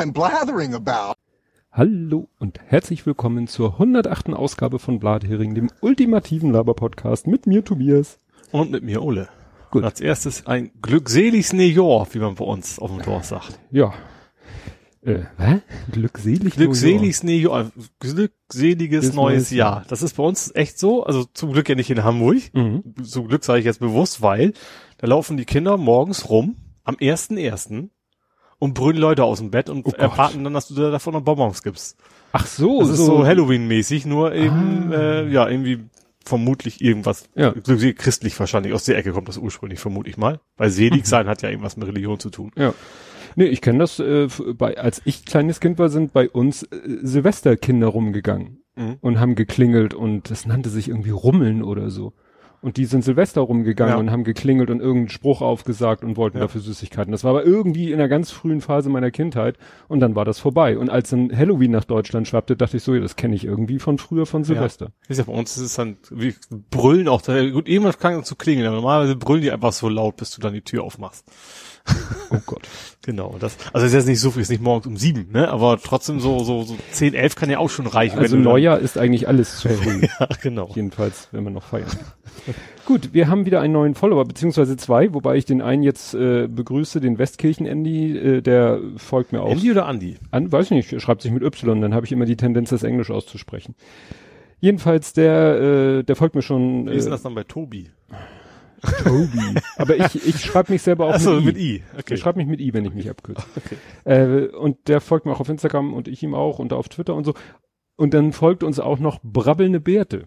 I'm blathering about. Hallo und herzlich willkommen zur 108. Ausgabe von Blathering, dem ultimativen Laber-Podcast mit mir Tobias. Und mit mir Ole. Gut. Und als erstes ein glückseliges Neujahr, wie man bei uns auf dem Dorf sagt. Ja. Äh, hä? Glückselig? Glückseliges Neujahr, glückseliges neues neues Jahr. Das ist bei uns echt so, also zum Glück ja nicht in Hamburg. Mhm. Zum Glück sage ich jetzt bewusst, weil da laufen die Kinder morgens rum am 1.1. und brüllen Leute aus dem Bett und Oh erwarten dann, dass du da davon noch Bonbons gibst. Ach so, Das ist so Halloween-mäßig, nur eben, Ah. äh, ja, irgendwie vermutlich irgendwas, Ja. christlich wahrscheinlich, aus der Ecke kommt das ursprünglich, vermute ich mal. Weil selig sein hat ja irgendwas mit Religion zu tun. Ja. Nee, ich kenne das, äh, bei, als ich kleines Kind war, sind bei uns äh, Silvesterkinder rumgegangen Mhm. und haben geklingelt und das nannte sich irgendwie Rummeln oder so. Und die sind Silvester rumgegangen Ja. und haben geklingelt und irgendeinen Spruch aufgesagt und wollten Ja. dafür Süßigkeiten. Das war aber irgendwie in einer ganz frühen Phase meiner Kindheit und dann war das vorbei. Und als dann Halloween nach Deutschland schwappte, dachte ich so, ja, das kenne ich irgendwie von früher von Silvester. Ist ja bei uns ist es dann, wir brüllen auch, da, gut, irgendwann kann zu klingeln, aber normalerweise brüllen die einfach so laut, bis du dann die Tür aufmachst. Oh Gott. Genau, das, also ist jetzt nicht so viel, ist nicht morgens um sieben, ne, aber trotzdem so, so, so zehn, elf kann ja auch schon reichen. Also Neujahr ist eigentlich alles zu früh. Ja, genau. Jedenfalls, wenn man noch feiern. Gut, wir haben wieder einen neuen Follower, beziehungsweise zwei, wobei ich den einen jetzt äh, begrüße, den Westkirchen-Andy, äh, der folgt mir auch. Andy oder Andi? An, weiß ich nicht, schreibt sich mit Y, dann habe ich immer die Tendenz, das Englisch auszusprechen. Jedenfalls, der, äh, der folgt mir schon. Wie ist denn Äh, das dann bei Tobi? Tobi. Aber ich, ich schreibe mich selber auch Achso, mit, mit I. I. Okay. Ich schreibe mich mit I, wenn ich mich abkürze. Äh, und der folgt mir auch auf Instagram und ich ihm auch und auf Twitter und so. Und dann folgt uns auch noch Brabbelnde Bärte.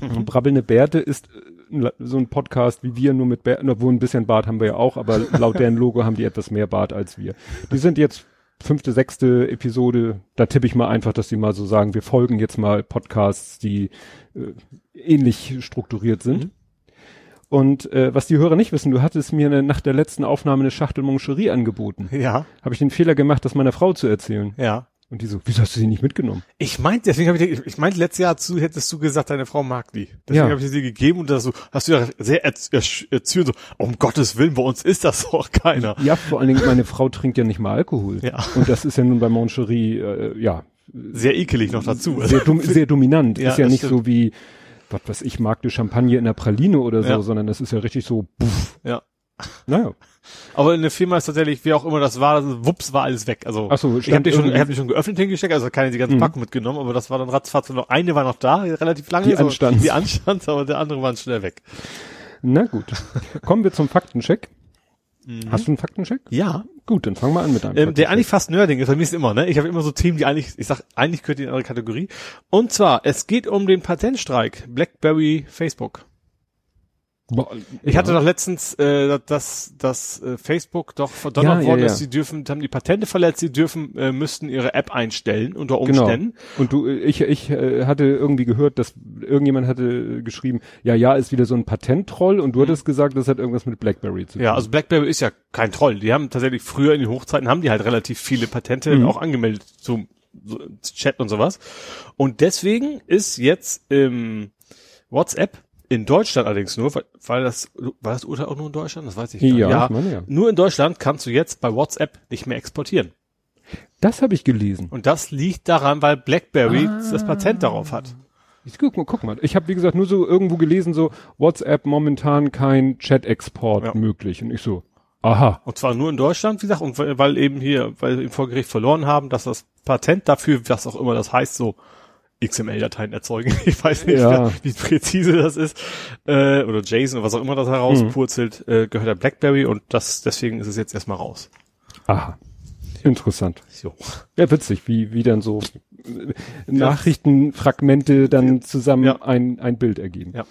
Und Brabbelnde Bärte ist äh, so ein Podcast wie wir, nur mit Bärten, obwohl ein bisschen Bart haben wir ja auch, aber laut deren Logo haben die etwas mehr Bart als wir. Die sind jetzt fünfte, sechste Episode, da tippe ich mal einfach, dass die mal so sagen, wir folgen jetzt mal Podcasts, die äh, ähnlich strukturiert sind. Mhm. Und äh, was die Hörer nicht wissen, du hattest mir eine, nach der letzten Aufnahme eine Schachtel Moncherie angeboten. Ja, Habe ich den Fehler gemacht, das meiner Frau zu erzählen. ja. Und die so, wieso hast du sie nicht mitgenommen? Ich meinte, deswegen habe ich, ich meinte letztes Jahr zu, hättest du gesagt, deine Frau mag die. Deswegen Ja. habe ich sie gegeben und das so, hast du ja sehr erzürnt, so, um Gottes Willen, bei uns ist das doch keiner. Ja, vor allen Dingen, meine Frau trinkt ja nicht mal Alkohol. Ja. Und das ist ja nun bei Moncherie, äh, ja, Sehr ekelig noch dazu. sehr, dom sehr dominant. Ja, ist ja nicht stimmt. so wie, was weiß ich, mag du Champagner in der Praline oder so, Ja. sondern das ist ja richtig so, puff. Ja. Naja. Aber in der Firma ist tatsächlich, wie auch immer das war, das- wups, war alles weg. Also Ach so, ich habe die schon, hab die schon geöffnet hingesteckt, also keine die ganze Mhm. Packung mitgenommen, aber das war dann ratzfatz noch eine war noch da, relativ lange. Die so, anstand. Die anstand, aber der andere war schnell weg. Na gut. Kommen wir zum Faktencheck. Mhm. Hast du einen Faktencheck? Ja. Gut, dann fangen wir an mit einem Ähm, der eigentlich fast Nerding ist, bei mir ist immer, ne? Ich habe immer so Themen, die eigentlich, ich sag, eigentlich gehört die in eine andere Kategorie. Und zwar, es geht um den Patentstreik BlackBerry Facebook. Ich hatte doch letztens, äh, dass, dass äh, Facebook doch verdonnert Ja, ja, worden ja. ist, sie dürfen, haben die Patente verletzt, sie dürfen, äh, müssten ihre App einstellen unter Genau. Umständen. Und du, ich, ich äh, hatte irgendwie gehört, dass irgendjemand hatte geschrieben, ja, ja, ist wieder so ein Patenttroll und du hattest gesagt, das hat irgendwas mit BlackBerry zu tun. Mhm. Ja, also BlackBerry ist ja kein Troll. Die haben tatsächlich früher in den Hochzeiten haben die halt relativ viele Patente Mhm. auch angemeldet zum so, Chat und sowas. Und deswegen ist jetzt ähm, WhatsApp in Deutschland allerdings nur, weil, weil das war das Urteil auch nur in Deutschland, das weiß ich nicht. Ja, ich meine, ja. Nur in Deutschland kannst du jetzt bei WhatsApp nicht mehr exportieren. Das habe ich gelesen. Und das liegt daran, weil BlackBerry Ah. das Patent darauf hat. Ich guck mal, guck mal. Ich habe wie gesagt nur so irgendwo gelesen, so WhatsApp momentan kein Chat-Export Ja. möglich. Und ich so, aha. Und zwar nur in Deutschland, wie gesagt, und weil, weil eben hier, weil wir im Vorgericht verloren haben, dass das Patent dafür, was auch immer das heißt, so XML-Dateien erzeugen. Ich weiß nicht, Ja. wie präzise das ist. Äh, oder JSON oder was auch immer das herauspurzelt, äh, gehört der BlackBerry und das, deswegen ist es jetzt erstmal raus. Aha. Interessant. So. Ja, witzig, wie, wie dann so äh, Nachrichtenfragmente dann zusammen Ja. ein, ein Bild ergeben. Ja.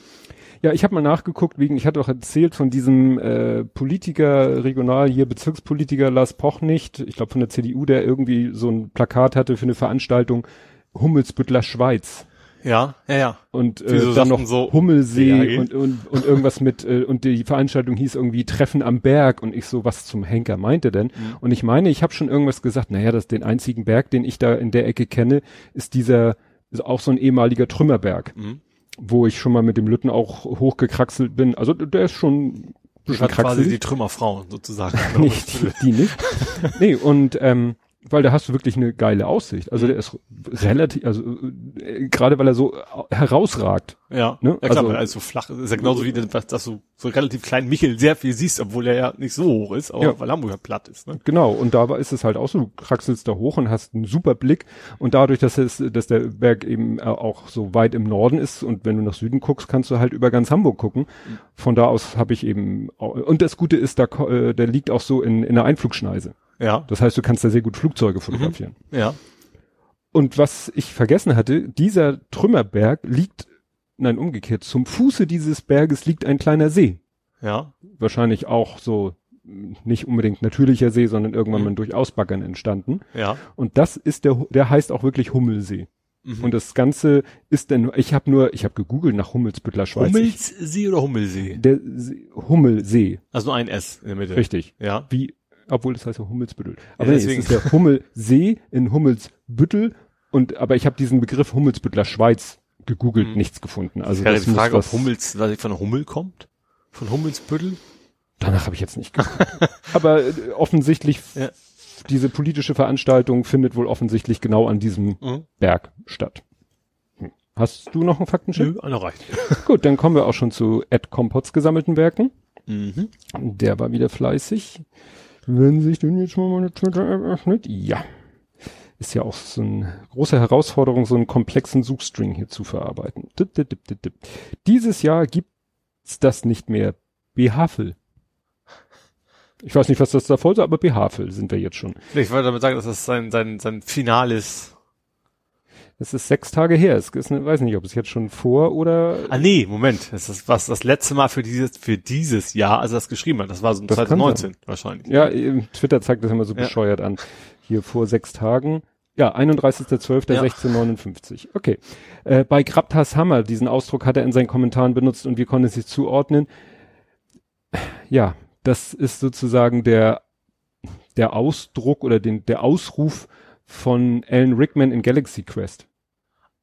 Ja, ich habe mal nachgeguckt, wegen, ich hatte auch erzählt von diesem äh, Politiker, regional hier Bezirkspolitiker Lars Poch nicht, ich glaube von der CDU, der irgendwie so ein Plakat hatte für eine Veranstaltung Hummelsbüttler Schweiz. Ja, ja, ja. Und äh, so dann noch so Hummelsee und, und, und irgendwas mit, äh, und die Veranstaltung hieß irgendwie Treffen am Berg und ich so, was zum Henker meinte denn? Mhm. Und ich meine, ich habe schon irgendwas gesagt, naja, das den einzigen Berg, den ich da in der Ecke kenne, ist dieser, ist auch so ein ehemaliger Trümmerberg, Mhm. wo ich schon mal mit dem Lütten auch hochgekraxelt bin. Also der ist schon quasi die Trümmerfrauen sozusagen. nicht, die nicht. nee, und ähm, weil da hast du wirklich eine geile Aussicht. Also der ist relativ, also äh, gerade weil er so herausragt. Ja, Ne? ja klar, Also- weil er ist so flach ist. Ist ja genauso wie, das, dass du so relativ kleinen Michel sehr viel siehst, obwohl er ja nicht so hoch ist, aber Ja. weil Hamburg ja platt ist. Ne? Genau, und da ist es halt auch so, du kraxelst da hoch und hast einen super Blick und dadurch, dass es, dass der Berg eben äh, auch so weit im Norden ist und wenn du nach Süden guckst, kannst du halt über ganz Hamburg gucken. Von da aus habe ich eben, und das Gute ist, da, äh, der liegt auch so in, in einer Einflugschneise. Ja, Das heißt, du kannst da sehr gut Flugzeuge fotografieren. ja. Und was ich vergessen hatte, dieser Trümmerberg liegt, nein, umgekehrt, zum Fuße dieses Berges liegt ein kleiner See. Ja, Wahrscheinlich auch so nicht unbedingt natürlicher See, sondern irgendwann Mhm. mal durch Ausbaggern entstanden. ja. Und das ist der, der heißt auch wirklich Hummelsee. Mhm. Und das Ganze ist denn, ich habe nur, ich habe gegoogelt nach Hummelsbüttler Schweiz. Hummelssee oder Hummelsee? Der See, Hummelsee, Also nur ein S in der Mitte. richtig. Ja. Wie, obwohl das heißt ja Hummelsbüttel. Ja, Aber es deswegen. ist der Hummelsee in Hummelsbüttel. Und aber ich habe diesen Begriff Hummelsbüttler Schweiz gegoogelt, Mhm. nichts gefunden. Also das die Frage, ob Hummels, was von Hummel kommt? Von Hummelsbüttel? Danach habe ich jetzt nicht geguckt. aber äh, offensichtlich Ja. diese politische Veranstaltung findet wohl offensichtlich genau an diesem Mhm. Berg statt. Hm. Hast du noch einen Faktencheck? Nö, einer reicht. Gut, dann kommen wir auch schon zu Ed Kompotts gesammelten Werken. Mhm. Der war wieder fleißig. Wenn sich denn jetzt mal meine Twitter-App öffnet, ja. Ist ja auch so eine große Herausforderung, so einen komplexen Suchstring hier zu verarbeiten. Dip, dip, dip, dip, dip. Dieses Jahr gibt's das nicht mehr. Behafel. Ich weiß nicht, was das da voll ist, aber Behafel sind wir jetzt schon. Ich wollte damit sagen, dass das sein, sein, sein finales. Es ist sechs Tage her. Es ist, ich weiß nicht, ob es jetzt schon vor oder Ah nee, Moment. Das ist was das letzte Mal für dieses, für dieses Jahr, also das geschrieben hat. Das war so Das kann 2019 wahrscheinlich. Ja, Twitter zeigt das immer so Ja. bescheuert an. Hier vor sechs Tagen. Ja, 31.12.1659. Okay. Äh, bei Grabtas Hammer, diesen Ausdruck hat er in seinen Kommentaren benutzt und wir konnten es nicht zuordnen. Ja, das ist sozusagen der, der Ausdruck oder den, der Ausruf von Alan Rickman in Galaxy Quest.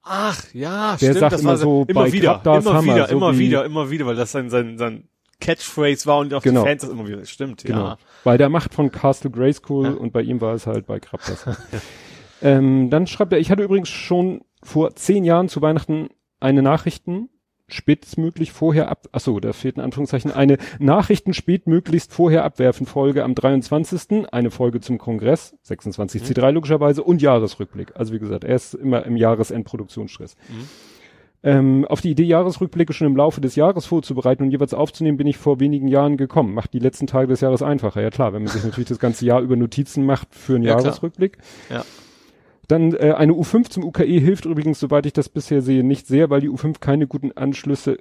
Ach, ja, Der stimmt. sagt das immer war so, immer wieder, immer Hammer, wieder, so immer wie- wieder, immer wieder, weil das sein, sein, sein Catchphrase war und auch Genau. die Fans das immer wieder. Stimmt, Genau. ja. Bei der Macht von Castle Grayskull Ja. und bei ihm war es halt bei Grabtas. ähm, dann schreibt er, ich hatte übrigens schon vor zehn Jahren zu Weihnachten eine Nachrichten spätestmöglich vorher ab, ach so, da fehlt ein Anführungszeichen, eine Nachrichten spätmöglichst vorher abwerfen Folge am 23., eine Folge zum Kongress, 26 C3 logischerweise und Jahresrückblick. Also wie gesagt, er ist immer im Jahresendproduktionsstress. Mhm. Ähm, auf die Idee, Jahresrückblicke schon im Laufe des Jahres vorzubereiten und jeweils aufzunehmen, bin ich vor wenigen Jahren gekommen. Macht die letzten Tage des Jahres einfacher. Ja klar, wenn man sich natürlich das ganze Jahr über Notizen macht für einen Ja, klar. Jahresrückblick. Ja. Dann äh, eine U5 zum UKE hilft übrigens, soweit ich das bisher sehe, nicht sehr, weil die U5 keine guten Anschlüsse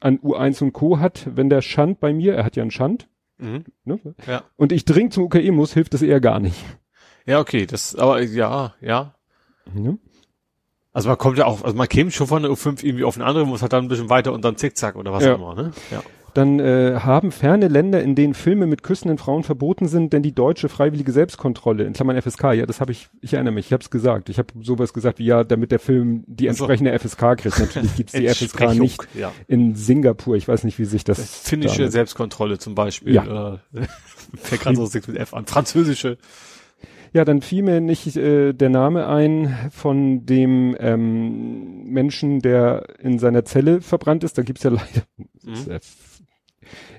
an U1 und Co. hat. Wenn der Schand bei mir, er hat ja einen Schand, Mhm. ne? Ja. und ich dringend zum UKE muss, hilft das eher gar nicht. Ja, okay, das, aber ja, ja. Ne? Also man kommt ja auch, also man käme schon von der U5 irgendwie auf eine andere, muss halt dann ein bisschen weiter und dann zickzack oder was Ja. auch immer, ne? Ja. Dann äh, haben ferne Länder, in denen Filme mit küssenden Frauen verboten sind, denn die deutsche freiwillige Selbstkontrolle, in Klammern FSK, ja, das habe ich, ich erinnere mich, ich habe es gesagt. Ich habe sowas gesagt wie, ja, damit der Film die entsprechende FSK kriegt. Natürlich gibt's die FSK nicht Ja. in Singapur. Ich weiß nicht, wie sich das... Finnische damit- Selbstkontrolle zum Beispiel. Ja. Äh, fällt gerade so nichts mit F an. Französische. Ja, dann fiel mir nicht äh, der Name ein von dem ähm, Menschen, der in seiner Zelle verbrannt ist. Da gibt's ja leider das f-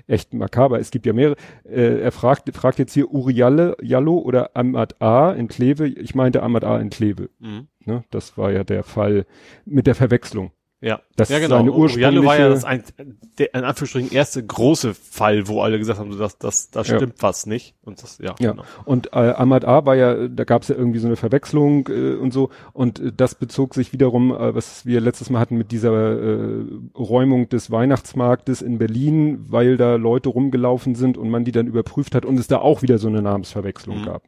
echt makaber. Es gibt ja mehrere. Äh, er fragt, fragt jetzt hier Urialle Jallo oder Ahmad A. in Kleve. Ich meinte Ahmad A. in Kleve. Mhm. Ne? Das war ja der Fall mit der Verwechslung. Ja, Das ja genau. seine Uriallo war ja ursprüngliche- das ein, der, in Anführungsstrichen, erste große Fall, wo alle gesagt haben, so, das, das, da Ja. stimmt was nicht. Und das, ja, Ja. genau. Und äh, Ahmad A. war ja, da gab es ja irgendwie so eine Verwechslung äh, und so. Und äh, das bezog sich wiederum, äh, was wir letztes Mal hatten mit dieser äh, Räumung des Weihnachtsmarktes in Berlin, weil da Leute rumgelaufen sind und man die dann überprüft hat und es da auch wieder so eine Namensverwechslung Mhm. gab.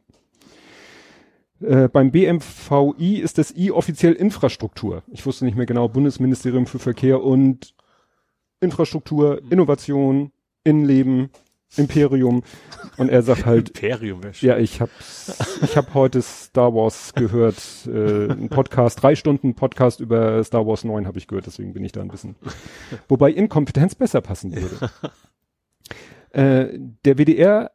Äh, beim BMVI ist das I offiziell Infrastruktur. Ich wusste nicht mehr genau, Bundesministerium für Verkehr und Infrastruktur, Innovation, Innenleben, Imperium. Und er sagt halt, Imperium ja, ich hab's, ich hab heute Star Wars gehört, äh, ein Podcast, drei Stunden Podcast über Star Wars 9 habe ich gehört, deswegen bin ich da ein bisschen. Wobei Inkompetenz besser passen würde. äh, der WDR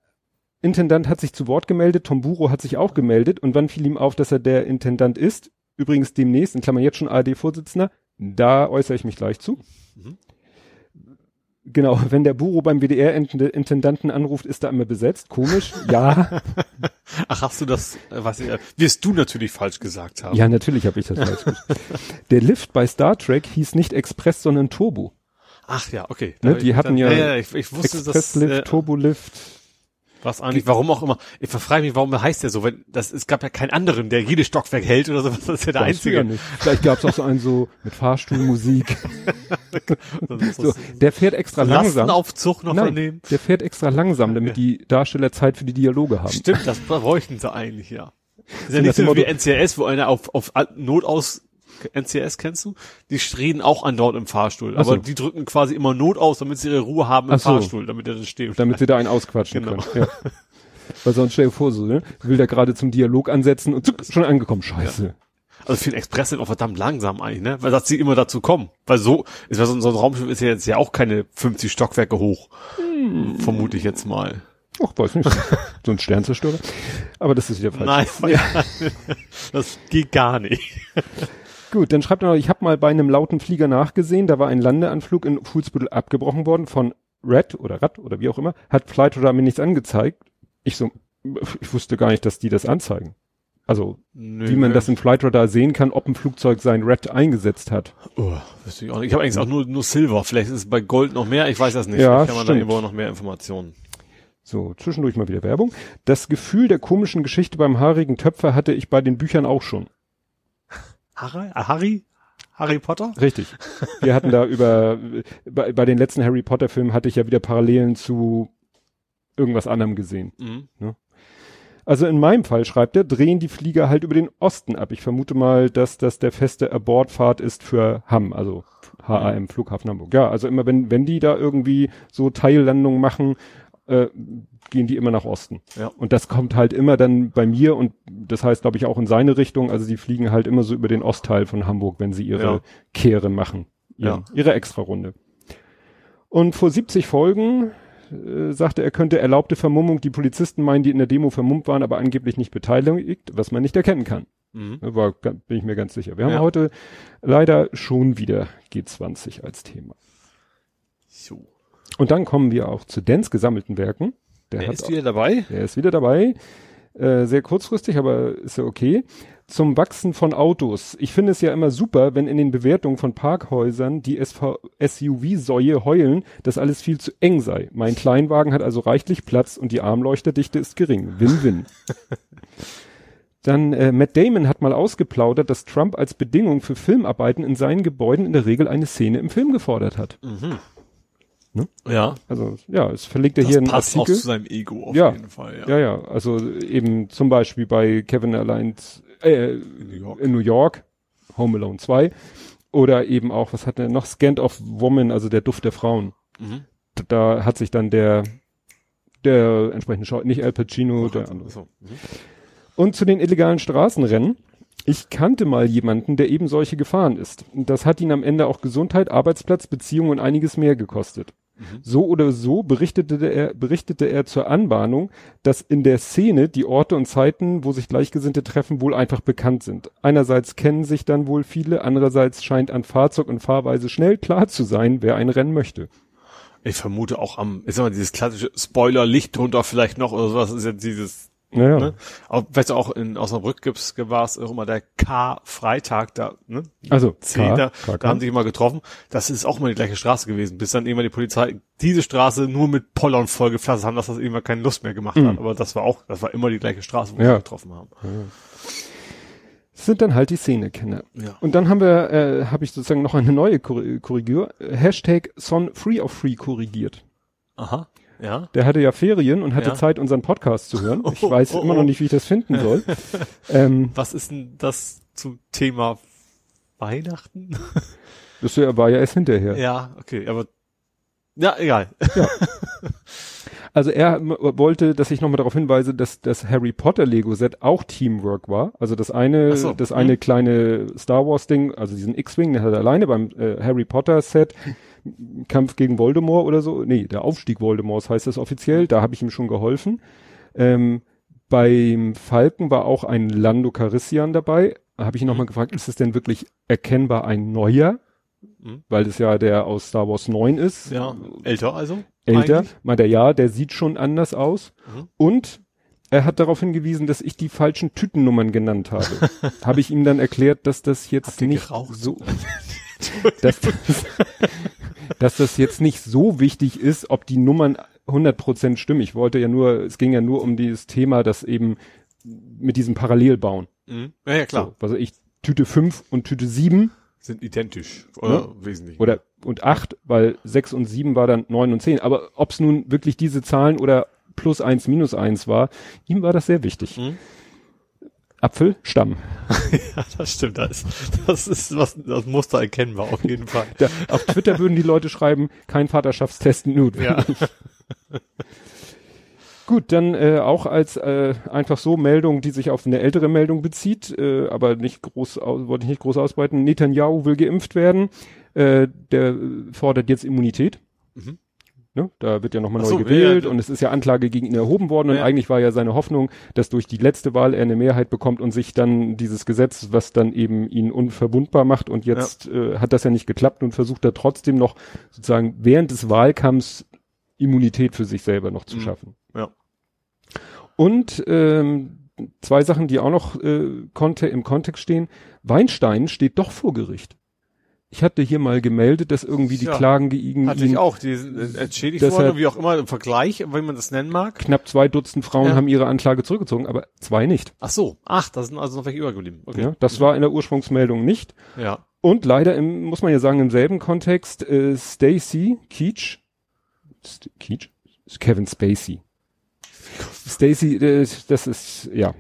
Intendant hat sich zu Wort gemeldet, Tom Buro hat sich auch gemeldet und wann fiel ihm auf, dass er der Intendant ist? Übrigens demnächst, in Klammern jetzt schon ARD-Vorsitzender, da äußere ich mich gleich zu. Mhm. Genau, wenn der Buro beim WDR-Intendanten anruft, ist er immer besetzt. Komisch, ja. Ach, hast du das, äh, was äh, wirst du natürlich falsch gesagt haben. Ja, natürlich habe ich das falsch gesagt. Der Lift bei Star Trek hieß nicht Express, sondern Turbo. Ach ja, okay. Ne, die hatten dann, ja, ja, ja ich, ich wusste, Express Lift, äh, Turbo Lift. Was eigentlich, warum auch immer. Ich verfrage mich, warum heißt der so? Wenn das es gab ja keinen anderen, der jedes Stockwerk hält oder sowas. Das ist ja der Weiß einzige. Ja nicht. Vielleicht gab es auch so einen so mit Fahrstuhlmusik. so, der fährt extra langsam. Aufzug noch Nein, daneben. Der fährt extra langsam, damit die Darsteller Zeit für die Dialoge haben. Stimmt, das bräuchten sie eigentlich, ja. Das ist ja nicht so wie NCS, wo einer auf, auf Not aus NCS kennst du? Die reden auch andauernd im Fahrstuhl, aber so. die drücken quasi immer Not aus, damit sie ihre Ruhe haben im so. Fahrstuhl, damit er das steht. Damit sie da einen ausquatschen genau. können. Ja. Weil sonst stell dir vor, so, ne? Will der gerade zum Dialog ansetzen und zuck, schon angekommen, scheiße. Ja. Also für den Express sind auch verdammt langsam eigentlich, ne? Weil das sie immer dazu kommen. Weil so, ist so, so ein Raumschiff ist ja jetzt ja auch keine 50 Stockwerke hoch. Hm. Vermute ich jetzt mal. Ach, weiß nicht. So ein Sternzerstörer. Aber das ist wieder falsch. Nein, ja. das geht gar nicht. Gut, dann schreibt er noch, ich habe mal bei einem lauten Flieger nachgesehen, da war ein Landeanflug in Fuhlsbüttel abgebrochen worden von Red oder Rad oder wie auch immer, hat Flightradar mir nichts angezeigt. Ich so, ich wusste gar nicht, dass die das anzeigen. Also, Nö, wie man das in Flightradar sehen kann, ob ein Flugzeug sein Red eingesetzt hat. Oh, wüsste ich auch nicht. Ich habe eigentlich auch nur, nur Silver. Vielleicht ist es bei Gold noch mehr. Ich weiß das nicht. Ja, Vielleicht kann man stimmt. da irgendwo noch mehr Informationen. So, zwischendurch mal wieder Werbung. Das Gefühl der komischen Geschichte beim haarigen Töpfer hatte ich bei den Büchern auch schon. Harry? Äh, Harry? Harry Potter? Richtig. Wir hatten da über, bei, bei den letzten Harry Potter Filmen hatte ich ja wieder Parallelen zu irgendwas anderem gesehen. Mhm. Ne? Also in meinem Fall schreibt er, drehen die Flieger halt über den Osten ab. Ich vermute mal, dass das der feste Abortfahrt ist für Hamm, also HAM, Flughafen Hamburg. Ja, also immer wenn, wenn die da irgendwie so Teillandungen machen, äh, gehen die immer nach Osten. Ja. Und das kommt halt immer dann bei mir und das heißt, glaube ich, auch in seine Richtung. Also die fliegen halt immer so über den Ostteil von Hamburg, wenn sie ihre ja. Kehre machen. Ihren, ja. Ihre Extra-Runde. Und vor 70 Folgen äh, sagte er, könnte erlaubte Vermummung, die Polizisten meinen, die in der Demo vermummt waren, aber angeblich nicht beteiligt, was man nicht erkennen kann. Mhm. War, bin ich mir ganz sicher. Wir haben ja. heute leider schon wieder G20 als Thema. So. Und dann kommen wir auch zu Dens gesammelten Werken. Der, der ist wieder dabei. Der ist wieder dabei. Äh, sehr kurzfristig, aber ist ja okay. Zum Wachsen von Autos. Ich finde es ja immer super, wenn in den Bewertungen von Parkhäusern die SUV-Säue heulen, dass alles viel zu eng sei. Mein Kleinwagen hat also reichlich Platz und die Armleuchterdichte ist gering. Win-win. Dann äh, Matt Damon hat mal ausgeplaudert, dass Trump als Bedingung für Filmarbeiten in seinen Gebäuden in der Regel eine Szene im Film gefordert hat. Mhm. Ne? Ja. Also ja, es verlegt er hier einen passt Artikel. Auch zu seinem Ego auf ja. jeden Fall. Ja. ja, ja. Also eben zum Beispiel bei Kevin allein äh, in, New York. in New York, Home Alone 2. Oder eben auch, was hat er noch? Scant of Woman, also der Duft der Frauen. Mhm. Da, da hat sich dann der der entsprechende Schau nicht Al Pacino, der andere. So. Mhm. Und zu den illegalen Straßenrennen. Ich kannte mal jemanden, der eben solche gefahren ist. Das hat ihn am Ende auch Gesundheit, Arbeitsplatz, Beziehungen und einiges mehr gekostet. Mhm. So oder so berichtete er, berichtete er zur Anbahnung, dass in der Szene die Orte und Zeiten, wo sich Gleichgesinnte treffen, wohl einfach bekannt sind. Einerseits kennen sich dann wohl viele, andererseits scheint an Fahrzeug und Fahrweise schnell klar zu sein, wer ein Rennen möchte. Ich vermute auch am, ist immer dieses klassische Spoiler-Licht drunter vielleicht noch oder sowas, ist ja dieses ja. Ne? Auch, weißt du, auch in Osnabrück gibt's, war es auch immer der K-Freitag da, ne? Also, K, da, K, da haben sich immer getroffen. Das ist auch mal die gleiche Straße gewesen, bis dann immer die Polizei diese Straße nur mit Pollern vollgepflastert haben, dass das irgendwann keine Lust mehr gemacht mhm. hat. Aber das war auch, das war immer die gleiche Straße, wo ja. wir getroffen haben. Ja. Das sind dann halt die Szenekenner. Ja. Und dann haben wir, äh, habe ich sozusagen noch eine neue Korrigur, Hashtag Son Free of Free korrigiert. Aha. Ja. Der hatte ja Ferien und hatte ja. Zeit, unseren Podcast zu hören. Ich oh, weiß oh, immer oh. noch nicht, wie ich das finden soll. ähm, Was ist denn das zum Thema Weihnachten? das war ja erst hinterher. Ja, okay, aber ja, egal. Ja. Also er wollte, dass ich nochmal darauf hinweise, dass das Harry Potter Lego Set auch Teamwork war. Also das eine, so. das eine mhm. kleine Star Wars Ding, also diesen X-Wing, der hat er alleine beim äh, Harry Potter Set Kampf gegen Voldemort oder so. Nee, der Aufstieg Voldemorts heißt das offiziell. Da habe ich ihm schon geholfen. Ähm, beim Falken war auch ein Lando Carissian dabei. Da habe ich ihn nochmal gefragt, ist es denn wirklich erkennbar ein neuer? Mhm. Weil es ja der aus Star Wars 9 ist. Ja, älter also? Älter. Eigentlich? Meint er, ja, der sieht schon anders aus. Mhm. Und er hat darauf hingewiesen, dass ich die falschen Tütennummern genannt habe. habe ich ihm dann erklärt, dass das jetzt nicht geraucht? so, dass, das, dass das jetzt nicht so wichtig ist, ob die Nummern 100% stimmen. Ich wollte ja nur, es ging ja nur um dieses Thema, dass eben mit diesem Parallelbauen. Mhm. Ja, ja, klar. So, also ich, Tüte 5 und Tüte 7 sind identisch oder ja? wesentlich. Oder und 8, weil 6 und 7 war dann 9 und 10. Aber ob es nun wirklich diese Zahlen oder plus 1, minus 1 war, ihm war das sehr wichtig. Mhm. Apfel, Stamm. ja, das stimmt. Das, das ist was, das Muster erkennbar auf jeden Fall. Da, auf Twitter würden die Leute schreiben, kein Vaterschaftstest notwendig. Ja. Gut, dann äh, auch als äh, einfach so Meldung, die sich auf eine ältere Meldung bezieht, äh, aber nicht groß, wollte ich nicht groß ausbreiten. Netanyahu will geimpft werden. Äh, der fordert jetzt Immunität. Mhm. Ne? Da wird ja nochmal neu so, gewählt ja, und es ist ja Anklage gegen ihn erhoben worden und eigentlich war ja seine Hoffnung, dass durch die letzte Wahl er eine Mehrheit bekommt und sich dann dieses Gesetz, was dann eben ihn unverwundbar macht und jetzt äh, hat das ja nicht geklappt und versucht er trotzdem noch sozusagen während des Wahlkampfs Immunität für sich selber noch zu mhm. schaffen. Ja. Und ähm, zwei Sachen, die auch noch äh, konnte im Kontext stehen. Weinstein steht doch vor Gericht. Ich hatte hier mal gemeldet, dass irgendwie die ja, Klagen gegen hatte ihn. ich auch, die entschädigt worden, wie auch immer, im Vergleich, wie man das nennen mag. Knapp zwei Dutzend Frauen ja. haben ihre Anklage zurückgezogen, aber zwei nicht. Ach so, ach, da sind also noch welche übergeblieben. Okay. Ja, das war in der Ursprungsmeldung nicht. Ja. Und leider im, muss man ja sagen, im selben Kontext, äh, Stacy Keach, St Keach? Kevin Spacey. Stacy, äh, das ist, ja.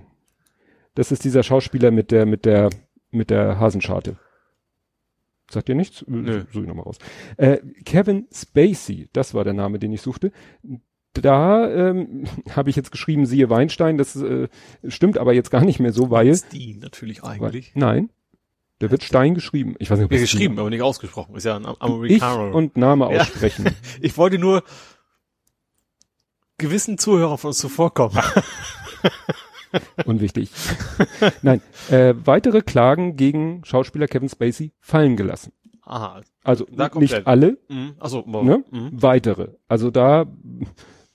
Das ist dieser Schauspieler mit der, mit der, mit der Hasenscharte. Sagt ihr nichts? Nö. Suche ich nochmal raus. Äh, Kevin Spacey, das war der Name, den ich suchte. Da ähm, habe ich jetzt geschrieben, siehe Weinstein, das äh, stimmt aber jetzt gar nicht mehr so, weil... Stein natürlich eigentlich. Weil, nein, der wird Stein geschrieben. Ich weiß nicht, ob ja, geschrieben, aber nicht ausgesprochen. Ist ja ein Amerikaner. Ich und Name aussprechen. Ja. ich wollte nur gewissen Zuhörern von uns zuvorkommen. Unwichtig. Nein, äh, weitere Klagen gegen Schauspieler Kevin Spacey fallen gelassen. Aha. Also nicht alle, mhm. Achso, ne? Mhm. weitere. Also da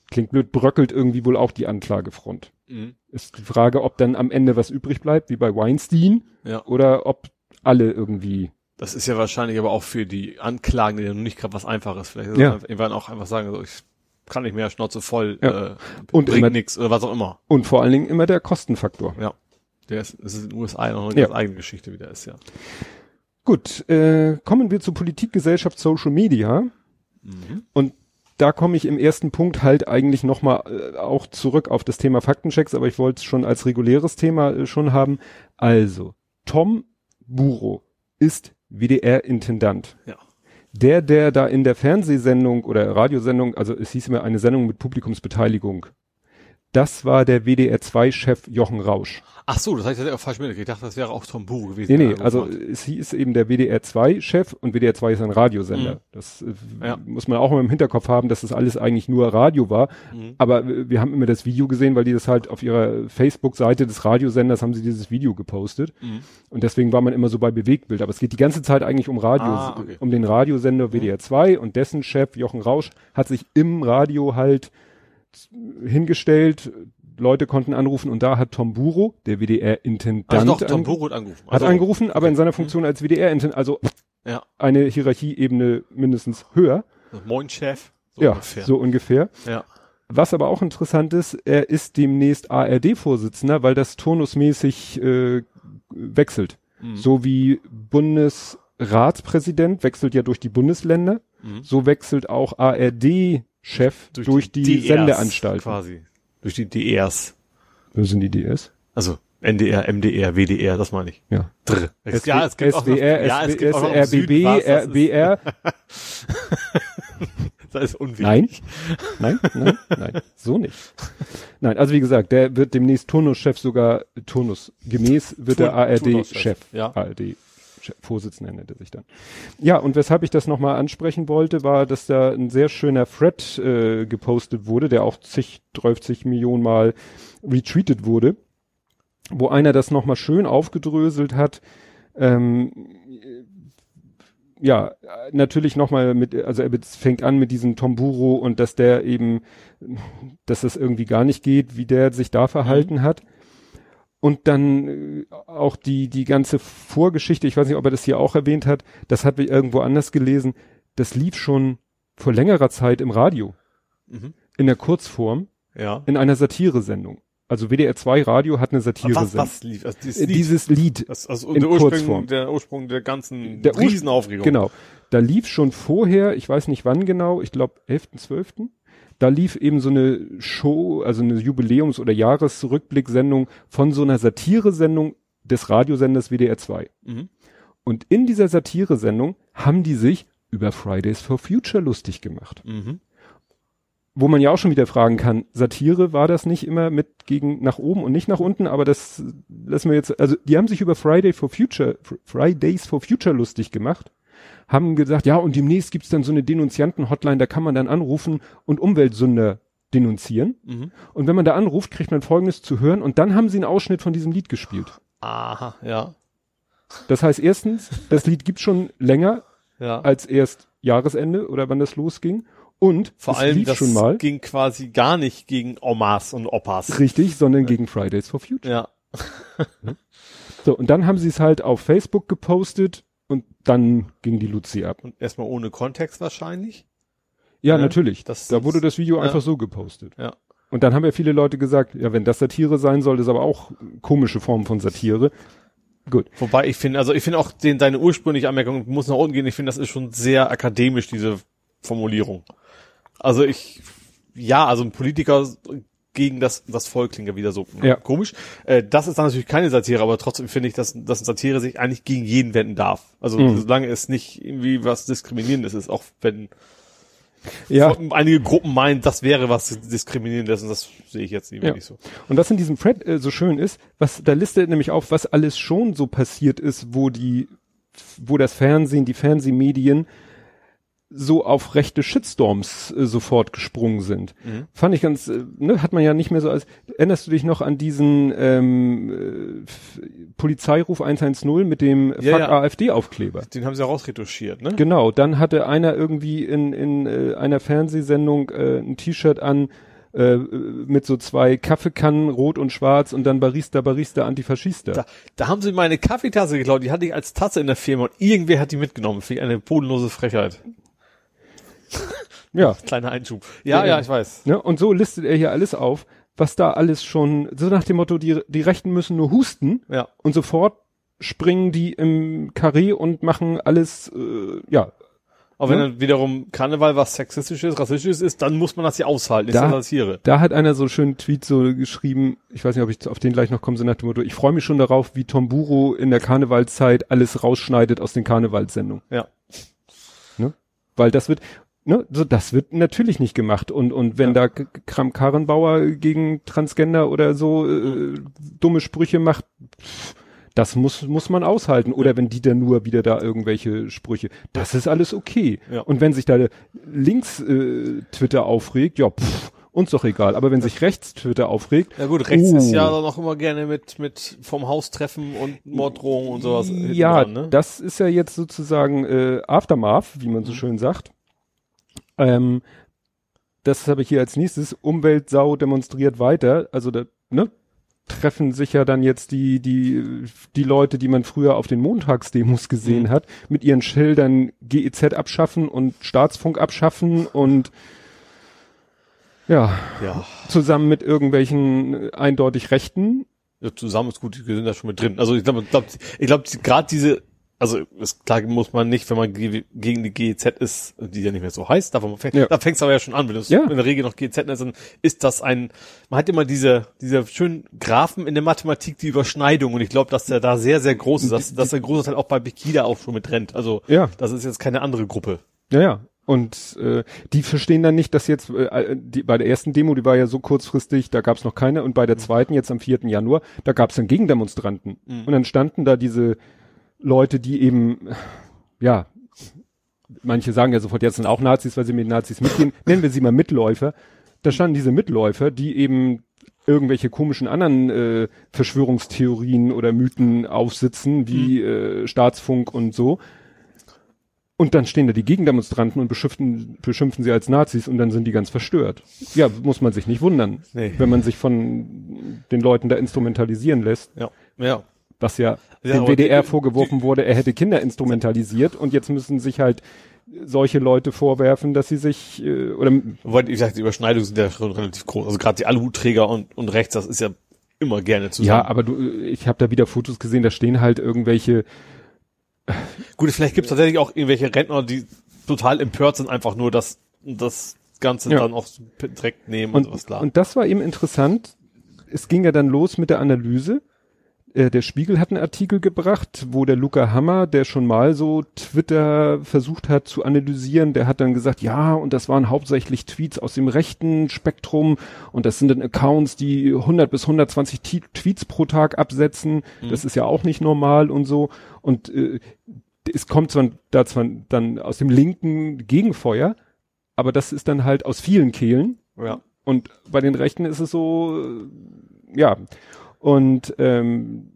klingt blöd, bröckelt irgendwie wohl auch die Anklagefront. Mhm. Ist die Frage, ob dann am Ende was übrig bleibt, wie bei Weinstein, ja. oder ob alle irgendwie. Das ist ja wahrscheinlich aber auch für die Anklagen, die ja nicht gerade was Einfaches. Vielleicht ja. irgendwann auch einfach sagen, also ich kann nicht mehr, Schnauze voll, ja. äh, und bringt nichts oder was auch immer. Und vor allen Dingen immer der Kostenfaktor. Ja. Der ist, das ist in den USA noch eine ja. eigene Geschichte wieder ist, ja. Gut, äh, kommen wir zu Politik, Gesellschaft, Social Media. Mhm. Und da komme ich im ersten Punkt halt eigentlich nochmal äh, auch zurück auf das Thema Faktenchecks, aber ich wollte es schon als reguläres Thema äh, schon haben. Also, Tom Buro ist WDR-Intendant. Ja der, der da in der Fernsehsendung oder Radiosendung, also es hieß immer eine Sendung mit Publikumsbeteiligung, das war der WDR2-Chef Jochen Rausch. Ach so, das heißt, ich falsch mitgekriegt. Ich dachte, das wäre auch Tom Buru gewesen. Nee, nee, also es hieß eben der WDR2-Chef und WDR2 ist ein Radiosender. Mhm. Das äh, ja. muss man auch immer im Hinterkopf haben, dass das alles eigentlich nur Radio war. Mhm. Aber wir haben immer das Video gesehen, weil die das halt auf ihrer Facebook-Seite des Radiosenders haben sie dieses Video gepostet. Mhm. Und deswegen war man immer so bei Bewegtbild. Aber es geht die ganze Zeit eigentlich um Radio, ah, okay. um den Radiosender WDR2 und dessen Chef Jochen Rausch hat sich im Radio halt hingestellt, Leute konnten anrufen und da hat Tom Buro, der WDR-Intendant, also doch, Tom Buro hat angerufen. Also, hat angerufen, aber in seiner Funktion als WDR-Intendant, also ja. eine Hierarchieebene mindestens höher. Moin Chef. So ja, ungefähr. so ungefähr. Ja. Was aber auch interessant ist, er ist demnächst ARD-Vorsitzender, weil das turnusmäßig äh, wechselt. Mhm. So wie Bundesratspräsident wechselt ja durch die Bundesländer, mhm. so wechselt auch ARD Chef durch, durch die, die Sendeanstalt. Quasi. Durch die DRs. Wo sind die DRs? Also NDR, MDR, WDR, das meine ich. Ja. Drr. Es, ja, es gibt SWR, auch noch, ja, gibt auch RBB, RBR. das ist unwichtig. Nein, nein, nein, nein, so nicht. Nein, also wie gesagt, der wird demnächst Turnuschef sogar, Turnus gemäß wird der ARD-Chef. Ja. ARD Vorsitzender nennt er sich dann. Ja, und weshalb ich das nochmal ansprechen wollte, war, dass da ein sehr schöner Thread äh, gepostet wurde, der auch zig, 30 Millionen Mal retweetet wurde, wo einer das nochmal schön aufgedröselt hat, ähm, ja, natürlich nochmal mit, also er fängt an mit diesem Tomburo und dass der eben, dass das irgendwie gar nicht geht, wie der sich da verhalten mhm. hat. Und dann äh, auch die, die ganze Vorgeschichte, ich weiß nicht, ob er das hier auch erwähnt hat, das hat wir irgendwo anders gelesen, das lief schon vor längerer Zeit im Radio. Mhm. In der Kurzform. Ja. In einer Satiresendung. Also WDR 2 Radio hat eine Satire was, was lief? Also dieses, Lied. dieses Lied. Das, also in der, Ursprung, der Ursprung der ganzen der Riesenaufregung. Genau. Da lief schon vorher, ich weiß nicht wann genau, ich glaube 11.12., da lief eben so eine Show, also eine Jubiläums- oder Jahresrückblicksendung von so einer Satiresendung des Radiosenders WDR 2. Mhm. Und in dieser Satiresendung haben die sich über Fridays for Future lustig gemacht. Mhm wo man ja auch schon wieder fragen kann, Satire war das nicht immer mit gegen nach oben und nicht nach unten, aber das lassen wir jetzt, also die haben sich über Friday for Future, Fridays for Future lustig gemacht, haben gesagt, ja, und demnächst gibt's dann so eine Denunzianten-Hotline, da kann man dann anrufen und Umweltsünder denunzieren. Mhm. Und wenn man da anruft, kriegt man Folgendes zu hören und dann haben sie einen Ausschnitt von diesem Lied gespielt. Aha, ja. Das heißt erstens, das Lied gibt schon länger ja. als erst Jahresende oder wann das losging. Und vor allem das schon mal, ging quasi gar nicht gegen Omas und Opas. Richtig, sondern ja. gegen Fridays for Future. Ja. so, und dann haben sie es halt auf Facebook gepostet und dann ging die Luzi ab. Und erstmal ohne Kontext wahrscheinlich? Ja, ja natürlich. Das, da wurde das Video ja. einfach so gepostet. Ja. Und dann haben ja viele Leute gesagt, ja, wenn das Satire sein soll, ist aber auch komische Form von Satire. Gut. Wobei ich finde, also ich finde auch den, deine ursprüngliche Anmerkung muss nach unten gehen. Ich finde, das ist schon sehr akademisch, diese Formulierung. Also ich, ja, also ein Politiker gegen das, das Volk klingt ja wieder so ja. komisch. Äh, das ist dann natürlich keine Satire, aber trotzdem finde ich, dass, dass Satire sich eigentlich gegen jeden wenden darf. Also mhm. solange es nicht irgendwie was Diskriminierendes ist, auch wenn ja. einige Gruppen meinen, das wäre was Diskriminierendes und das sehe ich jetzt nicht ja. so. Und was in diesem Thread äh, so schön ist, was da listet nämlich auf, was alles schon so passiert ist, wo die, wo das Fernsehen, die Fernsehmedien so auf rechte Shitstorms äh, sofort gesprungen sind. Mhm. Fand ich ganz, äh, ne, hat man ja nicht mehr so als, erinnerst du dich noch an diesen ähm, äh, Polizeiruf 110 mit dem ja, Fuck ja. AfD-Aufkleber? Den haben sie ja rausretuschiert, ne? Genau, dann hatte einer irgendwie in, in äh, einer Fernsehsendung äh, ein T-Shirt an, äh, mit so zwei Kaffeekannen, rot und schwarz und dann Barista, Barista, Antifaschista. Da, da haben sie meine Kaffeetasse geklaut, die hatte ich als Tasse in der Firma und irgendwer hat die mitgenommen. Finde ich eine bodenlose Frechheit. ja. Kleiner Einschub. Ja, ja, ja, ich weiß. Ne? Und so listet er hier alles auf, was da alles schon, so nach dem Motto, die, die Rechten müssen nur husten ja. und sofort springen die im Karree und machen alles, äh, ja. Aber wenn ne? dann wiederum Karneval was sexistisches, rassistisches ist, dann muss man das ja aushalten, da, Satire. Da hat einer so einen schönen Tweet so geschrieben, ich weiß nicht, ob ich auf den gleich noch komme, so nach dem Motto, ich freue mich schon darauf, wie Tom Buro in der Karnevalzeit alles rausschneidet aus den Karnevalssendungen. Ja. Ne? Weil das wird, ne, so das wird natürlich nicht gemacht und und wenn ja. da Kram Karrenbauer gegen Transgender oder so äh, dumme Sprüche macht, das muss muss man aushalten oder wenn die dann nur wieder da irgendwelche Sprüche, das ist alles okay. Ja. Und wenn sich da links äh, Twitter aufregt, ja, pff, uns doch egal. Aber wenn sich rechts Twitter aufregt. Ja gut, rechts oh. ist ja dann auch immer gerne mit, mit vom Haus treffen und Morddrohungen und sowas. Ja, dran, ne? das ist ja jetzt sozusagen äh, Aftermath, wie man so mhm. schön sagt. Ähm, das habe ich hier als nächstes. Umweltsau demonstriert weiter. Also da, ne? treffen sich ja dann jetzt die, die, die Leute, die man früher auf den Montagsdemos gesehen mhm. hat, mit ihren Schildern GEZ abschaffen und Staatsfunk abschaffen und ja, ja. zusammen mit irgendwelchen eindeutig Rechten. Ja, zusammen ist gut, die sind da schon mit drin. Also ich glaube, ich glaube, gerade diese also ist klar muss man nicht, wenn man gegen die GEZ ist, die ja nicht mehr so heißt, da, fängt, ja. da fängt's aber ja schon an, wenn du ja. in der Regel noch GEZ nennst, dann ist das ein, man hat immer diese, diese schönen Graphen in der Mathematik, die Überschneidung und ich glaube, dass der da sehr, sehr groß ist, dass, dass der große Teil auch bei Bikida auch schon mit rennt. Also ja. das ist jetzt keine andere Gruppe. Ja, ja. Und äh, die verstehen dann nicht, dass jetzt äh, die, bei der ersten Demo, die war ja so kurzfristig, da gab's noch keine, und bei der mhm. zweiten, jetzt am 4. Januar, da gab's dann Gegendemonstranten. Mhm. Und dann standen da diese Leute, die eben, ja, manche sagen ja sofort, jetzt sind auch Nazis, weil sie mit den Nazis mitgehen. Nennen wir sie mal Mitläufer. Da standen diese Mitläufer, die eben irgendwelche komischen anderen äh, Verschwörungstheorien oder Mythen aufsitzen, wie mhm. äh, Staatsfunk und so. Und dann stehen da die Gegendemonstranten und beschimpfen, beschimpfen sie als Nazis und dann sind die ganz verstört. Ja, muss man sich nicht wundern, nee. wenn man sich von den Leuten da instrumentalisieren lässt. Ja, ja. Was ja, ja dem WDR die, vorgeworfen die, wurde, er hätte Kinder instrumentalisiert und jetzt müssen sich halt solche Leute vorwerfen, dass sie sich äh, oder Wobei, ich sag, die Überschneidungen sind ja schon relativ groß. Also gerade die Aluhutträger und, und rechts, das ist ja immer gerne zusammen. Ja, aber du, ich habe da wieder Fotos gesehen, da stehen halt irgendwelche Gut, vielleicht gibt es tatsächlich auch irgendwelche Rentner, die total empört sind, einfach nur das, das Ganze ja. dann auch direkt nehmen und, und sowas klar. Und das war eben interessant. Es ging ja dann los mit der Analyse äh, der Spiegel hat einen Artikel gebracht, wo der Luca Hammer, der schon mal so Twitter versucht hat zu analysieren, der hat dann gesagt, ja, und das waren hauptsächlich Tweets aus dem rechten Spektrum und das sind dann Accounts, die 100 bis 120 T Tweets pro Tag absetzen. Mhm. Das ist ja auch nicht normal und so. Und äh, es kommt zwar da zwar dann aus dem linken Gegenfeuer, aber das ist dann halt aus vielen Kehlen. Ja. Und bei den Rechten ist es so, ja. Und ähm,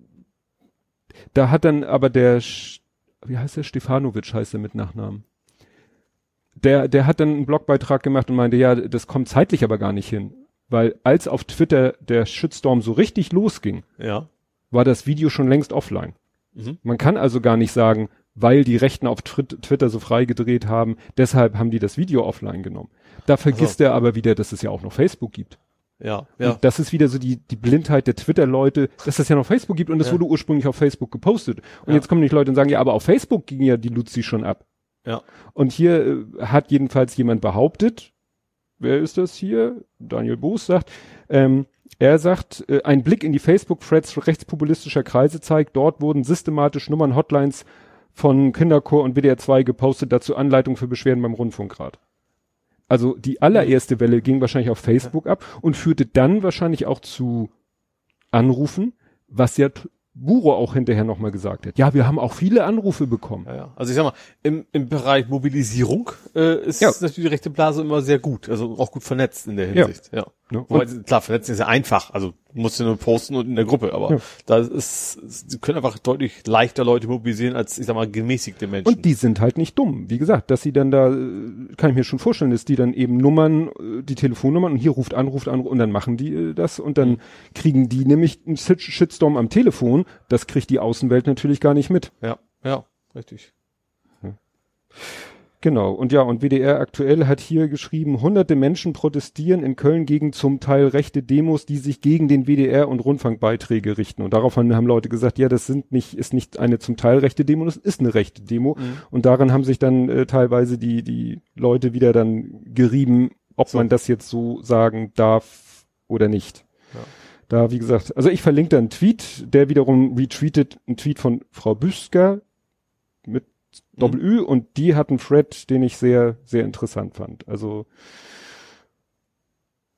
da hat dann aber der, wie heißt der, Stefanovic heißt er mit Nachnamen. Der, der hat dann einen Blogbeitrag gemacht und meinte, ja, das kommt zeitlich aber gar nicht hin. Weil als auf Twitter der Shitstorm so richtig losging, ja. war das Video schon längst offline. Mhm. Man kann also gar nicht sagen, weil die Rechten auf Twitter so frei gedreht haben, deshalb haben die das Video offline genommen. Da vergisst also. er aber wieder, dass es ja auch noch Facebook gibt. Ja, ja. Und das ist wieder so die, die Blindheit der Twitter-Leute, dass es ja noch Facebook gibt und das ja. wurde ursprünglich auf Facebook gepostet. Und ja. jetzt kommen nicht Leute und sagen, ja, aber auf Facebook ging ja die Luzi schon ab. Ja. Und hier äh, hat jedenfalls jemand behauptet, wer ist das hier? Daniel Boos sagt, ähm, er sagt, äh, ein Blick in die Facebook-Threads rechtspopulistischer Kreise zeigt, dort wurden systematisch Nummern, Hotlines von Kinderchor und WDR 2 gepostet, dazu Anleitung für Beschwerden beim Rundfunkrat. Also die allererste Welle ging wahrscheinlich auf Facebook ab und führte dann wahrscheinlich auch zu Anrufen, was ja Buro auch hinterher nochmal gesagt hat. Ja, wir haben auch viele Anrufe bekommen. Ja, ja. Also ich sag mal, im, im Bereich Mobilisierung äh, ist ja. natürlich die rechte Blase immer sehr gut, also auch gut vernetzt in der Hinsicht. Ja. ja. Ne? Wobei, klar, vernetzen ist ja einfach, also musst du nur posten und in der Gruppe, aber ja. da ist, sie können einfach deutlich leichter Leute mobilisieren als, ich sag mal, gemäßigte Menschen. Und die sind halt nicht dumm. Wie gesagt, dass sie dann da, äh, kann ich mir schon vorstellen, dass die dann eben Nummern, äh, die Telefonnummern und hier ruft an, ruft an und dann machen die äh, das und dann mhm. kriegen die nämlich einen Shitstorm am Telefon. Das kriegt die Außenwelt natürlich gar nicht mit. Ja, ja, richtig. Genau, und ja, und WDR aktuell hat hier geschrieben, hunderte Menschen protestieren in Köln gegen zum Teil rechte Demos, die sich gegen den WDR und Rundfunkbeiträge richten. Und daraufhin haben Leute gesagt, ja, das sind nicht, ist nicht eine zum Teil rechte Demo, das ist eine rechte Demo. Mhm. Und daran haben sich dann äh, teilweise die, die Leute wieder dann gerieben, ob so. man das jetzt so sagen darf oder nicht. Ja. Da, wie gesagt, also ich verlinke da einen Tweet, der wiederum retweetet einen Tweet von Frau Büsker mit Doppel Ü und die hat einen Thread, den ich sehr, sehr interessant fand. Also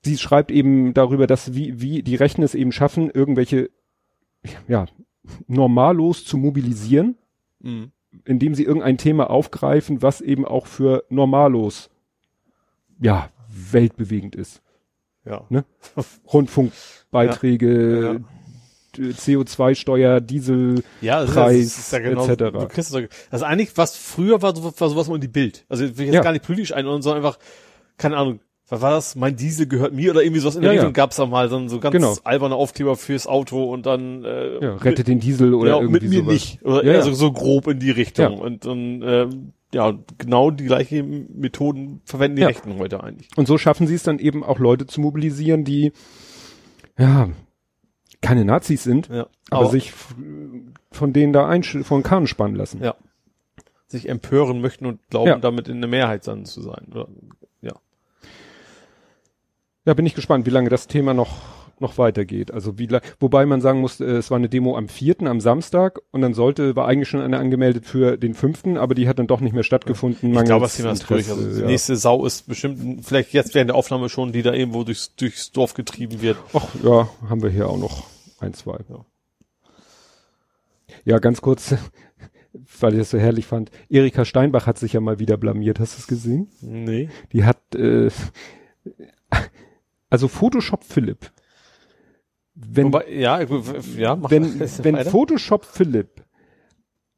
sie schreibt eben darüber, dass wie, wie die Rechten es eben schaffen, irgendwelche, ja, normallos zu mobilisieren, mhm. indem sie irgendein Thema aufgreifen, was eben auch für normallos, ja, weltbewegend ist. Ja. Ne? Rundfunkbeiträge, ja. Ja, CO2-Steuer, Dieselpreis, ja, das ja genau, etc. Du kriegst, also eigentlich, was früher war, war sowas mal in die Bild. Also ich will jetzt ja. gar nicht politisch ein, sondern einfach, keine Ahnung, was war das? Mein Diesel gehört mir oder irgendwie sowas in der ja, Richtung ja. gab's da mal so, so ganz genau. alberne Aufkleber fürs Auto und dann äh, ja, rettet den Diesel oder ja, irgendwie mit mir sowas. nicht oder ja, also so grob in die Richtung und dann äh, ja genau die gleichen Methoden verwenden die Rechten heute eigentlich. Und so schaffen sie es dann eben auch Leute zu mobilisieren, die ja keine Nazis sind, ja, aber, aber sich von denen da von Kahn spannen lassen. Ja. Sich empören möchten und glauben, ja. damit in der Mehrheit dann zu sein. Oder, ja. Ja, bin ich gespannt, wie lange das Thema noch noch weitergeht. Also wie wobei man sagen muss, äh, es war eine Demo am vierten, am Samstag und dann sollte, war eigentlich schon eine angemeldet für den fünften, aber die hat dann doch nicht mehr stattgefunden. Ich glaube, was Thema ist durch. Also ja. nächste Sau ist bestimmt, vielleicht jetzt während der Aufnahme schon, die da irgendwo durchs, durchs Dorf getrieben wird. Ach ja, haben wir hier auch noch ein, zwei. Ja, ja ganz kurz. weil ich das so herrlich fand. Erika Steinbach hat sich ja mal wieder blamiert. Hast du es gesehen? Nee. Die hat, äh, also Photoshop Philipp. Wenn, Wobei, ja, ja, mach wenn, wenn Photoshop Philipp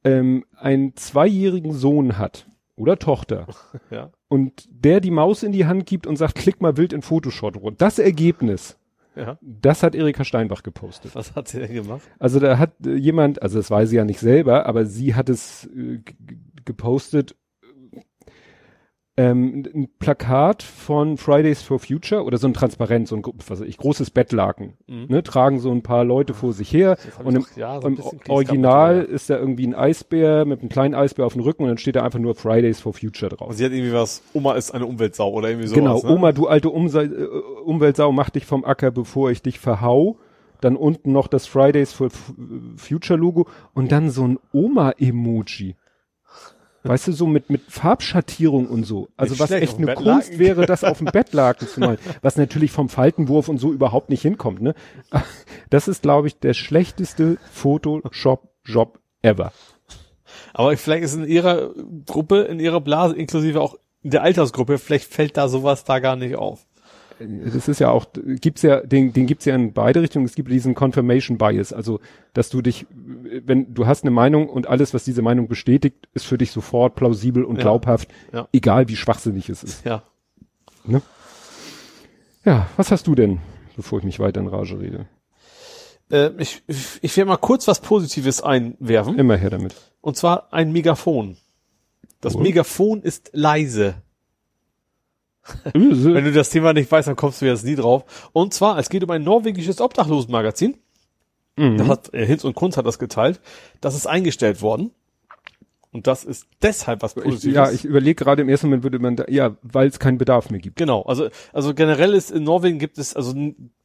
ähm, einen zweijährigen Sohn hat oder Tochter ja. und der die Maus in die Hand gibt und sagt, klick mal wild in Photoshop rund. Das Ergebnis, ja. das hat Erika Steinbach gepostet. Was hat sie denn gemacht? Also da hat äh, jemand, also das weiß sie ja nicht selber, aber sie hat es äh, gepostet ähm, ein Plakat von Fridays for Future oder so ein Transparent, so ein was weiß ich, großes Bettlaken. Mhm. Ne, tragen so ein paar Leute vor sich her und im, ja, so im Original ist da irgendwie ein Eisbär mit einem kleinen Eisbär auf dem Rücken und dann steht da einfach nur Fridays for Future drauf. Und sie hat irgendwie was, Oma ist eine Umweltsau oder irgendwie so. Genau, ne? Oma, du alte Umse äh, Umweltsau, mach dich vom Acker, bevor ich dich verhau. Dann unten noch das Fridays for Future Logo und dann so ein Oma-Emoji. Weißt du, so mit, mit Farbschattierung und so. Also nicht was echt eine. Kunst wäre, das auf dem Bettlaken zu malen. Was natürlich vom Faltenwurf und so überhaupt nicht hinkommt, ne? Das ist, glaube ich, der schlechteste Photoshop-Job ever. Aber vielleicht ist in ihrer Gruppe, in ihrer Blase, inklusive auch in der Altersgruppe, vielleicht fällt da sowas da gar nicht auf das ist ja auch, gibt's ja, den, den gibt's ja in beide Richtungen. Es gibt diesen Confirmation Bias, also dass du dich, wenn du hast eine Meinung und alles, was diese Meinung bestätigt, ist für dich sofort plausibel und ja. glaubhaft, ja. egal wie schwachsinnig es ist. Ja. Ne? Ja, was hast du denn, bevor ich mich weiter in Rage rede? Äh, ich, ich werde mal kurz was Positives einwerfen. Immer her damit. Und zwar ein Megafon. Das oh. Megafon ist leise. Wenn du das Thema nicht weißt, dann kommst du jetzt nie drauf. Und zwar, es geht um ein norwegisches Obdachlosenmagazin. Mhm. Da hat äh, Hinz und Kunz hat das geteilt. Das ist eingestellt worden. Und das ist deshalb was Positives. Ich, ja, ich überlege gerade im ersten Moment würde man da, ja, weil es keinen Bedarf mehr gibt. Genau, also also generell ist in Norwegen gibt es also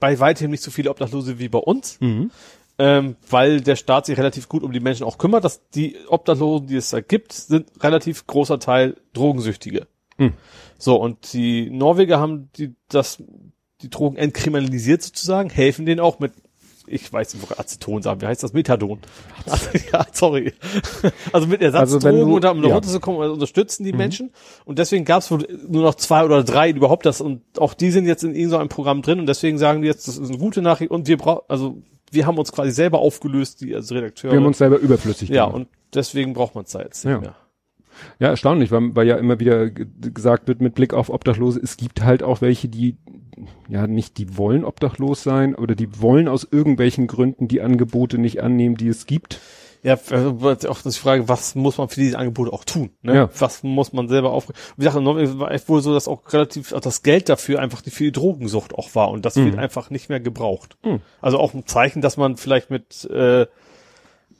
bei weitem nicht so viele Obdachlose wie bei uns, mhm. ähm, weil der Staat sich relativ gut um die Menschen auch kümmert. Dass die Obdachlosen, die es da gibt, sind relativ großer Teil Drogensüchtige. Mhm. So, und die Norweger haben die, das, die Drogen entkriminalisiert sozusagen, helfen denen auch mit, ich weiß nicht, wo Aceton sagen, wie heißt das? Methadon. Also, ja, sorry. Also mit Ersatzdrogen also und um da ja. runterzukommen, also unterstützen die mhm. Menschen. Und deswegen gab es nur noch zwei oder drei überhaupt das, und auch die sind jetzt in irgendeinem Programm drin und deswegen sagen die jetzt, das ist eine gute Nachricht und wir brauchen, also wir haben uns quasi selber aufgelöst, die als Redakteure. Wir haben uns selber überflüssig gemacht. Ja, und deswegen braucht man es da jetzt nicht ja. mehr. Ja, erstaunlich, weil, weil ja immer wieder gesagt wird mit Blick auf Obdachlose, es gibt halt auch welche, die ja nicht, die wollen obdachlos sein oder die wollen aus irgendwelchen Gründen die Angebote nicht annehmen, die es gibt. Ja, also auch das die Frage, was muss man für diese Angebote auch tun? Ne? Ja. Was muss man selber auf? Wie gesagt, es war echt wohl so, dass auch relativ auch das Geld dafür einfach die viel Drogensucht auch war und das mhm. wird einfach nicht mehr gebraucht. Mhm. Also auch ein Zeichen, dass man vielleicht mit äh,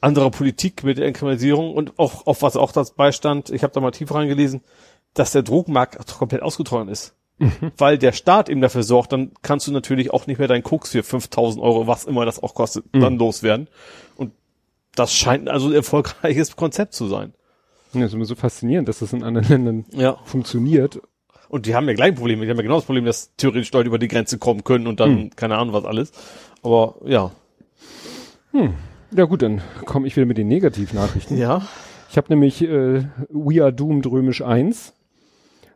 anderer Politik mit der Inkriminalisierung und auch auf was auch das beistand, ich habe da mal tiefer reingelesen, dass der Drogenmarkt komplett ausgetrocknet ist. Mhm. Weil der Staat eben dafür sorgt, dann kannst du natürlich auch nicht mehr deinen Koks für 5000 Euro, was immer das auch kostet, mhm. dann loswerden. Und das scheint also ein erfolgreiches Konzept zu sein. Ja, ist immer so faszinierend, dass das in anderen Ländern ja. funktioniert. Und die haben ja gleich Probleme. Die haben ja genau das Problem, dass theoretisch Leute über die Grenze kommen können und dann mhm. keine Ahnung was alles. Aber ja. Hm. Ja gut, dann komme ich wieder mit den Negativnachrichten. Ja. Ich habe nämlich äh, We Are Doomed Römisch 1.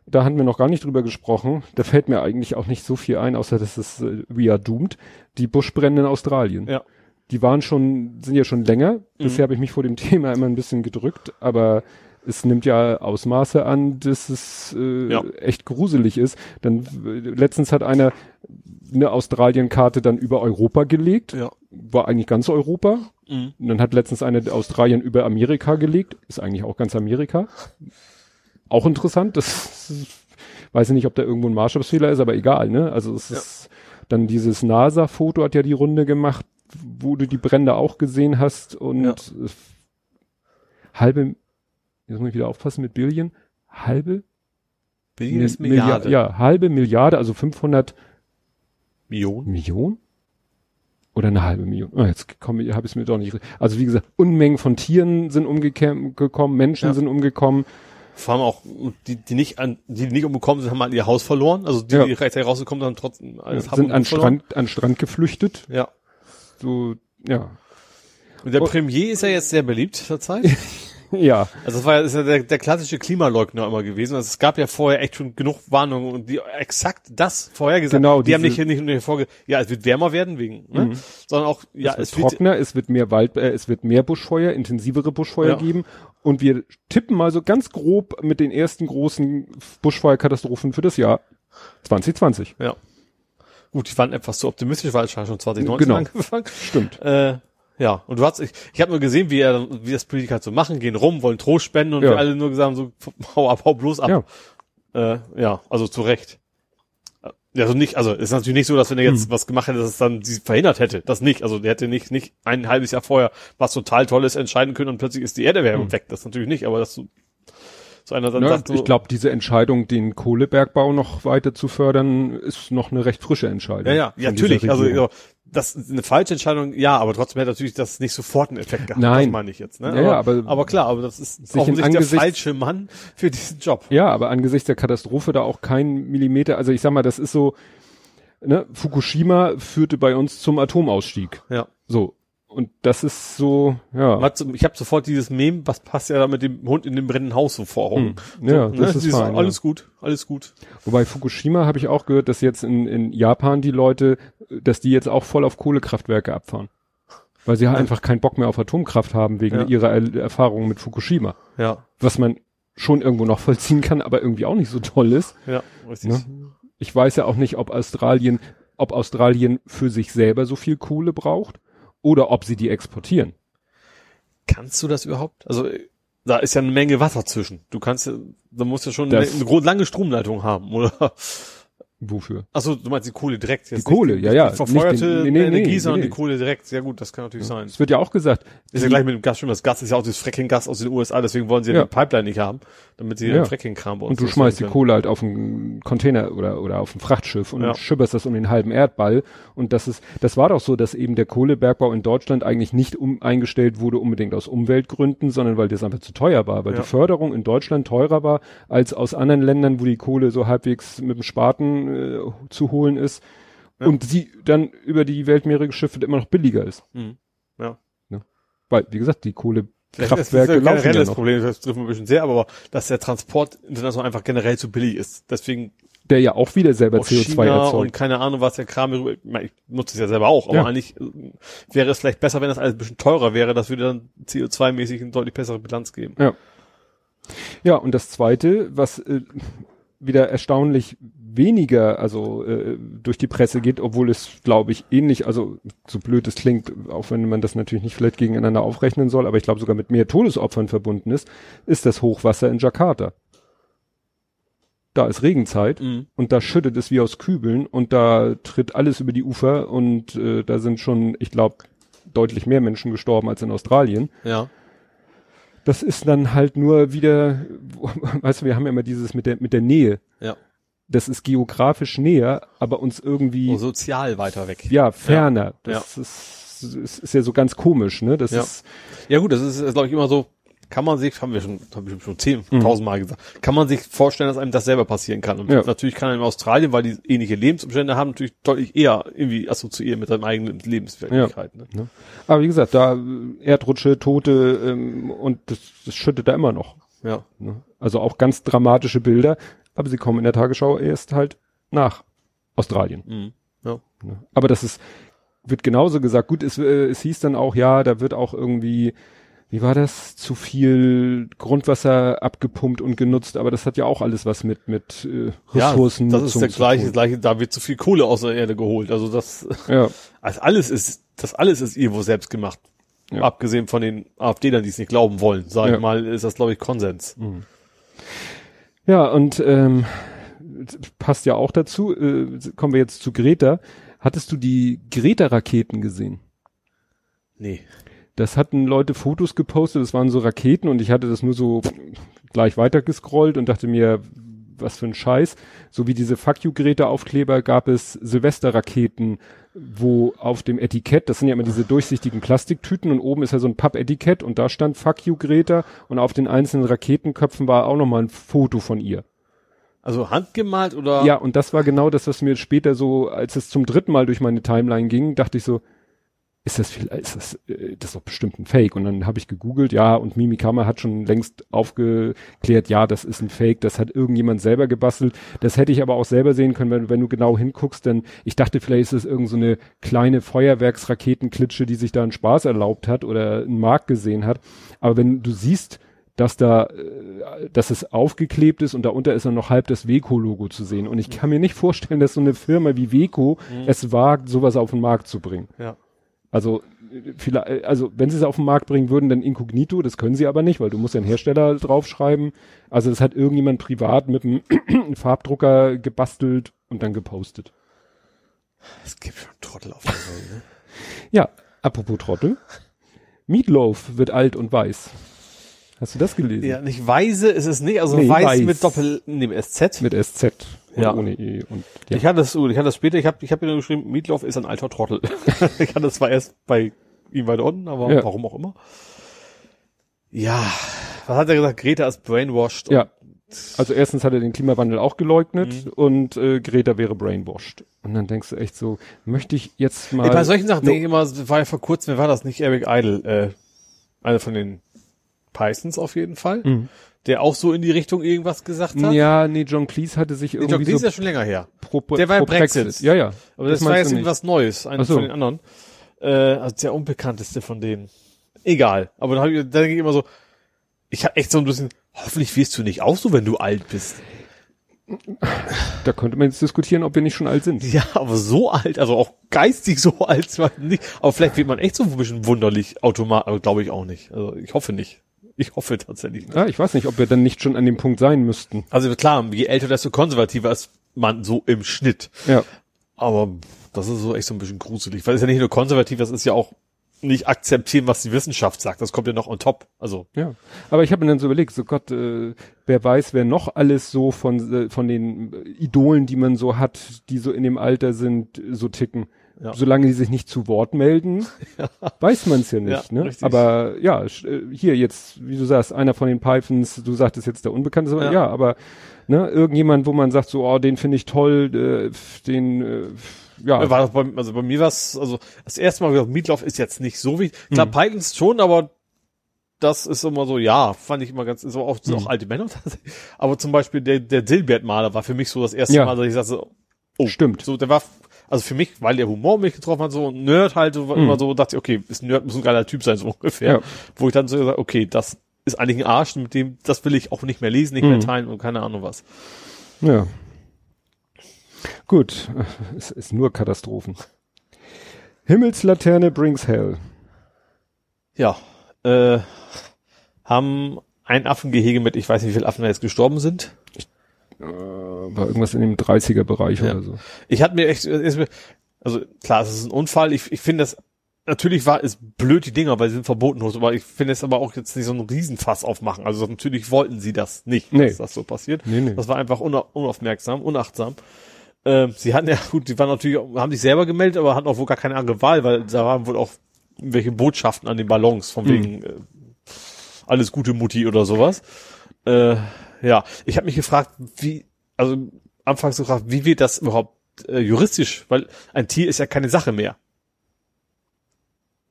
Da hatten wir noch gar nicht drüber gesprochen. Da fällt mir eigentlich auch nicht so viel ein, außer dass es äh, We Are Doomed. Die Buschbrände in Australien. Ja. Die waren schon, sind ja schon länger. Mhm. Bisher habe ich mich vor dem Thema immer ein bisschen gedrückt, aber es nimmt ja Ausmaße an, dass es äh, ja. echt gruselig ist. Dann äh, letztens hat einer eine Australien-Karte dann über Europa gelegt. Ja. War eigentlich ganz Europa. Mhm. Und dann hat letztens eine Australien über Amerika gelegt. Ist eigentlich auch ganz Amerika. Auch interessant. Das weiß ich nicht, ob da irgendwo ein Maßstabsfehler ist, aber egal, ne? Also es ja. ist dann dieses NASA-Foto hat ja die Runde gemacht, wo du die Brände auch gesehen hast und ja. halbe, jetzt muss ich wieder aufpassen mit Billion, halbe Billion Milliarde. Milliarde. Ja, halbe Milliarde, also 500 Millionen. Millionen? Oder eine halbe Million. Oh, jetzt komme habe ich es mir doch nicht. Also wie gesagt, Unmengen von Tieren sind umgekommen, Menschen ja. sind umgekommen. Vor allem auch die, die nicht an, die nicht umgekommen sind, haben halt ihr Haus verloren. Also die, ja. die rechtzeitig rausgekommen sind, haben trotzdem alles ja, sind an Strand, an Strand geflüchtet. Ja. So, ja. Und der oh. Premier ist ja jetzt sehr beliebt zurzeit. ja. Also das war ja, das ist ja der, der klassische Klimaleugner immer gewesen. Also es gab ja vorher echt schon genug Warnungen und die exakt das vorhergesagt. Genau, die haben nicht, nicht nur vorge, ja, es wird wärmer werden wegen, ne? sondern auch, ja, es wird es wird, trockener, es wird mehr Wald, äh, es wird mehr Buschfeuer, intensivere Buschfeuer Ja. geben und wir tippen mal so ganz grob mit den ersten großen Buschfeuerkatastrophen für das Jahr 2020. ja. Gut, die waren etwas zu optimistisch, weil es schon 2019 Genau. angefangen. Stimmt. Äh, ja, und du hast, ich, ich habe nur gesehen, wie er, wie das Politiker halt so machen, gehen rum, wollen Trost spenden und Ja. wir alle nur gesagt haben, so, hau ab, hau bloß ab. Ja. Äh, ja, also zu Recht. Ja, also nicht, also ist natürlich nicht so, dass wenn er jetzt Hm. was gemacht hätte, dass es dann sie verhindert hätte. Das nicht. Also der hätte nicht, nicht ein halbes Jahr vorher was total Tolles entscheiden können und plötzlich ist die Erderwärmung weg. Das natürlich nicht, aber dass du so einer dann Ja, sagt, so, Ne, ich glaube, diese Entscheidung, den Kohlebergbau noch weiter zu fördern, ist noch eine recht frische Entscheidung. ja, ja, ja, natürlich. Also Regierung. Das ist eine falsche Entscheidung, ja, aber trotzdem hätte natürlich das nicht sofort einen Effekt gehabt. Nein. Das meine ich jetzt. Ne? Ja, ja, aber- aber klar, aber das ist Sich offensichtlich der falsche Mann für diesen Job. Ja, aber angesichts der Katastrophe da auch kein Millimeter, also ich sag mal, das ist so, ne, Fukushima führte bei uns zum Atomausstieg. Ja. So. Und das ist so, ja. Ich habe sofort dieses Meme, was passt ja da mit dem Hund in dem brennenden Haus so vor Augen. Hm. Ja, so, das ist Dieses, fein, ja. Alles gut, alles gut. Wobei Fukushima habe ich auch gehört, dass jetzt in, in Japan die Leute, dass die jetzt auch voll auf Kohlekraftwerke abfahren. Weil sie halt einfach keinen Bock mehr auf Atomkraft haben wegen Ja. ihrer er Erfahrungen mit Fukushima. Ja, Was man schon irgendwo noch vollziehen kann, aber irgendwie auch nicht so toll ist. ja, richtig. Ne? Ich weiß ja auch nicht, ob Australien, ob Australien für sich selber so viel Kohle braucht oder ob sie die exportieren. Kannst du das überhaupt? Also da ist ja eine Menge Wasser zwischen. Du kannst ja, da musst du schon eine, Das- eine gro- lange Stromleitung haben, oder? Wofür? Achso, du meinst die Kohle direkt. Jetzt Die Kohle, nicht ja, ja. Die verfeuerte den- nee, nee, Energie, nee, sondern die Kohle direkt. Sehr gut, das kann natürlich sein. Es wird ja auch gesagt, Ist ja gleich mit dem Gas schon. Das Gas ist ja auch das Fracking-Gas aus den USA, deswegen wollen sie ja, Ja. die Pipeline nicht haben, damit sie Ja. den Fracking-Kram bei uns und du schmeißt die können. Kohle halt auf einen Container oder, oder auf ein Frachtschiff und Ja. schipperst das um den halben Erdball. Und das ist, das war doch so, dass eben der Kohlebergbau in Deutschland eigentlich nicht um, eingestellt wurde unbedingt aus Umweltgründen, sondern weil das einfach zu teuer war, weil Ja. die Förderung in Deutschland teurer war als aus anderen Ländern, wo die Kohle so halbwegs mit dem Spaten äh, zu holen ist. Ja. Und sie dann über die Weltmeere geschifft wird, immer noch billiger ist. Mhm. Ja. Weil, wie gesagt, die Vielleicht ist das Kohlekraftwerke ein ja generelles noch. Problem, das trifft ein bisschen sehr, aber dass der Transport international einfach generell zu billig ist. Deswegen Der ja auch wieder selber aus CO2 China erzeugt. und keine Ahnung, was der Kram ich, meine, ich nutze es ja selber auch, aber Ja. eigentlich äh, wäre es vielleicht besser, wenn das alles ein bisschen teurer wäre, das würde dann CO2-mäßig eine deutlich bessere Bilanz geben. Ja. Ja, und das zweite, was äh, wieder erstaunlich weniger, also äh, durch die Presse geht, obwohl es, glaube ich, ähnlich, also so blöd es klingt, auch wenn man das natürlich nicht vielleicht gegeneinander aufrechnen soll, aber ich glaube sogar mit mehr Todesopfern verbunden ist, ist das Hochwasser in Jakarta. Da ist Regenzeit Mhm. und da schüttet es wie aus Kübeln und da tritt alles über die Ufer und äh, da sind schon, ich glaube, deutlich mehr Menschen gestorben als in Australien. Ja. Das ist dann halt nur wieder, weißt du, wir haben ja immer dieses mit der, mit der Nähe. Ja. Das ist geografisch näher, aber uns irgendwie, Und sozial weiter weg. ja, ferner. Das ist, ist, ist ja so ganz komisch, ne? Das Ja. ist, Ja gut, das ist, ist glaube ich, immer so, kann man sich, haben wir schon, haben wir schon zehn, Mhm. tausendmal gesagt, kann man sich vorstellen, dass einem das selber passieren kann. Und Ja. natürlich kann einem in Australien, weil die ähnliche Lebensumstände haben, natürlich deutlich eher irgendwie assoziieren mit seinem eigenen Lebenswirklichkeit. Ne? ne? Aber wie gesagt, da Erdrutsche, Tote ähm, und das, das schüttet da immer noch. Ja. Ne? Also auch ganz dramatische Bilder, aber sie kommen in der Tagesschau erst halt nach Australien. Mhm. Ja. Ne? Aber das ist, wird genauso gesagt. Gut, es, äh, es hieß dann auch, ja, da wird auch irgendwie, wie war das, zu viel Grundwasser abgepumpt und genutzt, aber das hat ja auch alles was mit, mit äh, Ressourcen. Ja, das ist der gleiche, gleiche, da wird zu viel Kohle aus der Erde geholt. Also das, Ja, also alles ist, das alles ist irgendwo selbst gemacht. Ja. Abgesehen von den AfD-Lern, die es nicht glauben wollen, sag Ja. ich mal, ist das, glaube ich, Konsens. Ja und ähm, passt ja auch dazu, äh, kommen wir jetzt zu Greta. Hattest du die Greta-Raketen gesehen? Nee. Das hatten Leute Fotos gepostet, das waren so Raketen und ich hatte das nur so gleich weitergescrollt und dachte mir, was für ein Scheiß. So wie diese Fuck you Greta Aufkleber gab es Silvesterraketen, wo auf dem Etikett, das sind ja immer diese durchsichtigen Plastiktüten und oben ist ja so ein Pappetikett und da stand Fuck you Greta und auf den einzelnen Raketenköpfen war auch nochmal ein Foto von ihr. Also handgemalt oder? Ja, und das war genau das, was mir später so, als es zum dritten Mal durch meine Timeline ging, dachte ich so, ist das viel, ist das, äh, das ist doch bestimmt ein Fake. Und dann habe ich gegoogelt, ja, und Mimikama hat schon längst aufgeklärt, ja, das ist ein Fake, das hat irgendjemand selber gebastelt. Das hätte ich aber auch selber sehen können, wenn, wenn du genau hinguckst, denn ich dachte, vielleicht ist es irgend so eine kleine Feuerwerksraketenklitsche, die sich da einen Spaß erlaubt hat oder einen Markt gesehen hat. Aber wenn du siehst, dass da, äh, dass es aufgeklebt ist und darunter ist dann noch halb das Weco-Logo zu sehen. Und ich kann mir nicht vorstellen, dass so eine Firma wie Weco mhm. es wagt, sowas auf den Markt zu bringen. Ja. Also vielleicht, also wenn sie es auf den Markt bringen würden, dann inkognito, das können sie aber nicht, weil du musst ja einen Hersteller draufschreiben. Also das hat irgendjemand privat mit einem Farbdrucker gebastelt und dann gepostet. Es gibt schon Trottel auf der Welt, ne? Ja, apropos Trottel. Meatloaf wird alt und weiß. Hast du das gelesen? Ja, nicht weise ist es nicht, also nee, weiß, weiß, mit Doppel, nee, mit SZ. Mit SZ ja. ohne E. Und, ja. Ich hatte das, ich hatte das später, ich habe ich hab mir geschrieben, Mietloff ist ein alter Trottel. ich hatte das zwar erst bei ihm weiter unten, aber ja. warum auch immer. Ja, was hat er gesagt? Greta ist brainwashed. Ja. Also erstens hat er den Klimawandel auch geleugnet mhm. und äh, Greta wäre brainwashed. Und dann denkst du echt so, möchte ich jetzt mal. Ey, bei solchen Sachen no denke ich immer, war ja vor kurzem, wer war das nicht? Eric Idle, äh, einer von den Pythons auf jeden Fall. Mhm der auch so in die Richtung irgendwas gesagt hat? Ja, nee, John Cleese hatte sich irgendwie nee, John Cleese so ist ja schon länger her. Pro, der war ja Brexit. Brexit. Ja, ja. Aber das, das war jetzt irgendwas Neues, einer so. von den anderen. Äh, also der unbekannteste von denen. Egal. Aber dann, hab ich, dann denke ich immer so, ich habe echt so ein bisschen, hoffentlich wirst du nicht auch so, wenn du alt bist. Da könnte man jetzt diskutieren, ob wir nicht schon alt sind. Ja, aber so alt, also auch geistig so alt nicht. Aber vielleicht wird man echt so ein bisschen wunderlich automatisch, aber glaube ich auch nicht. Also ich hoffe nicht. Ich hoffe tatsächlich nicht. Ja, ich weiß nicht, ob wir dann nicht schon an dem Punkt sein müssten. Also klar, je älter, desto konservativer ist man so im Schnitt. Ja. Aber das ist so echt so ein bisschen gruselig, weil es ist ja nicht nur konservativ, das ist ja auch nicht akzeptieren, was die Wissenschaft sagt. Das kommt ja noch on top. Also ja, aber ich habe mir dann so überlegt, so Gott, äh, wer weiß, wer noch alles so von äh, von den Idolen, die man so hat, die so in dem Alter sind, so ticken. Ja. Solange die sich nicht zu Wort melden, ja. weiß man es ja nicht. Ja, ne? Aber ja, äh, hier jetzt, wie du sagst, einer von den Pythons, du sagtest jetzt der Unbekannte, ja. ja, aber ne, irgendjemand, wo man sagt, so, oh, den finde ich toll, äh, den äh, ja. War bei, also bei mir was, also das erste Mal gesagt, Meatloaf ist jetzt nicht so wie, klar, mhm. Pythons schon, aber das ist immer so, ja, fand ich immer ganz, so auch, mhm. auch alte Männer. aber zum Beispiel der, der Dilbert-Maler war für mich so das erste ja. Mal, dass ich sagte, oh, stimmt. So, der war also für mich, weil der Humor mich getroffen hat, so ein Nerd halt, so, mhm. immer so, dachte ich, okay, ist Nerd, muss ein geiler Typ sein, so ungefähr. Ja. Wo ich dann so gesagt, okay, das ist eigentlich ein Arsch, mit dem, das will ich auch nicht mehr lesen, nicht mhm. mehr teilen und keine Ahnung was. Ja. Gut, es ist nur Katastrophen. Himmelslaterne brings hell. Ja, äh, haben ein Affengehege mit, ich weiß nicht, wie viele Affen da jetzt gestorben sind. War irgendwas in dem 30er Bereich ja. oder so. Ich hatte mir echt, also klar, es ist ein Unfall. Ich, ich finde das, natürlich war es blöd, die Dinger, weil sie sind verboten, aber ich finde es aber auch jetzt nicht so ein Riesenfass aufmachen. Also natürlich wollten sie das nicht, nee. dass das so passiert. Nee, nee. Das war einfach unaufmerksam, unachtsam. Ähm, sie hatten ja, gut, die waren natürlich, haben sich selber gemeldet, aber hatten auch wohl gar keine andere Wahl, weil da waren wohl auch welche Botschaften an den Ballons, von mhm. wegen äh, alles gute Mutti oder sowas. Äh, ja, ich habe mich gefragt, wie, also anfangs gefragt, wie wird das überhaupt äh, juristisch, weil ein Tier ist ja keine Sache mehr.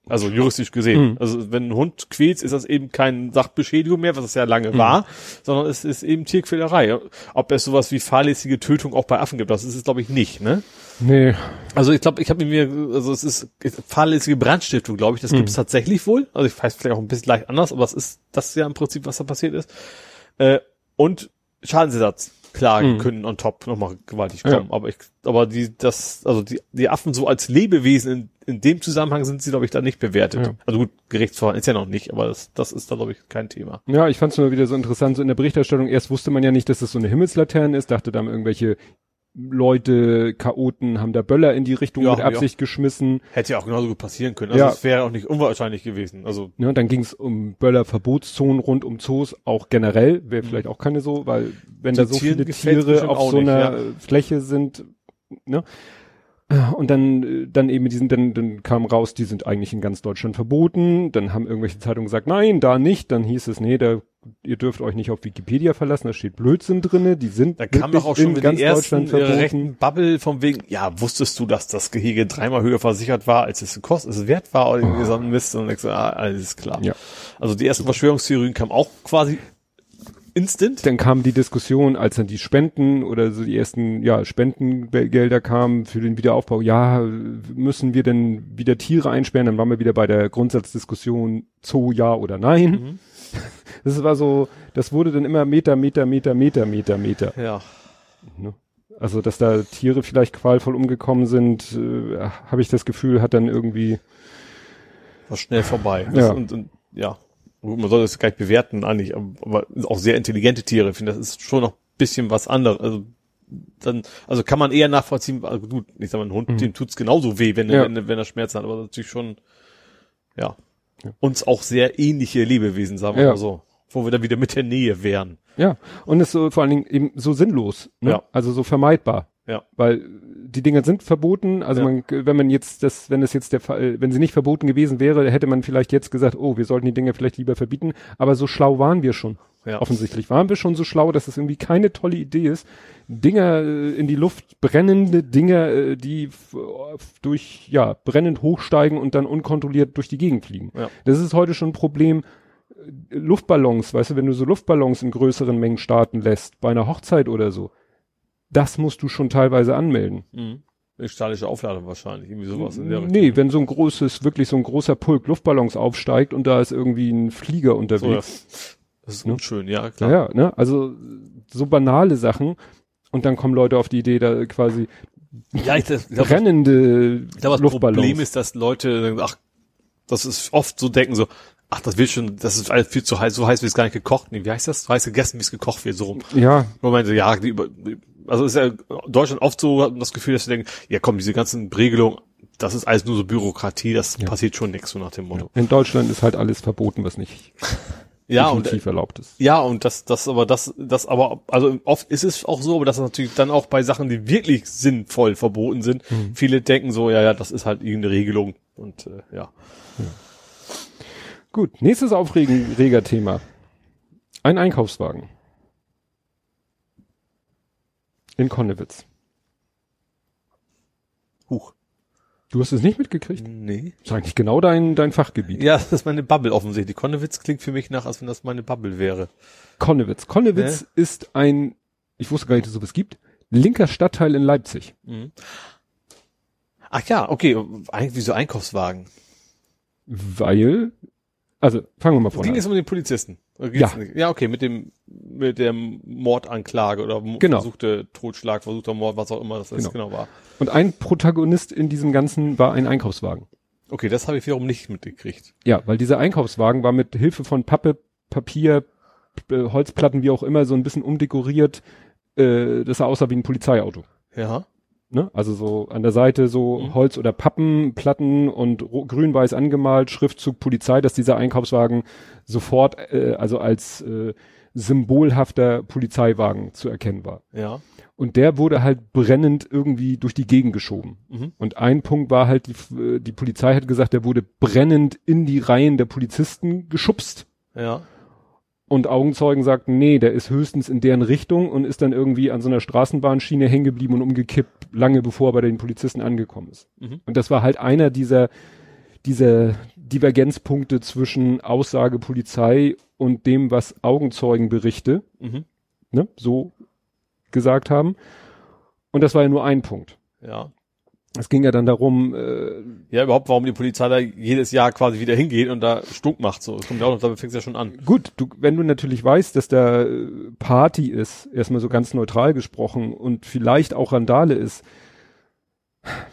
Also juristisch gesehen. Mhm. Also wenn ein Hund quält, ist das eben keine Sachbeschädigung mehr, was es ja lange mhm. war, sondern es ist eben Tierquälerei. Ob es sowas wie fahrlässige Tötung auch bei Affen gibt, das ist es glaube ich nicht, ne? Nee. Also ich glaube, ich habe mir, also es ist fahrlässige Brandstiftung, glaube ich, das mhm. gibt es tatsächlich wohl. Also ich weiß vielleicht auch ein bisschen leicht anders, aber es ist das ist ja im Prinzip, was da passiert ist. Äh, und Schadensersatz klagen mhm. können on top nochmal gewaltig kommen. Ja. Aber ich, aber die, das, also die, die Affen so als Lebewesen in, in dem Zusammenhang sind sie, glaube ich, da nicht bewertet. Ja. Also gut, Gerichtsverfahren ist ja noch nicht, aber das, das ist da, glaube ich, kein Thema. Ja, ich fand es nur wieder so interessant, so in der Berichterstattung, erst wusste man ja nicht, dass das so eine Himmelslaterne ist, dachte da irgendwelche Leute, Chaoten haben da Böller in die Richtung ja, mit Absicht ja. geschmissen. Hätte ja auch genauso gut passieren können. Also ja. es wäre auch nicht unwahrscheinlich gewesen. Also ja, dann ging es um Böller-Verbotszonen rund um Zoos, auch generell, wäre mhm. vielleicht auch keine so, weil wenn so da so viele Tiere auf so einer ja. Fläche sind, ne? Und dann, dann eben diesen, dann, dann kam raus, die sind eigentlich in ganz Deutschland verboten. Dann haben irgendwelche Zeitungen gesagt, nein, da nicht. Dann hieß es, nee, da, ihr dürft euch nicht auf Wikipedia verlassen, da steht Blödsinn drinne. Die sind da kam doch auch schon in ganz Deutschland verboten. rechten Bubble von wegen, ja, wusstest du, dass das Gehege dreimal höher versichert war, als es kostet, es wert war oder irgendwie oh. so ein Mist und ich so, ah, alles klar. Ja. Also die ersten Verschwörungstheorien kamen auch quasi instant. Dann kam die Diskussion, als dann die Spenden oder so die ersten ja, Spendengelder kamen für den Wiederaufbau. Ja, müssen wir denn wieder Tiere einsperren? Dann waren wir wieder bei der Grundsatzdiskussion Zoo ja oder nein. Mhm. Das war so, das wurde dann immer Meter, Meter, Meter, Meter, Meter, Meter. Ja. Ne? Also, dass da Tiere vielleicht qualvoll umgekommen sind, äh, habe ich das Gefühl, hat dann irgendwie war schnell vorbei. Das ja. Und, und, ja man soll das gar nicht bewerten eigentlich, aber auch sehr intelligente Tiere. Ich finde, das ist schon noch bisschen was anderes. Also dann, also kann man eher nachvollziehen, also gut, ich sag mal, ein Hund, mhm. dem tut's genauso weh, wenn, ja. wenn, wenn er Schmerzen hat, aber natürlich schon, ja, ja, uns auch sehr ähnliche Lebewesen, sagen wir ja. mal so. Wo wir dann wieder mit der Nähe wären. Ja, und es ist so vor allen Dingen eben so sinnlos, ne? Ja. Also so vermeidbar. Ja. Weil die Dinger sind verboten. Also ja. man, wenn man jetzt das, wenn es jetzt der Fall, wenn sie nicht verboten gewesen wäre, hätte man vielleicht jetzt gesagt, oh, wir sollten die Dinge vielleicht lieber verbieten. Aber so schlau waren wir schon. Ja. Offensichtlich waren wir schon so schlau, dass es irgendwie keine tolle Idee ist, Dinger äh, in die Luft, brennende Dinger, äh, die durch, ja, brennend hochsteigen und dann unkontrolliert durch die Gegend fliegen. Ja. Das ist heute schon ein Problem. Luftballons, weißt du, wenn du so Luftballons in größeren Mengen starten lässt, bei einer Hochzeit oder so, das musst du schon teilweise anmelden. Mhm. Eine statische Aufladung wahrscheinlich, irgendwie sowas in der Richtung. Nee, wenn so ein großes, wirklich so ein großer Pulk Luftballons aufsteigt und da ist irgendwie ein Flieger unterwegs. So, das ist ne? unschön, ja, klar. Ja, ne? Also so banale Sachen und dann kommen Leute auf die Idee, da quasi ja, ich, das, ich glaub, brennende ich glaube, das Problem ist, dass Leute, ach, das ist oft so denken so, ach, das will schon, das ist alles viel zu heiß, so heiß wie es gar nicht gekocht. Nee, wie heißt das? So heiß gegessen, wie es gekocht wird, so rum. Ja. Moment, ja, die, also ist ja Deutschland oft so das Gefühl, dass sie denken, ja komm, diese ganzen Regelungen, das ist alles nur so Bürokratie, das ja. passiert schon nichts, so nach dem Motto. In Deutschland ist halt alles verboten, was nicht ja, und, erlaubt ist. Ja, und das, das, aber das, das, aber, also oft ist es auch so, aber das ist natürlich dann auch bei Sachen, die wirklich sinnvoll verboten sind. Mhm. Viele denken so, ja, ja, das ist halt irgendeine Regelung und äh, ja. ja. Gut, nächstes Aufreger-Thema. Ein Einkaufswagen. In Konnewitz. Huch. Du hast es nicht mitgekriegt? Nee. Das ist eigentlich genau dein, dein Fachgebiet. Ja, das ist meine Bubble offensichtlich. Konnewitz klingt für mich nach, als wenn das meine Bubble wäre. Konnewitz. Konnewitz äh? ist ein, ich wusste gar nicht, dass es sowas gibt, linker Stadtteil in Leipzig. Mhm. Ach ja, okay. Eigentlich wie so Einkaufswagen. Weil also fangen wir mal vorne an. Ging es um den Polizisten? Ja. Ja, okay, mit dem mit der Mordanklage oder genau. versuchte Totschlag, versuchter Mord, was auch immer das genau. genau war. Und ein Protagonist in diesem Ganzen war ein Einkaufswagen. Okay, das habe ich wiederum nicht mitgekriegt. Ja, weil dieser Einkaufswagen war mit Hilfe von Pappe, Papier, Holzplatten, wie auch immer, so ein bisschen umdekoriert. Äh, das sah außer wie ein Polizeiauto. Ja. Ne? Also so an der Seite so mhm. Holz- oder Pappenplatten und grün-weiß angemalt, Schriftzug Polizei, dass dieser Einkaufswagen sofort äh, also als äh, symbolhafter Polizeiwagen zu erkennen war. Ja. Und der wurde halt brennend irgendwie durch die Gegend geschoben. Mhm. Und ein Punkt war halt, die, die Polizei hat gesagt, der wurde brennend in die Reihen der Polizisten geschubst. Ja. Und Augenzeugen sagten, nee, der ist höchstens in deren Richtung und ist dann irgendwie an so einer Straßenbahnschiene hängen geblieben und umgekippt, lange bevor er bei den Polizisten angekommen ist. Mhm. Und das war halt einer dieser, dieser Divergenzpunkte zwischen Aussage Polizei und dem, was Augenzeugenberichte, mhm. ne, so gesagt haben. Und das war ja nur ein Punkt. Ja. Es ging ja dann darum, äh, ja überhaupt, warum die Polizei da jedes Jahr quasi wieder hingeht und da Stunk macht. So, das kommt ja auch noch, damit fängt ja schon an. Gut, du, wenn du natürlich weißt, dass da äh, Party ist, erstmal so ganz neutral gesprochen und vielleicht auch Randale ist,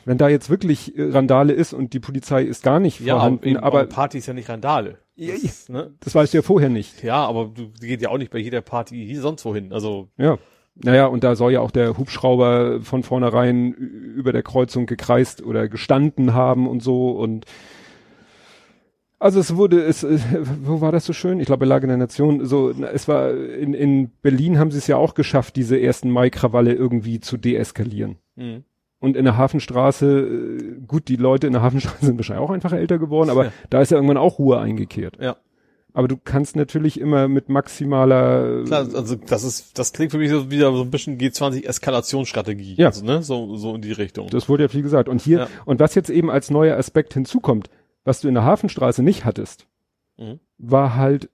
wenn da jetzt wirklich äh, Randale ist und die Polizei ist gar nicht ja, vorhanden, aber, aber Party ist ja nicht Randale. Das, ne? das weißt du ja vorher nicht. Ja, aber du geht ja auch nicht bei jeder Party hier sonst wohin. Also ja. Naja, und da soll ja auch der Hubschrauber von vornherein über der Kreuzung gekreist oder gestanden haben und so und also es wurde, es, äh, wo war das so schön? Ich glaube, Lage der Nation, so, es war, in, in Berlin haben sie es ja auch geschafft, diese ersten Mai-Krawalle irgendwie zu deeskalieren. Mhm. Und in der Hafenstraße, äh, gut, die Leute in der Hafenstraße sind wahrscheinlich auch einfach älter geworden, aber ja. da ist ja irgendwann auch Ruhe eingekehrt. Ja. Aber du kannst natürlich immer mit maximaler. Klar, also das ist, das klingt für mich so wieder so ein bisschen G20-Eskalationsstrategie. Ja. Also, ne? So, so in die Richtung. Das wurde ja viel gesagt. Und hier, ja. und was jetzt eben als neuer Aspekt hinzukommt, was du in der Hafenstraße nicht hattest, mhm. war halt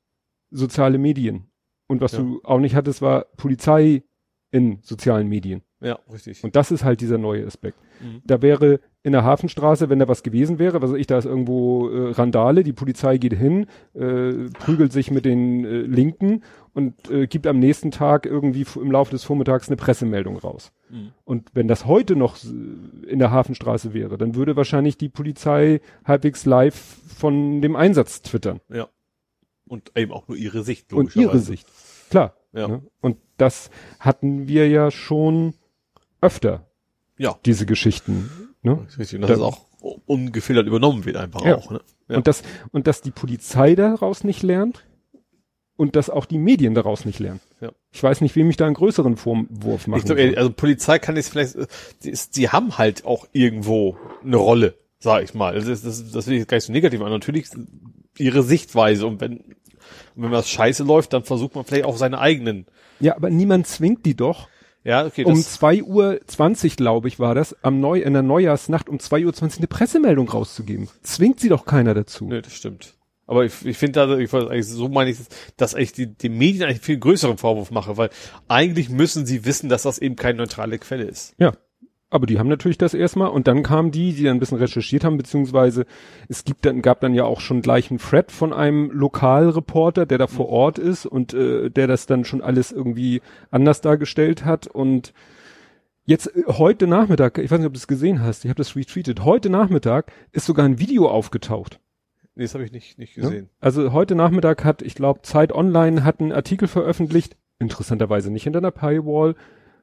soziale Medien. Und was ja. du auch nicht hattest, war Polizei in sozialen Medien. Ja, richtig. Und das ist halt dieser neue Aspekt. Mhm. Da wäre in der Hafenstraße, wenn da was gewesen wäre, was weiß ich, da ist irgendwo äh, Randale, die Polizei geht hin, äh, prügelt sich mit den äh, Linken und äh, gibt am nächsten Tag irgendwie im Laufe des Vormittags eine Pressemeldung raus. Mhm. Und wenn das heute noch in der Hafenstraße wäre, dann würde wahrscheinlich die Polizei halbwegs live von dem Einsatz twittern. Ja. Und eben auch nur ihre Sicht. Und ihre Sicht. Klar. Ja. Ne? Und das hatten wir ja schon öfter. Ja. Diese Geschichten. Ne? Richtig. Und das da, ist auch ungefiltert übernommen wird einfach ja. auch. Ne? Ja. Und das, und dass die Polizei daraus nicht lernt und dass auch die Medien daraus nicht lernen. Ja. Ich weiß nicht, wem ich da einen größeren Vorwurf machen ich glaub, Also Polizei kann jetzt vielleicht, die, die haben halt auch irgendwo eine Rolle, sag ich mal. Das, ist, das, das will ich jetzt gar nicht so negativ an. Natürlich ihre Sichtweise und wenn, wenn was scheiße läuft, dann versucht man vielleicht auch seine eigenen. Ja, aber niemand zwingt die doch, ja, okay. Um zwei Uhr, zwanzig, glaube ich, war das, am Neu in der Neujahrsnacht um zwei Uhr zwanzig eine Pressemeldung rauszugeben. Zwingt sie doch keiner dazu. Nee, das stimmt. Aber ich, ich finde da, ich, eigentlich, so meine ich, dass ich die, die Medien eigentlich viel größeren Vorwurf mache, weil eigentlich müssen sie wissen, dass das eben keine neutrale Quelle ist. Ja. Aber die haben natürlich das erstmal und dann kamen die, die dann ein bisschen recherchiert haben, beziehungsweise es gibt dann, gab dann ja auch schon gleich einen Thread von einem Lokalreporter, der da vor mhm. Ort ist und äh, der das dann schon alles irgendwie anders dargestellt hat und jetzt äh, heute Nachmittag, ich weiß nicht, ob du es gesehen hast, ich habe das retweetet, heute Nachmittag ist sogar ein Video aufgetaucht. Nee, das habe ich nicht, nicht gesehen. Ja? Also heute Nachmittag hat, ich glaube, Zeit Online hat einen Artikel veröffentlicht, interessanterweise nicht hinter einer Paywall,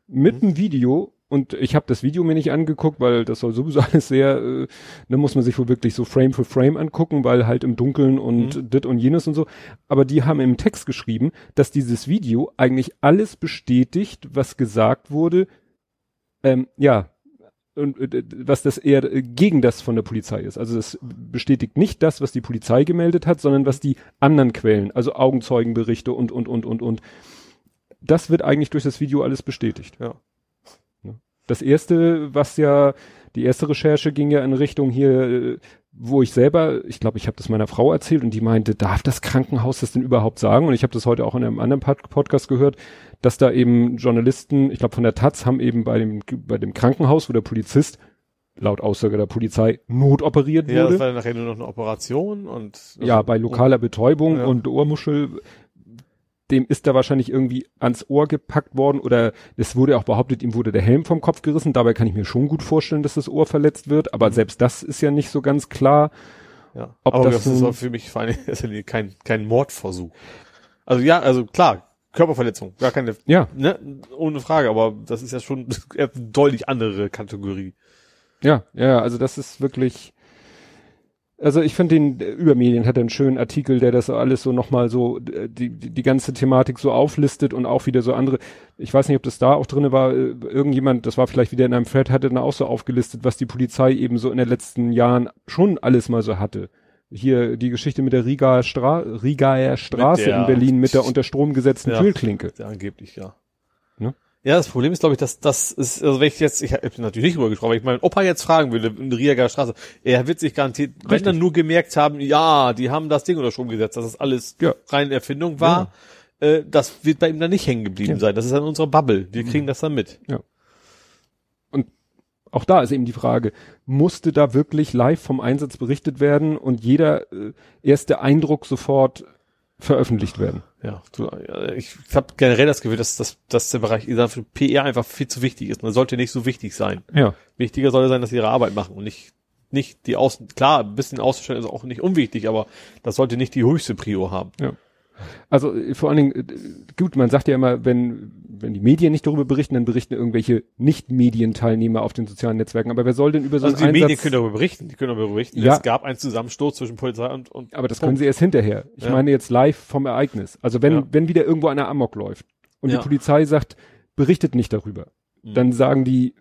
mit mhm. einem Video und ich habe das Video mir nicht angeguckt, weil das soll sowieso alles sehr, äh, da muss man sich wohl wirklich so Frame für Frame angucken, weil halt im Dunkeln und mhm. dit und jenes und so. Aber die haben im Text geschrieben, dass dieses Video eigentlich alles bestätigt, was gesagt wurde, ähm, ja, und äh, was das eher äh, gegen das von der Polizei ist. Also das bestätigt nicht das, was die Polizei gemeldet hat, sondern was die anderen Quellen, also Augenzeugenberichte und und und und und. Das wird eigentlich durch das Video alles bestätigt. Ja. Das erste, was ja, die erste Recherche ging ja in Richtung hier, wo ich selber, ich glaube, ich habe das meiner Frau erzählt und die meinte, darf das Krankenhaus das denn überhaupt sagen? Und ich habe das heute auch in einem anderen Podcast gehört, dass da eben Journalisten, ich glaube von der Taz, haben eben bei dem, bei dem Krankenhaus, wo der Polizist laut Aussage der Polizei notoperiert wurde. Ja, das war nachher nur noch eine Operation und ja, bei lokaler Betäubung ja. und Ohrmuschel dem ist da wahrscheinlich irgendwie ans Ohr gepackt worden oder es wurde auch behauptet, ihm wurde der Helm vom Kopf gerissen. Dabei kann ich mir schon gut vorstellen, dass das Ohr verletzt wird, aber mhm. selbst das ist ja nicht so ganz klar. Ja, ob aber das, das ist für mich vor allem kein, kein Mordversuch. Also ja, also klar, Körperverletzung, gar keine, ja. ne, ohne Frage, aber das ist ja schon eine deutlich andere Kategorie. Ja, ja, also das ist wirklich, also ich finde den äh, Übermedien hat einen schönen Artikel, der das alles so nochmal so äh, die, die, die ganze Thematik so auflistet und auch wieder so andere. Ich weiß nicht, ob das da auch drinne war. Äh, irgendjemand, das war vielleicht wieder in einem Thread, hatte dann auch so aufgelistet, was die Polizei eben so in den letzten Jahren schon alles mal so hatte. Hier die Geschichte mit der Rigaer, Stra Rigaer Straße der, in Berlin mit der unter Strom gesetzten ja, Türklinke. Ja, angeblich, ja. Ja, das Problem ist, glaube ich, dass das ist, also wenn ich jetzt, ich habe natürlich nicht drüber gesprochen, wenn ich meinen Opa jetzt fragen würde, in der Rieger Straße, er wird sich garantiert, Richtig. wenn dann nur gemerkt haben, ja, die haben das Ding unter Strom gesetzt, dass das alles ja. rein Erfindung war, ja. äh, das wird bei ihm dann nicht hängen geblieben ja. sein. Das ist dann unsere Bubble. Wir mhm. kriegen das dann mit. Ja. Und auch da ist eben die Frage, musste da wirklich live vom Einsatz berichtet werden und jeder äh, erste Eindruck sofort veröffentlicht werden. Ja, du, ich habe generell das Gefühl, dass, dass, dass der Bereich für PR einfach viel zu wichtig ist. Man sollte nicht so wichtig sein. Ja. Wichtiger soll sein, dass sie ihre Arbeit machen und nicht nicht die Außen, klar, ein bisschen auszustellen ist auch nicht unwichtig, aber das sollte nicht die höchste Prio haben. Ja. Also äh, vor allen Dingen, äh, gut, man sagt ja immer, wenn, wenn die Medien nicht darüber berichten, dann berichten irgendwelche Nicht-Medienteilnehmer auf den sozialen Netzwerken. Aber wer soll denn über so also einen die Einsatz Medien können darüber berichten, die können darüber berichten. Ja. Es gab einen Zusammenstoß zwischen Polizei und, und Aber das Punkt. können sie erst hinterher. Ich ja. meine jetzt live vom Ereignis. Also wenn, ja. wenn wieder irgendwo einer Amok läuft und ja. die Polizei sagt, berichtet nicht darüber, mhm. dann sagen die,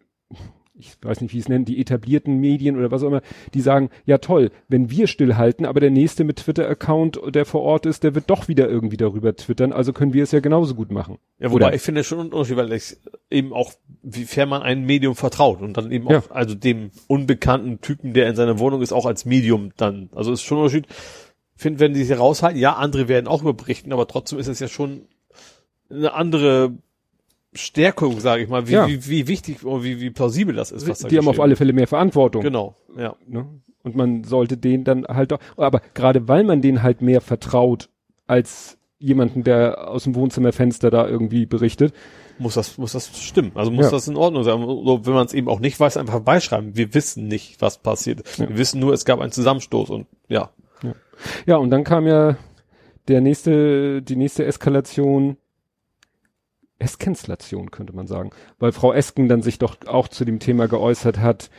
ich weiß nicht, wie es nennen, die etablierten Medien oder was auch immer, die sagen, ja toll, wenn wir stillhalten, aber der nächste mit Twitter-Account, der vor Ort ist, der wird doch wieder irgendwie darüber twittern, also können wir es ja genauso gut machen. Ja, wobei oder? ich finde schon Unterschied, weil ich eben auch, wiefern man einem Medium vertraut und dann eben auch, ja. also dem unbekannten Typen, der in seiner Wohnung ist, auch als Medium dann, also ist schon ein Unterschied. Ich finde, wenn die sich raushalten, ja, andere werden auch überberichten, aber trotzdem ist es ja schon eine andere Stärkung, sage ich mal, wie, ja. wie, wie wichtig oder wie, wie plausibel das ist. Was da die haben auf alle Fälle mehr Verantwortung. Genau, ja. Ne? Und man sollte den dann halt doch, aber gerade weil man den halt mehr vertraut als jemanden, der aus dem Wohnzimmerfenster da irgendwie berichtet, muss das, muss das stimmen. Also muss ja. das in Ordnung sein. Oder wenn man es eben auch nicht weiß, einfach beischreiben. Wir wissen nicht, was passiert. Ja. Wir wissen nur, es gab einen Zusammenstoß und ja. ja. Ja, und dann kam ja der nächste, die nächste Eskalation Eskenslation, könnte man sagen. Weil Frau Esken dann sich doch auch zu dem Thema geäußert hat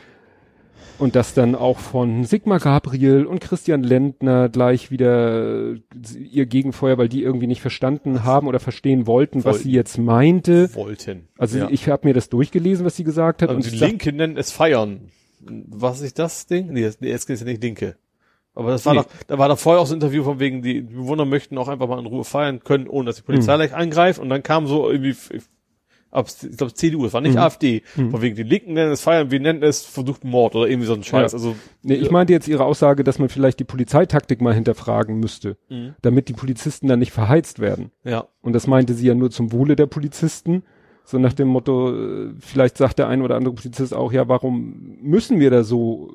und das dann auch von Sigmar Gabriel und Christian Lendner gleich wieder ihr Gegenfeuer, weil die irgendwie nicht verstanden haben oder verstehen wollten, wollten. was sie jetzt meinte. Wollten. Also ja. ich habe mir das durchgelesen, was sie gesagt hat. Also und die Linke nennen es feiern. Was ist das Ding? Nee, die Esken ist ja nicht Linke. Aber das war nee. doch, da war doch vorher auch so ein Interview von wegen, die Bewohner möchten auch einfach mal in Ruhe feiern können, ohne dass die Polizei mhm. gleich eingreift. Und dann kam so irgendwie, ich glaube CDU, es war nicht mhm. AfD, mhm. von wegen die Linken nennen es feiern, wir nennen es versuchten Mord oder irgendwie so ein Scheiß. Ja. Also nee, ich meinte jetzt ihre Aussage, dass man vielleicht die Polizeitaktik mal hinterfragen müsste, mhm. damit die Polizisten dann nicht verheizt werden. Ja. Und das meinte sie ja nur zum Wohle der Polizisten. So nach dem Motto, äh, vielleicht sagt der ein oder andere Polizist auch, ja, warum müssen wir da so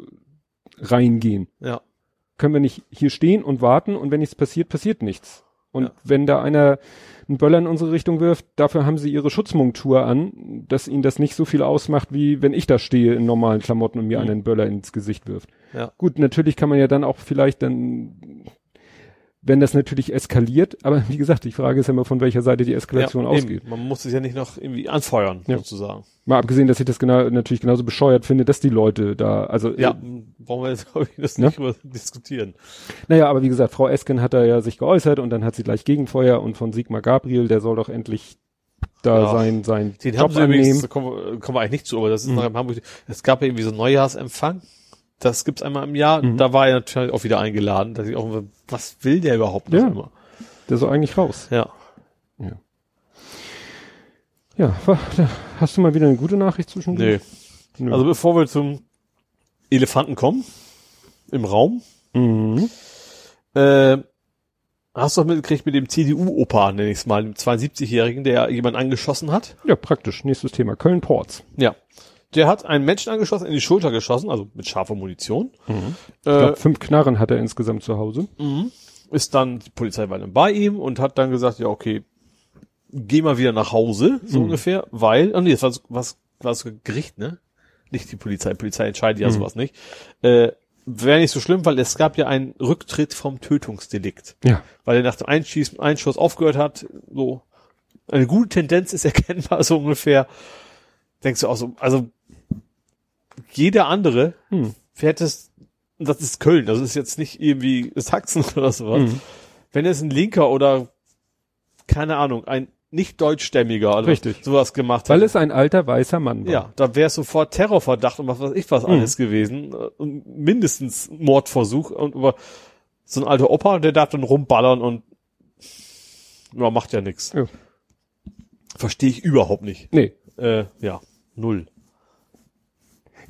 reingehen? Ja können wir nicht hier stehen und warten und wenn nichts passiert, passiert nichts. Und ja. wenn da einer einen Böller in unsere Richtung wirft, dafür haben sie ihre Schutzmontur an, dass ihnen das nicht so viel ausmacht, wie wenn ich da stehe in normalen Klamotten und mir mhm. einen Böller ins Gesicht wirft. Ja. Gut, natürlich kann man ja dann auch vielleicht dann wenn das natürlich eskaliert, aber wie gesagt, die Frage ist ja immer, von welcher Seite die Eskalation ja, ausgeht. Man muss es ja nicht noch irgendwie anfeuern, ja. sozusagen. Mal abgesehen, dass ich das genau, natürlich genauso bescheuert finde, dass die Leute da, also. Ja, äh, brauchen wir jetzt, glaube ich, das ne? nicht über diskutieren. Naja, aber wie gesagt, Frau Esken hat da ja sich geäußert und dann hat sie gleich Gegenfeuer und von Sigmar Gabriel, der soll doch endlich da ja. sein, sein Den Job haben sie annehmen. Übrigens, da kommen, kommen wir eigentlich nicht zu, aber das ist mhm. noch in Hamburg. Es gab ja irgendwie so einen Neujahrsempfang das gibt's einmal im Jahr. Mhm. Da war er natürlich auch wieder eingeladen, dass ich auch, was will der überhaupt noch ja, immer? Der soll eigentlich raus. Ja. Ja. Ja, hast du mal wieder eine gute Nachricht zwischen Nee. Nö. Also bevor wir zum Elefanten kommen, im Raum, mhm. äh, hast du doch mitgekriegt mit dem CDU-Opa, nenne ich es mal, dem 72-Jährigen, der jemand angeschossen hat? Ja, praktisch. Nächstes Thema. Köln-Ports. Ja. Der hat einen Menschen angeschossen, in die Schulter geschossen, also mit scharfer Munition. Mhm. Ich glaub, äh, fünf Knarren hat er insgesamt zu Hause. Mhm. Ist dann die Polizei war dann bei ihm und hat dann gesagt, ja okay, geh mal wieder nach Hause, so mhm. ungefähr, weil, oh nee, das war was, war so Gericht, ne? Nicht die Polizei, Polizei entscheidet ja mhm. sowas nicht. Äh, Wäre nicht so schlimm, weil es gab ja einen Rücktritt vom Tötungsdelikt. Ja. Weil er nach dem Einschießen, Einschuss aufgehört hat, so eine gute Tendenz ist erkennbar, so ungefähr. Denkst du auch so, also jeder andere hm. fährt es, das ist Köln, das ist jetzt nicht irgendwie Sachsen oder sowas. Hm. Wenn es ein Linker oder keine Ahnung, ein nicht deutschstämmiger oder Richtig. sowas gemacht hat. Weil es ein alter weißer Mann war. Ja, da wäre sofort Terrorverdacht und was weiß ich was mhm. alles gewesen. Und mindestens Mordversuch. Und über so ein alter Opa, der darf dann rumballern und ja, macht ja nichts. Ja. Verstehe ich überhaupt nicht. Nee. Äh, ja, null.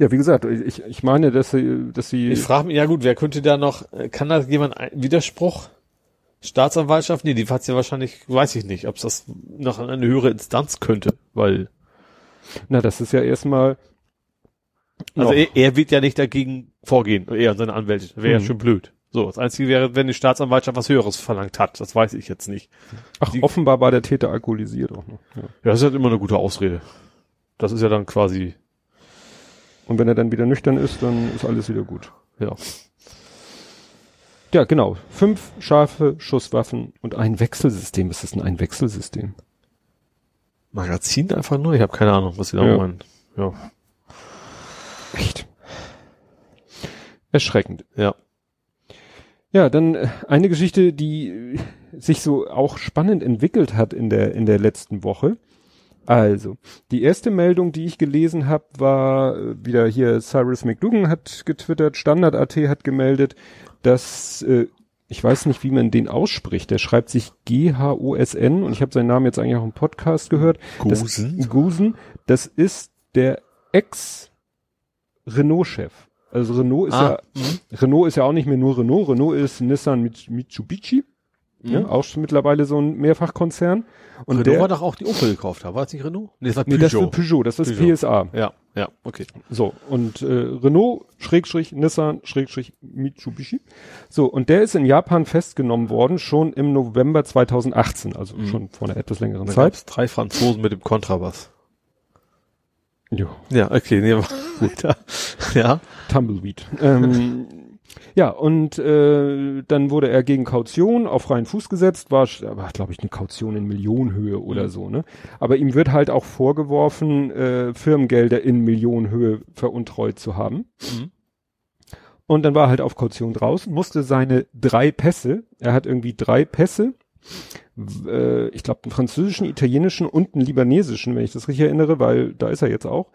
Ja, wie gesagt, ich, ich meine, dass sie, dass sie. Ich frage mich, ja gut, wer könnte da noch, kann da jemand einen Widerspruch? Staatsanwaltschaft? Nee, die hat's ja wahrscheinlich, weiß ich nicht, ob es das noch an eine höhere Instanz könnte, weil. Na, das ist ja erstmal. Also er, er, wird ja nicht dagegen vorgehen, er und seine Anwälte. Wäre mhm. ja schon blöd. So, das Einzige wäre, wenn die Staatsanwaltschaft was Höheres verlangt hat. Das weiß ich jetzt nicht. Ach, die, offenbar war der Täter alkoholisiert auch noch. Ja. ja, das ist halt immer eine gute Ausrede. Das ist ja dann quasi und wenn er dann wieder nüchtern ist, dann ist alles wieder gut. Ja. Ja, genau. Fünf scharfe Schusswaffen und ein Wechselsystem. Was ist denn ein Wechselsystem? Magazin einfach nur? Ich habe keine Ahnung, was sie da ja. meinen. Ja. Echt. Erschreckend. Ja. Ja, dann äh, eine Geschichte, die sich so auch spannend entwickelt hat in der, in der letzten Woche Also, die erste Meldung, die ich gelesen habe, war äh, wieder hier Cyrus McDougan hat getwittert, Standard.at hat gemeldet, dass äh, ich weiß nicht, wie man den ausspricht. Der schreibt sich G-H-O-S-N und ich habe seinen Namen jetzt eigentlich auch im Podcast gehört. Gusen. Das, Gusen, das ist der Ex-Renault-Chef. Also Renault ist ah, ja, mh. Renault ist ja auch nicht mehr nur Renault. Renault ist Nissan Mitsubishi. Mhm. Ja, auch schon mittlerweile so ein Mehrfachkonzern. Und Renault der, war doch auch die Opel gekauft haben. War es nicht Renault? Nee, das war Peugeot. Nee, das ist Peugeot, das ist Peugeot. PSA. Ja, ja, okay. So, und äh, Renault, Schrägstrich, Nissan, Schrägstrich, Mitsubishi. So, und der ist in Japan festgenommen worden, schon im November 2018, also mhm. schon vor einer etwas längeren da Zeit. Drei Franzosen mit dem Kontrabass. Jo. Ja, okay, nee, gut. ja. Tumbleweed. Ähm, Ja, und äh, dann wurde er gegen Kaution auf freien Fuß gesetzt, war, war glaube ich, eine Kaution in Millionenhöhe oder mhm. so, ne? Aber ihm wird halt auch vorgeworfen, äh, Firmengelder in Millionenhöhe veruntreut zu haben. Mhm. Und dann war er halt auf Kaution draußen, musste seine drei Pässe, er hat irgendwie drei Pässe, äh, ich glaube einen französischen, italienischen und einen libanesischen, wenn ich das richtig erinnere, weil da ist er jetzt auch.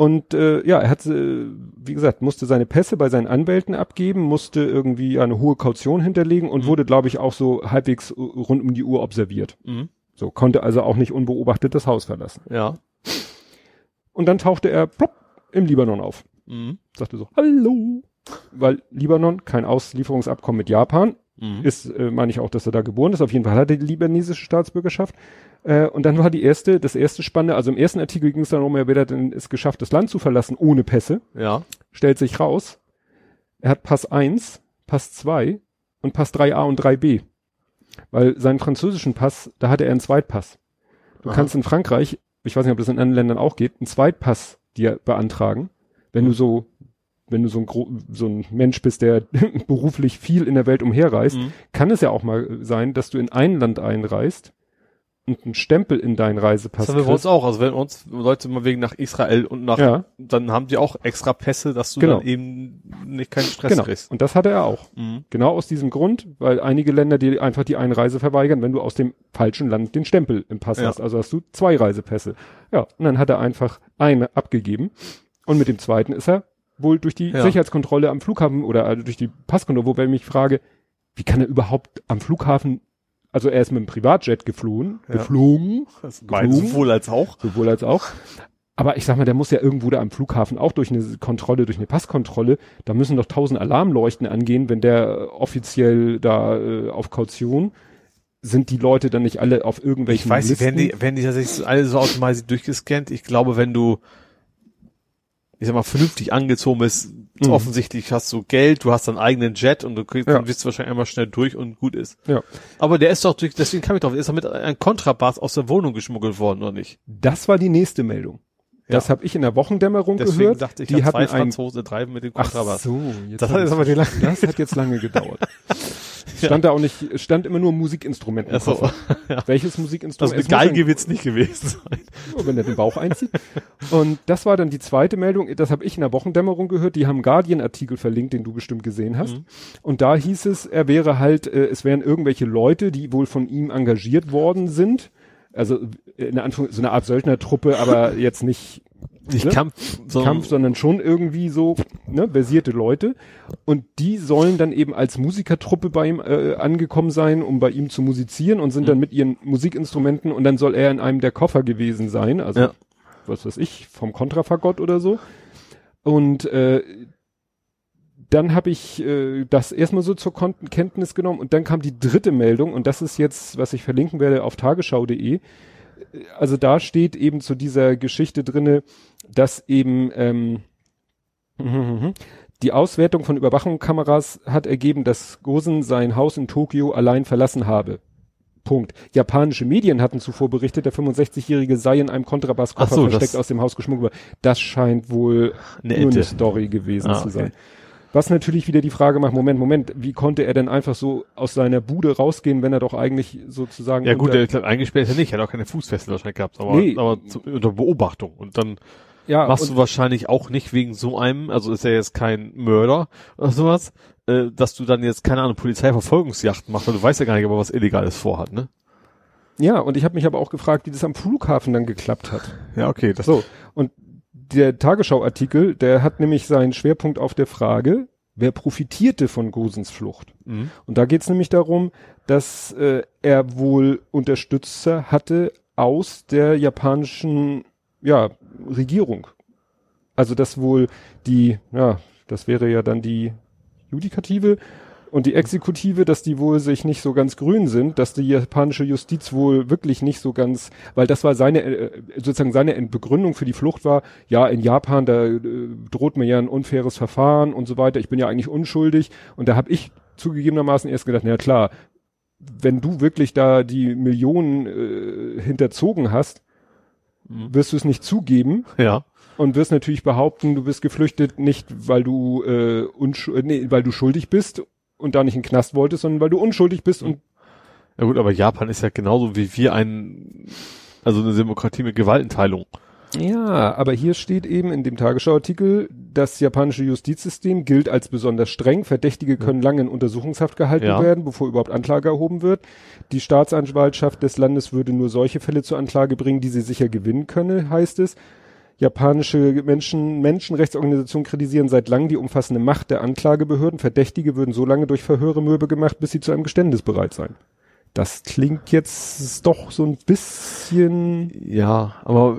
Und äh, ja, er hat, äh, wie gesagt, musste seine Pässe bei seinen Anwälten abgeben, musste irgendwie eine hohe Kaution hinterlegen und mhm. wurde, glaube ich, auch so halbwegs rund um die Uhr observiert. Mhm. So, konnte also auch nicht unbeobachtet das Haus verlassen. Ja. Und dann tauchte er plopp im Libanon auf. Mhm. Sagte so, hallo. Weil Libanon kein Auslieferungsabkommen mit Japan. Mhm. Ist, äh, meine ich auch, dass er da geboren ist. Auf jeden Fall hat er die libanesische Staatsbürgerschaft. Äh, und dann war die erste, das erste Spannende, also im ersten Artikel ging es darum, er wird denn es geschafft, das Land zu verlassen ohne Pässe. Ja. Stellt sich raus, er hat Pass 1, Pass 2 und Pass 3a und 3b. Weil seinen französischen Pass, da hatte er einen Zweitpass. Du Aha. kannst in Frankreich, ich weiß nicht, ob das in anderen Ländern auch geht, einen Zweitpass dir beantragen, wenn mhm. du so wenn du so ein, so ein Mensch bist, der beruflich viel in der Welt umherreist, mhm. kann es ja auch mal sein, dass du in ein Land einreist einen Stempel in deinen Reisepass. Das haben wir bei uns auch. Also wenn uns Leute mal wegen nach Israel und nach, ja. dann haben die auch extra Pässe, dass du genau. dann eben nicht keinen Stress genau. kriegst. Und das hatte er auch. Mhm. Genau aus diesem Grund, weil einige Länder dir einfach die Einreise verweigern, wenn du aus dem falschen Land den Stempel im Pass ja. hast. Also hast du zwei Reisepässe. Ja, und dann hat er einfach eine abgegeben. Und mit dem zweiten ist er wohl durch die ja. Sicherheitskontrolle am Flughafen oder also durch die Passkontrolle, wobei ich mich frage, wie kann er überhaupt am Flughafen also er ist mit dem Privatjet geflohen, ja. geflogen, geflogen, sowohl als auch. Sowohl als auch. Aber ich sag mal, der muss ja irgendwo da am Flughafen auch durch eine Kontrolle, durch eine Passkontrolle, da müssen doch tausend Alarmleuchten angehen, wenn der offiziell da äh, auf Kaution sind die Leute dann nicht alle auf irgendwelchen Ich weiß nicht, wenn die, wenn die tatsächlich alle so automatisch durchgescannt, ich glaube, wenn du ich sag mal, vernünftig angezogen bist, mhm. offensichtlich hast du Geld, du hast deinen eigenen Jet und du kriegst, ja. dann bist du wahrscheinlich einmal schnell durch und gut ist. Ja. Aber der ist doch durch, deswegen kam ich drauf, ist er mit einem Kontrabass aus der Wohnung geschmuggelt worden, oder nicht? Das war die nächste Meldung. Ja. Das habe ich in der Wochendämmerung Deswegen gehört. Dachte ich, die hatten zwei Franzose treiben mit dem Kontrabass. Ach so, jetzt das hat jetzt aber die, das hat jetzt lange gedauert. Stand ja. da auch nicht, stand immer nur Musikinstrument im so. Ja. Welches Musikinstrument? Also eine Geige wird's nicht gewesen sein. Wenn er den Bauch einzieht. Und das war dann die zweite Meldung, das habe ich in der Wochendämmerung gehört, die haben Guardian-Artikel verlinkt, den du bestimmt gesehen hast. Mhm. Und da hieß es, er wäre halt, äh, es wären irgendwelche Leute, die wohl von ihm engagiert worden sind. Also in Anfang so eine Art Söldnertruppe, aber jetzt nicht nicht ne? Kampf, sondern, Kampf, sondern schon irgendwie so ne, versierte Leute. Und die sollen dann eben als Musikertruppe bei ihm äh, angekommen sein, um bei ihm zu musizieren und sind mhm. dann mit ihren Musikinstrumenten und dann soll er in einem der Koffer gewesen sein, also ja. was weiß ich, vom Kontrafagott oder so. Und äh, dann habe ich äh, das erstmal so zur Kon Kenntnis genommen und dann kam die dritte Meldung und das ist jetzt, was ich verlinken werde auf tagesschau.de also da steht eben zu dieser Geschichte drinne, dass eben ähm, die Auswertung von Überwachungskameras hat ergeben, dass Gosen sein Haus in Tokio allein verlassen habe. Punkt. Japanische Medien hatten zuvor berichtet, der 65-Jährige sei in einem Kontrabasskoffer so, versteckt aus dem Haus geschmuggelt. Das scheint wohl eine, nur eine Story gewesen ah, zu sein. Okay. Was natürlich wieder die Frage macht, Moment, Moment, wie konnte er denn einfach so aus seiner Bude rausgehen, wenn er doch eigentlich sozusagen. Ja gut, er, glaub, eingesperrt ist er nicht, er hat auch keine Fußfessel wahrscheinlich gehabt, aber, nee. aber zu, unter Beobachtung. Und dann ja, machst du wahrscheinlich auch nicht wegen so einem, also ist er jetzt kein Mörder oder sowas, äh, dass du dann jetzt, keine Ahnung, Polizeiverfolgungsjacht machst, weil du weißt ja gar nicht, ob er was Illegales vorhat, ne? Ja, und ich habe mich aber auch gefragt, wie das am Flughafen dann geklappt hat. Ja, okay. Das so, der Tagesschau-Artikel, der hat nämlich seinen Schwerpunkt auf der Frage, wer profitierte von Gosens Flucht. Mhm. Und da geht es nämlich darum, dass äh, er wohl Unterstützer hatte aus der japanischen ja, Regierung. Also dass wohl die, ja, das wäre ja dann die Judikative und die Exekutive, dass die wohl sich nicht so ganz grün sind, dass die japanische Justiz wohl wirklich nicht so ganz, weil das war seine, äh, sozusagen seine Begründung für die Flucht war, ja, in Japan, da äh, droht mir ja ein unfaires Verfahren und so weiter, ich bin ja eigentlich unschuldig und da habe ich zugegebenermaßen erst gedacht, na klar, wenn du wirklich da die Millionen äh, hinterzogen hast, mhm. wirst du es nicht zugeben. Ja. Und wirst natürlich behaupten, du bist geflüchtet nicht, weil du äh, unschuldig, nee, weil du schuldig bist und da nicht in den Knast wolltest, sondern weil du unschuldig bist und ja gut, aber Japan ist ja genauso wie wir ein, also eine Demokratie mit Gewaltenteilung. Ja, aber hier steht eben in dem Tagesschauartikel, das japanische Justizsystem gilt als besonders streng. Verdächtige können lange in Untersuchungshaft gehalten ja. werden, bevor überhaupt Anklage erhoben wird. Die Staatsanwaltschaft des Landes würde nur solche Fälle zur Anklage bringen, die sie sicher gewinnen könne, heißt es. Japanische Menschen, Menschenrechtsorganisationen kritisieren seit langem die umfassende Macht der Anklagebehörden. Verdächtige würden so lange durch Verhöre mürbe gemacht, bis sie zu einem Geständnis bereit seien. Das klingt jetzt doch so ein bisschen. Ja, aber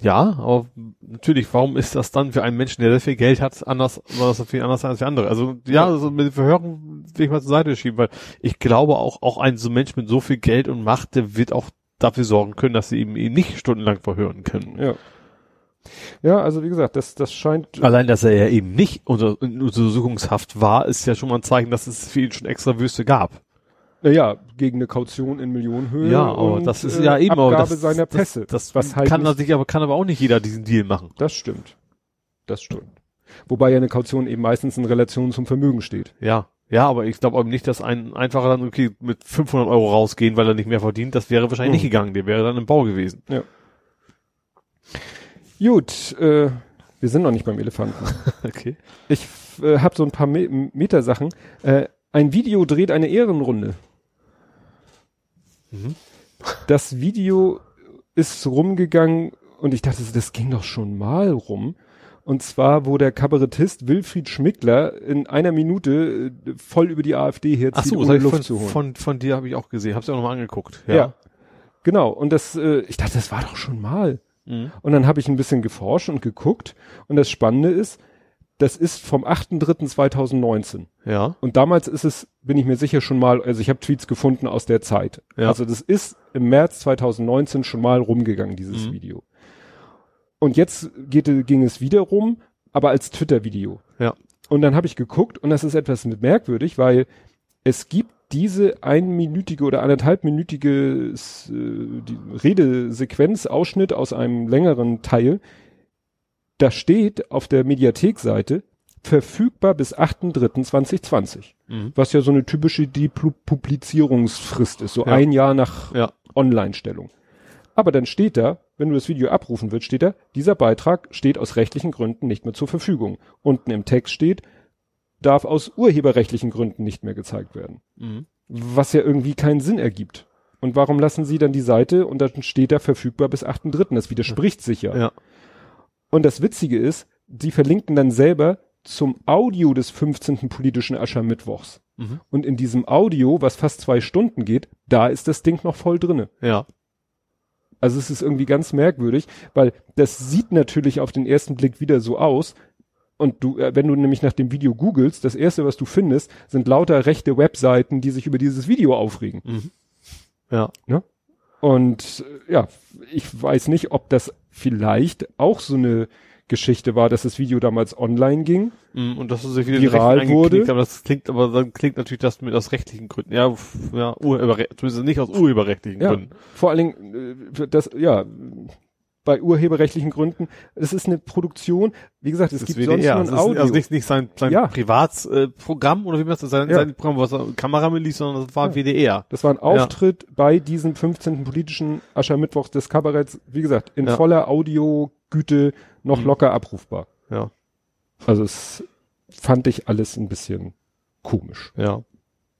ja, aber natürlich, warum ist das dann für einen Menschen, der sehr viel Geld hat, anders, was viel anders als für andere? Also ja, also mit Verhören will ich mal zur Seite schieben, weil ich glaube auch, auch ein so Mensch mit so viel Geld und Macht, der wird auch dafür sorgen können, dass sie eben ihn nicht stundenlang verhören können. Ja. Ja, also wie gesagt, das, das scheint. Allein, dass er ja eben nicht unter, Untersuchungshaft war, ist ja schon mal ein Zeichen, dass es für ihn schon extra Wüste gab. Naja, gegen eine Kaution in Millionenhöhe. Ja, aber und, das ist ja äh, eben Abgabe auch das, seiner Pässe. Das, das was halt kann sich aber kann aber auch nicht jeder diesen Deal machen. Das stimmt. Das stimmt. Wobei ja eine Kaution eben meistens in Relation zum Vermögen steht. Ja. Ja, aber ich glaube aber nicht, dass ein einfacher dann okay mit 500 Euro rausgehen, weil er nicht mehr verdient. Das wäre wahrscheinlich mhm. nicht gegangen. Der wäre dann im Bau gewesen. Ja. Gut, äh, wir sind noch nicht beim Elefanten. okay. Ich äh, habe so ein paar Me Metasachen. Äh, ein Video dreht eine Ehrenrunde. Mhm. Das Video ist rumgegangen und ich dachte, das ging doch schon mal rum. Und zwar, wo der Kabarettist Wilfried Schmickler in einer Minute äh, voll über die AfD herzieht, Ach so, um Luft von, zu holen. Von, von dir habe ich auch gesehen, hab's ja auch nochmal angeguckt. Ja. ja. Genau. Und das, äh, ich dachte, das war doch schon mal. Mhm. Und dann habe ich ein bisschen geforscht und geguckt. Und das Spannende ist, das ist vom 8.3.2019. Ja. Und damals ist es, bin ich mir sicher schon mal, also ich habe Tweets gefunden aus der Zeit. Ja. Also das ist im März 2019 schon mal rumgegangen, dieses mhm. Video. Und jetzt geht, ging es wieder rum, aber als Twitter-Video. Ja. Und dann habe ich geguckt und das ist etwas merkwürdig, weil es gibt diese einminütige oder anderthalbminütige äh, Redesequenz, Ausschnitt aus einem längeren Teil, da steht auf der Mediathekseite verfügbar bis 8.3.2020. Mhm. Was ja so eine typische Depublizierungsfrist ist, so ja. ein Jahr nach ja. Online-Stellung. Aber dann steht da, wenn du das Video abrufen willst, steht da, dieser Beitrag steht aus rechtlichen Gründen nicht mehr zur Verfügung. Unten im Text steht, darf aus urheberrechtlichen Gründen nicht mehr gezeigt werden. Mhm. Was ja irgendwie keinen Sinn ergibt. Und warum lassen sie dann die Seite und dann steht da verfügbar bis 8.3. Das widerspricht sich ja. ja. Und das Witzige ist, sie verlinken dann selber zum Audio des 15. politischen Aschermittwochs. Mhm. Und in diesem Audio, was fast zwei Stunden geht, da ist das Ding noch voll drinne. Ja. Also es ist irgendwie ganz merkwürdig, weil das sieht natürlich auf den ersten Blick wieder so aus. Und du, äh, wenn du nämlich nach dem Video googelst, das erste, was du findest, sind lauter rechte Webseiten, die sich über dieses Video aufregen. Mhm. Ja. ja. Und äh, ja, ich weiß nicht, ob das vielleicht auch so eine Geschichte war, dass das Video damals online ging mm, und dass es sich wieder viral wurde. Aber das klingt, aber dann klingt natürlich das mit aus rechtlichen Gründen. Ja, ja, zumindest nicht aus urheberrechtlichen ja, Gründen. Vor allen Dingen, äh, das, ja, bei urheberrechtlichen Gründen. Es ist eine Produktion, wie gesagt, es das gibt WDR. sonst nur ein Audio. Also nicht, nicht sein, sein ja. Privatsprogramm äh, oder wie man das sein, ja. sein Programm, was Kameramilies, sondern das war ja. WDR. Das war ein Auftritt ja. bei diesem 15. politischen Aschermittwoch des Kabaretts, wie gesagt, in voller Audiogüte noch mhm. locker abrufbar. Ja. Also es fand ich alles ein bisschen komisch. Ja.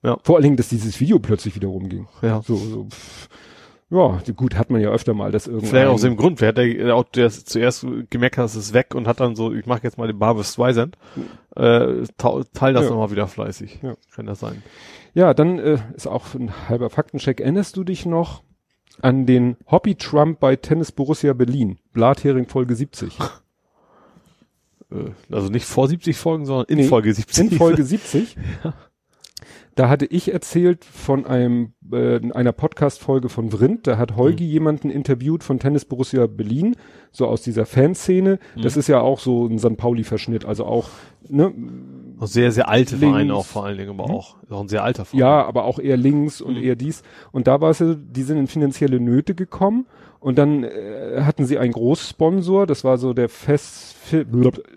Ja. Vor allen Dingen, dass dieses Video plötzlich wieder rumging. Ja. So, so. Pff Ja, gut, hat man ja öfter mal, dass irgendwann. Vielleicht aus dem Grund, wer hat der, auch der zuerst gemerkt hat, es ist weg und hat dann so, ich mache jetzt mal den Barbus Streisand, äh, teil das ja. nochmal wieder fleißig. Ja. Kann das sein. Ja, dann äh, ist auch ein halber Faktencheck. Erinnerst du dich noch an den Hobby Trump bei Tennis Borussia Berlin? Blathering Folge 70. Äh, also nicht vor 70 Folgen, sondern in nee, Folge 70. In Folge 70. ja. Da hatte ich erzählt von einem äh, einer Podcast-Folge von Vrindt. Da hat Holgi mhm. jemanden interviewt von Tennis Borussia Berlin, so aus dieser Fanszene. Mhm. Das ist ja auch so ein St. Pauli-Verschnitt, also auch ne, sehr sehr alte links. Vereine auch vor allen Dingen, aber mhm. auch, auch ein sehr alter Verein. Ja, aber auch eher links und mhm. eher dies. Und da war es ja, die sind in finanzielle Nöte gekommen und dann äh, hatten sie einen Großsponsor. Das war so der Fest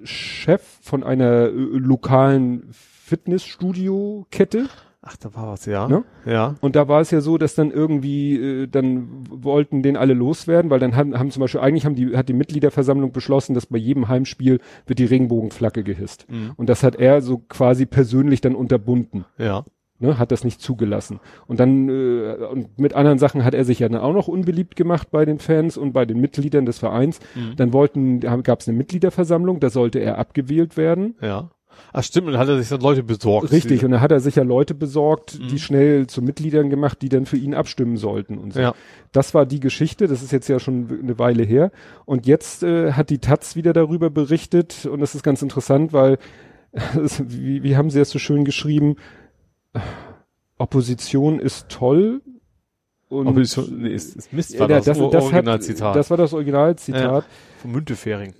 Chef von einer äh, lokalen Fitnessstudio-Kette. Ach, da war was, ja. Ne? Ja. Und da war es ja so, dass dann irgendwie, äh, dann wollten den alle loswerden, weil dann haben, haben zum Beispiel, eigentlich haben die, hat die Mitgliederversammlung beschlossen, dass bei jedem Heimspiel wird die Regenbogenflagge gehisst. Mhm. Und das hat er so quasi persönlich dann unterbunden. Ja. Ne, hat das nicht zugelassen. Und dann, äh, und mit anderen Sachen hat er sich ja dann auch noch unbeliebt gemacht bei den Fans und bei den Mitgliedern des Vereins. Mhm. Dann wollten, gab es eine Mitgliederversammlung, da sollte er abgewählt werden. Ja. Ach stimmt, und dann hat er sich dann Leute besorgt. Richtig, und dann hat er sich ja Leute besorgt, mhm. die schnell zu Mitgliedern gemacht, die dann für ihn abstimmen sollten und so. Ja. Das war die Geschichte, das ist jetzt ja schon eine Weile her. Und jetzt äh, hat die Taz wieder darüber berichtet und das ist ganz interessant, weil, wie, wie haben sie es so schön geschrieben, Opposition ist toll, und Opposition nee, ist, ist Mist, war ja, das, das, das Originalzitat. Das war das Originalzitat. Ja, von Müntefering.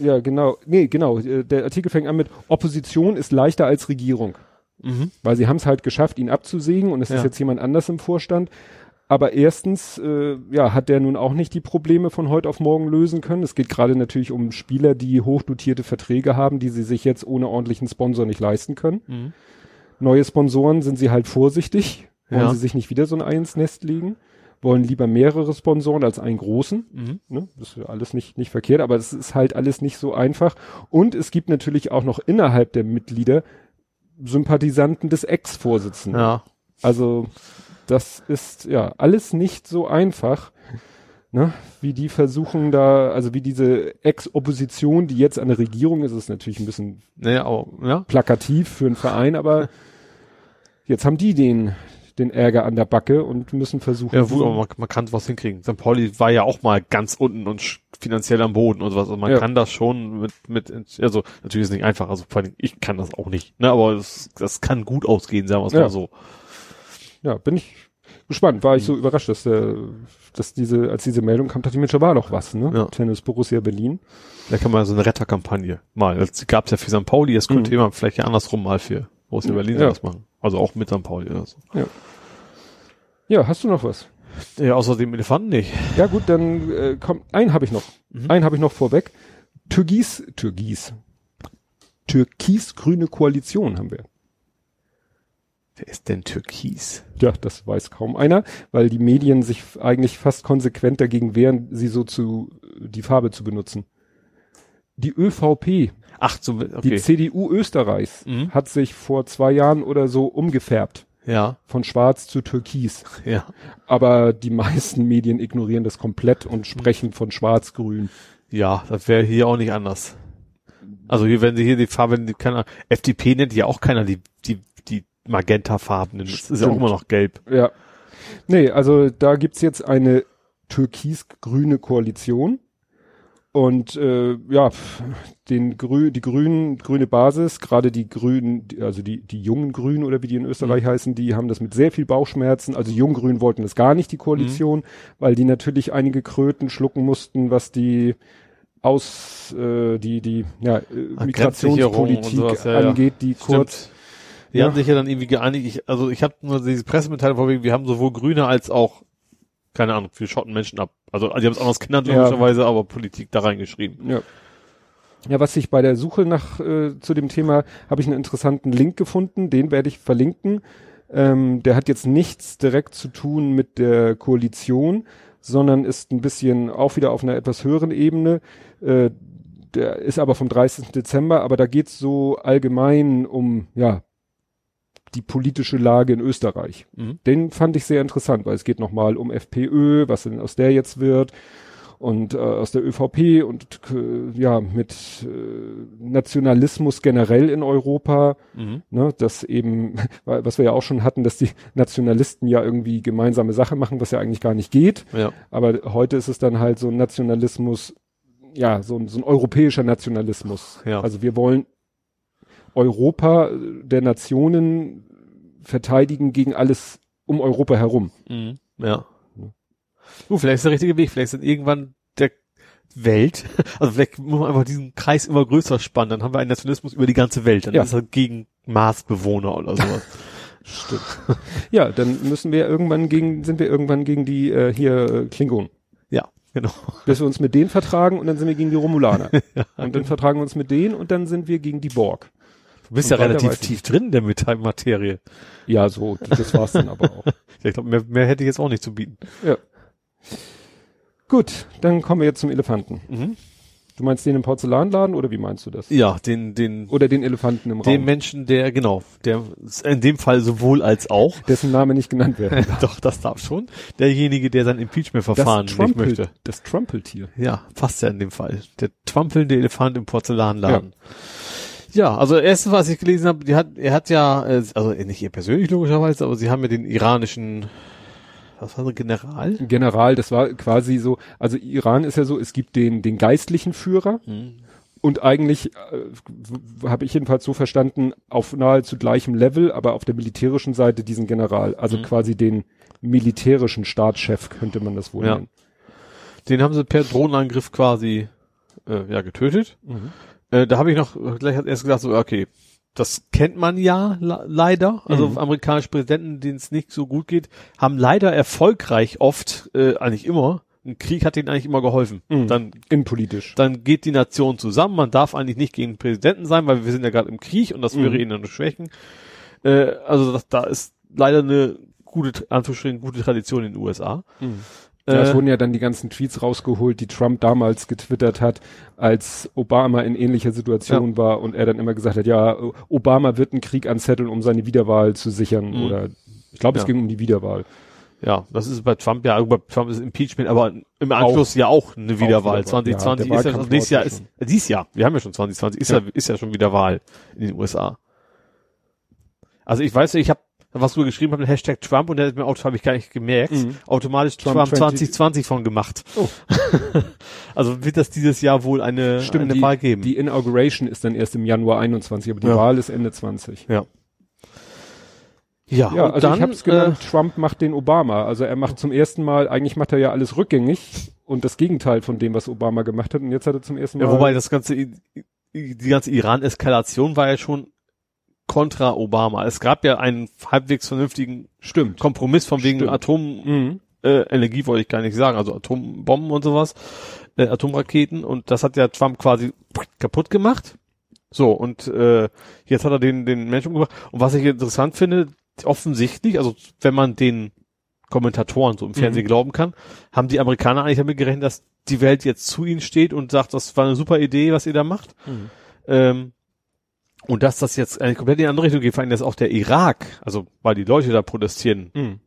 Ja, genau. Nee, genau. Äh, der Artikel fängt an mit Opposition ist leichter als Regierung. Mhm. Weil sie haben es halt geschafft, ihn abzusägen und es ja. ist jetzt jemand anders im Vorstand. Aber erstens, äh, ja, hat der nun auch nicht die Probleme von heute auf morgen lösen können. Es geht gerade natürlich um Spieler, die hochdotierte Verträge haben, die sie sich jetzt ohne ordentlichen Sponsor nicht leisten können. Mhm. Neue Sponsoren sind sie halt vorsichtig, wollen ja. sie sich nicht wieder so ein Ei ins Nest legen wollen lieber mehrere Sponsoren als einen großen. Mhm. Ne? Das ist alles nicht, nicht verkehrt, aber es ist halt alles nicht so einfach. Und es gibt natürlich auch noch innerhalb der Mitglieder Sympathisanten des Ex-Vorsitzenden. Ja. Also das ist ja alles nicht so einfach. Ne, wie die versuchen da, also wie diese Ex-Opposition, die jetzt an der Regierung ist, ist natürlich ein bisschen naja, auch, ja. plakativ für einen Verein, aber jetzt haben die den, den Ärger an der Backe und müssen versuchen. Ja, wo, man, man kann was hinkriegen. St. Pauli war ja auch mal ganz unten und finanziell am Boden und was. Also man ja. kann das schon mit, mit, also natürlich ist es nicht einfach, also vor allem ich kann das auch nicht, ne, aber das, das kann gut ausgehen, sagen wir es ja. mal so. Ja, bin ich gespannt. War ich so überrascht, dass der, dass diese, als diese Meldung kam, dachte ich mir, schon war doch was, ne? Ja. Tennis Borussia Berlin. Da kann man so eine Retterkampagne mal. Das gab's ja für St. Pauli, jetzt könnte mhm. jemand vielleicht ja andersrum mal für Borussia Berlin ja. was machen. Also auch mit St. Pauli oder so. Ja. Ja, hast du noch was? Ja, außer dem Elefanten nicht. Ja gut, dann äh, komm, einen habe ich noch. Mhm. Einen habe ich noch vorweg. Türgis, Türgis. Türkis-grüne Koalition haben wir. Wer ist denn Türkis? Ja, das weiß kaum einer, weil die Medien sich eigentlich fast konsequent dagegen wehren, sie so zu, die Farbe zu benutzen. Die ÖVP, Ach, so, okay. die CDU Österreichs, mhm. hat sich vor zwei Jahren oder so umgefärbt. Ja. Von schwarz zu türkis. Ja. Aber die meisten Medien ignorieren das komplett und sprechen von schwarz-grün. Ja, das wäre hier auch nicht anders. Also hier, wenn sie hier die Farbe, die keiner, FDP nennt ja auch keiner die, die, die Magenta-Farbenen. Das ist ja auch immer noch gelb. Ja. Nee, also da gibt's jetzt eine türkis-grüne Koalition. Und äh, ja, den Grü die Grünen, grüne Basis, gerade die Grünen, also die, die jungen Grünen oder wie die in Österreich mhm. heißen, die haben das mit sehr viel Bauchschmerzen. Also die Junggrünen wollten das gar nicht, die Koalition, mhm. weil die natürlich einige Kröten schlucken mussten, was die aus äh, die die ja, äh, Migrationspolitik sowas, ja, angeht, die Stimmt. kurz die ja. haben sich ja dann irgendwie geeinigt. Ich, also ich habe nur diese Pressemitteilung vorweg, wir haben sowohl Grüne als auch keine Ahnung, wir schotten Menschen ab. Also, die haben es anders genannt, logischerweise, ja. aber Politik da reingeschrieben. Ja. Ja, was ich bei der Suche nach äh, zu dem Thema habe ich einen interessanten Link gefunden, den werde ich verlinken. Ähm, der hat jetzt nichts direkt zu tun mit der Koalition, sondern ist ein bisschen auch wieder auf einer etwas höheren Ebene. Äh, der ist aber vom 30. Dezember, aber da geht's so allgemein um ja die politische Lage in Österreich. Mhm. Den fand ich sehr interessant, weil es geht nochmal um FPÖ, was denn aus der jetzt wird und äh, aus der ÖVP und äh, ja mit äh, Nationalismus generell in Europa, mhm. ne, dass eben, was wir ja auch schon hatten, dass die Nationalisten ja irgendwie gemeinsame Sache machen, was ja eigentlich gar nicht geht. Ja. Aber heute ist es dann halt so ein Nationalismus, ja, so, so ein europäischer Nationalismus. Ja. Also wir wollen Europa der Nationen verteidigen gegen alles um Europa herum. Mhm. Ja. Uh, vielleicht ist der richtige Weg, vielleicht sind irgendwann der Welt, also vielleicht muss man einfach diesen Kreis immer größer spannen, dann haben wir einen Nationalismus über die ganze Welt, dann ja. ist er gegen Marsbewohner oder sowas. Stimmt. ja, dann müssen wir irgendwann gegen, sind wir irgendwann gegen die äh, hier äh, Klingonen. Ja, genau. Bis wir uns mit denen vertragen und dann sind wir gegen die Romulaner. ja, und dann vertragen wir uns mit denen und dann sind wir gegen die Borg. Du bist ja relativ tief drin in der Metallmaterie. Ja, so, das war's dann aber auch. ja, ich glaube, mehr, mehr hätte ich jetzt auch nicht zu bieten. Ja. Gut, dann kommen wir jetzt zum Elefanten. Mhm. Du meinst den im Porzellanladen oder wie meinst du das? Ja, den, den. Oder den Elefanten im Raum. Den Menschen, der, genau, der in dem Fall sowohl als auch. Dessen Name nicht genannt werden darf. Doch, das darf schon. Derjenige, der sein Impeachment-Verfahren nicht möchte. Das Trumpeltier. Ja, passt ja in dem Fall. Der trampelnde Elefant im Porzellanladen. Ja. Ja also erstens, was ich gelesen habe, die hat, er hat ja, äh, also nicht ihr persönlich logischerweise, aber sie haben ja den iranischen was war so General? General, das war quasi so, also Iran ist ja so, es gibt den, den geistlichen Führer mhm. und eigentlich äh, habe ich jedenfalls so verstanden, auf nahezu gleichem Level, aber auf der militärischen Seite diesen General, also mhm. quasi den militärischen Staatschef könnte man das wohl ja. nennen. Den haben sie per Drohnenangriff quasi äh, ja getötet. Mhm. Äh, da habe ich noch gleich erst gesagt so okay, das kennt man ja leider. Also mhm. amerikanische Präsidenten, denen es nicht so gut geht, haben leider erfolgreich oft, äh, eigentlich immer, ein Krieg hat ihnen eigentlich immer geholfen. Mhm. Dann innenpolitisch. Dann geht die Nation zusammen. Man darf eigentlich nicht gegen den Präsidenten sein, weil wir sind ja gerade im Krieg und das mhm. wäre ihnen eine Schwächen. Äh, also das, da ist leider eine gute, Anführungsstrichen, gute Tradition in den USA. Mhm. Ja, es äh. wurden ja dann die ganzen Tweets rausgeholt, die Trump damals getwittert hat, als Obama in ähnlicher Situation ja. war und er dann immer gesagt hat, ja, Obama wird einen Krieg anzetteln, um seine Wiederwahl zu sichern. Mhm. Oder ich glaube, es ja. ging um die Wiederwahl. Ja, das ist bei Trump ja, bei Trump ist Impeachment, aber im Anschluss auch, ja auch eine Wiederwahl. Auch 2020 ja, ist ja, also dieses Jahr ist, dieses Jahr, wir haben ja schon 2020, ist ja, ist ja schon wieder Wahl in den USA. Also ich weiß, ich habe was du geschrieben hast, Hashtag Trump und der hat mir Auto habe ich gar nicht gemerkt, mhm. automatisch Trump, Trump 2020 von gemacht. Oh. also wird das dieses Jahr wohl eine, Stimmt, eine Wahl geben. Die Inauguration ist dann erst im Januar 21, aber die ja. Wahl ist Ende 20. Ja. Ja, ja also dann, ich habe es genannt, äh, Trump macht den Obama. Also er macht zum ersten Mal, eigentlich macht er ja alles rückgängig und das Gegenteil von dem, was Obama gemacht hat. Und jetzt hat er zum ersten Mal. Ja, wobei das ganze, die ganze Iran-Eskalation war ja schon kontra Obama. Es gab ja einen halbwegs vernünftigen Stimmt. Kompromiss von wegen Atomenergie, mhm. äh, wollte ich gar nicht sagen, also Atombomben und sowas, äh, Atomraketen und das hat ja Trump quasi kaputt gemacht. So, und äh, jetzt hat er den, den Menschen umgebracht. Und was ich interessant finde, offensichtlich, also wenn man den Kommentatoren so im Fernsehen mhm. glauben kann, haben die Amerikaner eigentlich damit gerechnet, dass die Welt jetzt zu ihnen steht und sagt, das war eine super Idee, was ihr da macht. Mhm. Ähm, und dass das jetzt eine komplett in die andere Richtung geht, vor allem, dass auch der Irak, also weil die Leute da protestieren, mhm.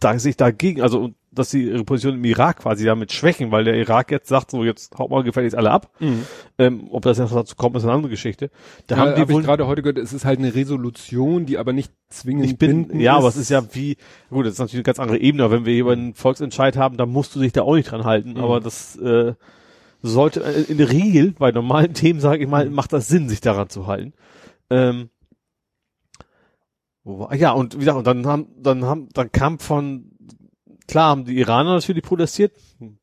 da sich dagegen, also dass sie ihre Position im Irak quasi damit schwächen, weil der Irak jetzt sagt, so jetzt haut mal gefälligst alle ab. Mhm. Ähm, ob das jetzt dazu kommt, ist eine andere Geschichte. Da ja, haben die hab wohl gerade heute gehört, es ist halt eine Resolution, die aber nicht zwingend ich bin, Ja, ist. aber es ist ja wie, gut, das ist natürlich eine ganz andere Ebene, aber wenn wir hier einen Volksentscheid haben, dann musst du dich da auch nicht dran halten, mhm. aber das äh, sollte äh, in der Regel bei normalen Themen, sage ich mal, mhm. macht das Sinn, sich daran zu halten. Ähm, wo war, ja, und wie gesagt, und dann haben, dann haben, dann kam von, klar haben die Iraner natürlich protestiert,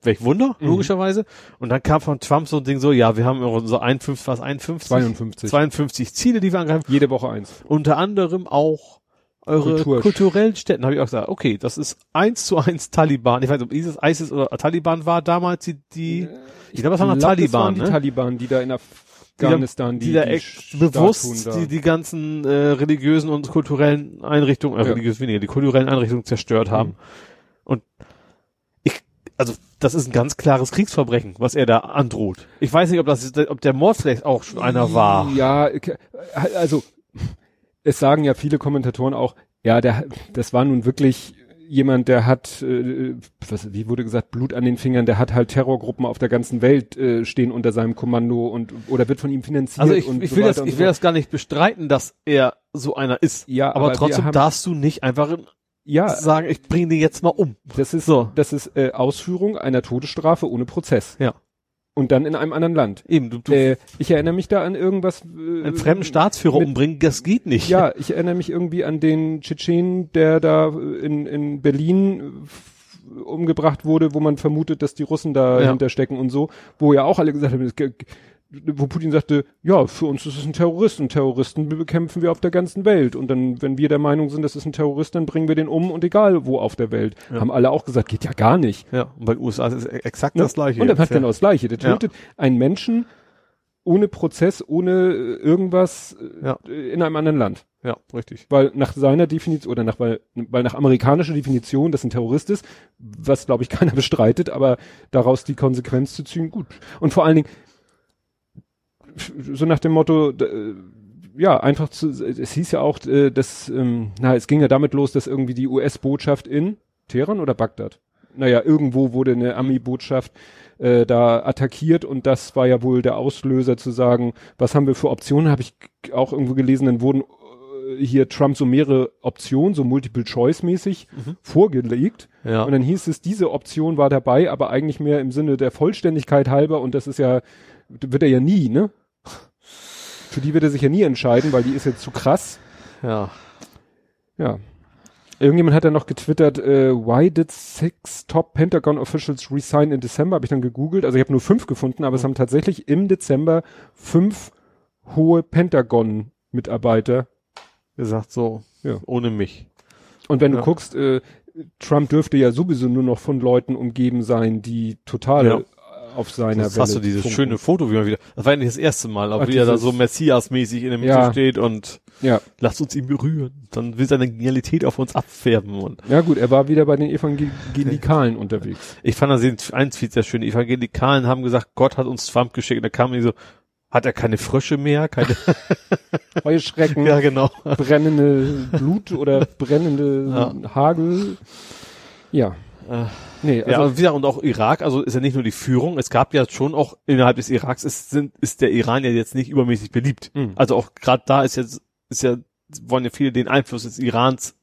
welch Wunder, mhm. logischerweise, und dann kam von Trump so ein Ding so, ja, wir haben unsere 51, was, 51? 52. 52 Ziele, die wir angreifen. Jede Woche eins. Unter anderem auch eure Kultur. kulturellen Städten, habe ich auch gesagt, okay, das ist eins zu eins Taliban. Ich weiß nicht, ob ISIS, ISIS oder Taliban war damals die, die ich glaube, das waren glaub, Taliban, das waren die ne? Taliban, die da in Afghanistan die, die, die, die bewusst die, die ganzen äh, religiösen und kulturellen Einrichtungen, äh, ja. religiös weniger, die kulturellen Einrichtungen zerstört haben. Mhm. Und ich, also das ist ein ganz klares Kriegsverbrechen, was er da androht. Ich weiß nicht, ob das, ob der Mord vielleicht auch schon einer war. Ja, also es sagen ja viele Kommentatoren auch, ja, der, das war nun wirklich jemand, der hat, äh, was, wie wurde gesagt, Blut an den Fingern, der hat halt Terrorgruppen auf der ganzen Welt äh, stehen unter seinem Kommando und oder wird von ihm finanziert. Also ich, ich so will das, ich will so. das gar nicht bestreiten, dass er so einer ist. Ja, aber, aber trotzdem haben, darfst du nicht einfach ja, sagen, ich bringe den jetzt mal um. Das ist so, das ist äh, Ausführung einer Todesstrafe ohne Prozess. Ja. Und dann in einem anderen Land. Eben, du, du äh, ich erinnere mich da an irgendwas. Äh, einen fremden Staatsführer mit, umbringen, das geht nicht. Ja, ich erinnere mich irgendwie an den Tschetschen, der da in, in Berlin umgebracht wurde, wo man vermutet, dass die Russen dahinter ja. stecken und so, wo ja auch alle gesagt haben, wo Putin sagte, ja, für uns ist es ein Terrorist und Terroristen bekämpfen wir auf der ganzen Welt. Und dann, wenn wir der Meinung sind, das ist ein Terrorist, dann bringen wir den um und egal wo auf der Welt. Ja. Haben alle auch gesagt, geht ja gar nicht. Ja, und bei den USA ist es exakt ne? das Gleiche. Und dann hat ja. genau das Gleiche. Der tötet ja. einen Menschen ohne Prozess, ohne irgendwas ja. Äh, in einem anderen Land. Ja, richtig. Weil nach seiner Definition oder nach weil, weil nach amerikanischer Definition das ein Terrorist ist, was glaube ich keiner bestreitet, aber daraus die Konsequenz zu ziehen, gut. Und vor allen Dingen so nach dem Motto, äh, ja, einfach zu, es hieß ja auch, äh, dass, ähm, na, es ging ja damit los, dass irgendwie die US-Botschaft in Teheran oder Bagdad? Naja, irgendwo wurde eine Ami-Botschaft äh, da attackiert und das war ja wohl der Auslöser zu sagen, was haben wir für Optionen, habe ich auch irgendwo gelesen, dann wurden äh, hier Trump so mehrere Optionen, so Multiple-Choice-mäßig mhm. vorgelegt. Ja. Und dann hieß es, diese Option war dabei, aber eigentlich mehr im Sinne der Vollständigkeit halber und das ist ja, wird er ja nie, ne? Für die wird er sich ja nie entscheiden, weil die ist jetzt zu krass. Ja. Ja. Irgendjemand hat ja noch getwittert, äh, why did six top Pentagon officials resign in December? Habe ich dann gegoogelt. Also ich habe nur fünf gefunden, aber mhm. es haben tatsächlich im Dezember fünf hohe Pentagon-Mitarbeiter gesagt, so, ja. ohne mich. Und wenn ja. du guckst, äh, Trump dürfte ja sowieso nur noch von Leuten umgeben sein, die totale ja auf seiner Welle. Hast du dieses funken. schöne Foto, wie man wieder, das war ja nicht das erste Mal, auch wie er da so Messias-mäßig in der Mitte ja. steht und ja. lasst uns ihn berühren. Dann will seine Genialität auf uns abfärben und. Ja gut, er war wieder bei den Evangelikalen unterwegs. Ich fand das eins viel sehr schön. Die Evangelikalen haben gesagt, Gott hat uns Trump geschickt und da kam die so, hat er keine Frösche mehr, keine Heuschrecken, ja, genau. brennende Blut oder brennende ja. Hagel. Ja. Äh. Nee, also, ja, wieder, und auch Irak, also ist ja nicht nur die Führung, es gab ja schon auch innerhalb des Iraks ist, sind, ist der Iran ja jetzt nicht übermäßig beliebt. Mhm. Also auch gerade da ist jetzt, ist ja, wollen ja viele den Einfluss des Irans,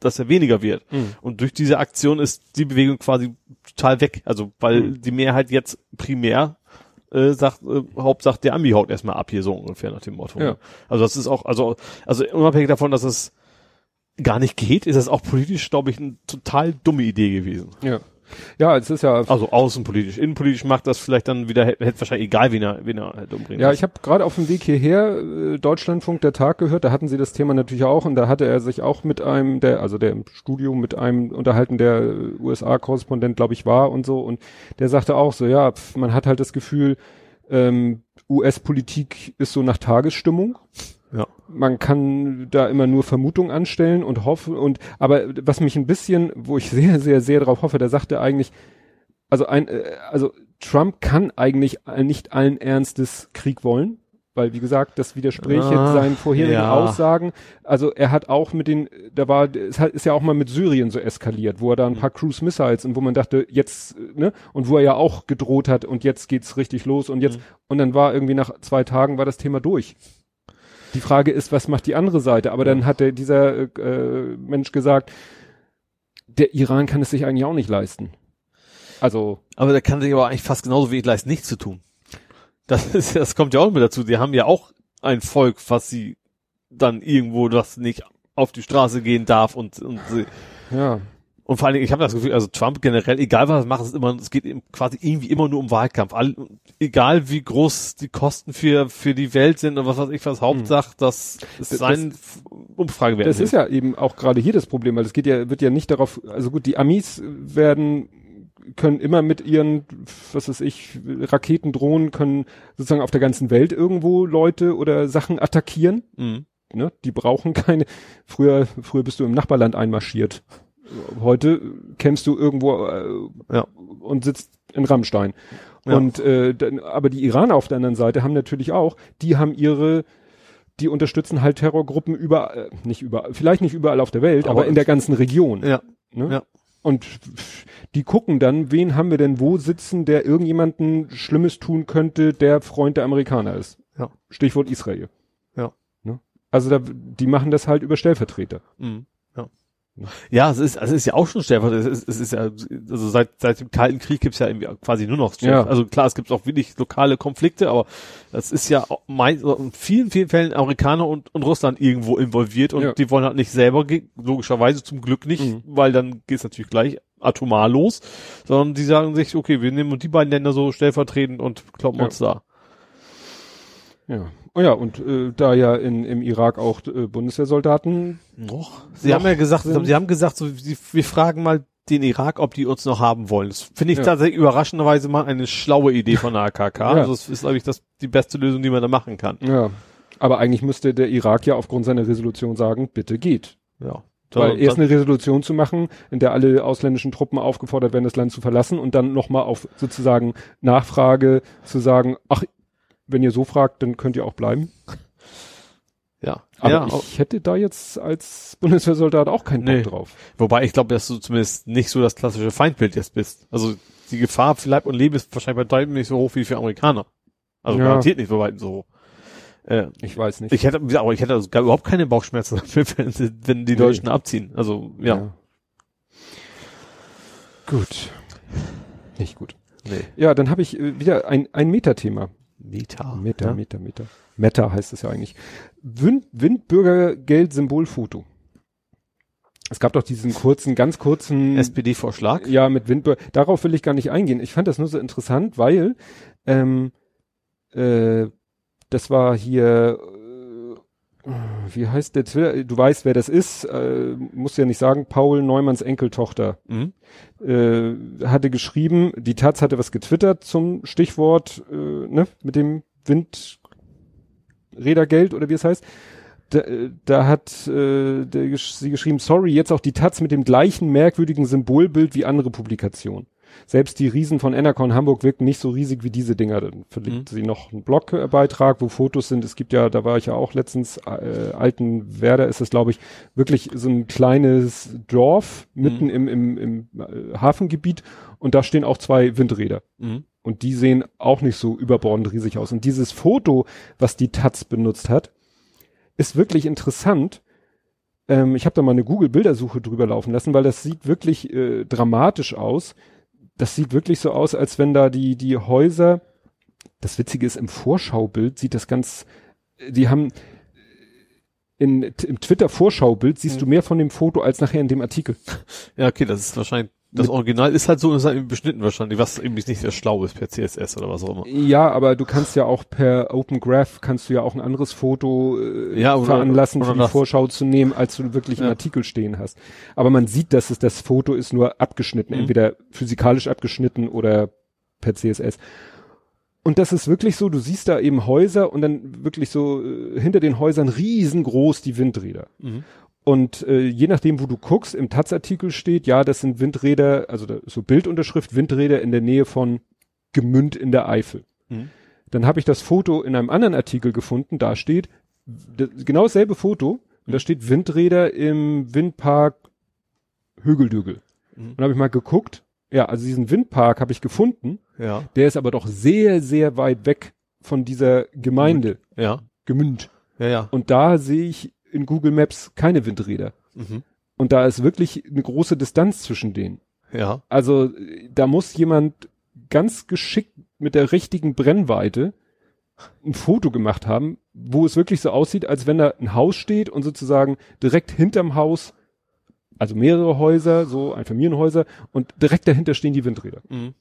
dass er weniger wird. Mhm. Und durch diese Aktion ist die Bewegung quasi total weg. Also, weil mhm. die Mehrheit jetzt primär äh, sagt, äh, Hauptsache der Ami haut erstmal ab hier so ungefähr nach dem Motto. Ja. Also das ist auch, also, also unabhängig davon, dass es gar nicht geht, ist das auch politisch, glaube ich, eine total dumme Idee gewesen. Ja. Ja, es ist ja. Also außenpolitisch. Innenpolitisch macht das vielleicht dann wieder, hätte wahrscheinlich egal, wen er, wen er halt umbringt. Ja, ich habe gerade auf dem Weg hierher äh, Deutschlandfunk der Tag gehört, da hatten sie das Thema natürlich auch und da hatte er sich auch mit einem, der, also der im Studio mit einem unterhalten, der USA-Korrespondent, glaube ich, war und so und der sagte auch so, ja, pf, man hat halt das Gefühl, ähm, US-Politik ist so nach Tagesstimmung. Man kann da immer nur Vermutungen anstellen und hoffen und aber was mich ein bisschen, wo ich sehr, sehr, sehr darauf hoffe, der sagte eigentlich, also ein, äh, also Trump kann eigentlich nicht allen Ernstes Krieg wollen, weil wie gesagt, das widerspricht ah, seinen vorherigen ja. Aussagen. Also er hat auch mit den, da war, es ist ja auch mal mit Syrien so eskaliert, wo er da ein paar Cruise Missiles und wo man dachte, jetzt, ne, und wo er ja auch gedroht hat und jetzt geht's richtig los und jetzt, mhm. und dann war irgendwie nach zwei Tagen war das Thema durch. Die Frage ist, was macht die andere Seite? Aber dann hat der, dieser äh, Mensch gesagt, der Iran kann es sich eigentlich auch nicht leisten. Also. Aber der kann sich aber eigentlich fast genauso wenig leisten, nichts zu tun. Das ist, das kommt ja auch immer dazu. Die haben ja auch ein Volk, was sie dann irgendwo, das nicht auf die Straße gehen darf und, und sie, ja. Und vor allen Dingen, ich habe das Gefühl, also Trump generell, egal was er macht, es immer, es geht quasi irgendwie immer nur um Wahlkampf. All, egal wie groß die Kosten für für die Welt sind und was weiß ich was, Hauptsache, dass es sein Umfrage werden. Das ist ja eben auch gerade hier das Problem, weil es geht ja, wird ja nicht darauf, also gut, die Amis werden können immer mit ihren, was weiß ich, Raketen, Drohnen, können sozusagen auf der ganzen Welt irgendwo Leute oder Sachen attackieren. Mhm. Ne? Die brauchen keine, früher, früher bist du im Nachbarland einmarschiert. Heute kämpfst du irgendwo äh, ja. und sitzt in Rammstein. Ja. Und äh, dann, aber die Iraner auf der anderen Seite haben natürlich auch, die haben ihre die unterstützen halt Terrorgruppen überall, äh, nicht überall, vielleicht nicht überall auf der Welt, aber, aber in der ganzen Region. Ja. Ne? ja. Und die gucken dann, wen haben wir denn wo sitzen, der irgendjemanden Schlimmes tun könnte, der Freund der Amerikaner ist. Ja. Stichwort Israel. Ja. Ne? Also da, die machen das halt über Stellvertreter. Mhm. Ja, es ist, also es ist ja auch schon Stellvertreter. Es ist, es ist ja, also seit, seit dem Kalten Krieg gibt's ja irgendwie quasi nur noch Ja. Also klar, es gibt auch wirklich lokale Konflikte, aber das ist ja mein, in vielen, vielen Fällen Amerikaner und, und Russland irgendwo involviert und Ja. die wollen halt nicht selber, logischerweise zum Glück nicht, Mhm. weil dann geht's natürlich gleich atomar los, sondern die sagen sich, okay, wir nehmen die beiden Länder so stellvertretend und kloppen Ja. uns da. Ja. Oh ja, und äh, da ja in, im Irak auch äh, Bundeswehrsoldaten Noch? Sie Noch haben ja gesagt, sind- sie haben gesagt, so, sie, wir fragen mal den Irak, ob die uns noch haben wollen. Das finde ich Ja. tatsächlich überraschenderweise mal eine schlaue Idee von der AKK. Ja. Also das ist, glaube ich, das die beste Lösung, die man da machen kann. Ja. Aber eigentlich müsste der Irak ja aufgrund seiner Resolution sagen, bitte geht. Ja. Weil Dann- erst eine Resolution zu machen, in der alle ausländischen Truppen aufgefordert werden, das Land zu verlassen und dann nochmal auf sozusagen Nachfrage zu sagen, ach, wenn ihr so fragt, dann könnt ihr auch bleiben. ja. Aber ja, ich hätte da jetzt als Bundeswehrsoldat auch keinen Bock Nee. drauf. wobei ich glaube, dass du zumindest nicht so das klassische Feindbild jetzt bist. Also die Gefahr für Leib und Leben ist wahrscheinlich bei Deutschen nicht so hoch wie für Amerikaner. Also Ja. garantiert nicht so weit so hoch. Äh, Ich weiß nicht. ich hätte, aber ich hätte also gar überhaupt keine Bauchschmerzen dafür, wenn, wenn die Nee. Deutschen abziehen. Also, ja. Gut. Nicht gut. Nee. Ja, dann habe ich äh, wieder ein, ein Metathema. Meta. Meta, ja? Meta, Meta. Meta heißt es ja eigentlich. Wind, Windbürgergeld-Symbolfoto. Es gab doch diesen kurzen, ganz kurzen, SPD-Vorschlag. ja, mit Windbürger. Darauf will ich gar nicht eingehen. Ich fand das nur so interessant, weil ähm, äh, das war hier, wie heißt der Twitter? Du weißt, wer das ist. Äh, muss ja nicht sagen. Paul Neumanns Enkeltochter Mhm. äh, hatte geschrieben, die Taz hatte was getwittert zum Stichwort, äh, ne, mit dem Windrädergeld oder wie es heißt. Da, äh, da hat äh, der, sie geschrieben, sorry, jetzt auch die Taz mit dem gleichen merkwürdigen Symbolbild wie andere Publikationen. Selbst die Riesen von Enercon Hamburg wirken nicht so riesig wie diese Dinger. Dann verlinkt sie noch einen Blogbeitrag, wo Fotos sind. Es gibt ja, da war ich ja auch letztens, äh, Altenwerder ist es, glaube ich, wirklich so ein kleines Dorf mitten im, im, im äh, Hafengebiet und da stehen auch zwei Windräder. Mhm. Und die sehen auch nicht so überbordend riesig aus. Und dieses Foto, was die Taz benutzt hat, ist wirklich interessant. Ähm, ich habe da mal eine Google-Bildersuche drüber laufen lassen, weil das sieht wirklich äh, dramatisch aus. Das sieht wirklich so aus, als wenn da die, die Häuser, das Witzige ist, im Vorschaubild sieht das ganz, die haben, in, im Twitter-Vorschaubild siehst Mhm. du mehr von dem Foto als nachher in dem Artikel. Ja, okay, das ist wahrscheinlich, das Original ist halt so, ist halt irgendwie beschnitten wahrscheinlich, was irgendwie nicht sehr schlau ist per CSS oder was auch immer. Ja, aber du kannst ja auch per Open Graph kannst du ja auch ein anderes Foto äh, Ja, oder- veranlassen, oder für die Vorschau zu nehmen, als du wirklich im Ja. Artikel stehen hast. Aber man sieht, dass es das Foto ist nur abgeschnitten, Mhm. entweder physikalisch abgeschnitten oder per CSS. Und das ist wirklich so, du siehst da eben Häuser und dann wirklich so äh, hinter den Häusern riesengroß die Windräder. Mhm. Und äh, je nachdem, wo du guckst, im Taz-Artikel steht, ja, das sind Windräder, also da so Bildunterschrift, Windräder in der Nähe von Gemünd in der Eifel. Mhm. Dann habe ich das Foto in einem anderen Artikel gefunden, da steht genau dasselbe Foto, und da steht Windräder im Windpark Högeldügel. Mhm. Und habe ich mal geguckt, ja, also diesen Windpark habe ich gefunden, Ja, der ist aber doch sehr, sehr weit weg von dieser Gemeinde, ja, Gemünd. ja, ja. Und da sehe ich in Google Maps keine Windräder. Mhm. Und da ist wirklich eine große Distanz zwischen denen. Ja, Also da muss jemand ganz geschickt mit der richtigen Brennweite ein Foto gemacht haben, wo es wirklich so aussieht, als wenn da ein Haus steht und sozusagen direkt hinterm Haus, also mehrere Häuser, so Einfamilienhäuser und direkt dahinter stehen die Windräder. mhm.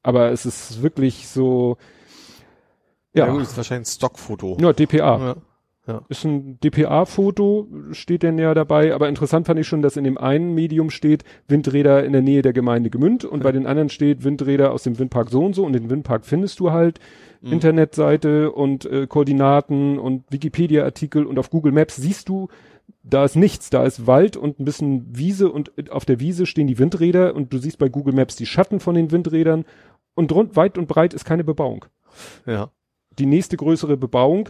Aber es ist wirklich so, ja. ja, gut, ist wahrscheinlich ein Stockfoto. ja, DPA. Ja. Ist ein DPA-Foto, steht denn ja dabei, aber interessant fand ich schon, dass in dem einen Medium steht Windräder in der Nähe der Gemeinde Gemünd und bei den anderen steht Windräder aus dem Windpark so und so und den Windpark findest du halt. Mhm. Internetseite und äh, Koordinaten und Wikipedia-Artikel und auf Google Maps siehst du, da ist nichts, da ist Wald und ein bisschen Wiese und auf der Wiese stehen die Windräder und du siehst bei Google Maps die Schatten von den Windrädern und rund, weit und breit ist keine Bebauung. Ja. die nächste größere Bebauung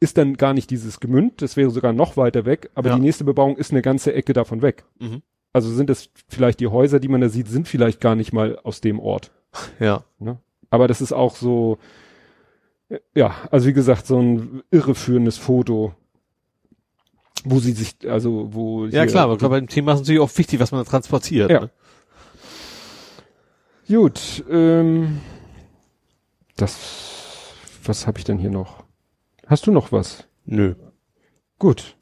ist dann gar nicht dieses Gemünd, das wäre sogar noch weiter weg, aber Ja. die nächste Bebauung ist eine ganze Ecke davon weg. Mhm. Also sind es vielleicht die Häuser, die man da sieht, sind vielleicht gar nicht mal aus dem Ort. Ja. Ne? Aber das ist auch so, ja, also wie gesagt, so ein irreführendes Foto, wo sie sich, also wo Ja, klar, aber klar, beim Thema ist natürlich auch wichtig, was man da transportiert. Ja. Ne? Gut, ähm, das, was habe ich denn hier noch? Hast du noch was? Nö. Gut.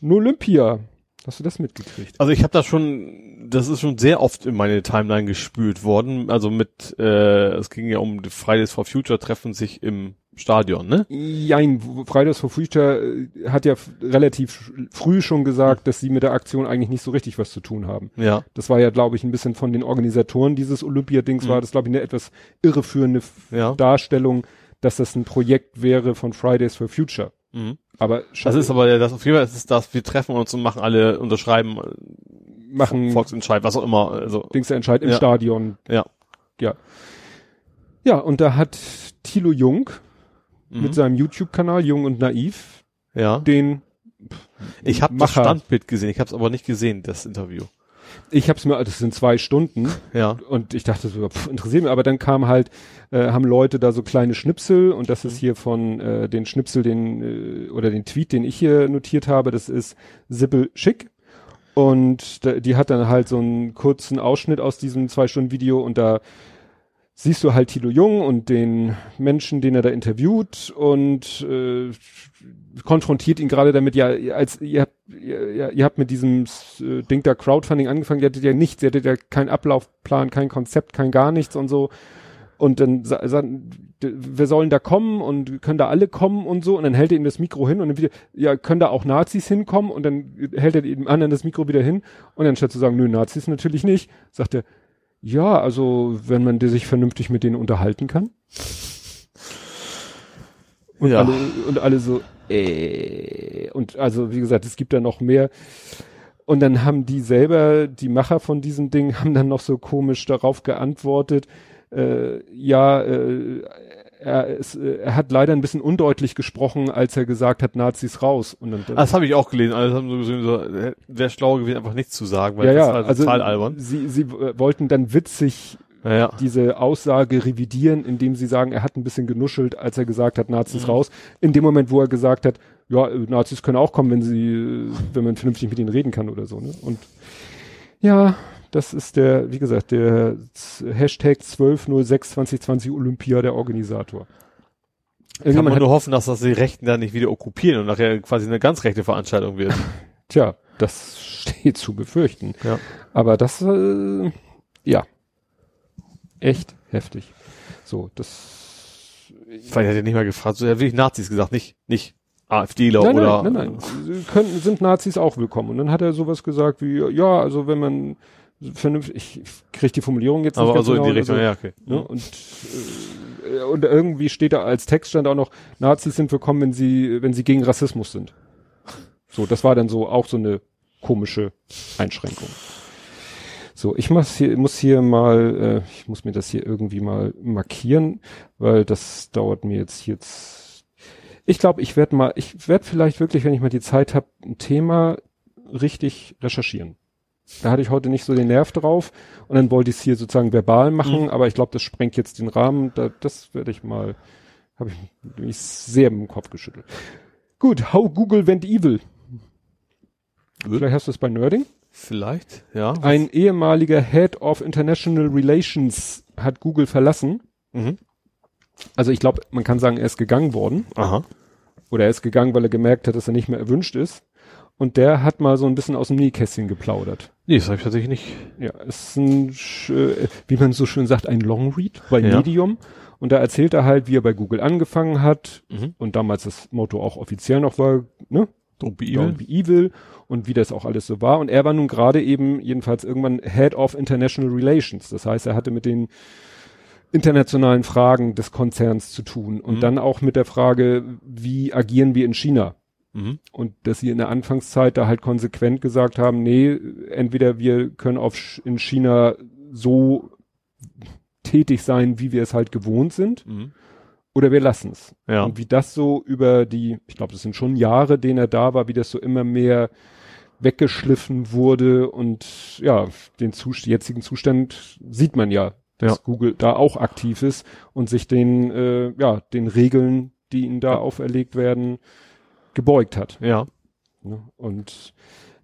Nur Olympia. Hast du das mitgekriegt? Also ich habe da schon, das ist schon sehr oft in meine Timeline gespült worden. Also mit, äh, es ging ja um die Fridays for Future treffen sich im Stadion, ne? Jein, Fridays for Future äh, hat ja relativ früh schon gesagt, dass sie mit der Aktion eigentlich nicht so richtig was zu tun haben. Ja. Das war ja, glaube ich, ein bisschen von den Organisatoren dieses Olympia-Dings Mhm. war das, glaube ich, eine etwas irreführende Ja. Darstellung, dass das ein Projekt wäre von Fridays for Future. Mhm. Aber Das ist aber das auf jeden Fall ist es das, wir treffen uns und machen alle, unterschreiben, machen Volksentscheid, was auch immer. Also, Dings der Entscheid im Ja. Stadion. Ja. Ja. Ja, und da hat Thilo Jung mhm. mit seinem YouTube-Kanal Jung und Naiv ja. den Ich habe das. Standbild gesehen, ich habe es aber nicht gesehen, das Interview. Ich hab's mir, das sind zwei Stunden. Ja. und ich dachte so, pff, interessiert mich, aber dann kam halt, äh, haben Leute da so kleine Schnipsel. Und das ist hier von äh, den Schnipsel, den äh, oder den Tweet, den ich hier notiert habe, das ist Sippel Schick. Und da, die hat dann halt so einen kurzen Ausschnitt aus diesem zwei Stunden Video. Und da siehst du halt Thilo Jung und den Menschen, den er da interviewt und äh, konfrontiert ihn gerade damit, ja, als ihr habt, ihr, ihr habt mit diesem äh, Ding da Crowdfunding angefangen, ihr hattet ja nichts, ihr hattet ja keinen Ablaufplan, kein Konzept, kein gar nichts und so. Und dann sa- sa- d- wir sollen da kommen und können da alle kommen und so. Und dann hält er ihm das Mikro hin und dann wieder, ja, können da auch Nazis hinkommen? Und dann hält er dem anderen das Mikro wieder hin. Und dann statt zu sagen, nö, Nazis natürlich nicht, sagt er, ja, also wenn man sich vernünftig mit denen unterhalten kann. Und Ja. alle und alle so äh, und also wie gesagt, es gibt da noch mehr und dann haben die selber die Macher von diesem Ding haben dann noch so komisch darauf geantwortet, äh, ja, äh, er, ist, er hat leider ein bisschen undeutlich gesprochen, als er gesagt hat, Nazis raus. Und dann, Das habe ich auch gelesen. Alle haben so gesehen, so, äh, wäre schlau gewesen, einfach nichts zu sagen, weil ja, das ja, war also total albern. sie, sie äh, wollten dann witzig Ja, ja. diese Aussage revidieren, indem sie sagen, er hat ein bisschen genuschelt, als er gesagt hat, Nazis Mhm. raus. In dem Moment, wo er gesagt hat, ja, äh, Nazis können auch kommen, wenn sie, wenn man vernünftig mit ihnen reden kann oder so. Ne? Und ja, das ist der, wie gesagt, der Hashtag 12062020 Olympia, der Organisator. Kann Irgendjemand man nur hoffen, dass das die Rechten da nicht wieder okkupieren und nachher quasi eine ganz rechte Veranstaltung wird. tja, das steht zu befürchten. Ja. Aber das, äh, ja, echt heftig. So, das Vielleicht hat er nicht mal gefragt, so, er hat wirklich Nazis gesagt, nicht, nicht AfDler nein, oder. Nein, nein, nein. Können, sind Nazis auch willkommen. Und dann hat er sowas gesagt wie, ja, also wenn man vernünftig, ich, ich krieg die Formulierung jetzt nicht Aber ganz so in die genau, Richtung, also, ja, okay. ne, und, äh, und irgendwie steht da als Text stand auch noch, Nazis sind willkommen, wenn sie, wenn sie gegen Rassismus sind. So, das war dann so auch so eine komische Einschränkung. So, ich muss hier, muss hier mal, äh, ich muss mir das hier irgendwie mal markieren, weil das dauert mir jetzt jetzt. Ich glaube, ich werde mal, ich werde vielleicht wirklich, wenn ich mal die Zeit habe, ein Thema richtig recherchieren. Da hatte ich heute nicht so den Nerv drauf und dann wollte ich es hier sozusagen verbal machen, Mhm. aber ich glaube, das sprengt jetzt den Rahmen. Da, das werde ich mal, habe ich mich sehr im Kopf geschüttelt. Gut, How Google Went Evil. Vielleicht hast du es bei Nerding. Vielleicht, ja. Ein ehemaliger Head of International Relations hat Google verlassen. Mhm. Also ich glaube, man kann sagen, er ist gegangen worden. Aha. Oder er ist gegangen, weil er gemerkt hat, dass er nicht mehr erwünscht ist. Und der hat mal so ein bisschen aus dem Nähkästchen geplaudert. Nee, das habe ich tatsächlich nicht. Ja, es ist ein, äh, wie man so schön sagt, ein Longread bei Ja. Medium. Und da erzählt er halt, wie er bei Google angefangen hat. Mhm. Und damals das Motto auch offiziell noch war, ne? Don't be Don't be evil und wie das auch alles so war. Und er war nun gerade eben jedenfalls irgendwann Head of International Relations. Das heißt, er hatte mit den internationalen Fragen des Konzerns zu tun und Mhm. dann auch mit der Frage, wie agieren wir in China? Mhm. Und dass sie in der Anfangszeit da halt konsequent gesagt haben, nee, entweder wir können auf in China so tätig sein, wie wir es halt gewohnt sind, Mhm. oder wir lassen es. Ja. Und wie das so über die, ich glaube, das sind schon Jahre, denen er da war, wie das so immer mehr weggeschliffen wurde und ja, den Zust jetzigen Zustand sieht man ja, dass Ja. Google da auch aktiv ist und sich den, äh, ja, den Regeln, die ihnen da Ja. auferlegt werden, gebeugt hat. Ja. Ne? Und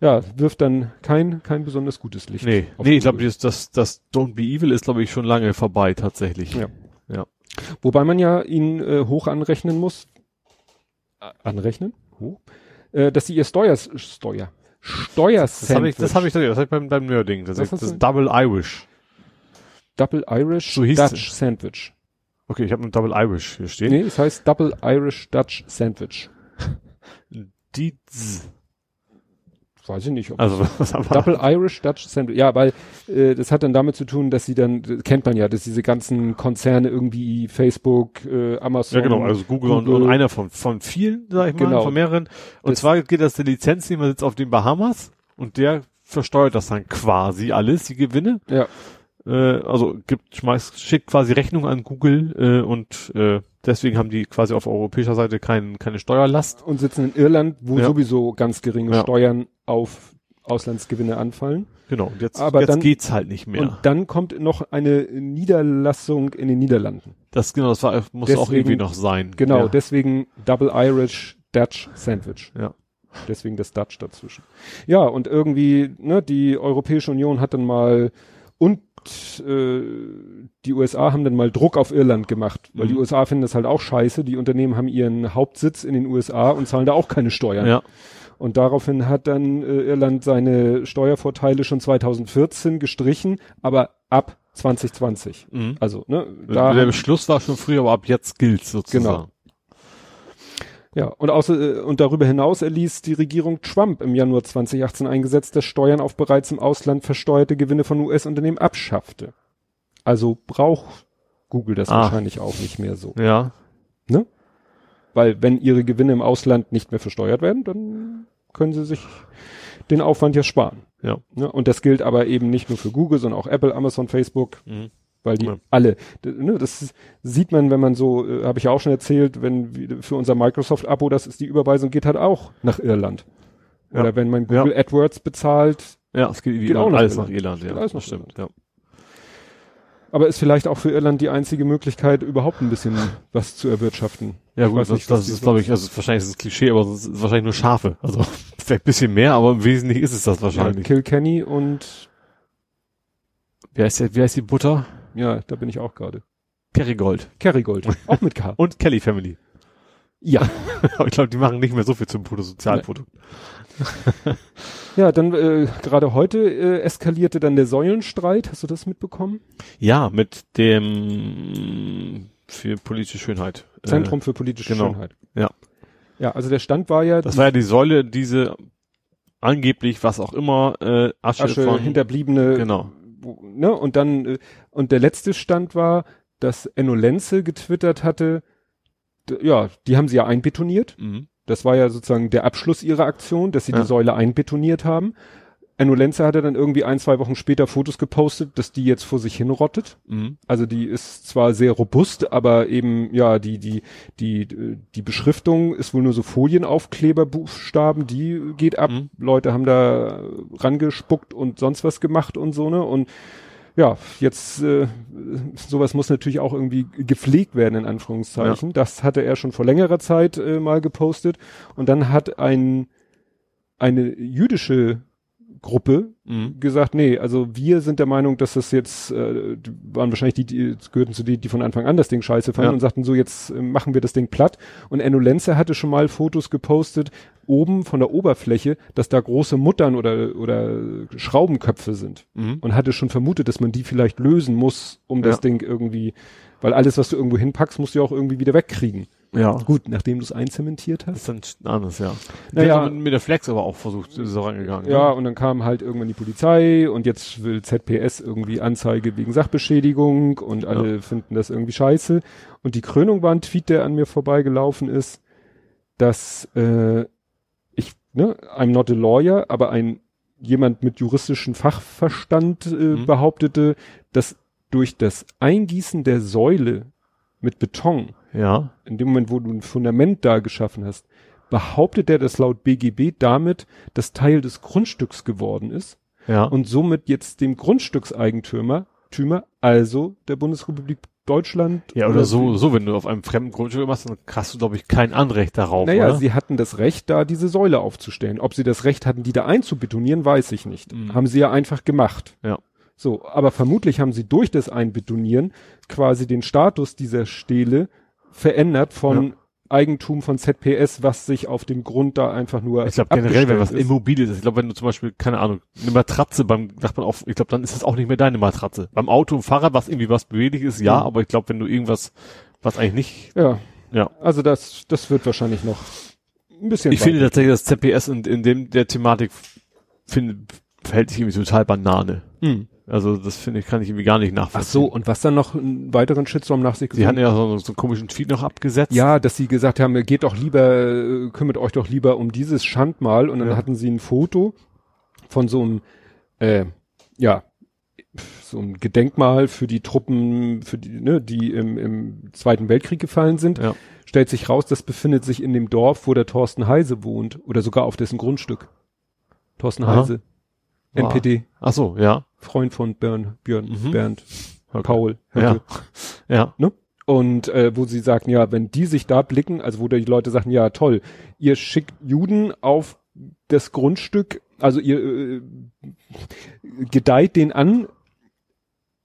ja, wirft dann kein, kein besonders gutes Licht. Nee, nee, ich glaube, das, das, das Don't Be Evil ist, glaube ich, schon lange vorbei, tatsächlich. Ja. Ja. Wobei man ja ihn äh, hoch anrechnen muss. Äh, anrechnen? Hoch? Äh, dass sie ihr Steuers, Steuer, Steuersandwich, Das habe ich, das habe ich, das hab ich beim, beim Nerding. Das, das du? Double Irish. Double Irish So hieß Dutch es. Sandwich. Okay, ich habe ein Double Irish hier stehen. Nee, es heißt Double Irish Dutch Sandwich. Die, Z. Weiß ich nicht, ob also, was haben wir? Double Irish Dutch Sandwich. Ja, weil äh, das hat dann damit zu tun, dass sie dann, das kennt man ja, dass diese ganzen Konzerne irgendwie Facebook, äh, Amazon. Ja, genau, also Google, Und, Google. und einer von, von vielen, sag ich mal, Genau. von mehreren. Und Das- zwar geht das der Lizenznehmer sitzt auf den Bahamas und der versteuert das dann quasi alles, die Gewinne. Ja, Äh, also gibt, schmeißt, schickt quasi Rechnung an Google äh, und äh, deswegen haben die quasi auf europäischer Seite kein, keine Steuerlast. und sitzen in Irland, wo Ja. sowieso ganz geringe Ja. Steuern auf Auslandsgewinne anfallen. Genau, und jetzt, Aber jetzt dann- geht's halt nicht mehr. Und dann kommt noch eine Niederlassung in den Niederlanden. das genau, das war, muss auch Deswegen- irgendwie noch sein. Genau, Ja. deswegen Double Irish Dutch Sandwich. Ja. Deswegen das Dutch dazwischen. Ja, und irgendwie, ne, die Europäische Union hat dann mal und äh, die USA haben dann mal Druck auf Irland gemacht, weil Mhm. die USA finden das halt auch scheiße. Die Unternehmen haben ihren Hauptsitz in den USA und zahlen da auch keine Steuern. ja. Und daraufhin hat dann äh, Irland seine Steuervorteile schon 2014 gestrichen, aber ab 2020. Mhm. Also, ne, da der Beschluss war schon früher, aber ab jetzt gilt's sozusagen. Genau. Ja, und außer, äh, und darüber hinaus erließ die Regierung Trump im Januar 2018 ein Gesetz, das Steuern auf bereits im Ausland versteuerte Gewinne von US-Unternehmen abschaffte. Also braucht Google das Ah. wahrscheinlich auch nicht mehr so. Ja. Weil wenn ihre Gewinne im Ausland nicht mehr versteuert werden, dann können sie sich den Aufwand ja sparen. Ja. Ne? Und das gilt aber eben nicht nur für Google, sondern auch Apple, Amazon, Facebook, Mhm. Weil die Ja. alle, ne, das sieht man, wenn man so, äh, habe ich ja auch schon erzählt, wenn für unser Microsoft-Abo, das ist die Überweisung geht halt auch nach Irland. Ja. Oder wenn man Google AdWords bezahlt, Ja, es geht, Geht auch nach alles Irland. nach Irland, ja. Alles das nach stimmt, ja. aber ist vielleicht auch für Irland die einzige Möglichkeit, überhaupt ein bisschen was zu erwirtschaften. Ja Ich gut, das, nicht, das ist glaube ich, also wahrscheinlich ist es Klischee, aber es ist wahrscheinlich nur Schafe. Also vielleicht ein bisschen mehr, aber im Wesentlichen ist es das Ja, wahrscheinlich. Kilkenny und Wer ist, der, wer ist die Butter? Ja, da bin ich auch gerade. Kerrygold. Kerrygold, auch mit K. Und Kelly Family. Ja. Aber ich glaube, die machen nicht mehr so viel zum Bruttosozialprodukt. Ja, dann äh, gerade heute äh, eskalierte dann der Säulenstreit. Hast du das mitbekommen? Ja, mit dem für politische Schönheit. Zentrum für politische genau. Schönheit. Ja. Ja, also der Stand war ja Das war ja die Säule, diese angeblich, was auch immer, äh, Asche, Asche, von Hinterbliebene. Genau. Ne? Und dann, äh, und der letzte Stand war, dass Enno Lenze getwittert hatte, ja, die haben sie ja einbetoniert. Mhm. Das war ja sozusagen der Abschluss ihrer Aktion, dass sie Ja. die Säule einbetoniert haben. Enno Lenze hatte dann irgendwie ein, zwei Wochen später Fotos gepostet, dass die jetzt vor sich hinrottet. Mhm. Also die ist zwar sehr robust, aber eben, ja, die, die, die, die Beschriftung ist wohl nur so Folienaufkleberbuchstaben, die geht ab. Mhm. Leute haben da rangespuckt und sonst was gemacht und so, ne? Und ja, jetzt äh, sowas muss natürlich auch irgendwie gepflegt werden, in Anführungszeichen. Das hatte er schon vor längerer Zeit äh, mal gepostet. Und dann hat ein eine jüdische Gruppe Mhm. gesagt, nee, also wir sind der Meinung, dass das jetzt, äh, die waren wahrscheinlich die, die gehörten zu denen, die von Anfang an das Ding scheiße fanden Ja. und sagten so, jetzt äh, machen wir das Ding platt. Und Enno Lenze hatte schon mal Fotos gepostet, oben von der Oberfläche, dass da große Muttern oder, oder Schraubenköpfe sind. Mhm. Und hatte schon vermutet, dass man die vielleicht lösen muss, um das Ja. Ding irgendwie, weil alles, was du irgendwo hinpackst, musst du ja auch irgendwie wieder wegkriegen. Ja. Gut, nachdem du es einzementiert hast. Das ist dann anders, ja. Naja. Mit, mit der Flex aber auch versucht, ist so rangegangen. Ja, Ne? und dann kam halt irgendwann die Polizei und jetzt will ZPS irgendwie Anzeige wegen Sachbeschädigung und alle finden das irgendwie scheiße. Und die Krönung war ein Tweet, der an mir vorbeigelaufen ist, dass äh, ich, ne, I'm not a lawyer, aber ein jemand mit juristischen Fachverstand äh, Mhm. behauptete, dass durch das Eingießen der Säule mit Beton, Ja. in dem Moment, wo du ein Fundament da geschaffen hast, behauptet er, dass laut BGB damit das Teil des Grundstücks geworden ist Ja. und somit jetzt dem Grundstückseigentümer, Tümer, also der Bundesrepublik Deutschland. ja, oder so, so, wenn du auf einem fremden Grundstück machst, dann hast du, glaube ich, kein Anrecht darauf, Naja, oder? sie hatten das Recht, da diese Säule aufzustellen. Ob sie das Recht hatten, die da einzubetonieren, weiß ich nicht. Mhm. Haben sie ja einfach gemacht. Ja. So, aber vermutlich haben sie durch das Einbetonieren quasi den Status dieser Stele verändert von Eigentum von ZPS, was sich auf dem Grund da einfach nur Ich glaube generell, wenn was abgestellt ist. Immobiles ist, ich glaube, wenn du zum Beispiel, keine Ahnung, eine Matratze beim Nachbarn auf, ich glaube, dann ist das auch nicht mehr deine Matratze. Beim Auto und Fahrrad, was irgendwie was beweglich ist, ja, Mhm. aber ich glaube, wenn du irgendwas, was eigentlich nicht, Ja. Ja. Also das, das wird wahrscheinlich noch ein bisschen. ich finde weiter. tatsächlich, dass ZPS in, in dem, der Thematik, finde, verhält sich irgendwie total Banane. Hm. Also, das finde ich, kann ich irgendwie gar nicht nachvollziehen. Ach so, und was dann noch einen weiteren Shitstorm nach sich Sie hatten ja so, so einen komischen Tweet noch abgesetzt. Ja, dass sie gesagt haben, geht doch lieber, äh, kümmert euch doch lieber um dieses Schandmal. Und dann Ja. hatten sie ein Foto von so einem, äh, ja, so ein Gedenkmal für die Truppen, für die, ne, die im, im Zweiten Weltkrieg gefallen sind. Ja. Stellt sich raus, das befindet sich in dem Dorf, wo der Thorsten Heise wohnt. Oder sogar auf dessen Grundstück. Thorsten Aha. Heise. NPD. Ach so, ja. Freund von Björn, Björn, Mhm. Bernd, Okay. Paul. Ja. Höcke. Ja. Und äh, wo sie sagten, ja, wenn die sich da blicken, also wo die Leute sagten, ja toll, ihr schickt Juden auf das Grundstück, also ihr äh, gedeiht den an,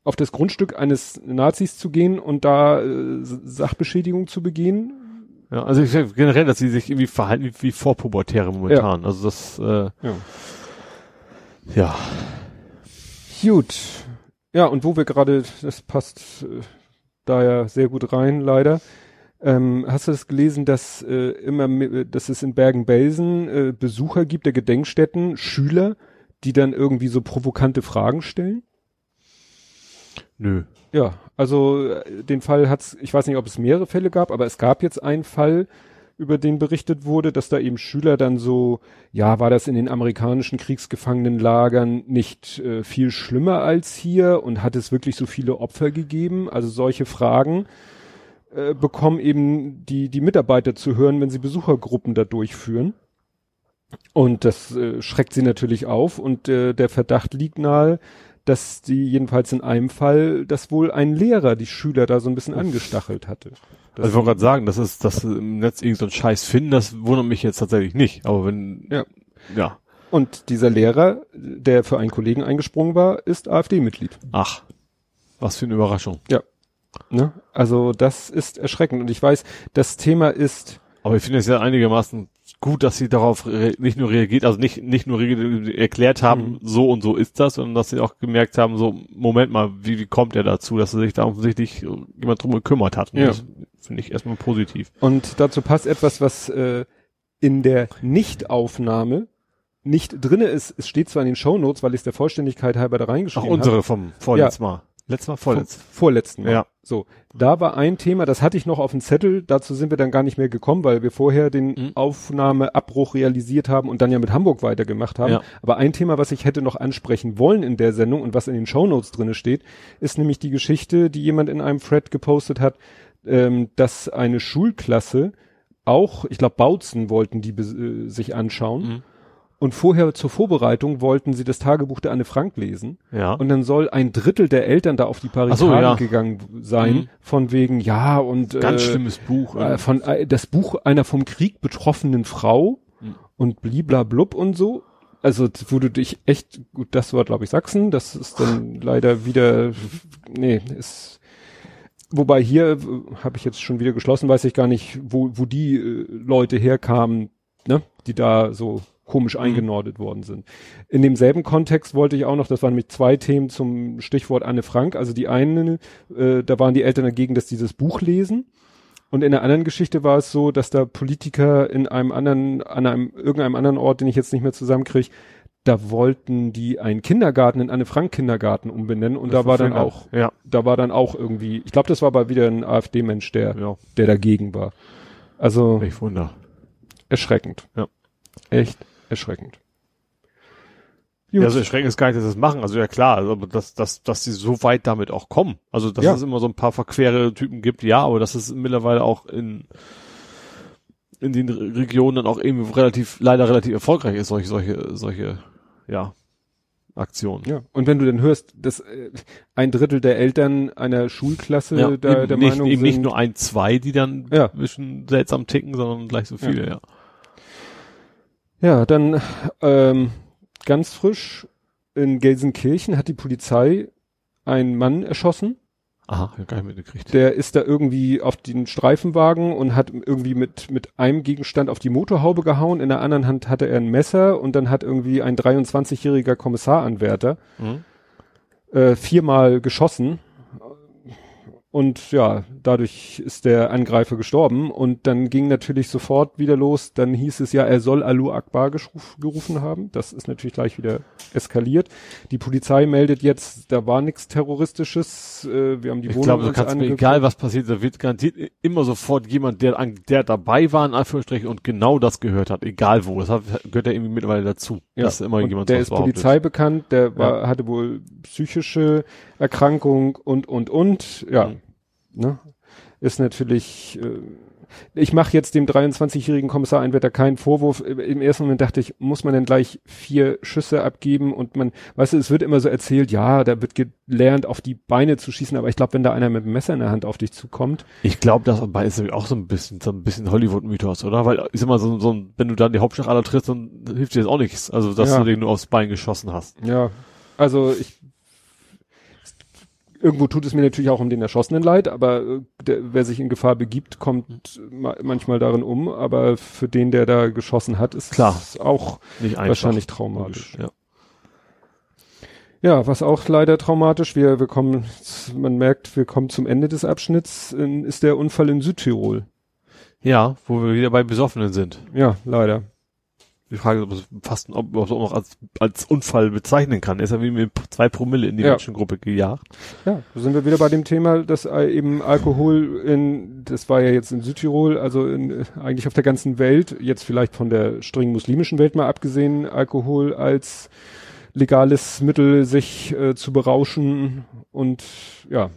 auf das Grundstück eines Nazis zu gehen und da äh, Sachbeschädigung zu begehen. Ja, also ich sag generell, dass sie sich irgendwie verhalten wie, wie Vorpubertäre momentan. Also das, äh, Ja. ja. Gut. Ja, und wo wir gerade, das passt äh, da ja sehr gut rein, leider. Ähm, hast du das gelesen, dass äh, immer, dass es in Bergen-Belsen äh, Besucher gibt der Gedenkstätten, Schüler, die dann irgendwie so provokante Fragen stellen? Nö. Ja, also äh, den Fall hat's, ich weiß nicht, ob es mehrere Fälle gab, aber es gab jetzt einen Fall, über den berichtet wurde, dass da eben Schüler dann so, ja, war das in den amerikanischen Kriegsgefangenenlagern nicht äh, viel schlimmer als hier und hat es wirklich so viele Opfer gegeben? Also solche Fragen äh, bekommen eben die, die Mitarbeiter zu hören, wenn sie Besuchergruppen da durchführen. Und das äh, schreckt sie natürlich auf und äh, der Verdacht liegt nahe, dass die jedenfalls in einem Fall, dass wohl ein Lehrer die Schüler da so ein bisschen angestachelt hatte. Das Also ich wollte gerade sagen, das ist, dass sie im Netz irgend so einen Scheiß finden, das wundert mich jetzt tatsächlich nicht. Aber wenn, Ja. ja. und dieser Lehrer, der für einen Kollegen eingesprungen war, ist AfD-Mitglied. Ach, was für eine Überraschung. Ne? Also das ist erschreckend. Und ich weiß, das Thema ist, Aber ich finde es ja einigermaßen gut, dass sie darauf nicht nur reagiert, also nicht, nicht nur erklärt haben, Mhm. so und so ist das, sondern dass sie auch gemerkt haben, so, Moment mal, wie, wie kommt er dazu, dass er sich da offensichtlich jemand drum gekümmert hat. Und Ja. Das finde ich erstmal positiv. und dazu passt etwas, was äh, in der Nichtaufnahme nicht drinne ist. Es steht zwar in den Shownotes, weil ich es der Vollständigkeit halber da Ach, reingeschrieben unsere vom vorletzten Mal. Letztes Mal, habe. Vom vorletzt. vorletzten Mal. Ja. So, da war ein Thema, das hatte ich noch auf dem Zettel, dazu sind wir dann gar nicht mehr gekommen, weil wir vorher den Mhm. Aufnahmeabbruch realisiert haben und dann ja mit Hamburg weitergemacht haben. Ja. Aber ein Thema, was ich hätte noch ansprechen wollen in der Sendung und was in den Shownotes drinne steht, ist nämlich die Geschichte, die jemand in einem Thread gepostet hat, ähm, dass eine Schulklasse auch, ich glaube Bautzen wollten die äh, sich anschauen Mhm. Und vorher zur Vorbereitung wollten sie das Tagebuch der Anne Frank lesen. Ja. Und dann soll ein Drittel der Eltern da auf die Barrikaden so, ja. gegangen sein, Mhm. von wegen, ja, und Ganz äh, schlimmes Buch. äh, von äh, das Buch einer vom Krieg betroffenen Frau Mhm. und bliblablub und so. Also wo du dich echt, gut, das war glaube ich Sachsen, das ist dann leider wieder, nee, ist, wobei hier äh, habe ich jetzt schon wieder geschlossen, weiß ich gar nicht, wo, wo die äh, Leute herkamen, ne, die da so komisch eingenordet worden sind. In demselben Kontext wollte ich auch noch, das waren nämlich zwei Themen zum Stichwort Anne Frank. Also die eine, äh, da waren die Eltern dagegen, dass dieses Buch lesen. Und in der anderen Geschichte war es so, dass da Politiker in einem anderen, an einem, irgendeinem anderen Ort, den ich jetzt nicht mehr zusammenkriege, da wollten die einen Kindergarten in Anne Frank Kindergarten umbenennen und da war dann auch, Ja. da war dann auch irgendwie, ich glaube, das war aber wieder ein AfD-Mensch, der, Ja. der dagegen war. Also Ich wunder. erschreckend. Ja. Echt erschreckend. Ja, also erschreckend ist gar nicht, dass sie das machen. Also ja klar, also, aber dass, dass, dass sie so weit damit auch kommen. Also dass ja. es immer so ein paar verquere Typen gibt, ja, aber dass es mittlerweile auch in in den Regionen dann auch eben relativ, leider relativ erfolgreich ist, solche, solche, solche, ja, Aktionen. Ja. Und wenn du dann hörst, dass äh, ein Drittel der Eltern einer Schulklasse ja, da, eben der nicht, Meinung eben sind, nicht nur ein, zwei, die dann ja. ein bisschen seltsam ticken, sondern gleich so viele, ja. Ja, ja dann ähm, ganz frisch in Gelsenkirchen hat die Polizei einen Mann erschossen. Aha, gar nicht mitgekriegt. Der ist da irgendwie auf den Streifenwagen und hat irgendwie mit, mit einem Gegenstand auf die Motorhaube gehauen. In der anderen Hand hatte er ein Messer und dann hat irgendwie ein 23-jähriger Kommissaranwärter mhm. äh, viermal geschossen und ja, dadurch ist der Angreifer gestorben und dann ging natürlich sofort wieder los. Dann hieß es ja, er soll Alu Akbar gerufen haben. Das ist natürlich gleich wieder eskaliert. Die Polizei meldet jetzt, da war nichts Terroristisches. Äh, wir haben die ich Wohnung glaube, uns mir egal was passiert, da wird garantiert immer sofort jemand, der, der dabei war, in Anführungsstrichen, und genau das gehört hat, egal wo. Das hat, gehört ja irgendwie mittlerweile dazu. Ja, dass immer jemand der ist Polizei bekannt, der war, ja. hatte wohl psychische Erkrankung und, und, und. Ja. Mhm ne? Ist natürlich, äh, ich mache jetzt dem 23-jährigen Kommissar Einwetter keinen Vorwurf. Im ersten Moment dachte ich, muss man denn gleich vier Schüsse abgeben und man, weißt du, es wird immer so erzählt, ja, da wird gelernt, auf die Beine zu schießen, aber ich glaube, wenn da einer mit einem Messer in der Hand auf dich zukommt. Ich glaube, das ist auch so ein bisschen, so ein bisschen Hollywood-Mythos, oder? Weil, ich sag mal, so, so wenn du dann die Hauptstadt aller trittst, dann hilft dir jetzt auch nichts. Also, dass ja. du den nur aufs Bein geschossen hast. Ja. Also, ich Irgendwo tut es mir natürlich auch um den Erschossenen leid, aber äh, der, wer sich in Gefahr begibt, kommt ma manchmal darin um. Aber für den, der da geschossen hat, ist Klar. es auch Nicht wahrscheinlich traumatisch. Ja. ja, was auch leider traumatisch, wir, wir kommen, man merkt, wir kommen zum Ende des Abschnitts, ist der Unfall in Südtirol. Ja, wo wir wieder bei Besoffenen sind. Ja, leider. Die Frage ist, ob es fast ob man es auch noch als, als Unfall bezeichnen kann. Er ist ja wie mit zwei Promille in die ja. Menschengruppe gejagt. Ja, da sind wir wieder bei dem Thema, dass eben Alkohol in, das war ja jetzt in Südtirol, also in, eigentlich auf der ganzen Welt, jetzt vielleicht von der streng muslimischen Welt mal abgesehen, Alkohol als legales Mittel, sich äh, zu berauschen und ja.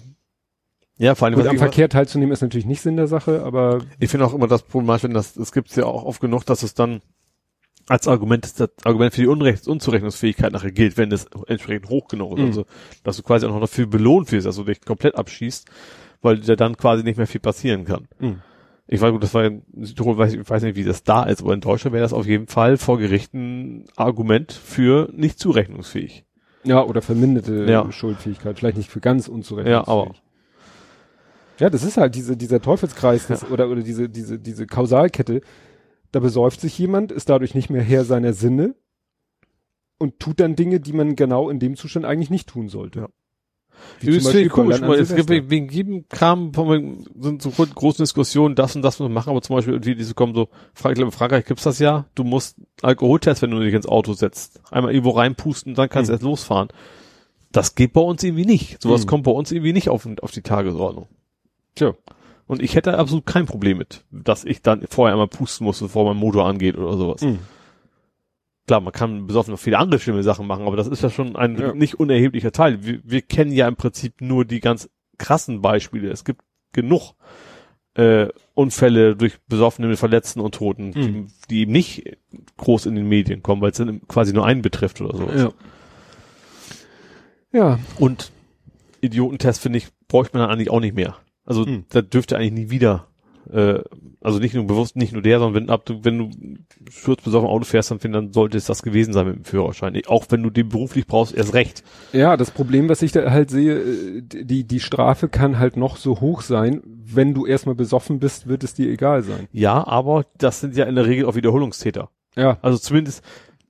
Ja, vor allem. Gut, am Verkehr teilzunehmen ist natürlich nicht Sinn der Sache, aber. Ich finde auch immer das problematisch, wenn das, es gibt ja auch oft genug, dass es dann als Argument, das Argument für die Unrechts Unzurechnungsfähigkeit nachher gilt, wenn das entsprechend hoch genug ist. Mhm. Also, dass du quasi auch noch dafür belohnt wirst, also dich komplett abschießt, weil dir dann quasi nicht mehr viel passieren kann. Mhm. Ich weiß gut, das war in Südtirol, weiß, ich weiß nicht, wie das da ist, aber in Deutschland wäre das auf jeden Fall vor Gerichten Argument für nicht zurechnungsfähig. Ja, oder verminderte ja. Schuldfähigkeit, vielleicht nicht für ganz unzurechnungsfähig. Ja, aber ja, das ist halt diese, dieser Teufelskreis das, ja. oder, oder diese, diese, diese Kausalkette, da besäuft sich jemand, ist dadurch nicht mehr Herr seiner Sinne und tut dann Dinge, die man genau in dem Zustand eigentlich nicht tun sollte. Ja. Wie das finde ich komisch, weil es gibt wegen jedem Kram sind so große Diskussionen, das und das muss man machen, aber zum Beispiel irgendwie diese kommen so, ich glaube in Frankreich gibt's das ja, du musst Alkoholtest, wenn du dich ins Auto setzt, einmal irgendwo reinpusten, dann kannst du hm. erst losfahren. Das geht bei uns irgendwie nicht. Sowas hm. kommt bei uns irgendwie nicht auf, auf die Tagesordnung. Tja. Und ich hätte absolut kein Problem mit, dass ich dann vorher einmal pusten muss, bevor mein Motor angeht oder sowas. Mhm. Klar, man kann besoffen noch viele andere schlimme Sachen machen, aber das ist ja schon ein ja. nicht unerheblicher Teil. Wir, wir kennen ja im Prinzip nur die ganz krassen Beispiele. Es gibt genug äh, Unfälle durch Besoffene mit Verletzten und Toten, mhm. die, die eben nicht groß in den Medien kommen, weil es dann quasi nur einen betrifft oder sowas. Ja. ja. Und Idiotentest, finde ich, bräuchte man dann eigentlich auch nicht mehr. Also hm. da dürfte eigentlich nie wieder, äh, also nicht nur bewusst, nicht nur der, sondern wenn, ab, du, wenn du sturzbesoffen Auto fährst, dann, dann sollte es das gewesen sein mit dem Führerschein. Auch wenn du den beruflich brauchst, erst recht. Ja, das Problem, was ich da halt sehe, äh, die, die Strafe kann halt noch so hoch sein. Wenn du erstmal besoffen bist, wird es dir egal sein. Ja, aber das sind ja in der Regel auch Wiederholungstäter. Ja. Also zumindest,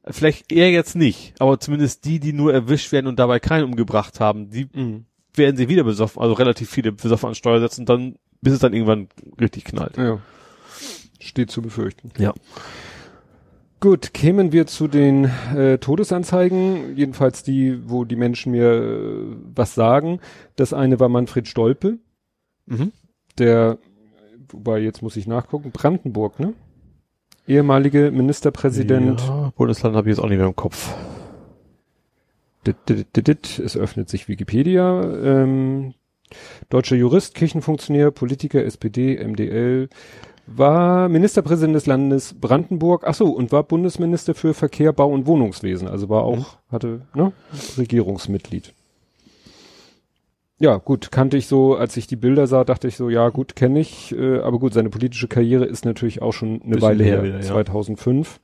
vielleicht eher jetzt nicht, aber zumindest die, die nur erwischt werden und dabei keinen umgebracht haben, die mhm werden sie wieder besoffen, also relativ viele besoffen an Steuer setzen, dann, bis es dann irgendwann richtig knallt. Ja. Steht zu befürchten. Ja. Gut, kämen wir zu den äh, Todesanzeigen, jedenfalls die, wo die Menschen mir äh, was sagen. Das eine war Manfred Stolpe, mhm. der, wobei jetzt muss ich nachgucken, Brandenburg, ne? Ehemalige Ministerpräsident. Ja, Bundesland habe ich jetzt auch nicht mehr im Kopf. Es öffnet sich Wikipedia. Ähm, deutscher Jurist, Kirchenfunktionär, Politiker, SPD, MDL, war Ministerpräsident des Landes Brandenburg, ach so, und war Bundesminister für Verkehr, Bau und Wohnungswesen, also war auch, mhm. hatte, ne, Regierungsmitglied. Ja, gut, kannte ich so, als ich die Bilder sah, dachte ich so, ja, gut, kenne ich, äh, aber gut, seine politische Karriere ist natürlich auch schon eine Weile her, wieder, ja. 2005.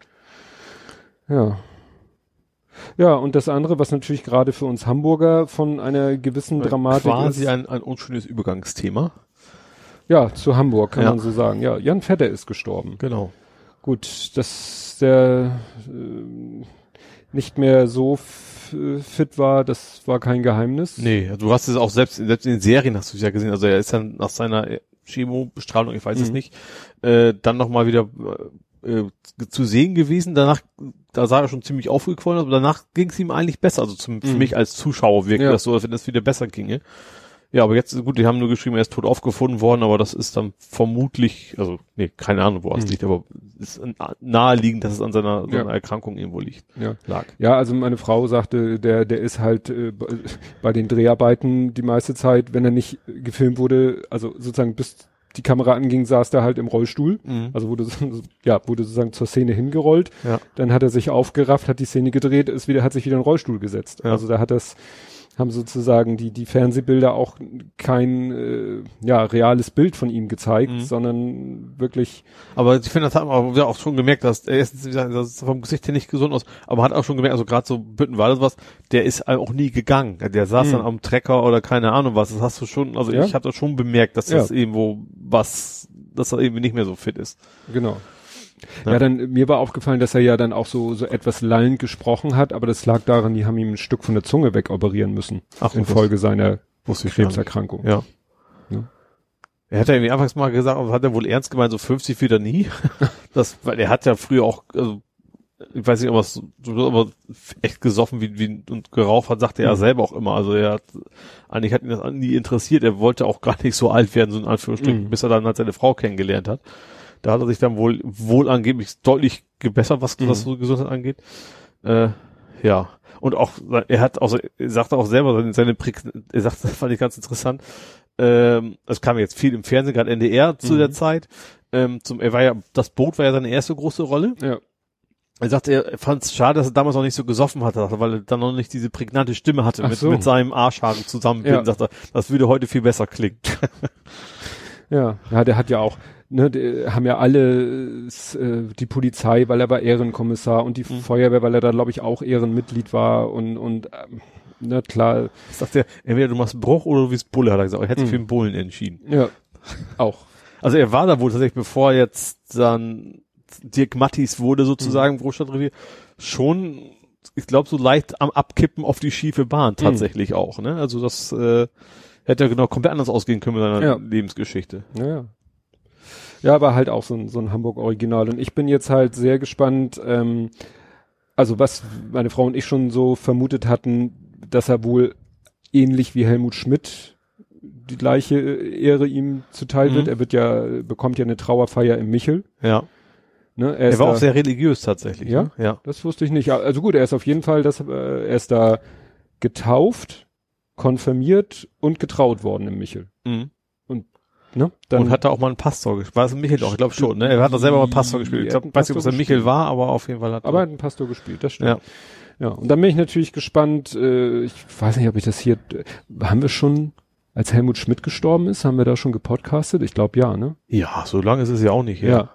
Ja. Ja, und das andere, was natürlich gerade für uns Hamburger von einer gewissen Dramatik Quasi ist. ein, ein unschönes Übergangsthema. Ja, zu Hamburg kann ja. man so sagen. Ja, Jan Vetter ist gestorben. Genau. Gut, dass der äh, nicht mehr so fit war, das war kein Geheimnis. Nee, du hast es auch selbst, selbst in den Serien hast du es ja gesehen. Also er ist dann nach seiner Chemobestrahlung, ich weiß mhm. es nicht, äh, dann nochmal wieder äh, zu sehen gewesen. Danach, da sah er schon ziemlich aufgequollen, aber danach ging es ihm eigentlich besser. Also zum, mhm. für mich als Zuschauer wirkt ja. das so, als wenn es wieder besser ginge. Ja, aber jetzt, gut, die haben nur geschrieben, er ist tot aufgefunden worden, aber das ist dann vermutlich, also, nee, keine Ahnung, wo es mhm. liegt, aber ist naheliegend, dass es an seiner, seiner ja. Erkrankung irgendwo liegt. Ja. Lag. Ja, also meine Frau sagte, der, der ist halt äh, bei den Dreharbeiten die meiste Zeit, wenn er nicht gefilmt wurde, also sozusagen bis die Kamera anging, saß der halt im Rollstuhl. Mhm. Also wurde, ja, wurde sozusagen zur Szene hingerollt. Ja. Dann hat er sich aufgerafft, hat die Szene gedreht, ist wieder, hat sich wieder in den Rollstuhl gesetzt. Ja. Also da hat das, haben sozusagen die, die Fernsehbilder auch kein äh, ja, reales Bild von ihm gezeigt, mhm. sondern wirklich. Aber ich finde, das hat man auch schon gemerkt, dass er ist, das ist vom Gesicht her nicht gesund aus, aber man hat auch schon gemerkt, also gerade so Büttenwald was, der ist auch nie gegangen. Der saß mhm. dann am Trecker oder keine Ahnung was. Das hast du schon, also ja? ich hatte schon bemerkt, dass das ja. irgendwo was, dass er irgendwie nicht mehr so fit ist. Genau. Ja. ja. dann mir war aufgefallen, dass er ja dann auch so so etwas lallend gesprochen hat, aber das lag daran, die haben ihm ein Stück von der Zunge wegoperieren müssen Ach, infolge seiner Krebserkrankung. Ja. ja. Er hat ja irgendwie anfangs mal gesagt, hat er wohl ernst gemeint, so 50 wieder nie. das, weil er hat ja früher auch, also, ich weiß nicht, ob er so, aber echt gesoffen wie, wie, und geraucht hat, sagte er mhm. selber auch immer. Also er hat, eigentlich hat ihn das nie interessiert. Er wollte auch gar nicht so alt werden, so in Anführungsstrichen, mhm. bis er dann halt seine Frau kennengelernt hat. Da hat er sich dann wohl, wohl angeblich deutlich gebessert, was, mhm. was so Gesundheit angeht. Äh, ja. Und auch, er hat auch, er sagte auch selber, seine Prick, er sagt, das fand ich ganz interessant, ähm, es kam jetzt viel im Fernsehen, gerade NDR zu mhm. der Zeit. Ähm, zum, er war ja, das Boot war ja seine erste große Rolle. Ja. Er sagte, er fand es schade, dass er damals noch nicht so gesoffen hatte, weil er dann noch nicht diese prägnante Stimme hatte mit, so. mit seinem Arschhaken zusammen. Ja. Sagt er, das würde heute viel besser klingen. ja, ja, der hat ja auch, ne, die, haben ja alle äh, die Polizei, weil er war Ehrenkommissar und die mhm. Feuerwehr, weil er da glaube ich auch Ehrenmitglied war und und ähm, ne, klar. Sagt er, entweder du machst Bruch oder du bist Bulle, hat er gesagt. Er hätte sich mhm. für den Bullen entschieden. Ja, auch. Also er war da wohl tatsächlich, bevor jetzt dann Dirk Mattis wurde sozusagen, mhm. Großstadtrevier, schon, ich glaube, so leicht am Abkippen auf die schiefe Bahn mhm. tatsächlich mhm. auch. Ne? Also das äh, hätte genau komplett anders ausgehen können mit seiner ja. Lebensgeschichte. Ja, ja. Ja, aber halt auch so ein, so ein Hamburg-Original. Und ich bin jetzt halt sehr gespannt, ähm, also was meine Frau und ich schon so vermutet hatten, dass er wohl ähnlich wie Helmut Schmidt die gleiche Ehre ihm zuteil mhm. wird. Er wird ja, bekommt ja eine Trauerfeier im Michel. Ja. Ne, er, er war da, auch sehr religiös tatsächlich. Ja? Ne? ja, das wusste ich nicht. Also gut, er ist auf jeden Fall, dass äh, er ist da getauft, konfirmiert und getraut worden im Michel. Mhm. Ne? Dann und hat da auch mal einen Pastor gespielt. War es ein Michel auch? Ich glaube schon. Ne? Er hat da selber mal einen Pastor gespielt. Ich glaube, weiß nicht, ob es ein Michel war, aber auf jeden Fall hat Aber er hat einen Pastor gespielt, das stimmt. Ja. Ja, und dann bin ich natürlich gespannt, äh, ich weiß nicht, ob ich das hier, äh, haben wir schon, als Helmut Schmidt gestorben ist, haben wir da schon gepodcastet? Ich glaube ja, ne? Ja, so lange ist es ja auch nicht, ja. ja.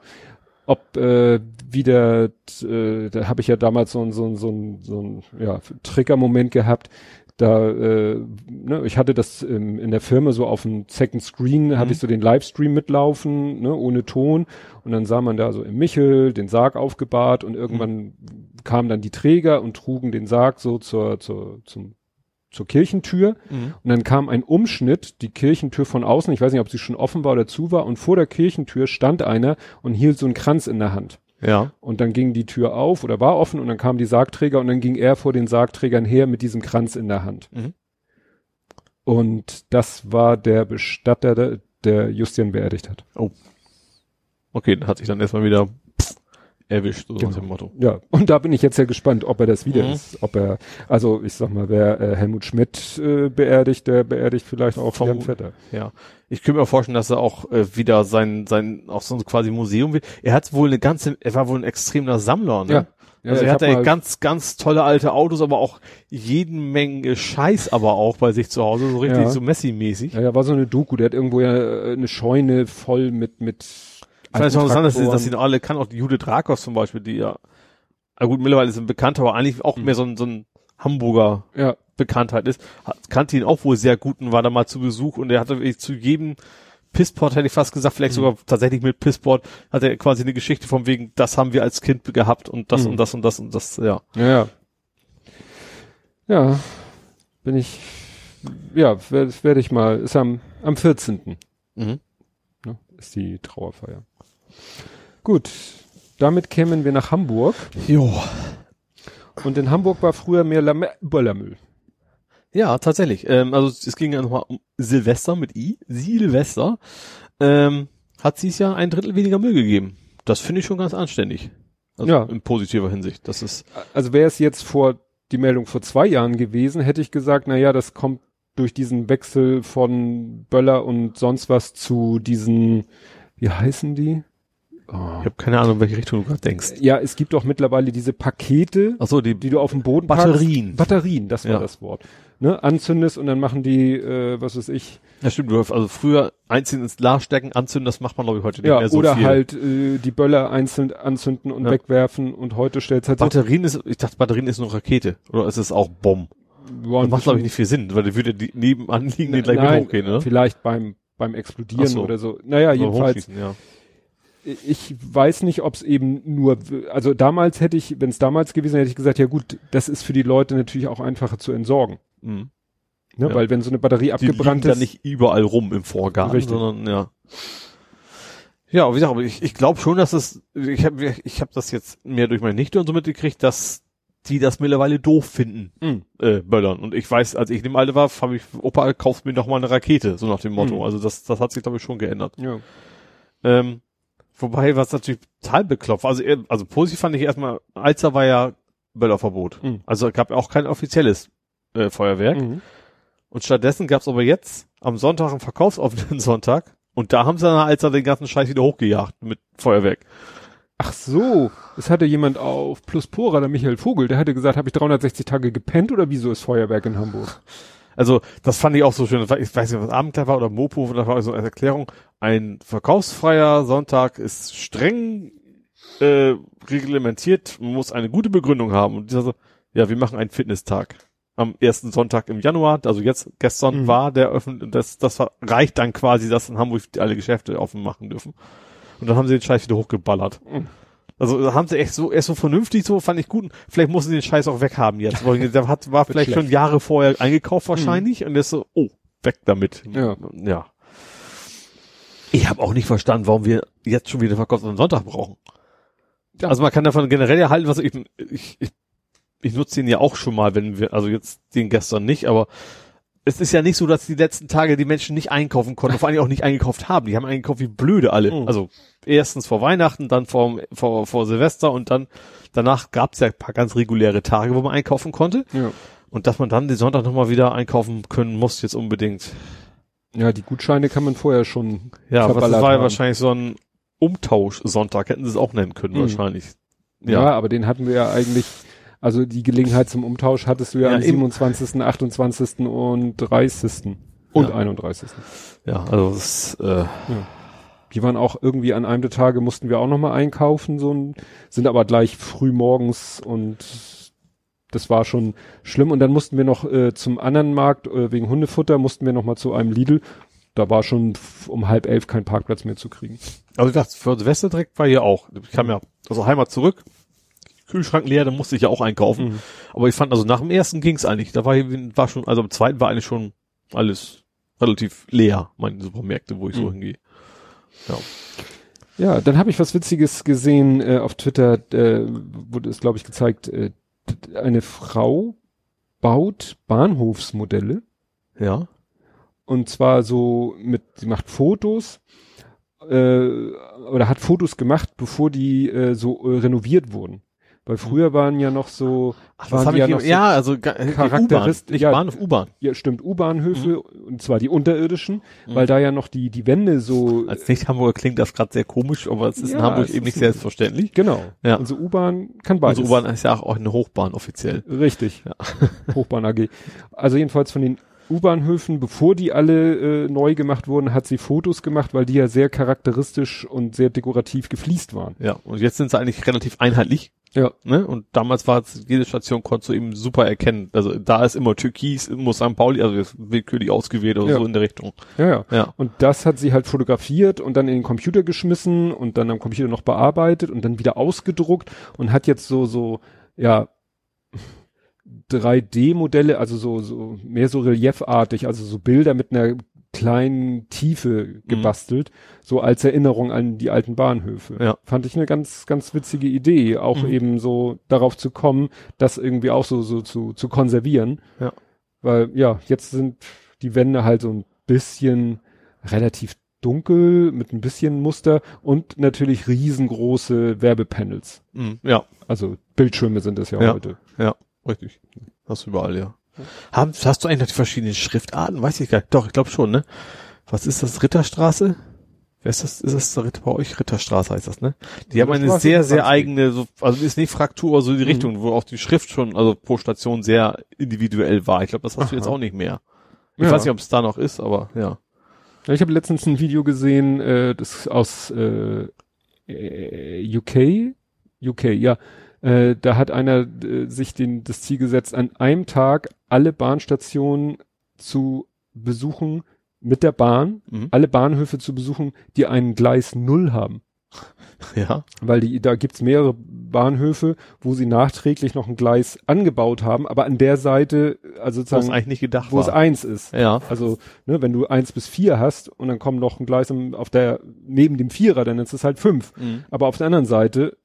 Ob äh, wieder, äh, da habe ich ja damals so ein so ein so ein, so ein ja, Trigger-Moment gehabt, da, äh, ne, ich hatte das ähm, in der Firma so auf dem Second Screen, mhm. hatte ich so den Livestream mitlaufen, ne, ohne Ton. Und dann sah man da so im Michel den Sarg aufgebahrt und irgendwann mhm. kamen dann die Träger und trugen den Sarg so zur, zur, zum, zur Kirchentür. Mhm. Und dann kam ein Umschnitt, die Kirchentür von außen, ich weiß nicht, ob sie schon offen war oder zu war, und vor der Kirchentür stand einer und hielt so einen Kranz in der Hand. Ja. Und dann ging die Tür auf oder war offen und dann kamen die Sargträger und dann ging er vor den Sargträgern her mit diesem Kranz in der Hand. Mhm. Und das war der Bestatter, der, Justian beerdigt hat. Oh. Okay, dann hat sich dann erstmal wieder erwischt, so genau. nach dem Motto. Ja, und da bin ich jetzt sehr gespannt, ob er das wieder mhm. ist. Ob er, also ich sag mal, wer äh, Helmut Schmidt äh, beerdigt, der beerdigt vielleicht auch Vom, Jan Vetter. Ja, ich könnte mir vorstellen, dass er auch äh, wieder sein, sein, auch so quasi Museum will. Er hat wohl eine ganze, er war wohl ein extremer Sammler, ne? Ja. Ja, also er hatte ganz, ganz tolle alte Autos, aber auch jeden Menge Scheiß aber auch bei sich zu Hause, so richtig ja. so Messi-mäßig. Ja, ja, war so eine Doku, der hat irgendwo ja äh, eine Scheune voll mit, mit Vielleicht auch interessant, dass, dass sie alle kann, auch die Judith Rakos zum Beispiel, die ja, na gut, mittlerweile sind bekannt, aber eigentlich auch mhm. mehr so ein, so ein Hamburger ja. Bekanntheit ist. Hat, kannte ihn auch wohl sehr gut und war da mal zu Besuch und er hatte zu jedem Pissport hätte ich fast gesagt, vielleicht mhm. sogar tatsächlich mit Pissport hat er quasi eine Geschichte von wegen, das haben wir als Kind gehabt und das mhm. und das und das und das, ja. Ja, ja. Ja, bin ich, ja, werde werd ich mal, ist am, am 14. Mhm. Ja, ist die Trauerfeier. Gut, damit kämen wir nach Hamburg. Jo. Und in Hamburg war früher mehr Lam Böllermüll. Ja, tatsächlich. Ähm, also es ging ja nochmal um Silvester mit I. Silvester. Ähm, hat sie es ja ein Drittel weniger Müll gegeben. Das finde ich schon ganz anständig. Also ja. in positiver Hinsicht. Das ist. Also wäre es jetzt vor die Meldung vor zwei Jahren gewesen, hätte ich gesagt, na ja, das kommt durch diesen Wechsel von Böller und sonst was zu diesen, wie heißen die? Oh. Ich habe keine Ahnung, welche Richtung du gerade denkst. Ja, es gibt doch mittlerweile diese Pakete, Ach so, die, die du auf dem Boden Batterien. Packst. Batterien, das war ja. das Wort. Ne, anzündest und dann machen die, äh, was weiß ich. Ja, stimmt, du hast also früher einzeln ins Glas stecken, anzünden, das macht man glaube ich heute nicht ja, mehr so oder viel. halt äh, die Böller einzeln anzünden und ja. wegwerfen und heute stellt halt Batterien ist, ich dachte Batterien ist nur Rakete oder ist es auch Bomb? Ja, das macht glaube ich nicht viel Sinn, weil der würde die nebenan liegen, die gleich Nein, hochgehen, ne? Vielleicht beim beim Explodieren so. oder so. Naja, jedenfalls. Ja ich weiß nicht, ob es eben nur, also damals hätte ich, wenn es damals gewesen wäre, hätte ich gesagt, ja gut, das ist für die Leute natürlich auch einfacher zu entsorgen. Mhm. Ne, ja. Weil wenn so eine Batterie abgebrannt die ist. ja nicht überall rum im Vorgarten, richtig. sondern ja. Ja, wie gesagt, aber ich, ich glaube schon, dass es, ich habe ich hab das jetzt mehr durch meine Nichte und so mitgekriegt, dass die das mittlerweile doof finden, mhm. äh, Böllern. Und ich weiß, als ich in dem Alter war, habe ich, Opa, kaufst mir doch mal eine Rakete, so nach dem Motto. Mhm. Also das, das hat sich, glaube ich, schon geändert. Ja. Ähm, Wobei, was natürlich total beklopft. Also, also positiv fand ich erstmal, Alzer war ja Böllerverbot. Mhm. Also gab auch kein offizielles äh, Feuerwerk. Mhm. Und stattdessen gab es aber jetzt am Sonntag einen verkaufsoffenen Sonntag. Und da haben sie dann Alzer den ganzen Scheiß wieder hochgejagt mit Feuerwerk. Ach so, es hatte jemand auf Pluspora, der Michael Vogel, der hatte gesagt, habe ich 360 Tage gepennt oder wieso ist Feuerwerk in Hamburg? Also das fand ich auch so schön. Ich weiß nicht, was Abendkleid war oder Mopo, da war so eine Erklärung. Ein verkaufsfreier Sonntag ist streng äh, reglementiert. Man muss eine gute Begründung haben. Und dieser so, ja, wir machen einen Fitnesstag am ersten Sonntag im Januar, also jetzt gestern mhm. war der öffentlich, das, das reicht dann quasi, dass in Hamburg alle Geschäfte offen machen dürfen. Und dann haben sie den Scheiß wieder hochgeballert. Mhm. Also haben sie echt so, erst so vernünftig, so fand ich gut. Vielleicht mussten sie den Scheiß auch weghaben jetzt. Weil der hat, war vielleicht schlecht. schon Jahre vorher eingekauft hm. wahrscheinlich mhm. und ist so, oh, weg damit. Ja. ja. Ich habe auch nicht verstanden, warum wir jetzt schon wieder Verkauf am Sonntag brauchen. Ja. Also man kann davon generell ja halten, was ich, ich, ich, ich nutze den ja auch schon mal, wenn wir, also jetzt den gestern nicht, aber es ist ja nicht so, dass die letzten Tage die Menschen nicht einkaufen konnten, vor allem auch nicht eingekauft haben. Die haben eingekauft wie blöde alle. Mhm. Also erstens vor Weihnachten, dann vor, vor, vor Silvester und dann danach gab es ja ein paar ganz reguläre Tage, wo man einkaufen konnte. Ja. Und dass man dann den Sonntag nochmal wieder einkaufen können muss, jetzt unbedingt. Ja, die Gutscheine kann man vorher schon. Ja, was das war ja wahrscheinlich so ein Umtausch-Sonntag, hätten sie es auch nennen können, mhm. wahrscheinlich. Ja. ja, aber den hatten wir ja eigentlich also die Gelegenheit zum Umtausch hattest du ja, ja am 27., 28. und 30. und ja. 31. Ja, also das, äh, ja. Die waren auch irgendwie an einem der Tage mussten wir auch nochmal einkaufen, so ein, sind aber gleich früh morgens und das war schon schlimm. Und dann mussten wir noch äh, zum anderen Markt, äh, wegen Hundefutter, mussten wir nochmal zu einem Lidl. Da war schon um halb elf kein Parkplatz mehr zu kriegen. Also ich dachte, für Silvester direkt war hier auch. Ich kam ja also Heimat zurück, Kühlschrank leer, da musste ich ja auch einkaufen. Mhm. Aber ich fand, also nach dem ersten ging's eigentlich. Da war, war schon, also am zweiten war eigentlich schon alles relativ leer, meine Supermärkte, wo ich mhm. so hingehe. Ja. Ja, dann habe ich was Witziges gesehen äh, auf Twitter, äh, wurde es, glaube ich, gezeigt, äh, eine Frau baut Bahnhofsmodelle. Ja. Und zwar so mit, sie macht Fotos äh, oder hat Fotos gemacht, bevor die äh, so äh, renoviert wurden. Weil früher waren ja noch so, Ach, waren ja ich noch so ja, also Charakterist- nicht ja. Bahnhof, U-Bahn. ja, stimmt, U-Bahnhöfe, Mhm. und zwar die unterirdischen, weil da ja noch die, die Wände so, Als Nicht-Hamburger klingt das gerade sehr komisch, aber es ist in Ja, Hamburg es eben nicht selbstverständlich. genau. Ja. Unsere U-Bahn kann beides. Also U-Bahn ist ja auch eine Hochbahn offiziell. Richtig. Hochbahn AG. Also jedenfalls von den U-Bahnhöfen, bevor die alle äh, neu gemacht wurden, hat sie Fotos gemacht, weil die ja sehr charakteristisch und sehr dekorativ gefliest waren. Ja, und jetzt sind sie eigentlich relativ einheitlich. Ja. Ne? Und damals war es, jede Station konntest du eben super erkennen. Also da ist immer Türkis, muss St. Pauli, also willkürlich ausgewählt oder Ja. so in der Richtung. Ja, ja. Ja. Und das hat sie halt fotografiert und dann in den Computer geschmissen und dann am Computer noch bearbeitet und dann wieder ausgedruckt und hat jetzt so, so, ja, 3D-Modelle, also so, so, mehr so reliefartig, also so Bilder mit einer kleinen Tiefe gebastelt, so als Erinnerung an die alten Bahnhöfe. Ja. Fand ich eine ganz, ganz witzige Idee, auch Mhm. eben so darauf zu kommen, das irgendwie auch so, so zu, zu konservieren. Ja. Weil, ja, jetzt sind die Wände halt so ein bisschen relativ dunkel mit ein bisschen Muster und natürlich riesengroße Werbepanels. Mhm. Ja, Also Bildschirme sind es ja, Ja. heute. ja, richtig. Hast du überall, ja. Haben, hast du eigentlich noch die verschiedenen Schriftarten? Weiß ich gar nicht. Doch, ich glaube schon, ne? Was ist das? Ritterstraße? Wer ist das? Ist das Ritter, bei euch? Ritterstraße heißt das, ne? Die haben eine sehr, sehr eigene, so, also ist nicht Fraktur, aber so die Mhm. Richtung, wo auch die Schrift schon, also pro Station sehr individuell war. Ich glaube, das hast du Aha. jetzt auch nicht mehr. Ich Ja. weiß nicht, ob es da noch ist, aber ja. Ja, ich habe letztens ein Video gesehen, äh, das aus äh, äh, UK, UK, ja. Äh, da hat einer äh, sich den, das Ziel gesetzt, an einem Tag alle Bahnstationen zu besuchen mit der Bahn, Mhm. alle Bahnhöfe zu besuchen, die einen Gleis Null haben. Ja. Weil die, da gibt's mehrere Bahnhöfe, wo sie nachträglich noch ein Gleis angebaut haben, aber an der Seite, also Wo es sozusagen, eigentlich nicht gedacht wo es war. eins ist. Ja. Also, ne, wenn du eins bis vier hast und dann kommt noch ein Gleis im, auf der, neben dem Vierer, dann ist es halt fünf. Mhm. Aber auf der anderen Seite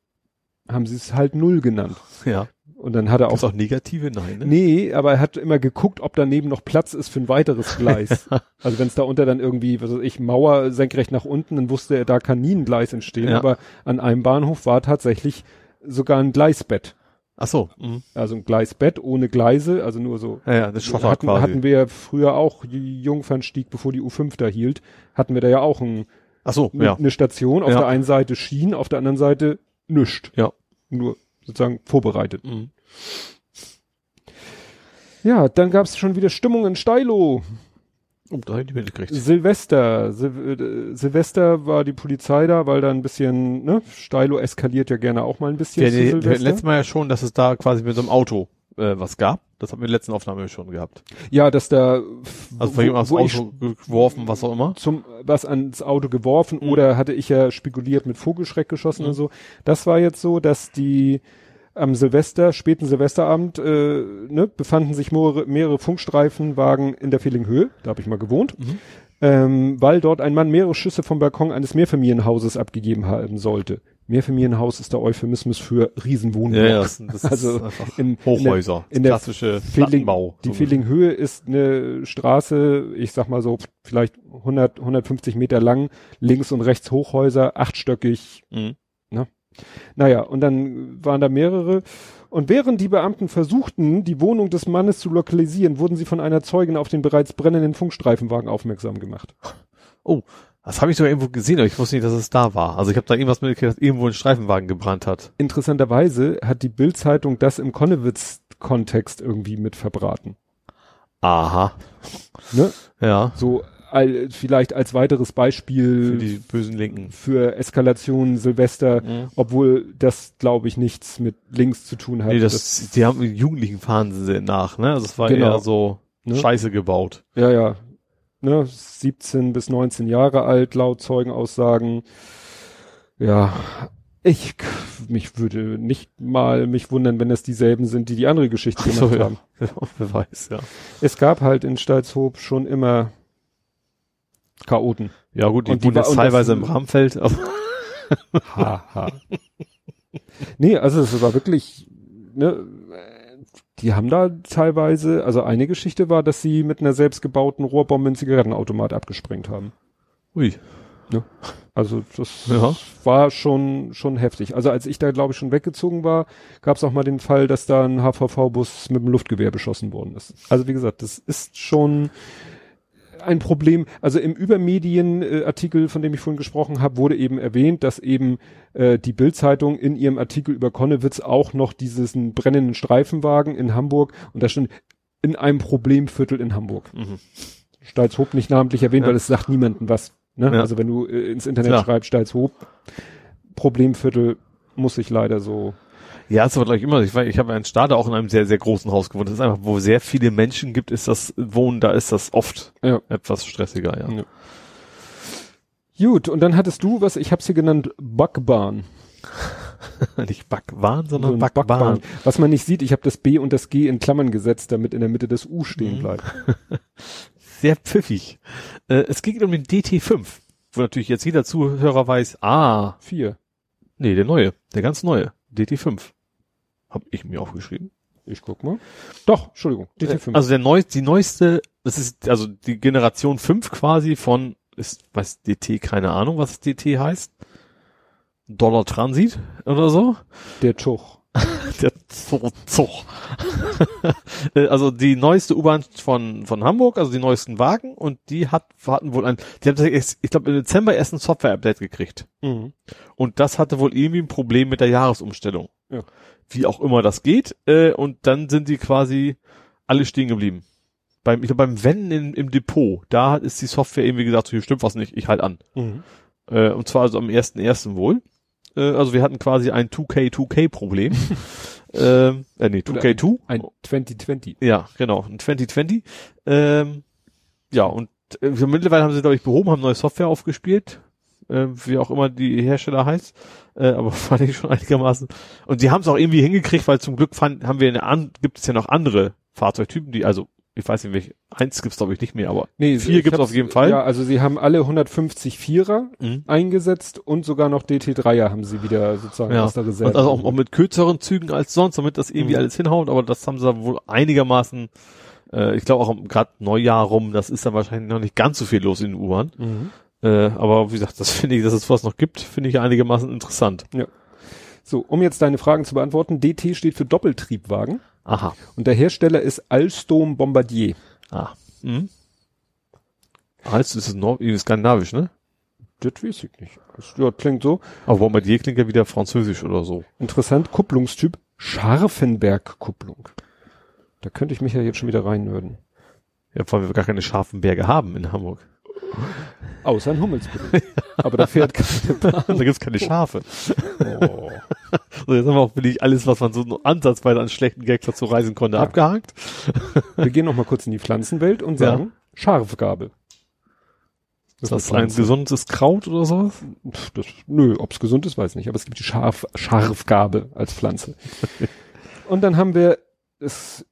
haben sie es halt null genannt. Ja. Und dann hat er auch, auch negative? Nein, ne? nee, aber er hat immer geguckt, ob daneben noch Platz ist für ein weiteres Gleis. also wenn es da unter dann irgendwie, was weiß ich, Mauer senkrecht nach unten, dann wusste er, da kann nie ein Gleis entstehen. Ja. Aber an einem Bahnhof war tatsächlich sogar ein Gleisbett. Ach so. Mhm. Also ein Gleisbett ohne Gleise, also nur so Ja, ja, das Schotter hatten, quasi. hatten wir früher auch die Jungfernstieg, bevor die U5 da hielt, hatten wir da ja auch ein, Ach so, eine, ja. eine Station. Auf Ja. der einen Seite Schienen, auf der anderen Seite nischt. Ja. Nur sozusagen vorbereitet. Mhm. Ja, dann gab's schon wieder Stimmung in Steilo. Oh, da ich nicht mitgekriegt. Silvester. Sil äh, Silvester war die Polizei da, weil da ein bisschen, ne, Steilo eskaliert ja gerne auch mal ein bisschen Silvester. letztes Mal ja schon, dass es da quasi mit so einem Auto äh, was gab. Das haben wir in der letzten Aufnahme schon gehabt. ja, dass da, Also von jemandem aufs Auto geworfen, was auch immer. zum was ans Auto geworfen Mhm. oder hatte ich ja spekuliert mit Vogelschreck geschossen Mhm. und so. Das war jetzt so, dass die am Silvester, späten Silvesterabend, äh, ne, befanden sich mehrere, mehrere Funkstreifenwagen in der Vehlinghöhe, da habe ich mal gewohnt, Mhm. ähm, weil dort ein Mann mehrere Schüsse vom Balkon eines Mehrfamilienhauses abgegeben haben sollte. Mehrfamilienhaus ist der Euphemismus für Riesenwohnblock. das, das Also ist einfach in, Hochhäuser. in der klassische Feeling, Plattenbau. die Feelinghöhe ist eine Straße, ich sag mal so, vielleicht 100, 150 Meter lang, links und rechts Hochhäuser, achtstöckig. Mhm. Naja, und dann waren da mehrere. Und während die Beamten versuchten, die Wohnung des Mannes zu lokalisieren, wurden sie von einer Zeugin auf den bereits brennenden Funkstreifenwagen aufmerksam gemacht. Das habe ich sogar irgendwo gesehen, aber ich wusste nicht, dass es da war. Also ich habe da irgendwas mitgekriegt, dass irgendwo ein Streifenwagen gebrannt hat. Interessanterweise hat die Bild-Zeitung das im Konnewitz-Kontext irgendwie mit verbraten. Aha. Ne? Ja. So all, vielleicht als weiteres Beispiel Für die bösen Linken. für Eskalation Silvester, Mhm. obwohl das, glaube ich, nichts mit links zu tun hat. Nee, das, die haben Jugendlichen fahren sie nach, ne? Also es war Genau. eher so Ne? Scheiße gebaut. ja, ja. Ne, 17 bis 19 Jahre alt, laut Zeugenaussagen. Ja, ich, mich würde nicht mal mich wundern, wenn das dieselben sind, die die andere Geschichte Ach so, gemacht ja. haben. Wer weiß, ja. Es gab halt in Stalzhoop schon immer Chaoten. Ja gut, die Und die jetzt teilweise im Bramfeld, aber Ha, ha. nee, also es war wirklich, ne, die haben da teilweise, also eine Geschichte war, dass sie mit einer selbstgebauten Rohrbombe einen Zigarettenautomat abgesprengt haben. ui. Also das ja. war schon schon heftig. Also als ich da glaube ich schon weggezogen war, gab es auch mal den Fall, dass da ein HVV-Bus mit dem Luftgewehr beschossen worden ist. Also wie gesagt, das ist schon ein Problem. Also im Übermedien-Artikel, von dem ich vorhin gesprochen habe, wurde eben erwähnt, dass eben äh, die Bildzeitung in ihrem Artikel über Konnewitz auch noch diesen brennenden Streifenwagen in Hamburg und da stand in einem Problemviertel in Hamburg. Mhm. Stalzhoop nicht namentlich erwähnt, ja. weil es sagt niemandem was. Ne? Ja. Also wenn du äh, ins Internet Klar. schreibst, Stalzhoop, Problemviertel, muss ich leider so. Ja, ist aber gleich immer. Ich, ich habe einen Starter auch in einem sehr, sehr großen Haus gewohnt. Das ist einfach, wo sehr viele Menschen gibt, ist das Wohnen, da ist das oft ja. etwas stressiger, ja. ja. Gut, und dann hattest du, was ich hab's hier genannt, Backbahn. nicht Backwahn, sondern so Backbahn. Backbahn. Was man nicht sieht, ich habe das B und das G in Klammern gesetzt, damit in der Mitte das U stehen mhm. bleibt. sehr pfiffig. Äh, es geht um den DT5, wo natürlich jetzt jeder Zuhörer weiß, ah. Vier. Nee, der neue, der ganz neue, DT5. Hab ich mir aufgeschrieben. Ich guck mal. Doch, Entschuldigung, DT5. Also der neueste, die neueste, das ist also die Generation 5 quasi von, ist, weiß DT, keine Ahnung, was DT heißt. Dollar Transit oder so. Der Tuch. der Zug. Zug. also die neueste U-Bahn von, von Hamburg, also die neuesten Wagen und die hat, hatten wohl ein, die haben, ich glaube im Dezember erst ein Software-Update gekriegt. Mhm. Und das hatte wohl irgendwie ein Problem mit der Jahresumstellung. Ja. Wie auch immer das geht. Äh, und dann sind die quasi alle stehen geblieben. Beim, ich glaube beim Wenden in, im Depot, da ist die Software irgendwie gesagt, so hier stimmt was nicht, ich halt an. Mhm. Äh, und zwar also am ersten ersten wohl. Äh, also wir hatten quasi ein 2K2K-Problem. ähm, äh, nee, 2K2. Ein, ein 2020. Ja, genau, ein 2020. Ähm, ja, und äh, mittlerweile haben sie, glaube ich, behoben, haben neue Software aufgespielt, äh, wie auch immer die Hersteller heißt, äh, aber fand ich schon einigermaßen. Und sie haben es auch irgendwie hingekriegt, weil zum Glück fand, haben wir eine an, gibt es ja noch andere Fahrzeugtypen, die, also ich weiß nicht, welche, eins gibt's glaube ich nicht mehr, aber nee, vier gibt's auf jeden Fall. Ja, also sie haben alle 150 Vierer mhm. eingesetzt und sogar noch DT3er haben sie wieder sozusagen ja. aus der Reserve. Und also auch, auch, mit kürzeren Zügen als sonst, damit das irgendwie mhm. alles hinhaut, aber das haben sie wohl einigermaßen, äh, ich glaube auch gerade Neujahr rum, das ist dann wahrscheinlich noch nicht ganz so viel los in den U-Bahn. Mhm. Äh, aber wie gesagt, das finde ich, dass es was noch gibt, finde ich einigermaßen interessant. Ja. So, um jetzt deine Fragen zu beantworten, DT steht für Doppeltriebwagen. Aha. Und der Hersteller ist Alstom Bombardier. Ah. Mhm. Alstom ist Nord skandinavisch, ne? Das weiß ich nicht. Das, ja, klingt so. Aber Bombardier klingt ja wieder französisch oder so. Interessant, Kupplungstyp Scharfenberg-Kupplung. Da könnte ich mich ja jetzt schon wieder reinnörden. Ja, weil wir gar keine scharfen Berge haben in Hamburg. Außer in Hummelsburg. Aber da fährt keine Bahn. da gibt's keine Schafe. Oh. So, jetzt haben wir auch wirklich alles, was man so ansatzweise an schlechten Gags dazu reisen konnte, ja. abgehakt. Wir gehen noch mal kurz in die Pflanzenwelt und sagen ja. Scharfgabel. Ist das, ein gesundes Kraut oder sowas? Das, nö, ob's gesund ist, weiß ich nicht. Aber es gibt die Scharf, Scharfgabel als Pflanze. und dann haben wir das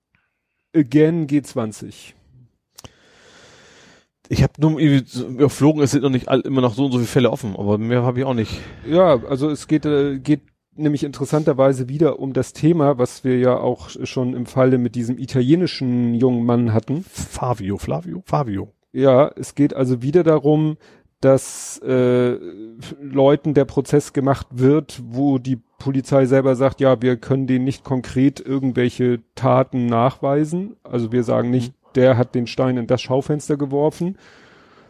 Again G20 ich habe nur überflogen, es sind noch nicht all, immer noch so und so viele Fälle offen, aber mehr habe ich auch nicht. Ja, also es geht, äh, geht nämlich interessanterweise wieder um das Thema, was wir ja auch schon im Falle mit diesem italienischen jungen Mann hatten. Fabio, Flavio, Fabio. Ja, es geht also wieder darum, dass äh, Leuten der Prozess gemacht wird, wo die Polizei selber sagt, ja, wir können denen nicht konkret irgendwelche Taten nachweisen. Also wir sagen nicht, der hat den Stein in das Schaufenster geworfen,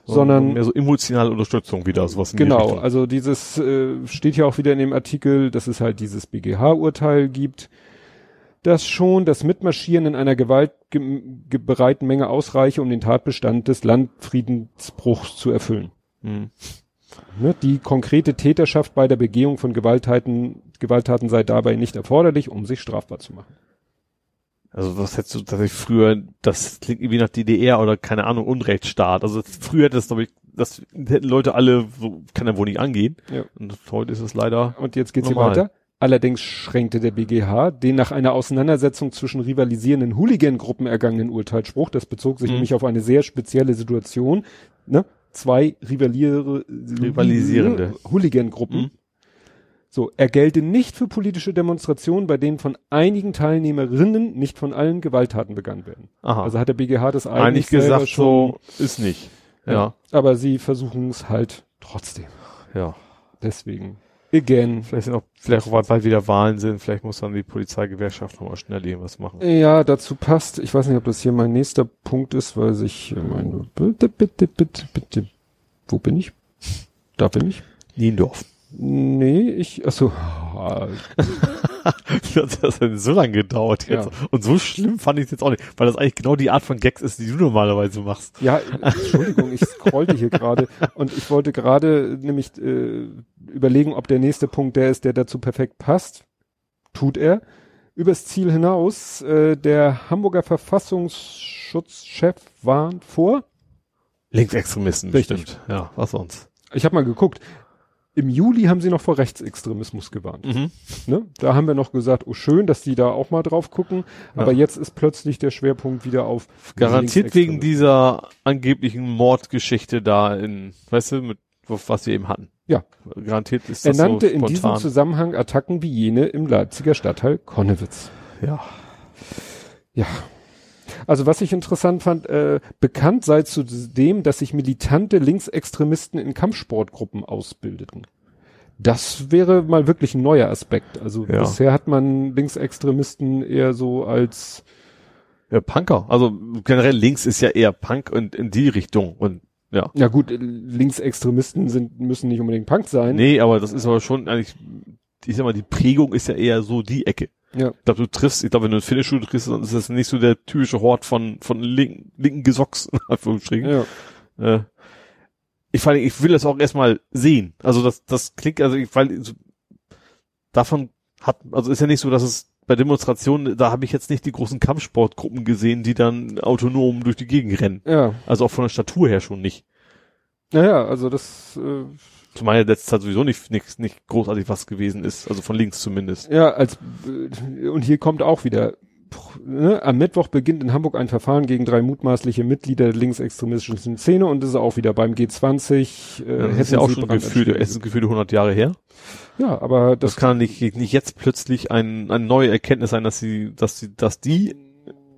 so, sondern mehr so emotionale Unterstützung wieder sowas. genau, die also dieses äh, steht ja auch wieder in dem Artikel, dass es halt dieses BGH-Urteil gibt, dass schon das Mitmarschieren in einer gewaltbereiten Menge ausreiche, um den Tatbestand des Landfriedensbruchs zu erfüllen. Hm. Ne, die konkrete Täterschaft bei der Begehung von Gewalttaten, Gewalttaten sei dabei nicht erforderlich, um sich strafbar zu machen. Also was hättest du tatsächlich früher, das klingt irgendwie nach DDR oder keine Ahnung, Unrechtsstaat. Also früher hätte das, glaube ich, das hätten Leute alle, so kann ja wohl nicht angehen. Ja. Und heute ist es leider. Und jetzt geht's normal. hier weiter. Allerdings schränkte der BGH den nach einer Auseinandersetzung zwischen rivalisierenden Hooligan-Gruppen ergangenen Urteilsspruch, das bezog sich mhm. nämlich auf eine sehr spezielle Situation, ne? Zwei rivaliere, rivalisierende Hooligan-Gruppen mhm. So, er gelte nicht für politische Demonstrationen, bei denen von einigen Teilnehmerinnen, nicht von allen Gewalttaten begangen werden. Aha. Also hat der BGH das eigentlich, eigentlich gesagt, schon, so ist nicht. Ja. ja. Aber sie versuchen es halt trotzdem. Ja. Deswegen. Again. Vielleicht sind auch, vielleicht auch bald wieder Wahlen sind, vielleicht muss dann die Polizeigewerkschaft nochmal schnell irgendwas machen. Ja, dazu passt. Ich weiß nicht, ob das hier mein nächster Punkt ist, weil sich meine, bitte, bitte, bitte, bitte. Wo bin ich? Da bin ich. Niendorf. Nee, ich, achso. das hat so lange gedauert jetzt. Ja. Und so schlimm fand ich es jetzt auch nicht, weil das eigentlich genau die Art von Gags ist, die du normalerweise machst. Ja, Entschuldigung, ich scrollte hier gerade und ich wollte gerade nämlich äh, überlegen, ob der nächste Punkt der ist, der dazu perfekt passt. Tut er. Übers Ziel hinaus, äh, der Hamburger Verfassungsschutzchef warnt vor Linksextremisten, Richtig. bestimmt. Ja, was sonst? Ich habe mal geguckt. Im Juli haben sie noch vor Rechtsextremismus gewarnt. Mhm. Ne? Da haben wir noch gesagt, oh schön, dass die da auch mal drauf gucken. Ja. Aber jetzt ist plötzlich der Schwerpunkt wieder auf Garantiert wegen dieser angeblichen Mordgeschichte da in, weißt du, mit was wir eben hatten. Ja. Garantiert ist Er das nannte so in diesem. Zusammenhang Attacken wie jene im Leipziger Stadtteil Konnewitz. Ja. Ja. Also was ich interessant fand, äh, bekannt sei zudem, dass sich militante Linksextremisten in Kampfsportgruppen ausbildeten. Das wäre mal wirklich ein neuer Aspekt. Also Ja. bisher hat man Linksextremisten eher so als ja, Punker. Also generell links ist ja eher Punk und in die Richtung und ja. Ja gut, Linksextremisten sind, müssen nicht unbedingt Punk sein. Nee, aber das ist aber schon eigentlich, ich sag mal, die Prägung ist ja eher so die Ecke. Ja. Ich glaube, du triffst, ich glaube, wenn du eine Fitnessstuhl triffst, dann ist das nicht so der typische Hort von, von linken, linken Gesocks, in Anführungsstrichen. Ja. Äh, ich, allem, ich will das auch erstmal sehen. Also das, das klingt, also ich, weil so, davon hat, also ist ja nicht so, dass es bei Demonstrationen, da habe ich jetzt nicht die großen Kampfsportgruppen gesehen, die dann autonom durch die Gegend rennen. Ja. Also auch von der Statur her schon nicht. Naja, also das, äh, Zumal ja letzte Zeit sowieso nicht, nicht, nicht großartig was gewesen ist, also von links zumindest. ja, als, und hier kommt auch wieder, ne, am Mittwoch beginnt in Hamburg ein Verfahren gegen drei mutmaßliche Mitglieder der linksextremistischen Szene und das ist auch wieder beim G20. Äh, das ist ja auch schon gefühlt, es ist gefühlt 100 Jahre her. Ja, aber Das das, kann nicht, nicht jetzt plötzlich ein, eine neue Erkenntnis sein, dass sie, dass sie, dass die,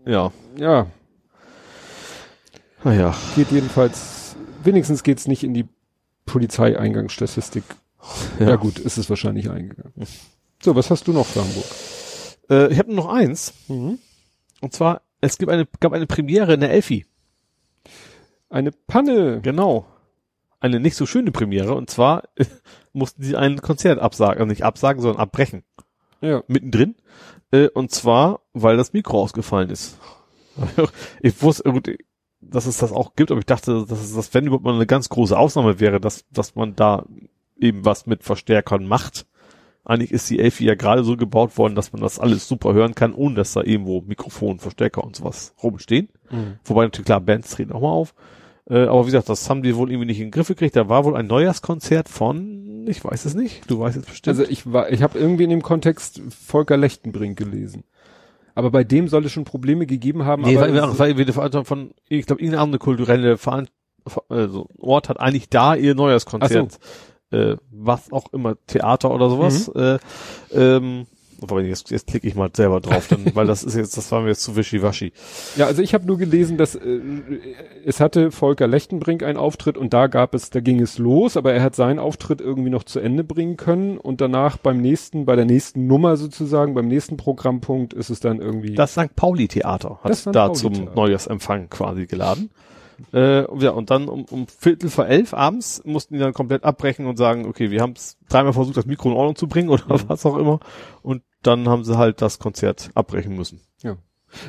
ja, ja, naja. geht jedenfalls, wenigstens geht's nicht in die Polizeieingangsstatistik. Ja. gut, ist es wahrscheinlich eingegangen. So, was hast du noch für Hamburg? Äh, ich habe noch eins. Mhm. Und zwar, es gibt eine, gab eine Premiere in der Elfi. Eine Panne. Genau. Eine nicht so schöne Premiere. Und zwar äh, mussten sie ein Konzert absagen. Also nicht absagen, sondern abbrechen. Ja. Mittendrin. Äh, und zwar, weil das Mikro ausgefallen ist. ich wusste, gut, dass es das auch gibt, aber ich dachte, dass es das, wenn überhaupt mal eine ganz große Ausnahme wäre, dass, dass man da eben was mit Verstärkern macht. Eigentlich ist die Elfi ja gerade so gebaut worden, dass man das alles super hören kann, ohne dass da irgendwo Mikrofon, Verstärker und sowas rumstehen. Mhm. Wobei natürlich klar, Bands treten auch mal auf. Äh, aber wie gesagt, das haben die wohl irgendwie nicht in den Griff gekriegt. Da war wohl ein Neujahrskonzert von, ich weiß es nicht, du weißt es bestimmt. Also ich war, ich habe irgendwie in dem Kontext Volker Lechtenbrink gelesen. Aber bei dem soll es schon Probleme gegeben haben. nee, aber weil die Veranstaltung von, ich glaube, irgendeine andere kulturelle Veran also Ort hat eigentlich da ihr Neujahrskonzert, äh, was auch immer, Theater oder sowas. Äh, ähm, wobei, jetzt, jetzt klicke ich mal selber drauf, dann, weil das ist jetzt, das war mir jetzt zu wischiwaschi. ja, also ich habe nur gelesen, dass äh, es hatte Volker Lechtenbrink einen Auftritt und da gab es, da ging es los, aber er hat seinen Auftritt irgendwie noch zu Ende bringen können und danach beim nächsten, bei der nächsten Nummer sozusagen, beim nächsten Programmpunkt ist es dann irgendwie. Das St. Pauli Theater hat da zum. Neujahrsempfang quasi geladen. Äh, und ja, und dann um, um Viertel vor elf abends mussten die dann komplett abbrechen und sagen, okay, wir haben es dreimal versucht, das Mikro in Ordnung zu bringen oder Mhm. was auch immer. Und dann haben sie halt das Konzert abbrechen müssen.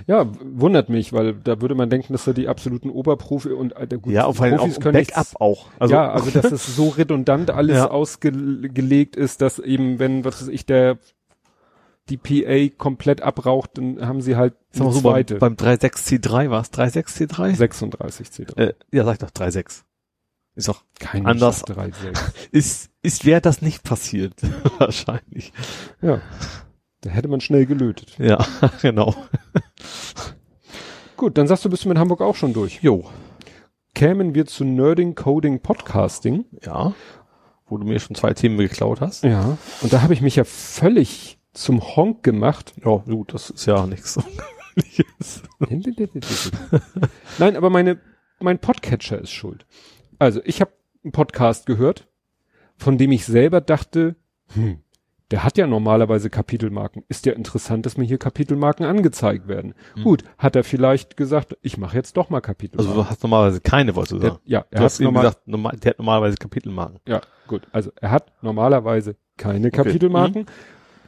ja, wundert mich, weil da würde man denken, dass da die absoluten Oberprofi und äh, gut, ja, auf Profis auch können Backup nichts- auch. Also, ja, also dass es so redundant alles Ja. ausgelegt ist, dass eben, wenn, was weiß ich, der die PA komplett abraucht, dann haben sie halt eine so, beim, zweite. beim 36C3 war es 36C3? 36 C3. Äh, ja, sag ich doch 36. Ist doch Kein anders. 3, 6. ist ist wäre das nicht passiert wahrscheinlich. Ja. Da hätte man schnell gelötet. Ja, genau. Gut, dann sagst du, bist du mit Hamburg auch schon durch. Jo. Kämen wir zu Nerding, Coding, Podcasting. Ja. Wo du mir schon zwei Themen geklaut hast. Ja. Und da habe ich mich ja völlig zum Honk gemacht. Ja, gut, das ist ja nichts Ungewöhnliches. Nein, aber meine, mein Podcatcher ist schuld. Also, ich habe einen Podcast gehört von dem ich selber dachte, hm, der hat ja normalerweise Kapitelmarken. Ist ja interessant, dass mir hier Kapitelmarken angezeigt werden. Mhm. Gut, hat er vielleicht gesagt, ich mache jetzt doch mal Kapitelmarken. Also du hast normalerweise keine, wolltest du sagen? Der, ja, er du hat normal, gesagt, normal, der hat normalerweise Kapitelmarken. Ja, gut. Also er hat normalerweise keine okay. Kapitelmarken. Mhm.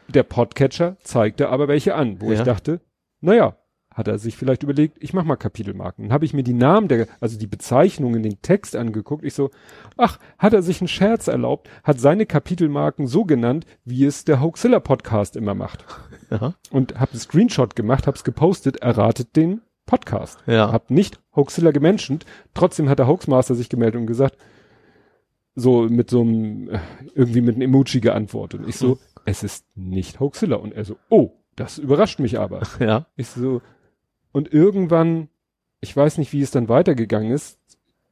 Der Podcatcher zeigte aber welche an, wo ja. ich dachte, naja, hat er sich vielleicht überlegt, ich mach mal Kapitelmarken. Dann habe ich mir die Namen der, also die Bezeichnungen, den Text angeguckt. Ich so, ach, hat er sich einen Scherz erlaubt, hat seine Kapitelmarken so genannt, wie es der Hoaxilla Podcast immer macht. Ja. Und habe einen Screenshot gemacht, hab's gepostet, erratet den Podcast. Ja. Hab nicht Hoaxilla gemenschent, trotzdem hat der Hoaxmaster sich gemeldet und gesagt, so mit so einem, äh, irgendwie mit einem Emoji geantwortet. Und ich so, hm. Es ist nicht Hoaxilla. Und er so, oh, das überrascht mich aber. Ja. Ich so, und irgendwann, ich weiß nicht, wie es dann weitergegangen ist,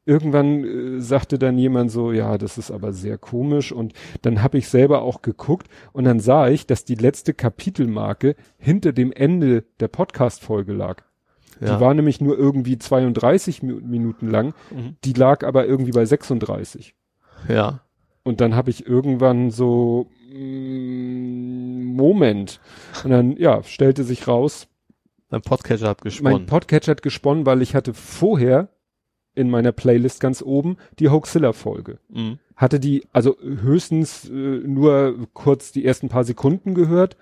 irgendwann äh, sagte dann jemand so, ja, das ist aber sehr komisch. Und dann habe ich selber auch geguckt und dann sah ich, dass die letzte Kapitelmarke hinter dem Ende der Podcast-Folge lag. Ja. Die war nämlich nur irgendwie 32 Minuten lang. Mhm. Die lag aber irgendwie bei 36. Ja. Und dann habe ich irgendwann so, Moment. Und dann, ja, stellte sich raus, Dein Podcatcher hat gesponnen. Mein Podcatcher hat gesponnen, weil ich hatte vorher in meiner Playlist ganz oben die Hoaxilla-Folge. Mhm. Hatte die, also höchstens äh, nur kurz die ersten paar Sekunden gehört.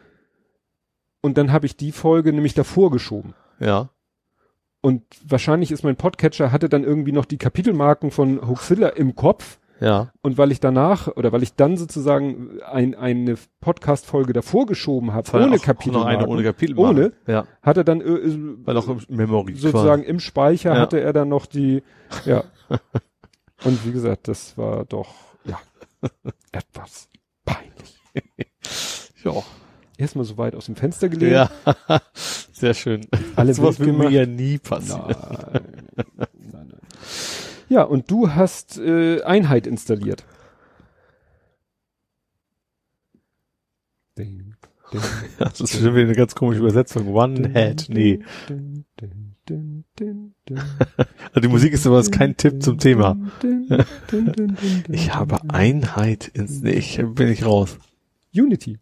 Und dann habe ich die Folge nämlich davor geschoben. Ja. Und wahrscheinlich ist mein Podcatcher, hatte dann irgendwie noch die Kapitelmarken von Hoaxilla im Kopf ja. Und weil ich danach oder weil ich dann sozusagen ein, eine Podcast-Folge davor geschoben habe, ohne Kapitel. Noch eine ohne Kapitel. Ohne, ja. hat er dann äh, weil auch im Memory sozusagen quasi. im Speicher ja. hatte er dann noch die, ja. Und wie gesagt, das war doch, ja, etwas peinlich. ja. Erstmal so weit aus dem Fenster gelegt. Ja, sehr schön. Alles was würde mir ja nie passieren. Nein, nein, nein. Ja, und du hast äh, Einheit installiert. Ding, ding, das ist schon wieder eine ganz komische Übersetzung. One Head, nee. also die Musik ist aber kein Tipp zum Thema. ich habe Einheit ins, nee, ich bin ich raus. Unity.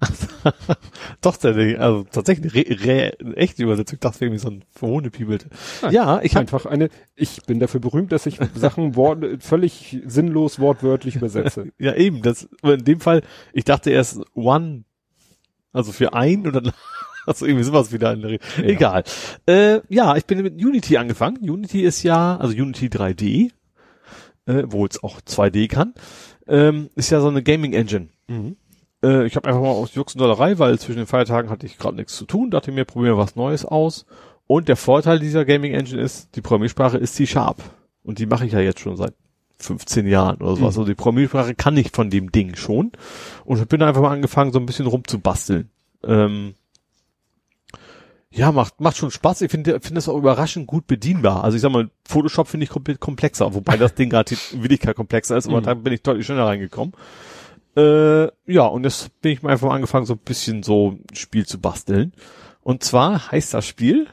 Doch, also tatsächlich eine, re, re, echte Übersetzung. Ich dachte irgendwie so ein verhohnepiebelt. Ja, ich einfach eine, ich bin dafür berühmt, dass ich Sachen Wort, völlig sinnlos wortwörtlich übersetze. ja, eben, das, in dem Fall, ich dachte erst one, also für ein und dann also irgendwie sowas wieder in der Rede. Ja. Egal. Äh, ja, ich bin mit Unity angefangen. Unity ist ja, also Unity 3D, äh, wo es auch 2D kann, ähm, ist ja so eine Gaming Engine. Mhm äh, ich habe einfach mal aus Jux und Dollerei, weil zwischen den Feiertagen hatte ich gerade nichts zu tun, dachte mir, probieren wir was Neues aus. Und der Vorteil dieser Gaming Engine ist, die Programmiersprache ist C-Sharp. Und die mache ich ja jetzt schon seit 15 Jahren oder sowas. Mhm. Also die Programmiersprache kann ich von dem Ding schon. Und ich bin einfach mal angefangen, so ein bisschen rumzubasteln. Ähm, ja, macht, macht schon Spaß. Ich finde finde das auch überraschend gut bedienbar. Also ich sag mal, Photoshop finde ich komplett komplexer, wobei das Ding gerade in Wirklichkeit komplexer ist, aber mhm. da bin ich deutlich schneller reingekommen. Äh, ja, und jetzt bin ich mal einfach angefangen, so ein bisschen so ein Spiel zu basteln. Und zwar heißt das Spiel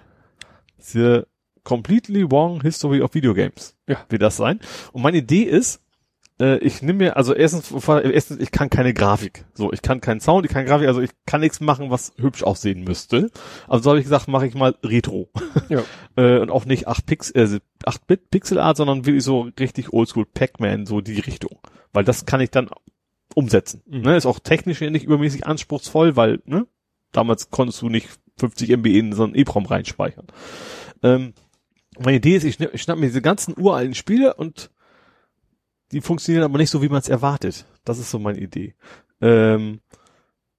The Completely Wrong History of Video Games. Ja. Wird das sein. Und meine Idee ist, äh, ich nehme mir, also erstens, erstens, ich kann keine Grafik. So, ich kann keinen Sound, ich kann Grafik, also ich kann nichts machen, was hübsch aussehen müsste. Also so habe ich gesagt, mache ich mal Retro. Ja. äh, und auch nicht 8 Pix, äh, 8-Bit Pixel Art, sondern wirklich so richtig Oldschool Pac-Man, so die Richtung. Weil das kann ich dann umsetzen. Mhm. Ne, ist auch technisch ja nicht übermäßig anspruchsvoll, weil ne, damals konntest du nicht 50 MB in so einen EEPROM reinspeichern. Ähm, meine Idee ist, ich schnapp, ich schnapp mir diese ganzen uralten Spiele und die funktionieren aber nicht so, wie man es erwartet. Das ist so meine Idee. Ähm,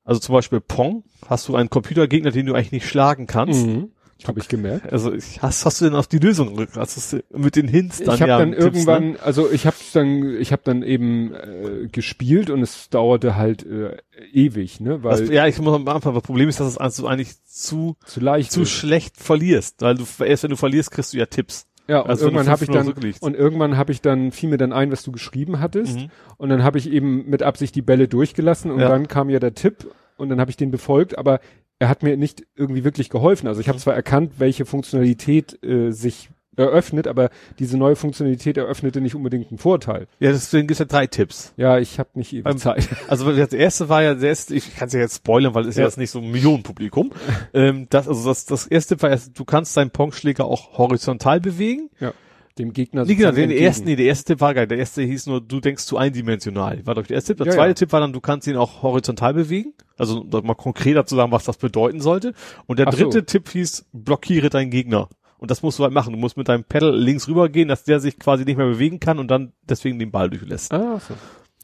also zum Beispiel Pong, hast du einen Computergegner, den du eigentlich nicht schlagen kannst. Mhm. Habe ich gemerkt. Also ich, hast, hast du denn auf die Lösung hast du mit den Hints dann? Ich habe ja, dann irgendwann, ne? also ich habe dann, ich habe dann eben äh, gespielt und es dauerte halt äh, ewig, ne? Weil das, ja, ich muss am Anfang. Das Problem ist, dass es also eigentlich zu zu leicht, zu schlecht verlierst, weil du erst wenn du verlierst, kriegst du ja Tipps. Ja, und also irgendwann habe ich dann und irgendwann habe ich dann fiel mir dann ein, was du geschrieben hattest mhm. und dann habe ich eben mit Absicht die Bälle durchgelassen und ja. dann kam ja der Tipp und dann habe ich den befolgt, aber er hat mir nicht irgendwie wirklich geholfen. Also ich habe zwar erkannt, welche Funktionalität äh, sich eröffnet, aber diese neue Funktionalität eröffnete nicht unbedingt einen Vorteil. Ja, deswegen gibt's ja drei Tipps. Ja, ich habe nicht ewig Zeit. Also das erste war ja, das ich kann es ja jetzt spoilern, weil es ist ja jetzt nicht so ein Millionenpublikum. ähm, das, also das, das erste war, du kannst deinen Pongschläger auch horizontal bewegen. Ja dem Gegner nee, genau, den ersten, nee, der erste Tipp war geil. Der erste hieß nur, du denkst zu eindimensional. War doch der erste Tipp. Der ja, zweite ja. Tipp war dann, du kannst ihn auch horizontal bewegen. Also mal konkreter zu sagen, was das bedeuten sollte. Und der Ach dritte so. Tipp hieß, blockiere deinen Gegner. Und das musst du halt machen. Du musst mit deinem Pedal links rüber gehen, dass der sich quasi nicht mehr bewegen kann und dann deswegen den Ball durchlässt. Ah, so.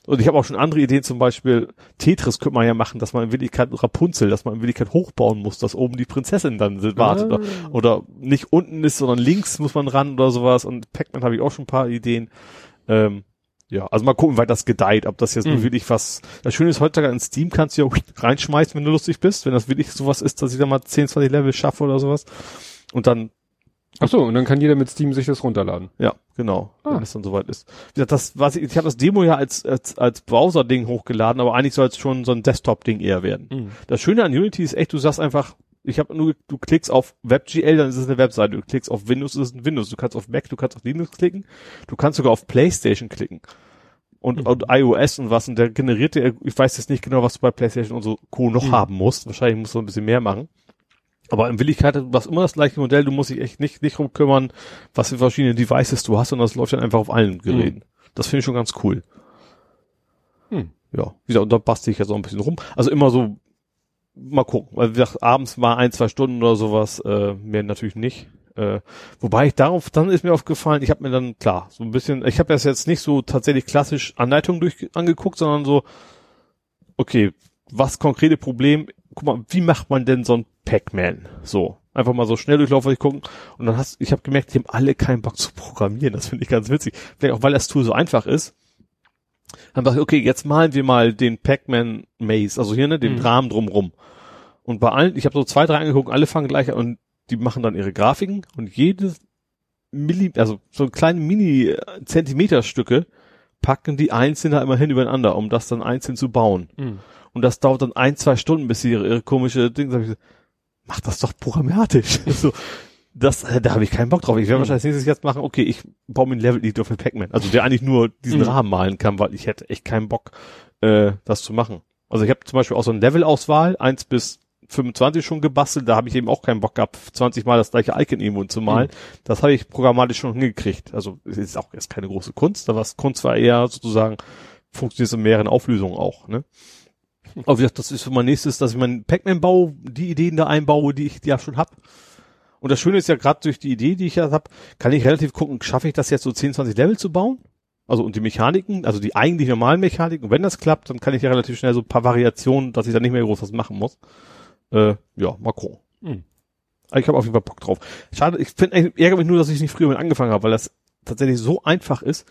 Und ich habe auch schon andere Ideen, zum Beispiel Tetris könnte man ja machen, dass man in Wirklichkeit Rapunzel, dass man in Wirklichkeit hochbauen muss, dass oben die Prinzessin dann wartet. Ah. Oder, oder nicht unten ist, sondern links muss man ran oder sowas. Und Pac-Man habe ich auch schon ein paar Ideen. Ähm, ja, also mal gucken, wie weit das gedeiht, ob das jetzt mhm. nur wirklich was. Das Schöne ist, heutzutage in Steam kannst du ja reinschmeißen, wenn du lustig bist, wenn das wirklich sowas ist, dass ich da mal 10, 20 Level schaffe oder sowas. Und dann Ach so, und dann kann jeder mit Steam sich das runterladen. Ja, genau, ah. wenn es dann soweit ist. Wie gesagt, das, was ich, ich habe das Demo ja als, als, als Browser-Ding hochgeladen, aber eigentlich soll es schon so ein Desktop-Ding eher werden. Mhm. Das Schöne an Unity ist echt, du sagst einfach, ich habe nur, du klickst auf WebGL, dann ist es eine Webseite. Du klickst auf Windows, ist es ein Windows. Du kannst auf Mac, du kannst auf Linux klicken. Du kannst sogar auf PlayStation klicken. Und, mhm. und iOS und was. Und der generierte, ich weiß jetzt nicht genau, was du bei PlayStation und so Co. noch mhm. haben musst. Wahrscheinlich musst du ein bisschen mehr machen. Aber in Willigkeit, du hast immer das gleiche Modell, du musst dich echt nicht, nicht drum kümmern, was für verschiedene Devices du hast, sondern das läuft dann einfach auf allen Geräten. Mhm. Das finde ich schon ganz cool. Hm. Ja, wie gesagt, und da bastel ich jetzt auch ein bisschen rum. Also immer so, mal gucken. Weil wie gesagt, abends war ein, zwei Stunden oder sowas, äh, mehr natürlich nicht. Äh, wobei ich darauf, dann ist mir aufgefallen, ich habe mir dann, klar, so ein bisschen, ich habe das jetzt nicht so tatsächlich klassisch Anleitungen durch angeguckt, sondern so, okay, was konkrete Problem, guck mal, wie macht man denn so ein Pac-Man. So. Einfach mal so schnell durchlaufen gucken. Und dann hast, ich habe gemerkt, die haben alle keinen Bock zu programmieren. Das finde ich ganz witzig. Vielleicht auch, weil das Tool so einfach ist. Dann dachte ich, okay, jetzt malen wir mal den Pac-Man Maze, also hier, ne, den mhm. Rahmen drumrum. Und bei allen, ich habe so zwei, drei angeguckt, alle fangen gleich an und die machen dann ihre Grafiken und jedes Milli, also so kleine Mini-Zentimeterstücke packen die einzeln da immer hin übereinander, um das dann einzeln zu bauen. Mhm. Und das dauert dann ein, zwei Stunden, bis sie ihre, ihre komische Dinge, mach das doch programmatisch. so, das, äh, da habe ich keinen Bock drauf. Ich werde mhm. wahrscheinlich nächstes jetzt machen, okay, ich baue mir einen Level-Editor für Pac-Man. Also der eigentlich nur diesen mhm. Rahmen malen kann, weil ich hätte echt keinen Bock, äh, das zu machen. Also ich habe zum Beispiel auch so eine Level-Auswahl, eins bis 25 schon gebastelt, da habe ich eben auch keinen Bock gehabt, 20 Mal das gleiche Icon irgendwo zu malen. Mhm. Das habe ich programmatisch schon hingekriegt. Also es ist auch erst keine große Kunst, aber Kunst war eher sozusagen, funktioniert in mehreren Auflösungen auch, ne? Aber wie gesagt, das ist für mein nächstes, dass ich meinen Pac-Man baue, die Ideen da einbaue, die ich ja schon hab. Und das Schöne ist ja gerade durch die Idee, die ich ja hab, kann ich relativ gucken, schaffe ich das jetzt so 10, 20 Level zu bauen? Also und die Mechaniken, also die eigentlich normalen Mechaniken. Und wenn das klappt, dann kann ich ja relativ schnell so ein paar Variationen, dass ich da nicht mehr groß was machen muss. Äh, ja, mal gucken. Aber ich habe auf jeden Fall Bock drauf. Schade, ich finde ärgere mich nur, dass ich nicht früher mit angefangen habe, weil das tatsächlich so einfach ist.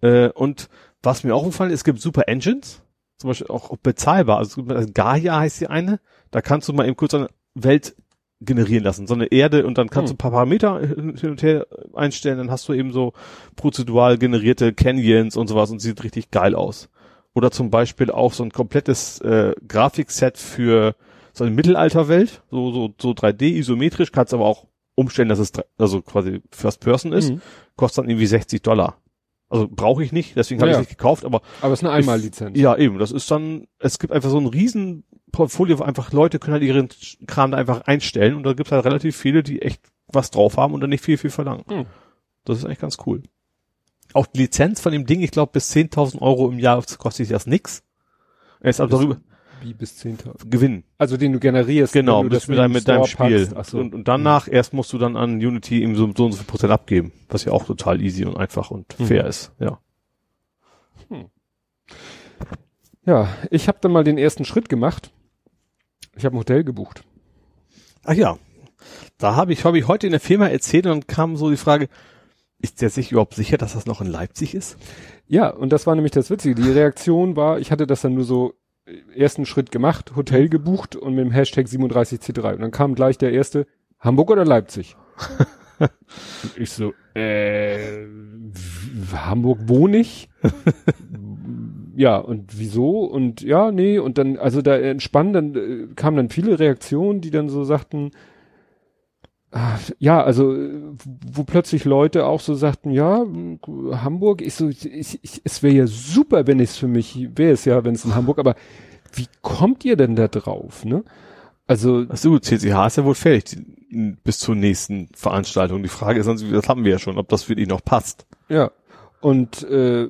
Äh, und was mir auch gefallen ist, es gibt super Engines zum Beispiel auch bezahlbar. Also Gaia heißt die eine. Da kannst du mal eben kurz eine Welt generieren lassen, so eine Erde und dann kannst hm. du ein paar Parameter hin und her einstellen, dann hast du eben so prozedural generierte Canyons und sowas und sieht richtig geil aus. Oder zum Beispiel auch so ein komplettes äh, Grafikset für so eine Mittelalterwelt, so, so, so 3D isometrisch, kannst aber auch umstellen, dass es also quasi First Person ist, mhm. kostet dann irgendwie 60 Dollar. Also brauche ich nicht, deswegen habe ja. ich es nicht gekauft, aber. Aber es ist eine Einmallizenz. Ja, eben. Das ist dann, es gibt einfach so ein riesen Portfolio, wo einfach Leute können halt ihren Kram da einfach einstellen und da gibt es halt relativ viele, die echt was drauf haben und dann nicht viel, viel verlangen. Hm. Das ist eigentlich ganz cool. Auch die Lizenz von dem Ding, ich glaube, bis 10.000 Euro im Jahr kostet das nix. Er ist aber darüber, wie bis 10.000? Gewinn. Also den du generierst. Genau, du das mit, deinem, mit deinem Spiel. So. Und, und danach mhm. erst musst du dann an Unity eben so, so und so viel Prozent abgeben, was ja auch total easy und einfach und mhm. fair ist, ja. Hm. Ja, ich habe dann mal den ersten Schritt gemacht. Ich habe ein Hotel gebucht. Ach ja, da habe ich, hab ich heute in der Firma erzählt und kam so die Frage, ist der sich überhaupt sicher, dass das noch in Leipzig ist? Ja, und das war nämlich das Witzige. Die Reaktion war, ich hatte das dann nur so ersten Schritt gemacht, Hotel gebucht und mit dem Hashtag 37C3. Und dann kam gleich der erste, Hamburg oder Leipzig? ich so, äh, Hamburg wohne ich. ja, und wieso? Und ja, nee, und dann, also da entspannen, dann äh, kamen dann viele Reaktionen, die dann so sagten, ja, also wo plötzlich Leute auch so sagten, ja, Hamburg, ich so, ich, ich, es wäre ja super, wenn es für mich wäre es ja, wenn es in Hamburg, aber wie kommt ihr denn da drauf, ne? Also. Ach so, CCH ist ja wohl fertig bis zur nächsten Veranstaltung. Die Frage ist, das haben wir ja schon, ob das für ihn noch passt. Ja. Und äh,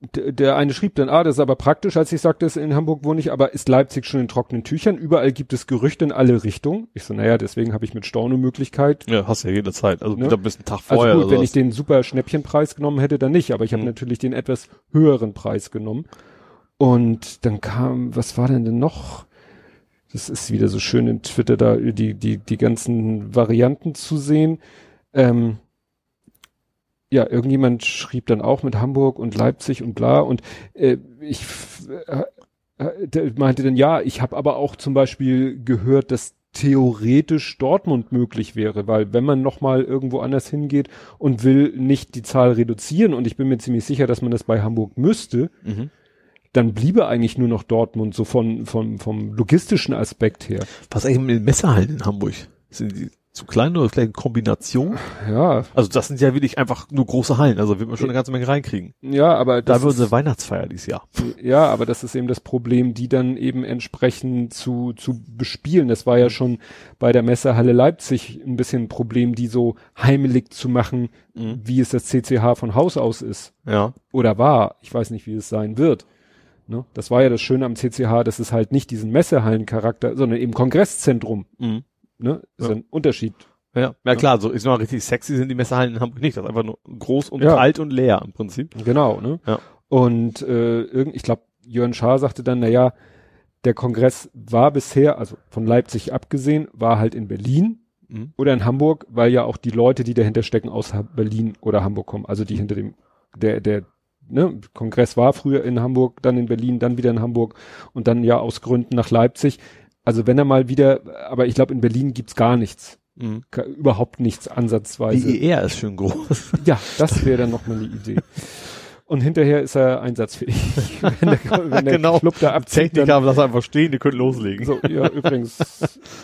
der eine schrieb dann, ah, das ist aber praktisch, als ich sagte, in Hamburg wohne ich, aber ist Leipzig schon in trockenen Tüchern? Überall gibt es Gerüchte in alle Richtungen. Ich so, naja, deswegen habe ich mit Storno Möglichkeit. Ja, hast ja jederzeit. Also ne? bis einen Tag vorher. Also gut, wenn ich den super Schnäppchenpreis genommen hätte, dann nicht, aber ich habe mhm. natürlich den etwas höheren Preis genommen. Und dann kam, was war denn denn noch? Das ist wieder so schön in Twitter da die, die, die ganzen Varianten zu sehen. Ähm, ja, irgendjemand schrieb dann auch mit Hamburg und Leipzig und bla und äh, ich äh, äh, meinte dann, ja, ich habe aber auch zum Beispiel gehört, dass theoretisch Dortmund möglich wäre, weil wenn man nochmal irgendwo anders hingeht und will nicht die Zahl reduzieren und ich bin mir ziemlich sicher, dass man das bei Hamburg müsste, mhm. dann bliebe eigentlich nur noch Dortmund so von, von vom logistischen Aspekt her. Was eigentlich mit Messerhallen in Hamburg? Sind die, zu klein oder vielleicht eine Kombination? Ja. Also das sind ja wirklich einfach nur große Hallen, also wird man schon eine ganze Menge reinkriegen. Ja, aber da wird unsere Weihnachtsfeier dieses Jahr. Ja, aber das ist eben das Problem, die dann eben entsprechend zu zu bespielen. Das war ja schon bei der Messehalle Leipzig ein bisschen ein Problem, die so heimelig zu machen, mhm. wie es das CCH von Haus aus ist. Ja. Oder war. Ich weiß nicht, wie es sein wird. Ne? Das war ja das Schöne am CCH, dass es halt nicht diesen Messehallencharakter, sondern eben Kongresszentrum. Mhm Ne? Ist ja. ein Unterschied. Ja, ja klar, so ist mal richtig sexy sind die Messerhallen in Hamburg nicht. Das ist einfach nur groß und ja. kalt und leer im Prinzip. Genau, ne? Ja. Und äh, irgend, ich glaube, Jörn Schaar sagte dann, na ja, der Kongress war bisher, also von Leipzig abgesehen, war halt in Berlin mhm. oder in Hamburg, weil ja auch die Leute, die dahinter stecken, aus Berlin oder Hamburg kommen. Also die hinter dem, der, der, ne, Kongress war früher in Hamburg, dann in Berlin, dann wieder in Hamburg und dann ja aus Gründen nach Leipzig. Also wenn er mal wieder, aber ich glaube in Berlin gibt's gar nichts. Mhm. Überhaupt nichts ansatzweise. Die IR ist schön groß. Ja, das wäre dann nochmal eine Idee. Und hinterher ist er einsatzfähig. wenn der, wenn der genau. Club da abzieht. Techniker haben das einfach stehen, die können loslegen. So, ja, übrigens,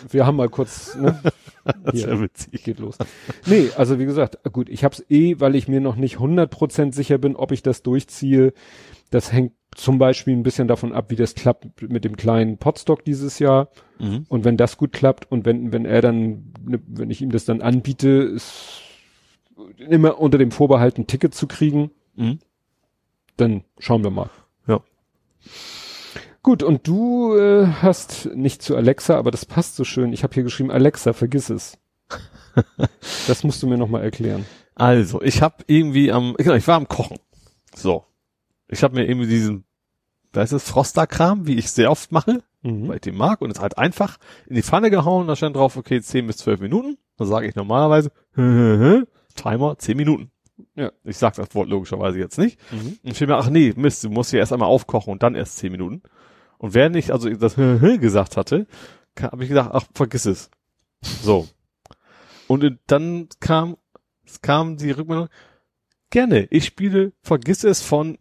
wir haben mal kurz, ne? Das witzig. Geht los. Nee, also wie gesagt, gut, ich hab's eh, weil ich mir noch nicht 100% sicher bin, ob ich das durchziehe. Das hängt zum Beispiel ein bisschen davon ab, wie das klappt mit dem kleinen Potstock dieses Jahr. Mhm. Und wenn das gut klappt und wenn, wenn er dann, ne, wenn ich ihm das dann anbiete, ist immer unter dem Vorbehalt ein Ticket zu kriegen, mhm. dann schauen wir mal. Ja. Gut, und du äh, hast nicht zu Alexa, aber das passt so schön. Ich habe hier geschrieben, Alexa, vergiss es. das musst du mir nochmal erklären. Also, ich habe irgendwie am, genau, ich war am Kochen. So. Ich habe mir irgendwie diesen da ist es Froster-Kram, wie ich sehr oft mache, mhm. weil ich den mag und es halt einfach in die Pfanne gehauen, da stand drauf, okay, 10 bis 12 Minuten. Dann sage ich normalerweise, Timer 10 Minuten. Ja. Ich sag das Wort logischerweise jetzt nicht. Mhm. Und ich mir, ach nee, Mist, du musst ja erst einmal aufkochen und dann erst 10 Minuten. Und während ich also das gesagt hatte, habe ich gesagt, ach, vergiss es. So. Und dann kam, es kam die Rückmeldung, gerne, ich spiele Vergiss es von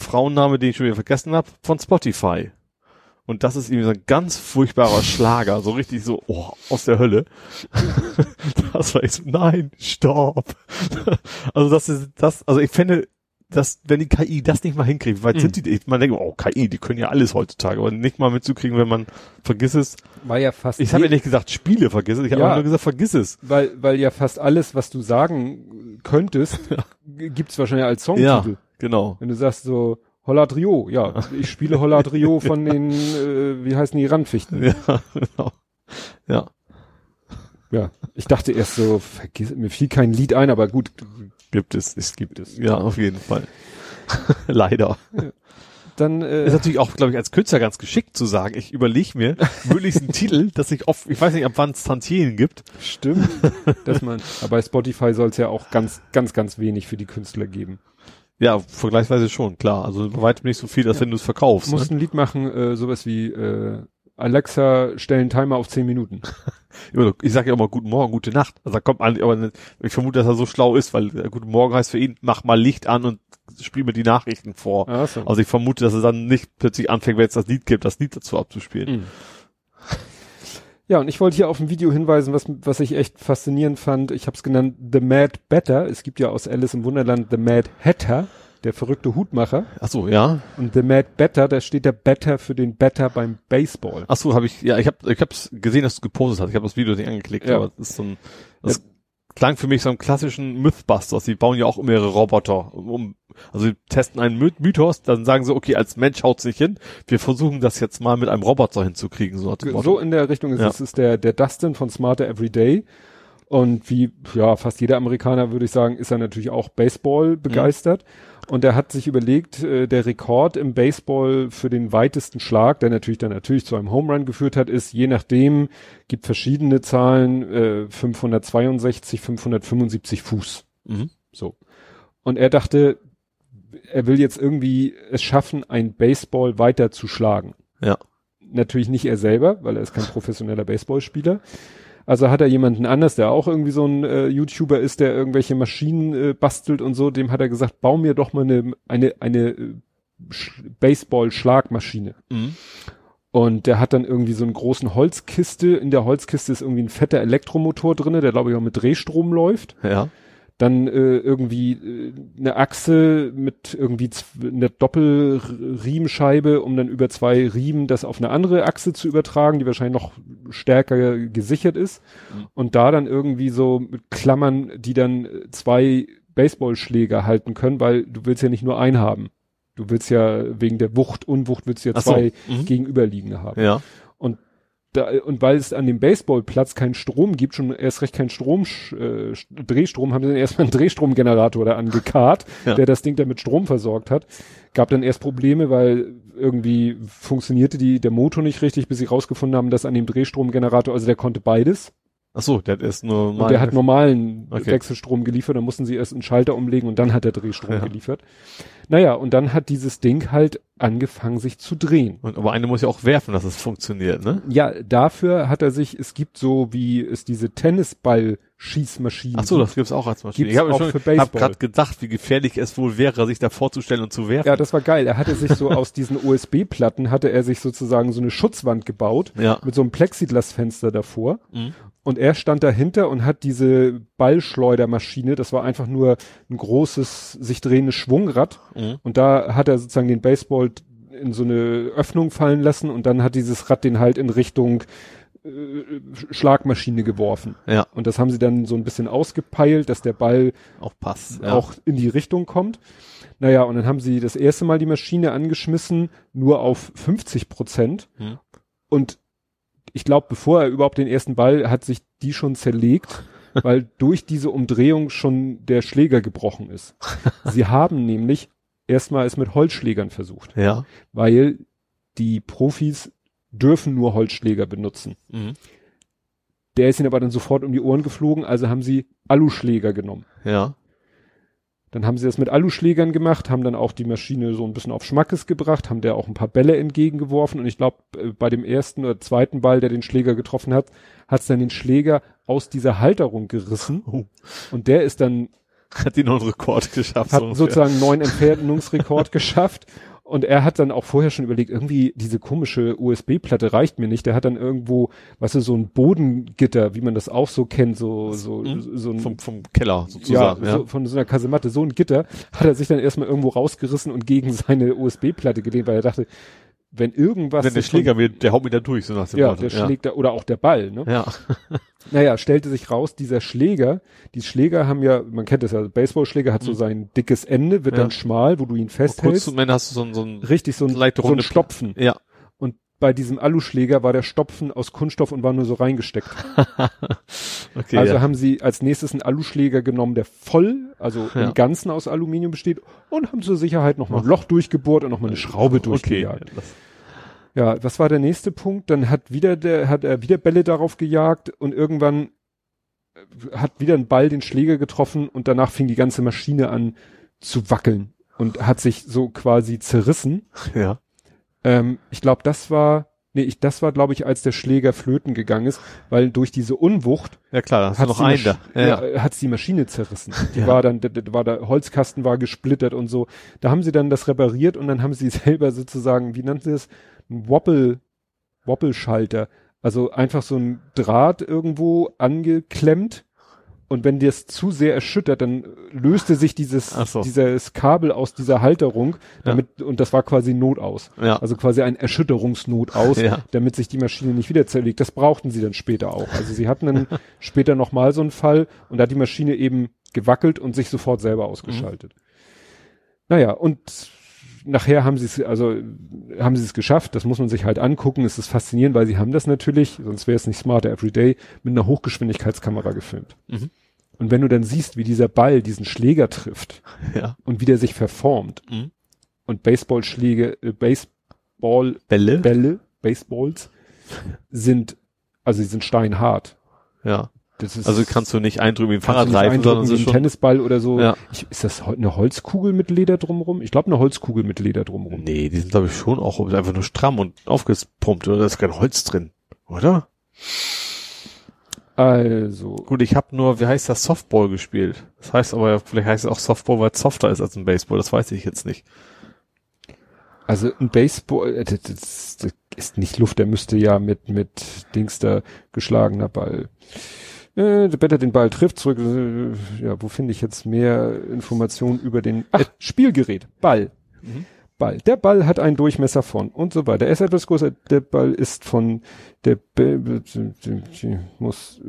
Frauenname, den ich schon wieder vergessen habe, von Spotify. Und das ist irgendwie so ein ganz furchtbarer Schlager, so richtig so, oh, aus der Hölle. das war ich so, nein, stopp. also das ist, das, also ich fände, dass, wenn die KI das nicht mal hinkriegt, weil mhm. sind die, man denkt, oh, KI, die können ja alles heutzutage, aber nicht mal mitzukriegen, wenn man vergiss es. War ja fast. Ich habe ja nicht gesagt, Spiele vergiss es, ich habe ja, nur gesagt, vergiss es. Weil, weil ja fast alles, was du sagen könntest, gibt's wahrscheinlich als Songtitel. Ja. Genau. Wenn du sagst so, Holladrio, ja, ich spiele Holladrio von den, äh, wie heißen die, Randfichten. Ja, genau. Ja. Ja, ich dachte erst so, vergiss, mir fiel kein Lied ein, aber gut. Gibt es, es gibt es. Ja, auf jeden Fall. Leider. Ja. Dann äh, ist natürlich auch, glaube ich, als Künstler ganz geschickt zu sagen, ich überlege mir möglichst einen Titel, dass ich oft, ich weiß nicht, ab wann es Tantien gibt. Stimmt. dass man, aber bei Spotify soll es ja auch ganz, ganz, ganz wenig für die Künstler geben. Ja, vergleichsweise schon, klar. Also bei weitem nicht so viel, als ja. wenn du es verkaufst. Du musst ne? ein Lied machen, äh, sowas wie äh, Alexa, stellen Timer auf zehn Minuten. ich sage ja mal Guten Morgen, gute Nacht. Also da kommt eigentlich, aber nicht, ich vermute, dass er so schlau ist, weil äh, Guten Morgen heißt für ihn, mach mal Licht an und spiel mir die Nachrichten vor. So. Also ich vermute, dass er dann nicht plötzlich anfängt, wenn es das Lied gibt, das Lied dazu abzuspielen. Mhm. Ja, und ich wollte hier auf ein Video hinweisen, was, was ich echt faszinierend fand. Ich habe es genannt The Mad Better. Es gibt ja aus Alice im Wunderland The Mad Hatter, der verrückte Hutmacher. Ach so, ja. Und The Mad Better, da steht der Better für den Better beim Baseball. Ach so, habe ich, ja, ich habe ich hab's gesehen, dass du gepostet hast. Ich habe das Video nicht angeklickt, ja. aber das ist so ein, das ja. klang für mich so einem klassischen Mythbusters. Sie bauen ja auch mehrere Roboter, um, also sie testen einen Mythos, dann sagen sie, okay, als Mensch haut's nicht hin. Wir versuchen das jetzt mal mit einem Roboter hinzukriegen. So, so in der Richtung ist ja. es ist der, der Dustin von Smarter Everyday. Und wie, ja, fast jeder Amerikaner würde ich sagen, ist er natürlich auch Baseball begeistert. Mhm. Und er hat sich überlegt, äh, der Rekord im Baseball für den weitesten Schlag, der natürlich dann natürlich zu einem Home Run geführt hat, ist je nachdem, gibt verschiedene Zahlen, äh, 562, 575 Fuß. Mhm. So. Und er dachte, er will jetzt irgendwie es schaffen, ein Baseball weiter zu schlagen. Ja. Natürlich nicht er selber, weil er ist kein professioneller Baseballspieler. Also hat er jemanden anders, der auch irgendwie so ein äh, YouTuber ist, der irgendwelche Maschinen äh, bastelt und so, dem hat er gesagt, bau mir doch mal eine, eine, eine äh, Baseball-Schlagmaschine. Mhm. Und der hat dann irgendwie so einen großen Holzkiste. In der Holzkiste ist irgendwie ein fetter Elektromotor drinne, der glaube ich auch mit Drehstrom läuft. Ja dann äh, irgendwie äh, eine Achse mit irgendwie einer Doppelriemenscheibe, um dann über zwei Riemen das auf eine andere Achse zu übertragen, die wahrscheinlich noch stärker gesichert ist. Mhm. Und da dann irgendwie so mit Klammern, die dann zwei Baseballschläger halten können, weil du willst ja nicht nur einen haben. Du willst ja wegen der Wucht, Unwucht willst du ja zwei so. mhm. gegenüberliegende haben. Ja. Und da, und weil es an dem Baseballplatz keinen Strom gibt, schon erst recht keinen Strom, äh, Drehstrom, haben sie dann erstmal einen Drehstromgenerator da angekarrt, ja. der das Ding dann mit Strom versorgt hat. Gab dann erst Probleme, weil irgendwie funktionierte die, der Motor nicht richtig, bis sie rausgefunden haben, dass an dem Drehstromgenerator, also der konnte beides. Ach so, der ist nur und der hat normalen okay. Wechselstrom geliefert, dann mussten sie erst einen Schalter umlegen und dann hat der Drehstrom ja. geliefert. Naja, und dann hat dieses Ding halt angefangen sich zu drehen. Und, aber eine muss ja auch werfen, dass es funktioniert, ne? Ja, dafür hat er sich, es gibt so wie es diese Tennisball-Schießmaschinen. Ach so, das gibt's auch als Maschine. Gibt's ich habe schon, hab gerade gedacht, wie gefährlich es wohl wäre, sich da vorzustellen und zu werfen. Ja, das war geil. Er hatte sich so aus diesen USB-Platten hatte er sich sozusagen so eine Schutzwand gebaut ja. mit so einem Plexiglasfenster davor. Mhm. Und er stand dahinter und hat diese Ballschleudermaschine, das war einfach nur ein großes, sich drehendes Schwungrad. Mhm. Und da hat er sozusagen den Baseball in so eine Öffnung fallen lassen und dann hat dieses Rad den halt in Richtung äh, Schlagmaschine geworfen. Ja. Und das haben sie dann so ein bisschen ausgepeilt, dass der Ball auch passt, ja. auch in die Richtung kommt. Naja, und dann haben sie das erste Mal die Maschine angeschmissen, nur auf 50 Prozent. Mhm. Und ich glaube, bevor er überhaupt den ersten Ball hat sich die schon zerlegt, weil durch diese Umdrehung schon der Schläger gebrochen ist. Sie haben nämlich erstmal es mit Holzschlägern versucht. Ja. Weil die Profis dürfen nur Holzschläger benutzen. Mhm. Der ist ihnen aber dann sofort um die Ohren geflogen, also haben sie Aluschläger genommen. Ja. Dann haben sie das mit Aluschlägern gemacht, haben dann auch die Maschine so ein bisschen auf Schmackes gebracht, haben der auch ein paar Bälle entgegengeworfen und ich glaube, äh, bei dem ersten oder zweiten Ball, der den Schläger getroffen hat, hat es dann den Schläger aus dieser Halterung gerissen oh. und der ist dann hat die neuen Rekord geschafft. Hat so sozusagen einen neuen Entfernungsrekord geschafft und er hat dann auch vorher schon überlegt, irgendwie diese komische USB-Platte reicht mir nicht. Der hat dann irgendwo, weißt du, so ein Bodengitter, wie man das auch so kennt, so, so, mhm. so ein. Vom, vom Keller sozusagen. Ja, ja. So, von so einer Kasematte, so ein Gitter, hat er sich dann erstmal irgendwo rausgerissen und gegen seine USB-Platte gelehnt, weil er dachte, wenn irgendwas. Wenn der Schläger mir, der haut mir da durch, so nach dem Ja, Wort. der ja. schlägt da, oder auch der Ball, ne? Ja. naja, stellte sich raus, dieser Schläger, die Schläger haben ja, man kennt das ja, Baseballschläger hat so mhm. sein dickes Ende, wird ja. dann schmal, wo du ihn festhältst. Kurz zum Ende hast du so ein, so ein richtig so ein, so ein Stopfen. Ja bei diesem Aluschläger war der Stopfen aus Kunststoff und war nur so reingesteckt. okay, also ja. haben sie als nächstes einen Aluschläger genommen, der voll, also ja. im Ganzen aus Aluminium besteht und haben zur Sicherheit nochmal ein Loch durchgebohrt und nochmal eine Schraube durchgejagt. Okay. Ja, was war der nächste Punkt? Dann hat wieder der, hat er wieder Bälle darauf gejagt und irgendwann äh, hat wieder ein Ball den Schläger getroffen und danach fing die ganze Maschine an zu wackeln und hat sich so quasi zerrissen. Ja. Ähm, ich glaube, das war, nee, ich, das war, glaube ich, als der Schläger flöten gegangen ist, weil durch diese Unwucht ja klar, hast du noch einen da. Ja, ja. hat's die Maschine zerrissen. Die ja. war dann, da, war der Holzkasten war gesplittert und so. Da haben sie dann das repariert und dann haben sie selber sozusagen, wie nannte es, ein Wobble, Wobbelschalter Also einfach so ein Draht irgendwo angeklemmt und wenn das zu sehr erschüttert, dann löste sich dieses so. dieses Kabel aus dieser Halterung, damit ja. und das war quasi Notaus. Ja. Also quasi ein Erschütterungsnotaus, ja. damit sich die Maschine nicht wieder zerlegt. Das brauchten sie dann später auch. Also sie hatten dann später noch mal so einen Fall und da hat die Maschine eben gewackelt und sich sofort selber ausgeschaltet. Mhm. Naja, und nachher haben sie es, also haben sie es geschafft, das muss man sich halt angucken, es ist faszinierend, weil sie haben das natürlich, sonst wäre es nicht smarter everyday, mit einer Hochgeschwindigkeitskamera gefilmt. Mhm. Und wenn du dann siehst, wie dieser Ball diesen Schläger trifft ja. und wie der sich verformt mhm. und Baseballschläge, äh, Baseball Bälle, Bälle, Baseballs sind, also sie sind steinhart. Ja. Also kannst du nicht eindrücken wie ein Fahrradreifen, sondern ein schon Tennisball oder so. Ja. Ich, ist das eine Holzkugel mit Leder drumrum? Ich glaube eine Holzkugel mit Leder drumrum. Nee, die sind glaube ich schon auch einfach nur stramm und aufgepumpt oder da ist kein Holz drin, oder? Also. Gut, ich habe nur, wie heißt das, Softball gespielt. Das heißt aber, vielleicht heißt es auch Softball, weil es softer ist als ein Baseball. Das weiß ich jetzt nicht. Also ein Baseball, äh, das, das, das ist nicht Luft, der müsste ja mit, mit Dings da geschlagener Ball. Äh, der Better den Ball trifft zurück. Äh, ja, wo finde ich jetzt mehr Informationen über den Ach, Spielgerät, Ball. Mhm. Ball. Der Ball hat einen Durchmesser von und so weiter. Er ist etwas größer. Der Ball ist von der muss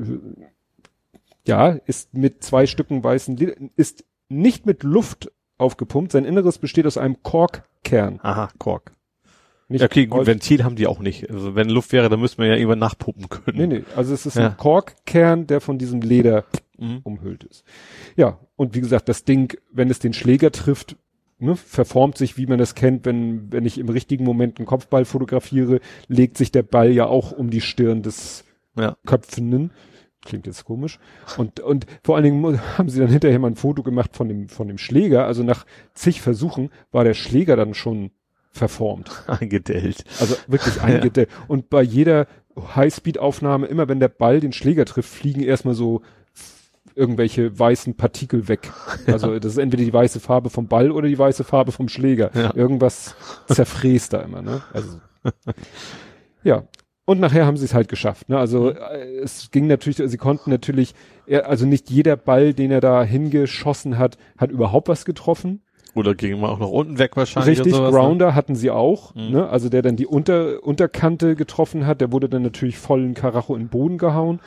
ja ist mit zwei Stücken weißen ist nicht mit Luft aufgepumpt. Sein Inneres besteht aus einem Korkkern. Aha, Kork. Nicht okay, gut, Ventil haben die auch nicht. Also wenn Luft wäre, dann müsste man ja irgendwann nachpumpen können. Nee, nee, also es ist ja. ein Korkkern, der von diesem Leder mhm. umhüllt ist. Ja, und wie gesagt, das Ding, wenn es den Schläger trifft, ne, verformt sich, wie man das kennt, wenn, wenn ich im richtigen Moment einen Kopfball fotografiere, legt sich der Ball ja auch um die Stirn des ja. Köpfenden. Klingt jetzt komisch. Und, und vor allen Dingen haben sie dann hinterher mal ein Foto gemacht von dem, von dem Schläger. Also nach zig Versuchen war der Schläger dann schon verformt. Eingedellt. Also wirklich eingedellt. Ja. Und bei jeder Highspeed-Aufnahme, immer wenn der Ball den Schläger trifft, fliegen erstmal so irgendwelche weißen Partikel weg. Also das ist entweder die weiße Farbe vom Ball oder die weiße Farbe vom Schläger. Ja. Irgendwas zerfräst da immer, ne? Also ja. Und nachher haben sie es halt geschafft. Ne? Also mhm. äh, es ging natürlich, sie konnten natürlich, also nicht jeder Ball, den er da hingeschossen hat, hat überhaupt was getroffen. Oder ging mal auch nach unten weg wahrscheinlich. Richtig, sowas? Grounder ne? hatten sie auch, mhm. ne? Also der dann die Unter, Unterkante getroffen hat, der wurde dann natürlich vollen Karacho in den Boden gehauen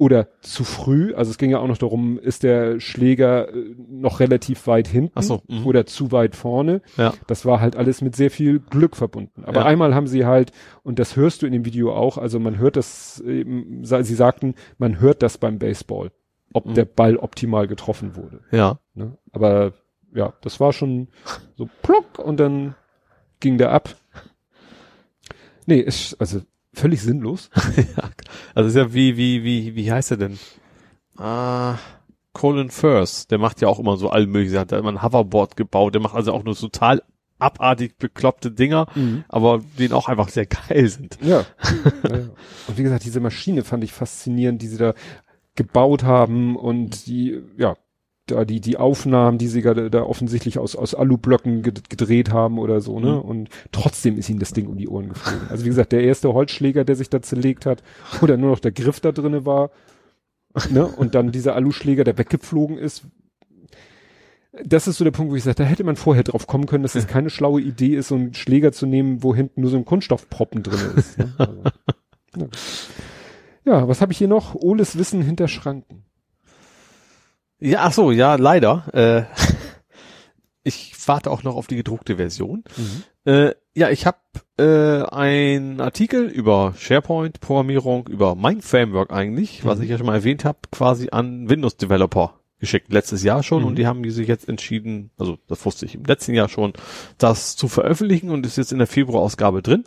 oder zu früh, also es ging ja auch noch darum, ist der Schläger äh, noch relativ weit hinten so, mh. oder zu weit vorne. Ja. Das war halt alles mit sehr viel Glück verbunden. Aber ja. einmal haben sie halt, und das hörst du in dem Video auch, also man hört das, eben, sie sagten, man hört das beim Baseball, ob mhm. der Ball optimal getroffen wurde. Ja. Ne? Aber ja, das war schon so plock und dann ging der ab. Nee, ist, also völlig sinnlos. ja, also ist ja wie, wie, wie, wie heißt er denn? Ah, Colin Firth, der macht ja auch immer so all mögliche, hat da immer ein Hoverboard gebaut, der macht also auch nur total abartig bekloppte Dinger, mhm. aber die auch einfach sehr geil sind. Ja. Und wie gesagt, diese Maschine fand ich faszinierend, die sie da gebaut haben und die, ja, da die, die Aufnahmen, die sie da, da offensichtlich aus, aus Alublöcken gedreht haben oder so, ne? Mhm. Und trotzdem ist ihnen das Ding um die Ohren geflogen. Also wie gesagt, der erste Holzschläger, der sich da zerlegt hat, oder nur noch der Griff da drinne war, ne? Und dann dieser Aluschläger, der weggeflogen ist. Das ist so der Punkt, wo ich sage, da hätte man vorher drauf kommen können, dass es keine schlaue Idee ist, so einen Schläger zu nehmen, wo hinten nur so ein Kunststoffproppen drin ist. Ne? Also, ja. ja, was habe ich hier noch? Oles Wissen hinter Schranken. Ja, ach so, ja, leider. Äh, ich warte auch noch auf die gedruckte Version. Mhm. Äh, ja, ich habe äh, einen Artikel über SharePoint-Programmierung, über mein Framework eigentlich, mhm. was ich ja schon mal erwähnt habe, quasi an Windows-Developer geschickt, letztes Jahr schon, mhm. und die haben sich jetzt entschieden, also das wusste ich im letzten Jahr schon, das zu veröffentlichen und ist jetzt in der Februarausgabe drin.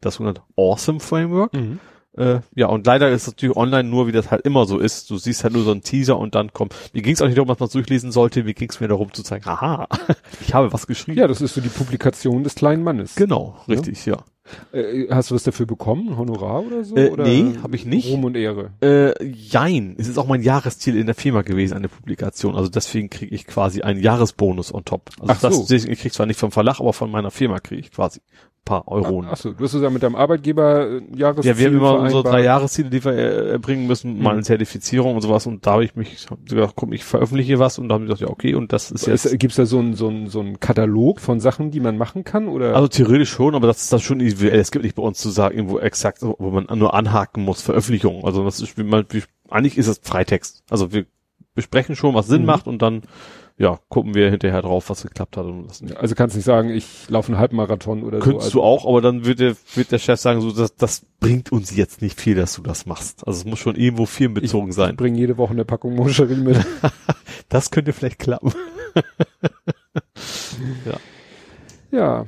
Das sogenannte Awesome Framework. Mhm. Äh, ja, und leider ist es natürlich online nur, wie das halt immer so ist. Du siehst halt nur so einen Teaser und dann kommt. Mir ging es auch nicht darum, dass man es durchlesen sollte, mir ging es mir darum zu zeigen, aha, ich habe was geschrieben. Ja, das ist so die Publikation des kleinen Mannes. Genau, richtig, ja. ja. Äh, hast du was dafür bekommen? Honorar oder so? Äh, oder nee, habe ich nicht. Ruhm und Ehre. Äh, jein. Es ist auch mein Jahresziel in der Firma gewesen, eine Publikation. Also deswegen kriege ich quasi einen Jahresbonus on top. Also Ach so. das, ich krieg zwar nicht vom Verlag, aber von meiner Firma kriege ich quasi ein paar Euro. Ach so, du hast ja mit deinem Arbeitgeber äh, Jahresziel Ja, wir haben immer unsere drei Jahresziele, die wir äh, erbringen müssen, mal Mhm. eine Zertifizierung und sowas. Und da habe ich mich hab gesagt, komm, ich veröffentliche was und da haben die gesagt, ja, okay, und das ist jetzt. Ist, gibt's da so einen so einen so einen Katalog von Sachen, die man machen kann? Oder? Also theoretisch schon, aber das ist dann schon individuell. Es gibt nicht bei uns zu sagen, irgendwo exakt, wo man nur anhaken muss, Veröffentlichung. Also das ist, wie man, wie, eigentlich ist es Freitext. Also wir besprechen schon, was Sinn Mhm. macht und dann, ja, gucken wir hinterher drauf, was geklappt hat und was nicht. also kannst nicht sagen, ich laufe einen Halbmarathon oder Könntest so. du auch, aber dann wird der, wird der Chef sagen, so, das, das bringt uns jetzt nicht viel, dass du das machst. Also es muss schon irgendwo firmenbezogen Ich sein. bringe jede Woche eine Packung Moncherie mit. Das könnte vielleicht klappen. ja. Ja,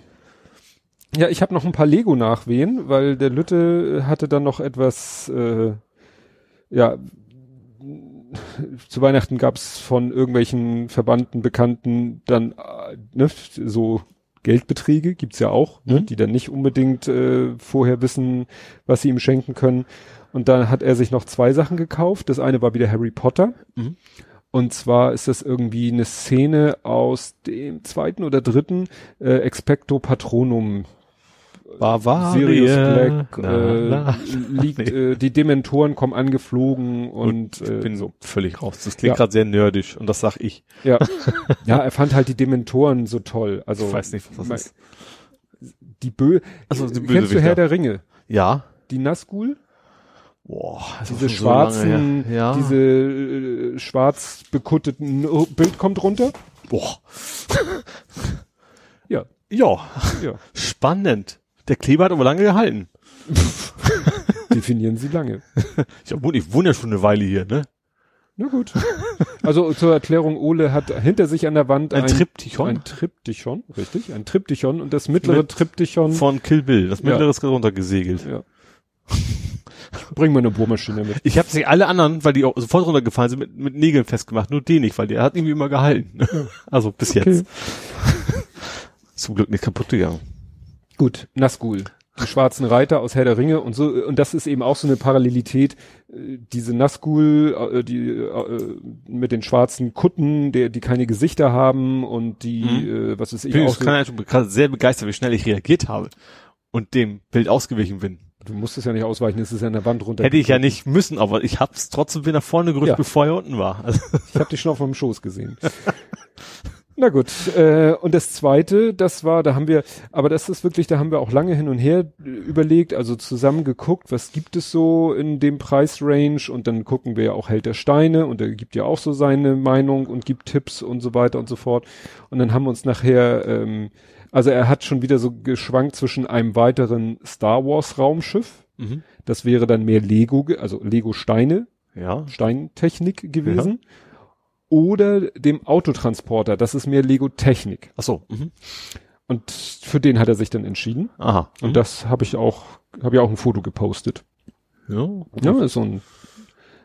ich habe noch ein paar Lego-Nachwehen, weil der Lütte hatte dann noch etwas, äh, ja, zu Weihnachten gab's von irgendwelchen Verbannten, Bekannten dann äh, ne, so Geldbeträge, gibt's ja auch, ne, Mhm. die dann nicht unbedingt äh, vorher wissen, was sie ihm schenken können. Und dann hat er sich noch zwei Sachen gekauft. Das eine war wieder Harry Potter. Mhm. Und zwar ist das irgendwie eine Szene aus dem zweiten oder dritten äh, Expecto Patronum. Bavaria. Sirius Black Na, äh, na. liegt, Nee. äh, die Dementoren kommen angeflogen und, ich äh, bin so. völlig raus. Das klingt Ja. gerade sehr nerdisch und das sag ich. Ja. ja, er fand halt die Dementoren so toll. Also ich weiß nicht, was das mein- ist. die Bö Also die Kennst du. Herr der Ringe? Ja. Die Nazgul? Boah, Diese so schwarzen, her. ja. diese äh, schwarz bekutteten oh, Bild kommt runter. Boah. Ja, Ja, ja. spannend. Der Kleber hat aber lange gehalten. Definieren Sie lange. Ich, wohne, ich wohne ja schon eine Weile hier, ne? Na gut. Also zur Erklärung, Ole hat hinter sich an der Wand Ein Triptychon? Ein Triptychon, richtig, ein Triptychon und das mittlere Mit- Triptychon Von Kill Bill. Das Ja. mittlere ist runtergesegelt. ja. Bring mal eine Bohrmaschine mit. Ich habe sie alle anderen, weil die auch sofort runtergefallen sind, mit, mit Nägeln festgemacht. Nur den nicht, weil der hat irgendwie immer gehalten. Also bis jetzt. Okay. Zum Glück nicht kaputt gegangen. Gut, Nazgul. Die schwarzen Reiter aus Herr der Ringe und so, und das ist eben auch so eine Parallelität, äh, diese Nazgul, äh, die, äh, mit den schwarzen Kutten, der, die keine Gesichter haben und die, Mhm. was ist ich Ich auch bin so, kann schon gerade sehr begeistert, wie schnell ich reagiert habe und dem Bild ausgewichen bin. du musst es ja nicht ausweichen, es ist ja an der Wand runter. Hätte ich ja nicht müssen, aber ich hab's trotzdem wieder nach vorne gerückt, Ja. bevor er unten war. Also, Ich habe dich schon auf meinem Schoß gesehen. Na gut, äh, und das zweite, das war, da haben wir, aber das ist wirklich, da haben wir auch lange hin und her äh, überlegt, also zusammen geguckt, was gibt es so in dem Preisrange und dann gucken wir ja auch Held der Steine und er gibt ja auch so seine Meinung und gibt Tipps und so weiter und so fort. Und dann haben wir uns nachher, ähm, also er hat schon wieder so geschwankt zwischen einem weiteren Star Wars Raumschiff, mhm. das wäre dann mehr Lego, also Lego Steine, ja. Steintechnik gewesen. Oder dem Autotransporter, das ist mehr Lego-Technik. Ach so. Mhm. Und für den hat er sich dann entschieden. Aha. Und das habe ich auch, habe ja auch ein Foto gepostet. ja. Ja, ist so ein,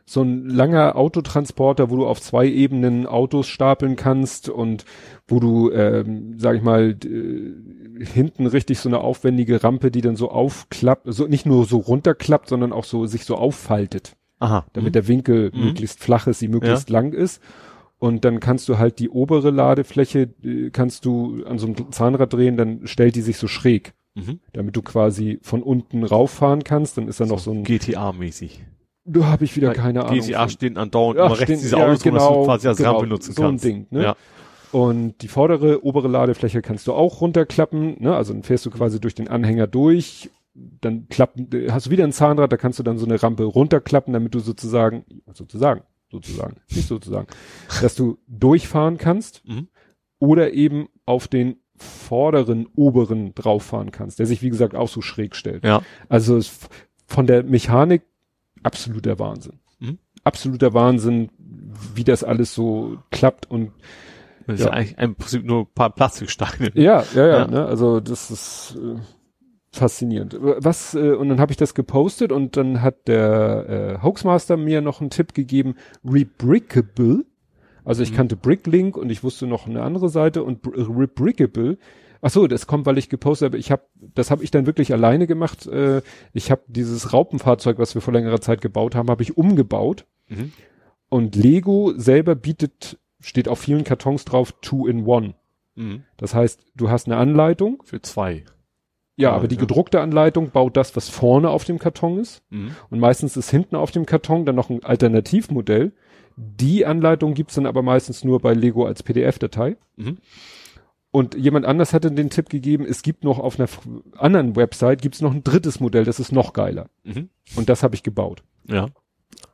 so ein langer Autotransporter, wo du auf zwei Ebenen Autos stapeln kannst und wo du, ähm, sag ich mal, d- hinten richtig so eine aufwendige Rampe, die dann so aufklappt, so nicht nur so runterklappt, sondern auch so sich so auffaltet. Aha. damit der Winkel Mhm. möglichst flach ist, sie möglichst lang ist. Und dann kannst du halt die obere Ladefläche, äh, kannst du an so einem Zahnrad drehen, dann stellt die sich so schräg, Mhm. damit du quasi von unten rauffahren kannst. Dann ist da noch so ein, GTA-mäßig. da habe ich wieder keine Ahnung. GTA stehen andauernd Ach, immer rechts stehen- diese ja, Autos, dass du genau, quasi als genau, Rampe nutzen so ein kannst. Ding, ne? Ja. Und die vordere, obere Ladefläche kannst du auch runterklappen, ne? Also dann fährst du quasi durch den Anhänger durch, dann klappen, äh, hast du wieder ein Zahnrad, da kannst du dann so eine Rampe runterklappen, damit du sozusagen, sozusagen, sozusagen, nicht sozusagen, dass du durchfahren kannst Mhm. oder eben auf den vorderen, oberen drauffahren kannst, der sich wie gesagt auch so schräg stellt. Ja. Also es, von der Mechanik absoluter Wahnsinn. Mhm. Absoluter Wahnsinn, wie das alles so klappt und Das ist Ja. ja eigentlich im Prinzip nur ein paar Plastiksteine. ja, ja, ja, Ja. Ne? also das ist äh, faszinierend. Was äh, und dann habe ich das gepostet und dann hat der äh, Hoaxmaster mir noch einen Tipp gegeben, Rebrickable. Also ich Mhm. kannte Bricklink und ich wusste noch eine andere Seite und Br- Rebrickable Ach so, das kommt, weil ich gepostet habe. Ich habe, das habe ich dann wirklich alleine gemacht. Äh, ich habe dieses Raupenfahrzeug, was wir vor längerer Zeit gebaut haben, habe ich umgebaut. Mhm. Und Lego selber bietet, steht auf vielen Kartons drauf, two in one. Mhm. Das heißt, du hast eine Anleitung. Für zwei. Ja, aber die gedruckte Anleitung baut das, was vorne auf dem Karton ist. Mhm. Und meistens ist hinten auf dem Karton dann noch ein Alternativmodell. Die Anleitung gibt's dann aber meistens nur bei Lego als PDF-Datei. Mhm. Und jemand anders hatte den Tipp gegeben, es gibt noch auf einer anderen Website gibt's noch ein drittes Modell, das ist noch geiler. Mhm. Und das habe ich gebaut. Ja.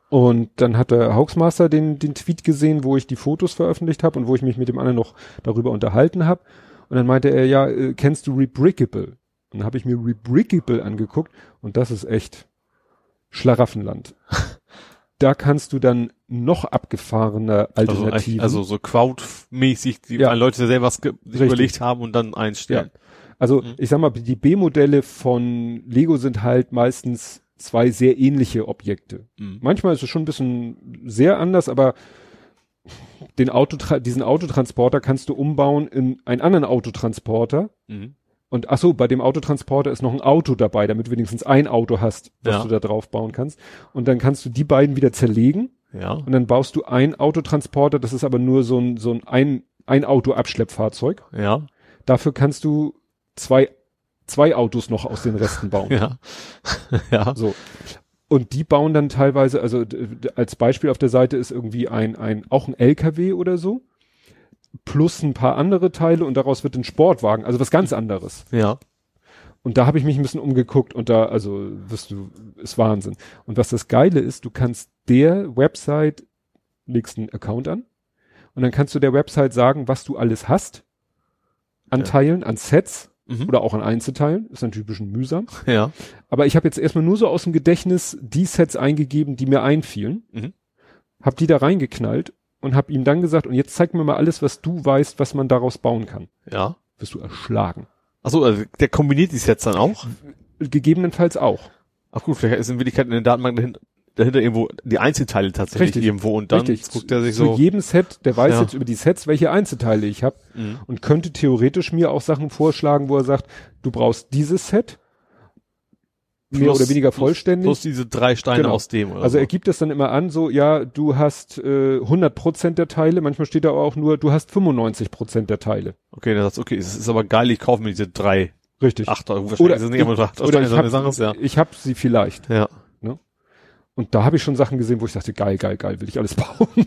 Und dann hat der Hauxmaster den, den Tweet gesehen, wo ich die Fotos veröffentlicht habe und wo ich mich mit dem anderen noch darüber unterhalten habe. Und dann meinte er, ja, äh, kennst du Rebrickable? Und dann habe ich mir Rebrickable angeguckt und das ist echt Schlaraffenland. da kannst du dann noch abgefahrene also Alternativen. Also, also so Crowd-mäßig, die ja. Leute selber was überlegt haben und dann einstellen. Ja. Also mhm. ich sag mal, die B-Modelle von Lego sind halt meistens zwei sehr ähnliche Objekte. Mhm. Manchmal ist es schon ein bisschen sehr anders, aber den Auto, diesen Autotransporter kannst du umbauen in einen anderen Autotransporter. Mhm. Und ach so, bei dem Autotransporter ist noch ein Auto dabei, damit du wenigstens ein Auto hast, was ja. du da drauf bauen kannst. Und dann kannst du die beiden wieder zerlegen. Ja. Und dann baust du ein Autotransporter, das ist aber nur so ein, so ein, ein, ein Auto-Abschleppfahrzeug. Ja. Dafür kannst du zwei, zwei Autos noch aus den Resten bauen. Ja. ja. So. Und die bauen dann teilweise, also als Beispiel auf der Seite ist irgendwie ein, ein, auch ein LKW oder so plus ein paar andere Teile und daraus wird ein Sportwagen, also was ganz anderes. Ja. Und da habe ich mich ein bisschen umgeguckt und da, also wirst du, ist Wahnsinn. Und was das Geile ist, du kannst der Website legst einen Account an und dann kannst du der Website sagen, was du alles hast an ja. Teilen, an Sets mhm. oder auch an Einzelteilen. Ist natürlich ein bisschen mühsam. Ja. Aber ich habe jetzt erstmal nur so aus dem Gedächtnis die Sets eingegeben, die mir einfielen. Mhm. Hab die da reingeknallt und habe ihm dann gesagt, und jetzt zeig mir mal alles, was du weißt, was man daraus bauen kann. Ja. Wirst du erschlagen. Achso, also der kombiniert die Sets dann auch? Gegebenenfalls auch. Ach gut, vielleicht ist in Wirklichkeit in der Datenbank dahinter, dahinter irgendwo die Einzelteile tatsächlich Richtig. irgendwo und dann Richtig. guckt er sich Zu so. Zu jedem Set, der weiß ja. jetzt über die Sets, welche Einzelteile ich habe mhm. und könnte theoretisch mir auch Sachen vorschlagen, wo er sagt, du brauchst dieses Set plus, mehr oder weniger vollständig. Plus, plus diese drei Steine genau. aus dem. Oder also so. er gibt es dann immer an, so ja, du hast äh, 100 Prozent der Teile. Manchmal steht da auch nur, du hast 95 Prozent der Teile. Okay, dann sagst okay, es ist aber geil, ich kaufe mir diese drei. Richtig. Acht. Oder, ist nicht ich, oder ich habe ja. ich hab sie vielleicht. Ja. Ne? Und da habe ich schon Sachen gesehen, wo ich dachte, geil, geil, geil, will ich alles bauen.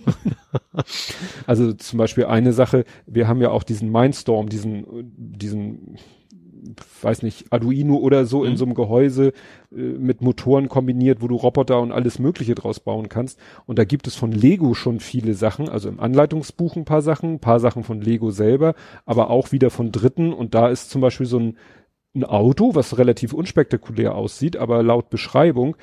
also zum Beispiel eine Sache, wir haben ja auch diesen Mindstorm, diesen, diesen weiß nicht, Arduino oder so mhm. in so einem Gehäuse äh, mit Motoren kombiniert, wo du Roboter und alles Mögliche draus bauen kannst. Und da gibt es von Lego schon viele Sachen, also im Anleitungsbuch ein paar Sachen, ein paar Sachen von Lego selber, aber auch wieder von Dritten. Und da ist zum Beispiel so ein, ein Auto, was relativ unspektakulär aussieht, aber laut Beschreibung,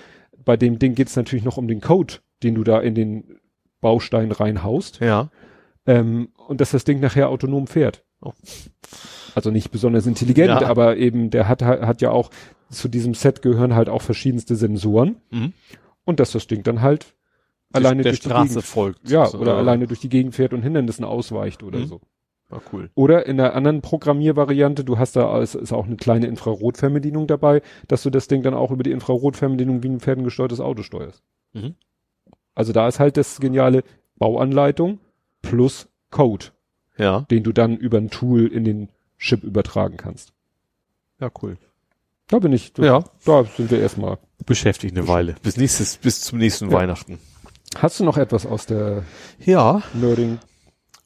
bei dem Ding geht es natürlich noch um den Code, den du da in den Baustein reinhaust. Ja. Ähm, und dass das Ding nachher autonom fährt. Oh also nicht besonders intelligent, ja. aber eben der hat, hat ja auch, zu diesem Set gehören halt auch verschiedenste Sensoren. Mhm. Und dass das Ding dann halt die, alleine durch Straße die Gegend, folgt. Ja, so, oder ja. alleine durch die Gegend fährt und Hindernissen ausweicht oder mhm. so. War cool. Oder in der anderen Programmiervariante, du hast da, es ist auch eine kleine Infrarotfernbedienung dabei, dass du das Ding dann auch über die Infrarotfernbedienung wie ein ferngesteuertes Auto steuerst. Mhm. Also da ist halt das geniale Bauanleitung plus Code. Ja. Den du dann über ein Tool in den Chip übertragen kannst. Ja, cool. Da bin ich, da, ja. da sind wir erstmal. Beschäftigt eine Weile. Bis nächstes, bis zum nächsten ja. Weihnachten. Hast du noch etwas aus der ja. Nerding?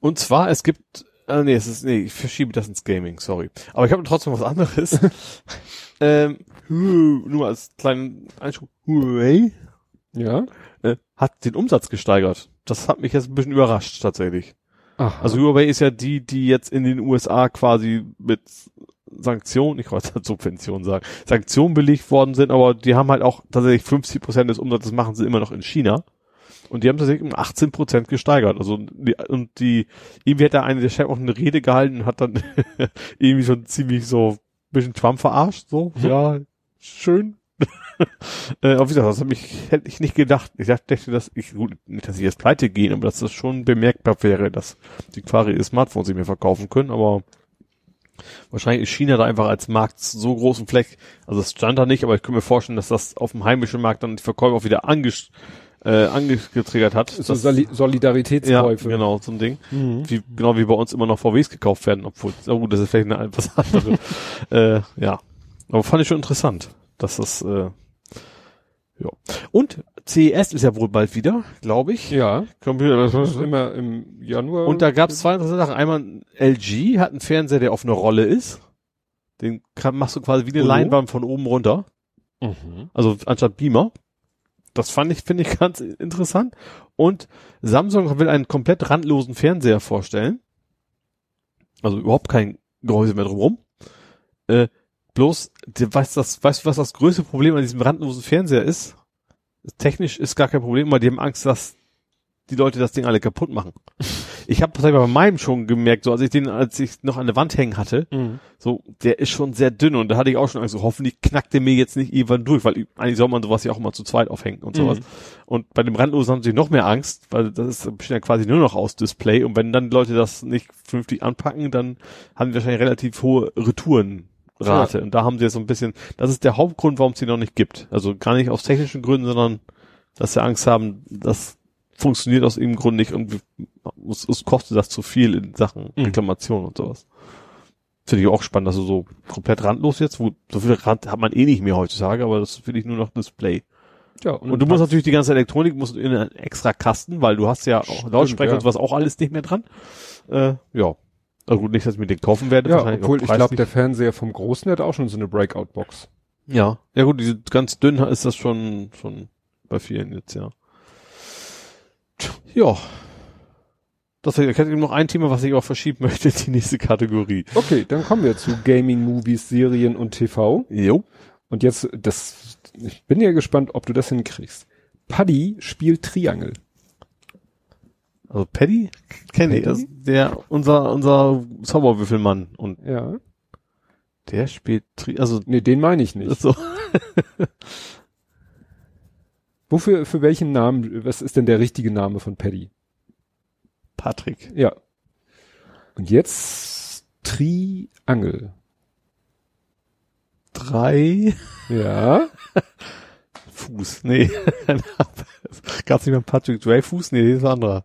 Und zwar, es gibt, äh, nee, es ist, nee, ich verschiebe das ins Gaming, sorry. Aber ich habe trotzdem was anderes. ähm, nur mal als kleinen Einschub. Huawei ja. Äh, hat den Umsatz gesteigert. Das hat mich jetzt ein bisschen überrascht, tatsächlich. Aha. Also Huawei ist ja die, die jetzt in den USA quasi mit Sanktionen, ich wollte Subventionen sagen, Sanktionen belegt worden sind, aber die haben halt auch tatsächlich 50 Prozent des Umsatzes machen sie immer noch in China. Und die haben tatsächlich um 18 Prozent gesteigert. Also die, und die, irgendwie hat da eine der Chef auch eine Rede gehalten und hat dann irgendwie schon ziemlich so ein bisschen Trump verarscht. So, mhm. ja, schön, äh, aber wie gesagt, das hab ich, hätte ich nicht gedacht. Ich dachte, dass ich, gut, nicht, dass ich jetzt pleite gehen, aber dass das schon bemerkbar wäre, dass die quasi ihr Smartphone sich mir verkaufen können, aber Wahrscheinlich ist China da einfach als Markt so groß und vielleicht, also es stand da nicht, aber ich kann mir vorstellen, dass das auf dem heimischen Markt dann die Verkäufer auch wieder anges äh, angetriggert hat. So Soli Solidaritätskäufe. Ja, genau, so ein Ding. Mhm. Wie, genau wie bei uns immer noch VWs gekauft werden, obwohl, oh gut, das ist vielleicht eine etwas andere. äh, ja. Aber fand ich schon interessant, dass das, äh, ja. Und CES ist ja wohl bald wieder, glaube ich. Ja. Computer, das ist immer im Januar. Und da gab es zwei interessante Sachen. Einmal LG hat einen Fernseher, der auf eine Rolle ist. Den kann, machst du quasi wie eine oh. Leinwand von oben runter. Mhm. Also anstatt Beamer. Das fand ich, finde ich ganz interessant. Und Samsung will einen komplett randlosen Fernseher vorstellen. Also überhaupt kein Gehäuse mehr drumherum. Äh, bloß, weißt du, weißt du, was das größte Problem an diesem randlosen Fernseher ist? Technisch ist gar kein Problem, weil die haben Angst, dass die Leute das Ding alle kaputt machen. Ich habe bei meinem schon gemerkt, so als ich den, als ich noch an der Wand hängen hatte, mhm. so, der ist schon sehr dünn und da hatte ich auch schon Angst, so, hoffentlich knackt der mir jetzt nicht irgendwann durch, weil eigentlich soll man sowas ja auch immer zu zweit aufhängen und sowas. Mhm. Und bei dem Randlosen haben sie noch mehr Angst, weil das ist ja quasi nur noch aus Display und wenn dann die Leute das nicht vernünftig anpacken, dann haben die wahrscheinlich relativ hohe Retourenrate. Ja. Und da haben sie jetzt so ein bisschen, das ist der Hauptgrund, warum es die noch nicht gibt. Also gar nicht aus technischen Gründen, sondern dass sie Angst haben, dass funktioniert aus irgendeinem Grund nicht und es, es kostet das zu viel in Sachen mhm. Reklamation und sowas. Finde ich auch spannend, dass du so komplett randlos jetzt, wo so viel Rand hat man eh nicht mehr heutzutage, aber das finde ich nur noch Display. Ja, und, und du musst natürlich die ganze Elektronik musst in einen extra Kasten, weil du hast ja auch Lautsprecher ja. und sowas auch alles nicht mehr dran. Äh, ja. Also gut, nicht, dass ich mir den kaufen werde. Ja, obwohl ich glaube, der Fernseher vom Großen hat auch schon so eine Breakout-Box. Ja. Ja gut, diese ganz dünn ist das schon, schon bei vielen jetzt, ja. Ja. Das ich hätte noch ein Thema, was ich auch verschieben möchte, die nächste Kategorie. Okay, dann kommen wir zu Gaming, Movies, Serien und TV. Jo. Und jetzt, das, ich bin ja gespannt, ob du das hinkriegst. Paddy spielt Triangel. Also Paddy kenne ich, also der unser unser Zauberwürfelmann und ja. Der spielt Tri also nee, den meine ich nicht. So. Wofür, für welchen Namen, was ist denn der richtige Name von Paddy? Patrick. Ja. Und jetzt Triangel. Drei. Ja. Fuß. Nee. Gab's nicht mehr Patrick Dreyfuß? Nee, das ist ein anderer.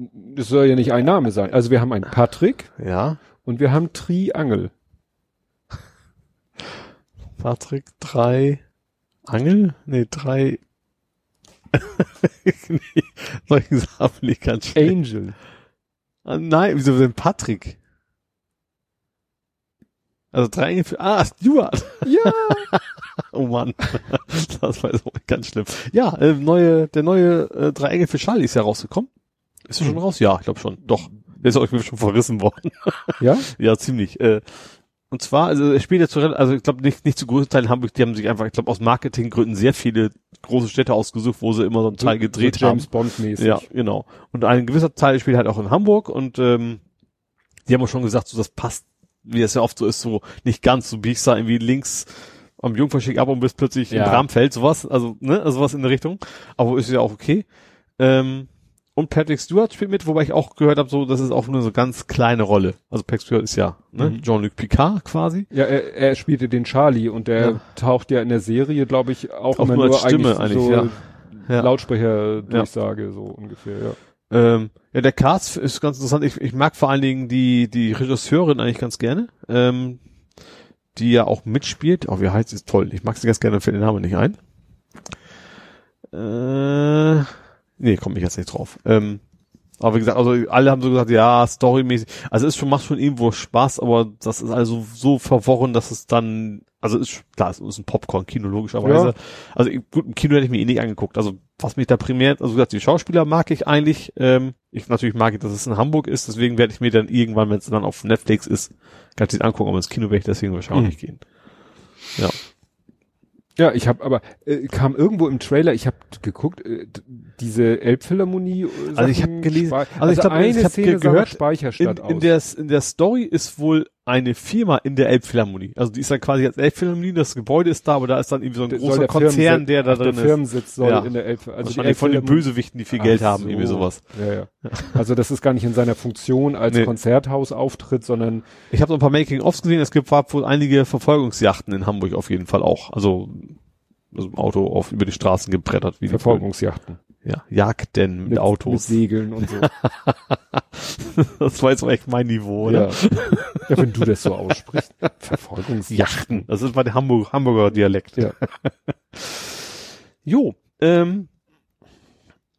Das soll ja nicht ein Name sein. Also wir haben einen Patrick. Ja. Und wir haben Triangel. Patrick, drei Angel? Nee, drei. nee, solchen Sachen ich ganz schlecht. Angel. Ah, nein, wieso denn Patrick? Also drei Engel für, ah, Stuart. Ja. oh Mann. das war jetzt ganz schlimm. Ja, äh, neue, der neue äh, drei Engel für Charlie ist ja rausgekommen. Ist er schon raus? Ja, ich glaube schon. Doch. Der ist auch schon verrissen worden. ja? Ja, ziemlich. Äh, und zwar, also er spielt jetzt zu, also ich glaube nicht, nicht zu großen Teilen Hamburg, die haben sich einfach, ich glaube aus Marketinggründen sehr viele große Städte ausgesucht, wo sie immer so einen Teil gedreht so James haben. Bond mäßig. Ja, genau. Und ein gewisser Teil spielt halt auch in Hamburg und ähm, die haben auch schon gesagt, so das passt, wie es ja oft so ist, so nicht ganz, so biegst da irgendwie links am Jungferschick ab und bist plötzlich ja. im Bramfeld, sowas, also, ne, also was in der Richtung. Aber ist ja auch okay. Ähm, und Patrick Stewart spielt mit, wobei ich auch gehört habe, so, das ist auch nur so ganz kleine Rolle. Also Patrick Stewart ist ja ne, mhm. Jean-Luc Picard quasi. Ja, er, er spielte den Charlie und der ja. taucht ja in der Serie, glaube ich, auch, auch immer nur, als Stimme eigentlich, so ja. ja. Lautsprecher-Durchsage, so ungefähr, ja. Ähm, ja, der Cast ist ganz interessant. Ich, ich mag vor allen Dingen die, die Regisseurin eigentlich ganz gerne, ähm, die ja auch mitspielt. Oh, wie heißt sie? Toll. Ich mag sie ganz gerne, fällt den Namen nicht ein. Äh, Nee, komme ich jetzt nicht drauf. Ähm, aber wie gesagt, also alle haben so gesagt, ja, storymäßig. Also es ist schon, macht schon irgendwo Spaß, aber das ist also so verworren, dass es dann, also ist, klar, es ist ein Popcorn-Kino, logischerweise. Ja. Also gut, im Kino hätte ich mir eh nicht angeguckt. Also was mich da primär, also wie gesagt, die Schauspieler mag ich eigentlich. Ähm, ich natürlich mag ich, dass es in Hamburg ist, deswegen werde ich mir dann irgendwann, wenn es dann auf Netflix ist, ganz angucken, aber ins Kino werde ich deswegen wahrscheinlich mhm. gehen. Ja. Ja, ich habe aber äh, kam irgendwo im Trailer, ich habe geguckt, äh, diese Elbphilharmonie. Also ich habe gelesen, also, also ich glaube, eine ich Szene gehört, Speicherstadt in, in der in der Story ist wohl eine Firma in der Elbphilharmonie. Also die ist dann quasi als Elbphilharmonie, das Gebäude ist da, aber da ist dann irgendwie so ein der großer Konzern, der da drin der Firmensitz soll ja. in der Elb also die von den Bösewichten, die viel Geld haben, so. irgendwie sowas. Ja, ja. Also das ist gar nicht in seiner Funktion als nee. Konzerthausauftritt, sondern ich habe so ein paar Making-ofs gesehen, es gibt wohl einige Verfolgungsjachten in Hamburg auf jeden Fall auch. Also also im Auto auf über die Straßen gebrettert wie Verfolgungsjachten. Ja, Jagden mit, mit Autos. Mit Segeln und so. das war jetzt echt mein Niveau, oder? Ja. ja, wenn du das so aussprichst. Verfolgungsjachten. Das ist bei der Hamburg, Hamburger Dialekt. Ja. jo, ähm,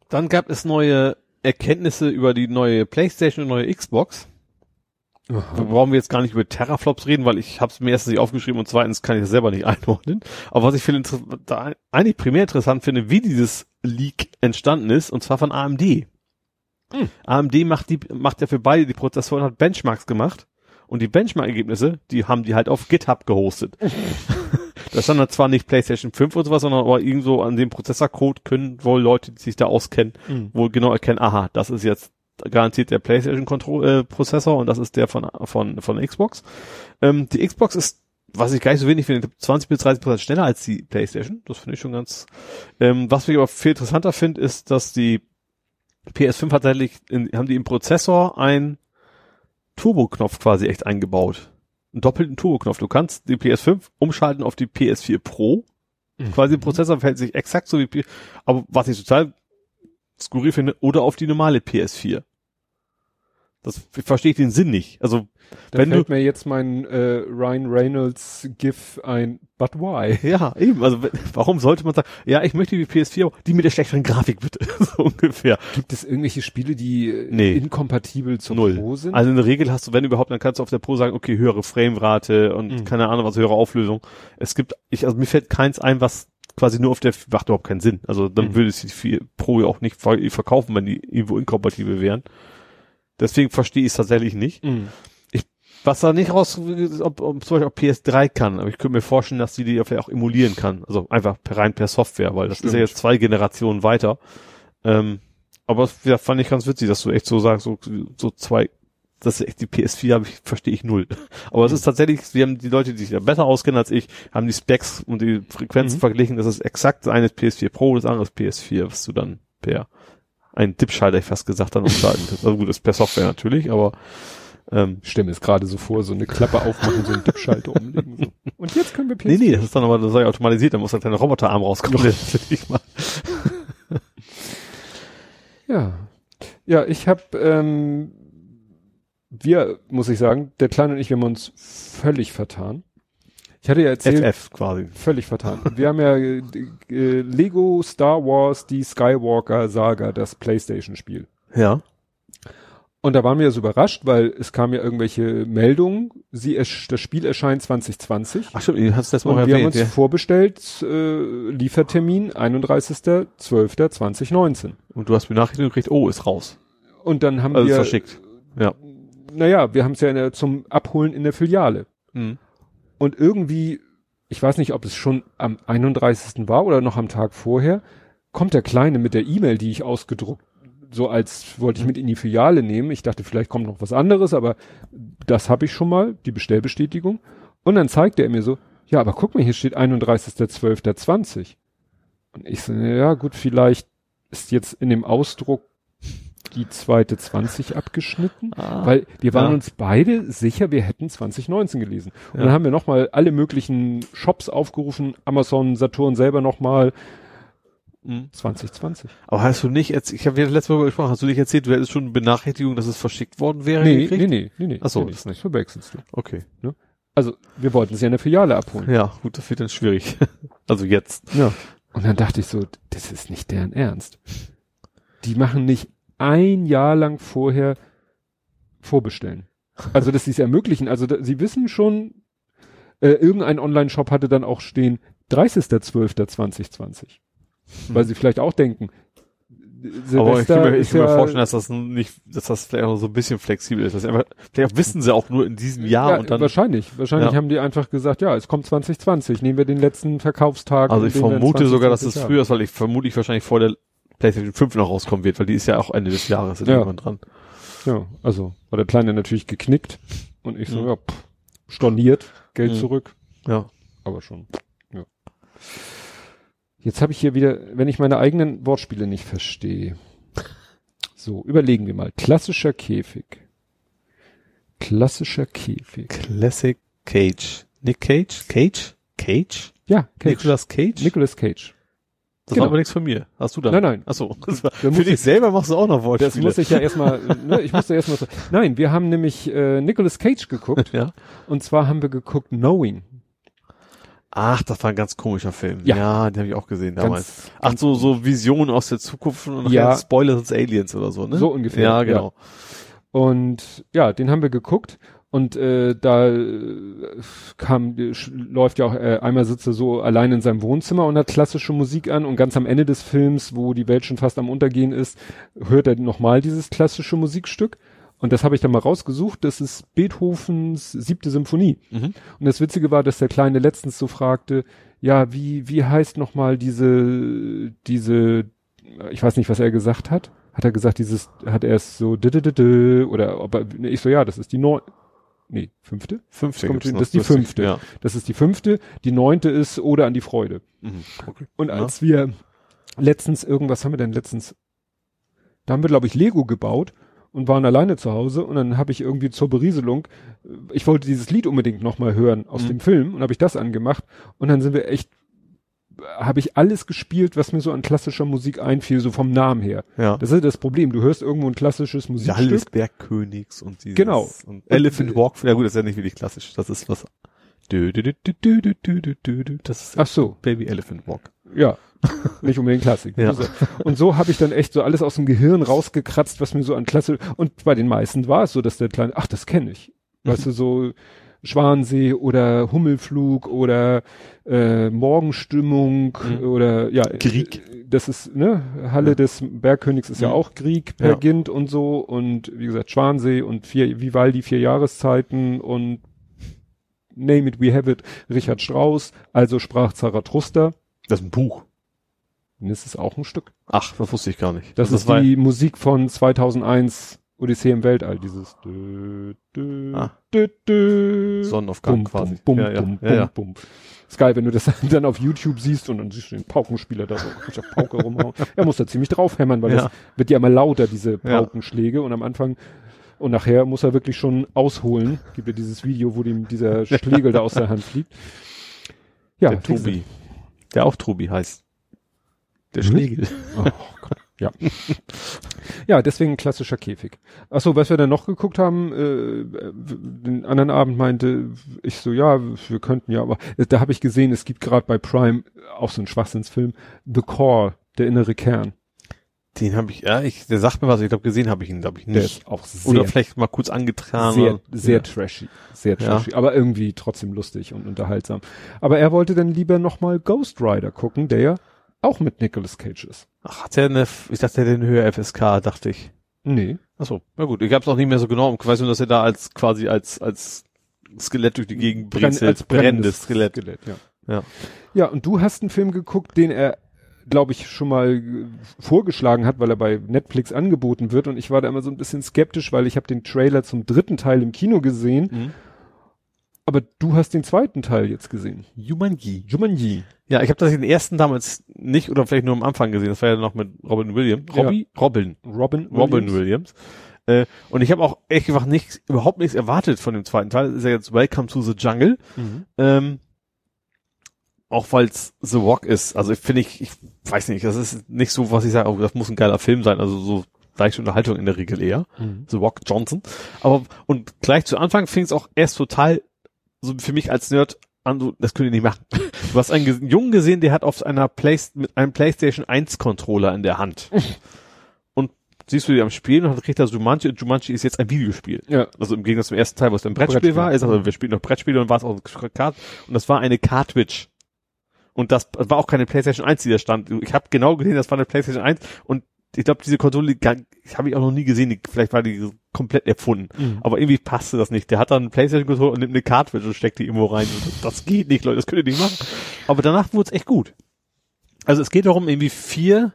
dann gab es neue Erkenntnisse über die neue Playstation und neue Xbox. Aha. Brauchen wir jetzt gar nicht über Terraflops reden, weil ich habe es mir erstens nicht aufgeschrieben und zweitens kann ich es selber nicht einordnen. Aber was ich finde, da eigentlich primär interessant finde, wie dieses Leak entstanden ist, und zwar von AMD. Hm. AMD macht die, macht ja für beide die Prozessoren, hat Benchmarks gemacht. Und die Benchmark-Ergebnisse, die haben die halt auf GitHub gehostet. da stand dann zwar nicht PlayStation 5 oder sowas, sondern aber irgendwo an dem Prozessorcode können wohl Leute, die sich da auskennen, mhm. wohl genau erkennen, aha, das ist jetzt garantiert der PlayStation Control, äh, Prozessor und das ist der von, von, von Xbox. Ähm, die Xbox ist, was ich gar nicht so wenig finde, 20 bis 30 Prozent schneller als die PlayStation. Das finde ich schon ganz, ähm, was ich aber viel interessanter finde, ist, dass die PS5 tatsächlich, in, haben die im Prozessor ein Turbo-Knopf quasi echt eingebaut. Einen doppelten Turbo-Knopf. Du kannst die PS5 umschalten auf die PS4 Pro. Mhm. Quasi der Prozessor verhält sich exakt so wie, aber was ich total skurril finde, oder auf die normale PS4. Das verstehe ich den Sinn nicht. Also da wenn fällt du, mir jetzt mein äh, Ryan Reynolds GIF ein, but why? Ja, eben. Also warum sollte man sagen, ja, ich möchte die PS4, die mit der schlechteren Grafik bitte, so ungefähr. Gibt es irgendwelche Spiele, die äh, nee. inkompatibel zur Null. Pro sind? Also in der Regel hast du, wenn überhaupt, dann kannst du auf der Pro sagen, okay, höhere Framerate und mhm. keine Ahnung was, höhere Auflösung. Es gibt, ich, also mir fällt keins ein, was quasi nur auf der, macht überhaupt keinen Sinn. Also dann mhm. würde es die Pro auch nicht verkaufen, wenn die irgendwo inkompatibel wären. Deswegen verstehe ich es tatsächlich nicht. Mhm. Ich, was da nicht raus, ob, ob zum Beispiel auch PS3 kann, aber ich könnte mir vorstellen, dass die die vielleicht auch emulieren kann. Also einfach per, rein per Software, weil das Stimmt. ist ja jetzt zwei Generationen weiter. Ähm, aber das ja, fand ich ganz witzig, dass du echt so sagst, so, so zwei, das ist echt die PS4 habe ich, verstehe ich null. Aber es ist tatsächlich, wir haben die Leute, die sich ja besser auskennen als ich, haben die Specs und die Frequenzen mhm. verglichen. Das ist exakt das eine ist PS4 Pro, das andere ist PS4, was du dann per ein Dipschalter, ich fast gesagt, dann umschalten. also gut, das ist per Software natürlich, aber ähm, ich stelle mir es gerade so vor, so eine Klappe aufmachen, so einen Dipschalter umlegen. So. Und jetzt können wir PS4. Nee, nee, das ist dann aber das sei automatisiert, da muss halt ein kleiner Roboterarm rauskommen. ja. Ja, ich habe, ähm, wir, muss ich sagen, der Kleine und ich, wir haben uns völlig vertan. Ich hatte ja erzählt. FF quasi. Völlig vertan. Wir haben ja äh, äh, Lego Star Wars, die Skywalker Saga, das Playstation-Spiel. Ja. Und da waren wir so überrascht, weil es kam ja irgendwelche Meldungen, sie das Spiel erscheint 2020. Ach stimmt, du hast das mal Und erwähnt, wir haben uns ja. vorbestellt, äh, Liefertermin 31.12.2019. Und du hast mir Nachrichten gekriegt, oh, ist raus. Und dann haben also wir... verschickt. Ja. Naja, wir haben es ja der, zum Abholen in der Filiale. Mhm. Und irgendwie, ich weiß nicht, ob es schon am 31. war oder noch am Tag vorher, kommt der Kleine mit der E-Mail, die ich ausgedruckt, so als wollte ich mit in die Filiale nehmen. Ich dachte, vielleicht kommt noch was anderes, aber das habe ich schon mal, die Bestellbestätigung. Und dann zeigte er mir so, ja, aber guck mal, hier steht 31.12.20. Und ich so, ja gut, vielleicht ist jetzt in dem Ausdruck die zweite 20 abgeschnitten, ah, weil wir waren ja. uns beide sicher, wir hätten 2019 gelesen. Und ja. dann haben wir nochmal alle möglichen Shops aufgerufen, Amazon, Saturn selber nochmal. 2020. Aber hast du nicht, ich habe ja letztes Mal gesprochen, hast du nicht erzählt, du hättest schon eine Benachrichtigung, dass es verschickt worden wäre? Nee, gekriegt? nee, nee, nee, nee. Achso, nee, das nicht. Verwechselst du. Okay. Ne? Also, wir wollten es ja in der Filiale abholen. Ja, gut, das wird dann schwierig. also jetzt. Ja. Und dann dachte ich so, das ist nicht deren Ernst. Die machen nicht ein Jahr lang vorher vorbestellen. Also, dass sie es ermöglichen. Also, da, sie wissen schon, äh, irgendein Online-Shop hatte dann auch stehen 30.12.2020. Hm. Weil sie vielleicht auch denken, Silvester Aber ich kann mir, ich kann ja, mir vorstellen, dass das nicht, dass das vielleicht auch so ein bisschen flexibel ist. Einfach, vielleicht wissen sie auch nur in diesem Jahr ja, und dann. Wahrscheinlich. Wahrscheinlich ja. haben die einfach gesagt, ja, es kommt 2020. Nehmen wir den letzten Verkaufstag. Also ich vermute sogar, dass es früher ist, weil ich vermutlich wahrscheinlich vor der PlayStation 5 noch rauskommen wird, weil die ist ja auch Ende des Jahres ja. irgendwann dran. Ja, also war der Kleine natürlich geknickt und ich so, mhm. ja, pff, storniert, Geld mhm. zurück. Ja. Aber schon. Ja. Jetzt habe ich hier wieder, wenn ich meine eigenen Wortspiele nicht verstehe. So, überlegen wir mal. Klassischer Käfig. Klassischer Käfig. Classic Cage. Nick Cage? Cage? Cage? Ja, Cage. Nicolas Cage? Nicolas Cage. Das genau. war aber nichts von mir. Hast du da? Nein, nein. Achso. Für dich selber machst du auch noch Wortspiele. Das muss ich ja erstmal, ne, ich musste erstmal so. Nein, wir haben nämlich äh, Nicolas Cage geguckt. ja. Und zwar haben wir geguckt Knowing. Ach, das war ein ganz komischer Film. Ja, ja den habe ich auch gesehen damals. Ganz, Ach, so so Visionen aus der Zukunft und ja, Spoiler des Aliens oder so, ne? So ungefähr. Ja, genau. Ja. Und ja, den haben wir geguckt und äh, da äh, kam, läuft ja auch, äh, einmal sitzt er so allein in seinem Wohnzimmer und hat klassische Musik an und ganz am Ende des Films, wo die Welt schon fast am Untergehen ist, hört er nochmal dieses klassische Musikstück. Und das habe ich dann mal rausgesucht, das ist Beethovens siebte Symphonie. Mhm. Und das Witzige war, dass der Kleine letztens so fragte, ja, wie, wie heißt nochmal diese, diese, ich weiß nicht, was er gesagt hat. Hat er gesagt, dieses, hat er es so, oder, ob er, ich so, ja, das ist die neun, nee, fünfte? Fünfte. Kommt, das ist die fünfte. Ja. Das ist die fünfte. Die neunte ist Oder an die Freude. Mhm. Okay. Und als ja. wir letztens, irgendwas haben wir denn letztens? Da haben wir, glaube ich, Lego gebaut und waren alleine zu Hause und dann habe ich irgendwie zur Berieselung, ich wollte dieses Lied unbedingt nochmal hören aus mhm. dem Film und habe ich das angemacht und dann sind wir echt habe ich alles gespielt, was mir so an klassischer Musik einfiel, so vom Namen her. Ja. Das ist das Problem. Du hörst irgendwo ein klassisches Musikstück. Alles Bergkönigs und dieses. Genau. Und Elephant Walk. Ja gut, das ist ja nicht wirklich klassisch. Das ist was. Das ist Ach so. Baby Elephant Walk. Ja. nicht unbedingt Klassik. Ja. Und so habe ich dann echt so alles aus dem Gehirn rausgekratzt, was mir so an Klasse und bei den meisten war es so, dass der kleine, ach, das kenne ich. Weißt du, so Schwansee oder Hummelflug oder äh, Morgenstimmung mhm. oder ja Krieg. Das ist ne Halle ja. des Bergkönigs ist mhm. ja auch Krieg per ja. Gint und so und wie gesagt Schwansee und vier Vivaldi vier Jahreszeiten und Name it we have it Richard Strauss also sprach Zarathustra. Das ist ein Buch. Und das ist auch ein Stück. Ach, das wusste ich gar nicht. Das, das ist die Musik von 2001 Odyssee im Weltall, dieses dö, dö, ah. dö, dö. Sonnenaufgang bum, quasi. Bum, ja, bum, ja, ja, bum, bum. Ist geil, wenn du das dann auf YouTube siehst und dann siehst du den Paukenspieler da so der Pauke rumhauen. Er muss da ziemlich draufhämmern, weil das wird ja immer lauter, diese Paukenschläge und am Anfang und nachher muss er wirklich schon ausholen. Gibt ja dieses Video, wo dem dieser Schlegel da aus der Hand fliegt. Ja, der Tobi. Der auch Tobi heißt. Der hm? Schlegel. Oh Gott. Ja. Ja, deswegen klassischer Käfig. Achso, was wir dann noch geguckt haben, äh, den anderen Abend meinte ich so, ja, wir könnten ja, aber da habe ich gesehen, es gibt gerade bei Prime auch so einen Schwachsinnsfilm, The Core, der innere Kern. Den habe ich, ja, ich, der sagt mir was, ich glaube, gesehen habe ich ihn, glaube ich, nicht. Der ist auch sehr, oder vielleicht mal kurz angetragen. Sehr, sehr ja. trashy. Sehr trashy. Ja. Aber irgendwie trotzdem lustig und unterhaltsam. Aber er wollte dann lieber nochmal Ghost Rider gucken, der ja auch mit Nicolas Cage ist. Ach, hat er eine, ich dachte, er hätte eine höhere FSK, dachte ich. Nee. Ach so, na gut. Ich hab's auch nicht mehr so genau. Ich weiß nur, dass er da als, quasi als, als Skelett durch die Gegend bringt. als brennendes Skelett. Skelett ja. ja. Ja, und du hast einen Film geguckt, den er, glaube ich, schon mal vorgeschlagen hat, weil er bei Netflix angeboten wird. Und ich war da immer so ein bisschen skeptisch, weil ich habe den Trailer zum dritten Teil im Kino gesehen. Mhm. Aber du hast den zweiten Teil jetzt gesehen. Jumanji. Jumanji. Ja, ich habe das den ersten damals nicht oder vielleicht nur am Anfang gesehen. Das war ja noch mit Robin Williams. Robby? Ja. Robin. Robin Williams. Robin Williams. Äh, und ich habe auch echt einfach nichts, überhaupt nichts erwartet von dem zweiten Teil. Das ist ja jetzt Welcome to the Jungle. Mhm. Ähm, auch weil es The Rock ist. Also ich finde ich, ich weiß nicht, das ist nicht so, was ich sage, oh, das muss ein geiler Film sein. Also so leichte Unterhaltung in der Regel eher. Mhm. The Rock Johnson. Aber und gleich zu Anfang fing es auch erst total so für mich als Nerd an, das könnt ihr nicht machen. Du hast einen Jungen gesehen, der hat auf einer Play mit einem PlayStation 1 Controller in der Hand. und siehst du die am Spielen und kriegt das Jumanji und Jumanji ist jetzt ein Videospiel. Ja. Also im Gegensatz zum ersten Teil, was ein Brettspiel, Brettspiel. war, ist also wir spielen noch Brettspiele und war es auch ein Kart und das war eine Cartridge. Und das war auch keine PlayStation 1, die da stand. Ich habe genau gesehen, das war eine PlayStation 1 und ich glaube, diese Konsole habe ich auch noch nie gesehen. Die, vielleicht war die komplett erfunden. Mhm. Aber irgendwie passte das nicht. Der hat dann einen Playstation-Controller und nimmt eine Cartridge und steckt die irgendwo rein. Das, das, geht nicht, Leute. Das könnt ihr nicht machen. Aber danach wurde es echt gut. Also es geht darum, irgendwie vier,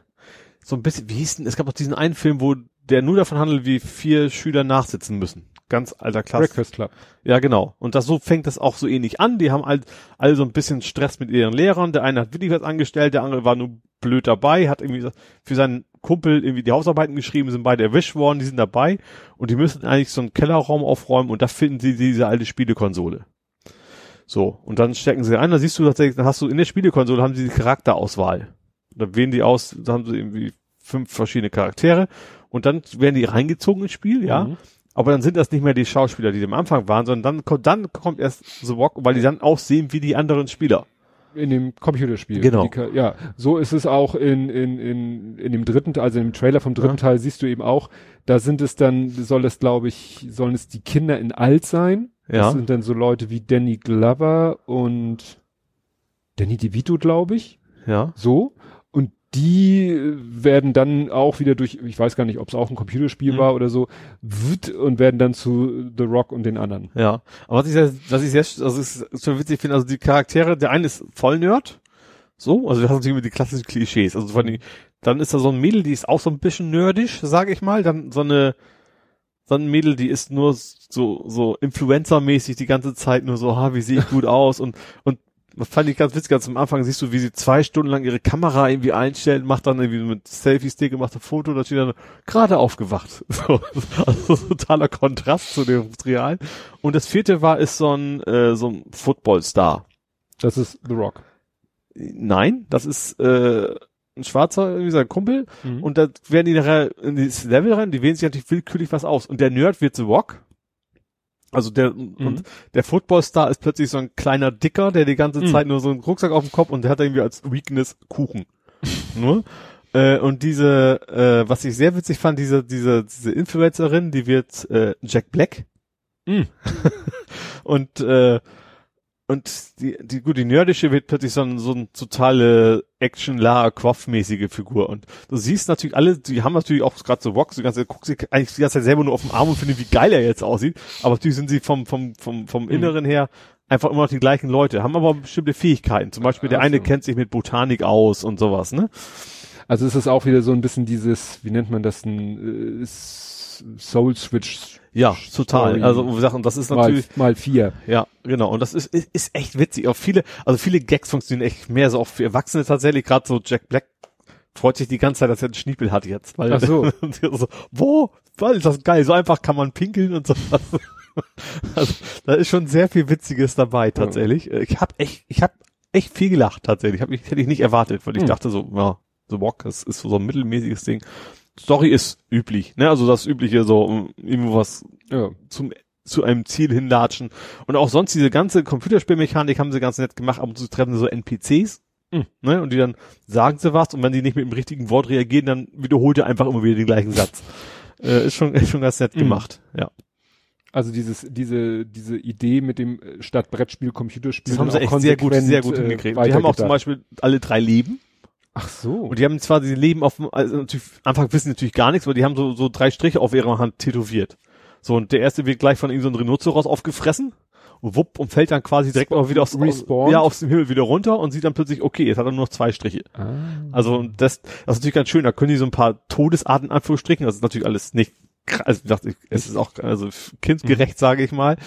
so ein bisschen, wie hieß denn, es gab auch diesen einen Film, wo der nur davon handelt, wie vier Schüler nachsitzen müssen. Ganz alter Klasse. Breakfast Club. Ja, genau. Und das so fängt das auch so ähnlich an. Die haben halt alle so ein bisschen Stress mit ihren Lehrern. Der eine hat wirklich was angestellt, der andere war nur blöd dabei, hat irgendwie für seinen Kumpel irgendwie die Hausarbeiten geschrieben, sind beide erwischt worden, die sind dabei und die müssen eigentlich so einen Kellerraum aufräumen und da finden sie diese alte Spielekonsole. So, und dann stecken sie ein, da siehst du tatsächlich, dann hast du in der Spielekonsole haben sie die Charakterauswahl. Da wählen die aus, da haben sie irgendwie fünf verschiedene Charaktere und dann werden die reingezogen ins Spiel, ja. Mhm. Aber dann sind das nicht mehr die Schauspieler, die am Anfang waren, sondern dann kommt, dann kommt erst The Walk, weil die dann auch sehen wie die anderen Spieler. In dem Computerspiel. Genau. Die, ja, so ist es auch in, in, in, in dem dritten, also im Trailer vom dritten ja. Teil siehst du eben auch, da sind es dann, soll es glaube ich, sollen es die Kinder in alt sein. Ja. Das sind dann so Leute wie Danny Glover und Danny DeVito, glaube ich. Ja. So die werden dann auch wieder durch, ich weiß gar nicht, ob es auch ein Computerspiel mhm. war oder so, und werden dann zu The Rock und den anderen. Ja, aber was ich sehr, was ich sehr, also ist schon witzig finde, also die Charaktere, der eine ist voll Nerd, so, also wir haben natürlich die klassischen Klischees, also vor allem, dann ist da so ein Mädel, die ist auch so ein bisschen nerdisch, sage ich mal, dann so eine, so ein Mädel, die ist nur so, so Influencer-mäßig die ganze Zeit nur so, ha, wie sehe ich gut aus und, und das fand ich ganz witzig, ganz am Anfang siehst du, wie sie zwei Stunden lang ihre Kamera irgendwie einstellt, macht dann irgendwie mit Selfie-Stick und macht ein Foto, da steht dann gerade aufgewacht. So, also totaler Kontrast zu dem Real. Und das vierte war, ist so ein, äh, so ein Football-Star. Das ist The Rock. Nein, das ist, äh, ein Schwarzer, irgendwie sein Kumpel, mhm. und da werden die nachher in dieses Level rein, die wählen sich natürlich willkürlich was aus. Und der Nerd wird The Rock, also der mhm. und der Footballstar ist plötzlich so ein kleiner Dicker, der die ganze mhm. Zeit nur so einen Rucksack auf dem Kopf und der hat irgendwie als Weakness Kuchen. nur äh, und diese, äh, was ich sehr witzig fand, diese diese diese Influencerin, die wird äh, Jack Black. Mhm. und äh, und die, die, gut, die nerdische wird plötzlich so ein, so ein totale Action Lara Croft mäßige Figur. Und du siehst natürlich alle, die haben natürlich auch gerade so Vox, die ganze Zeit, guckst sie eigentlich die ganze Zeit selber nur auf dem Arm und finden, wie geil er jetzt aussieht. Aber natürlich sind sie vom, vom, vom, vom mhm. Inneren her einfach immer noch die gleichen Leute, haben aber bestimmte Fähigkeiten. Zum Beispiel der eine kennt sich mit Botanik aus und sowas, ne? Also es ist auch wieder so ein bisschen dieses, wie nennt man das, ein äh, Soul Switch ja, total. Story. Also wir sagen, das ist natürlich mal, mal, vier. Ja, genau. Und das ist, ist, ist echt witzig. Auch viele, also viele Gags funktionieren echt mehr so auch für Erwachsene tatsächlich. Gerade so Jack Black freut sich die ganze Zeit, dass er einen Schniepel hat jetzt. Weil, Ach so. so wo? Weil ist das geil. So einfach kann man pinkeln und so. Also, da ist schon sehr viel Witziges dabei tatsächlich. Ja. Ich habe echt, ich habe echt viel gelacht tatsächlich. Hab ich, hätte ich nicht erwartet, weil ich hm. dachte so, ja, The Walk, das ist so ein mittelmäßiges Ding. Story ist üblich, ne? Also das übliche so irgendwo was ja. zum zu einem Ziel hinlatschen und auch sonst diese ganze Computerspielmechanik haben sie ganz nett gemacht, aber zu treffen so NPCs, mhm. ne? Und die dann sagen sie was und wenn die nicht mit dem richtigen Wort reagieren, dann wiederholt er einfach immer wieder den gleichen Satz. äh, ist schon ist schon ganz nett mhm. gemacht, ja. Also dieses, diese, diese Idee mit dem äh, statt Brettspiel Computerspiel. Das haben sie echt sehr gut, sehr gut äh, hingekriegt. Die haben auch zum Beispiel alle drei Leben. Ach so. Und die haben zwar die Leben auf also natürlich, Anfang wissen natürlich gar nichts, aber die haben so, so drei Striche auf ihrer Hand tätowiert. So, und der erste wird gleich von ihm so Rhinoceros aufgefressen und wupp und fällt dann quasi direkt mal wieder aus, aus, ja, aus dem Himmel wieder runter und sieht dann plötzlich, okay, jetzt hat er nur noch zwei Striche. Ah. Also das, das ist natürlich ganz schön, da können die so ein paar Todesarten Anführungsstrichen, das ist natürlich alles nicht, also ich dachte, es ist auch also kindgerecht, mhm. sage ich mal.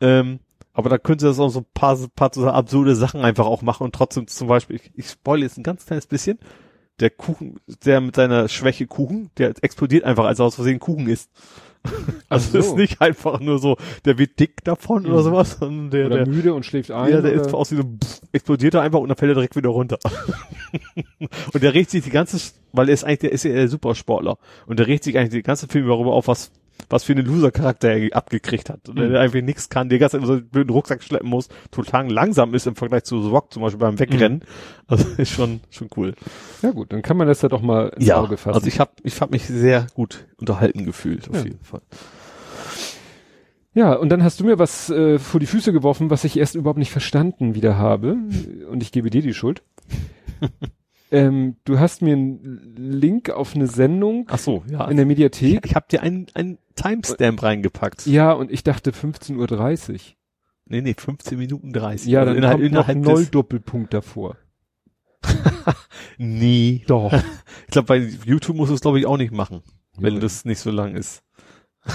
Ähm, aber da könnte das auch so ein paar, paar so absurde Sachen einfach auch machen und trotzdem zum Beispiel, ich, ich spoil jetzt ein ganz kleines bisschen, der Kuchen, der mit seiner Schwäche Kuchen, der explodiert einfach, als er aus Versehen Kuchen isst. Also so. ist nicht einfach nur so, der wird dick davon mhm. oder sowas, sondern der, oder der müde und schläft ein. Ja, der ist aus wie so, pff, explodiert er einfach und dann fällt er direkt wieder runter. und der regt sich die ganze, weil er ist eigentlich, der ist ja der Supersportler. Und der regt sich eigentlich die ganze Film darüber auf, was was für einen Loser-Charakter er abgekriegt hat. Und mhm. der einfach nichts kann, der ganze Zeit so einen blöden Rucksack schleppen muss, total langsam ist im Vergleich zu The Rock zum Beispiel beim Wegrennen. Mhm. Also ist schon, schon cool. Ja gut, dann kann man das ja doch mal ins ja, Auge fassen. Also ich habe ich hab mich sehr gut unterhalten gefühlt, auf ja. jeden Fall. Ja, und dann hast du mir was äh, vor die Füße geworfen, was ich erst überhaupt nicht verstanden wieder habe. Und ich gebe dir die Schuld. ähm, du hast mir einen Link auf eine Sendung Ach so, ja. in der Mediathek. Ich, ich habe dir einen, einen Timestamp reingepackt. Ja, und ich dachte 15.30 Uhr. Nee, nee, 15 Minuten 30. Ja, dann also innerhalb, kommt noch Null Doppelpunkt davor. nee. Doch. Ich glaube, bei YouTube musst du es, glaube ich, auch nicht machen, wenn ja. das nicht so lang ist.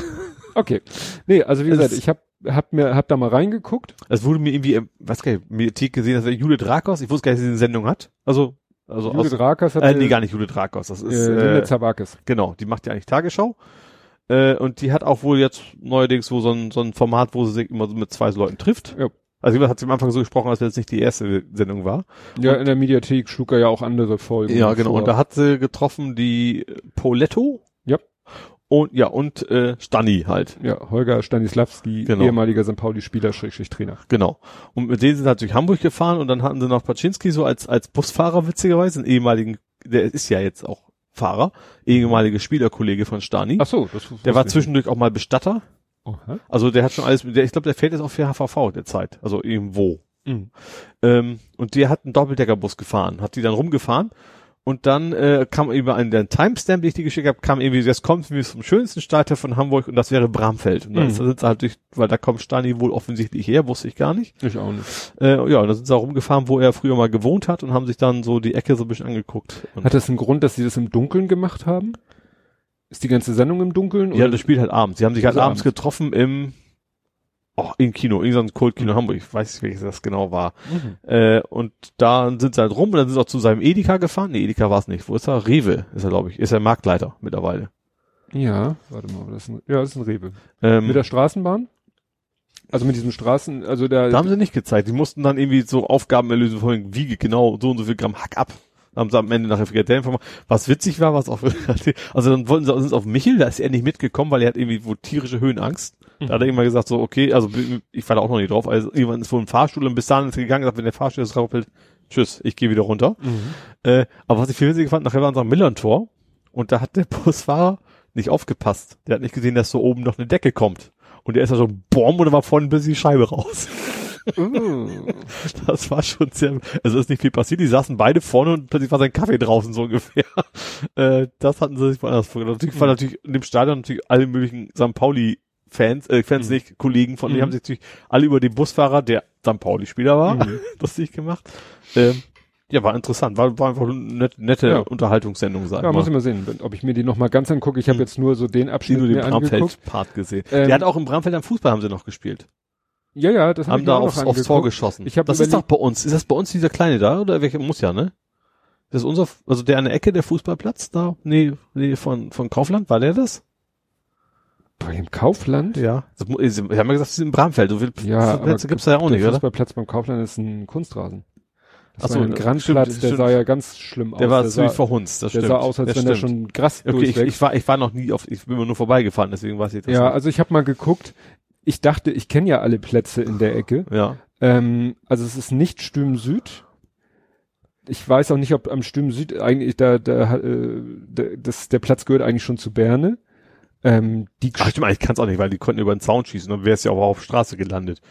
Okay. Nee, also wie gesagt, ich habe hab mir hab da mal reingeguckt. Es wurde mir irgendwie, was kann ich, Mediathek gesehen, dass er Judith Rakos, ich wusste gar nicht, dass sie eine Sendung hat. Also, also Judith aus, Rakos hat äh, nee, gar nicht Judith Rakos, das ist äh, Linda Zabakis. genau, die macht ja eigentlich Tagesschau. Äh, und die hat auch wohl jetzt neuerdings so so ein, so ein Format, wo sie sich immer so mit zwei Leuten trifft. Ja. Also hat sie am Anfang so gesprochen, als wenn es nicht die erste Sendung war. Ja, in der Mediathek schlug er ja auch andere Folgen. Ja, genau. vor. Und da hat sie getroffen die Poletto. Und ja, und äh, Stani halt. Ja, Holger Stanislawski, Genau. ehemaliger St. Pauli-Spieler, Schrägstrich Trainer. Genau. Und mit denen sind halt durch Hamburg gefahren und dann hatten sie noch Paczynski so als, als Busfahrer witzigerweise, einen ehemaligen, der ist ja jetzt auch Fahrer, ehemalige Spielerkollege von Stani. Ach so, das der war zwischendurch auch mal Bestatter. Aha. Also der hat schon alles, der, ich glaube, der fährt jetzt auch für HVV derzeit. Also irgendwo. Mhm. Ähm, und der hat einen Doppeldeckerbus gefahren, hat die dann rumgefahren und dann äh, kam über einen der Timestamp, den ich die geschickt habe, kam irgendwie, jetzt kommt wir zum schönsten Stadtteil von Hamburg und das wäre Bramfeld. Und dann Mhm. sind sie halt durch, weil da kommt Stani wohl offensichtlich her, wusste ich gar nicht. Ich auch nicht. Äh, ja, und dann sind sie auch rumgefahren, wo er früher mal gewohnt hat und haben sich dann so die Ecke so ein bisschen angeguckt. Und Hat das einen Grund, dass sie das im Dunkeln gemacht haben? Ist die ganze Sendung im Dunkeln? ja, das spielt halt abends. Sie haben sich halt Also abends abends. getroffen im Oh, im Kino, in so einem Kultkino Hamburg, ich weiß nicht, welches das genau war. Mhm. Äh, und da sind sie halt rum und dann sind sie auch zu seinem Edeka gefahren. Nee, Edeka war es nicht. Wo ist er? Rewe ist er, glaube ich. Ist er Marktleiter mittlerweile. Ja, warte mal, das ist ein, ja, das ist ein Rewe. Ähm, Mit der Straßenbahn? Also mit diesem Straßen, also der, da haben sie nicht gezeigt. Die mussten dann irgendwie so Aufgaben erlösen, vor allem wiege genau so und so viel Gramm Hack ab. Haben sie am Ende nachher Frikadellen vermacht. Was witzig war, was auch, also dann wollten sie, sind sie auf Michel, da ist er nicht mitgekommen, weil er hat irgendwie wohl tierische Höhenangst. Da hat er immer gesagt so, okay, also ich war da auch noch nicht drauf, also irgendwann ist wohl ein Fahrstuhl und bis dahin ist er gegangen, gesagt, wenn der Fahrstuhl jetzt raufhält, tschüss, ich gehe wieder runter. Mhm. Äh, aber was ich viel witziger fand, nachher waren sie am Millern-Tor und da hat der Busfahrer nicht aufgepasst. Der hat nicht gesehen, dass so oben noch eine Decke kommt. Und der ist da so, boom, und war vorne bis die Scheibe raus. Uh. Das war schon sehr, also ist nicht viel passiert. Die saßen beide vorne und plötzlich war sein Kaffee draußen so ungefähr. Äh, das hatten sie sich woanders vorgenommen. Natürlich war natürlich in dem Stadion natürlich alle möglichen St. Pauli Fans, äh, Fans Mhm. nicht, Kollegen von, die Mhm. haben sich natürlich alle über den Busfahrer, der St. Pauli-Spieler war, Mhm. lustig gemacht. Ähm, ja, war interessant. War, war einfach eine net, nette Ja. Unterhaltungssendung, sag Ja, ich muss ich mal. mal sehen, ob ich mir die noch mal ganz angucke. Ich habe Mhm. jetzt nur so den Die Abschnitt nur den mir angeguckt. Bramfeld-Part gesehen. Ähm, der hat auch im Bramfeld am Fußball haben sie noch gespielt. Ja, ja, das hab haben ich da auch aufs, noch aufs angeguckt. Tor geschossen. Ich hab das ist doch bei uns. Ist das bei uns dieser kleine da oder welcher muss ja, ne? Das ist unser, also der an der Ecke der Fußballplatz da? Nee, nee, von, von Kaufland, war der das? Bei dem Kaufland? Ja. Das, sie haben ja gesagt, sie sind im Bramfeld. So viele Ja, Plätze gibt's da ja auch der nicht, oder? Fußballplatz beim Kaufland ist ein Kunstrasen. Das Ach so, ein stimmt, Grandplatz, der stimmt. sah ja ganz schlimm aus. Der war der ziemlich verhunzt, das der stimmt. sah aus, als Das wenn da schon Gras Okay, ich, durchweg. ich war, ich war noch nie auf, ich bin immer nur vorbeigefahren, deswegen weiß ich das ja, nicht. also ich habe mal geguckt. Ich dachte, ich kenne ja alle Plätze in der Ecke. Ja. Ähm, also es ist nicht Stüm Süd. Ich weiß auch nicht, ob am Stüm Süd eigentlich da, da äh, da- das, der Platz gehört eigentlich schon zu Berne. Ähm, die Ach, stimmt, ich kann es auch nicht, weil die konnten über den Zaun schießen, dann wäre es ja auch auf Straße gelandet.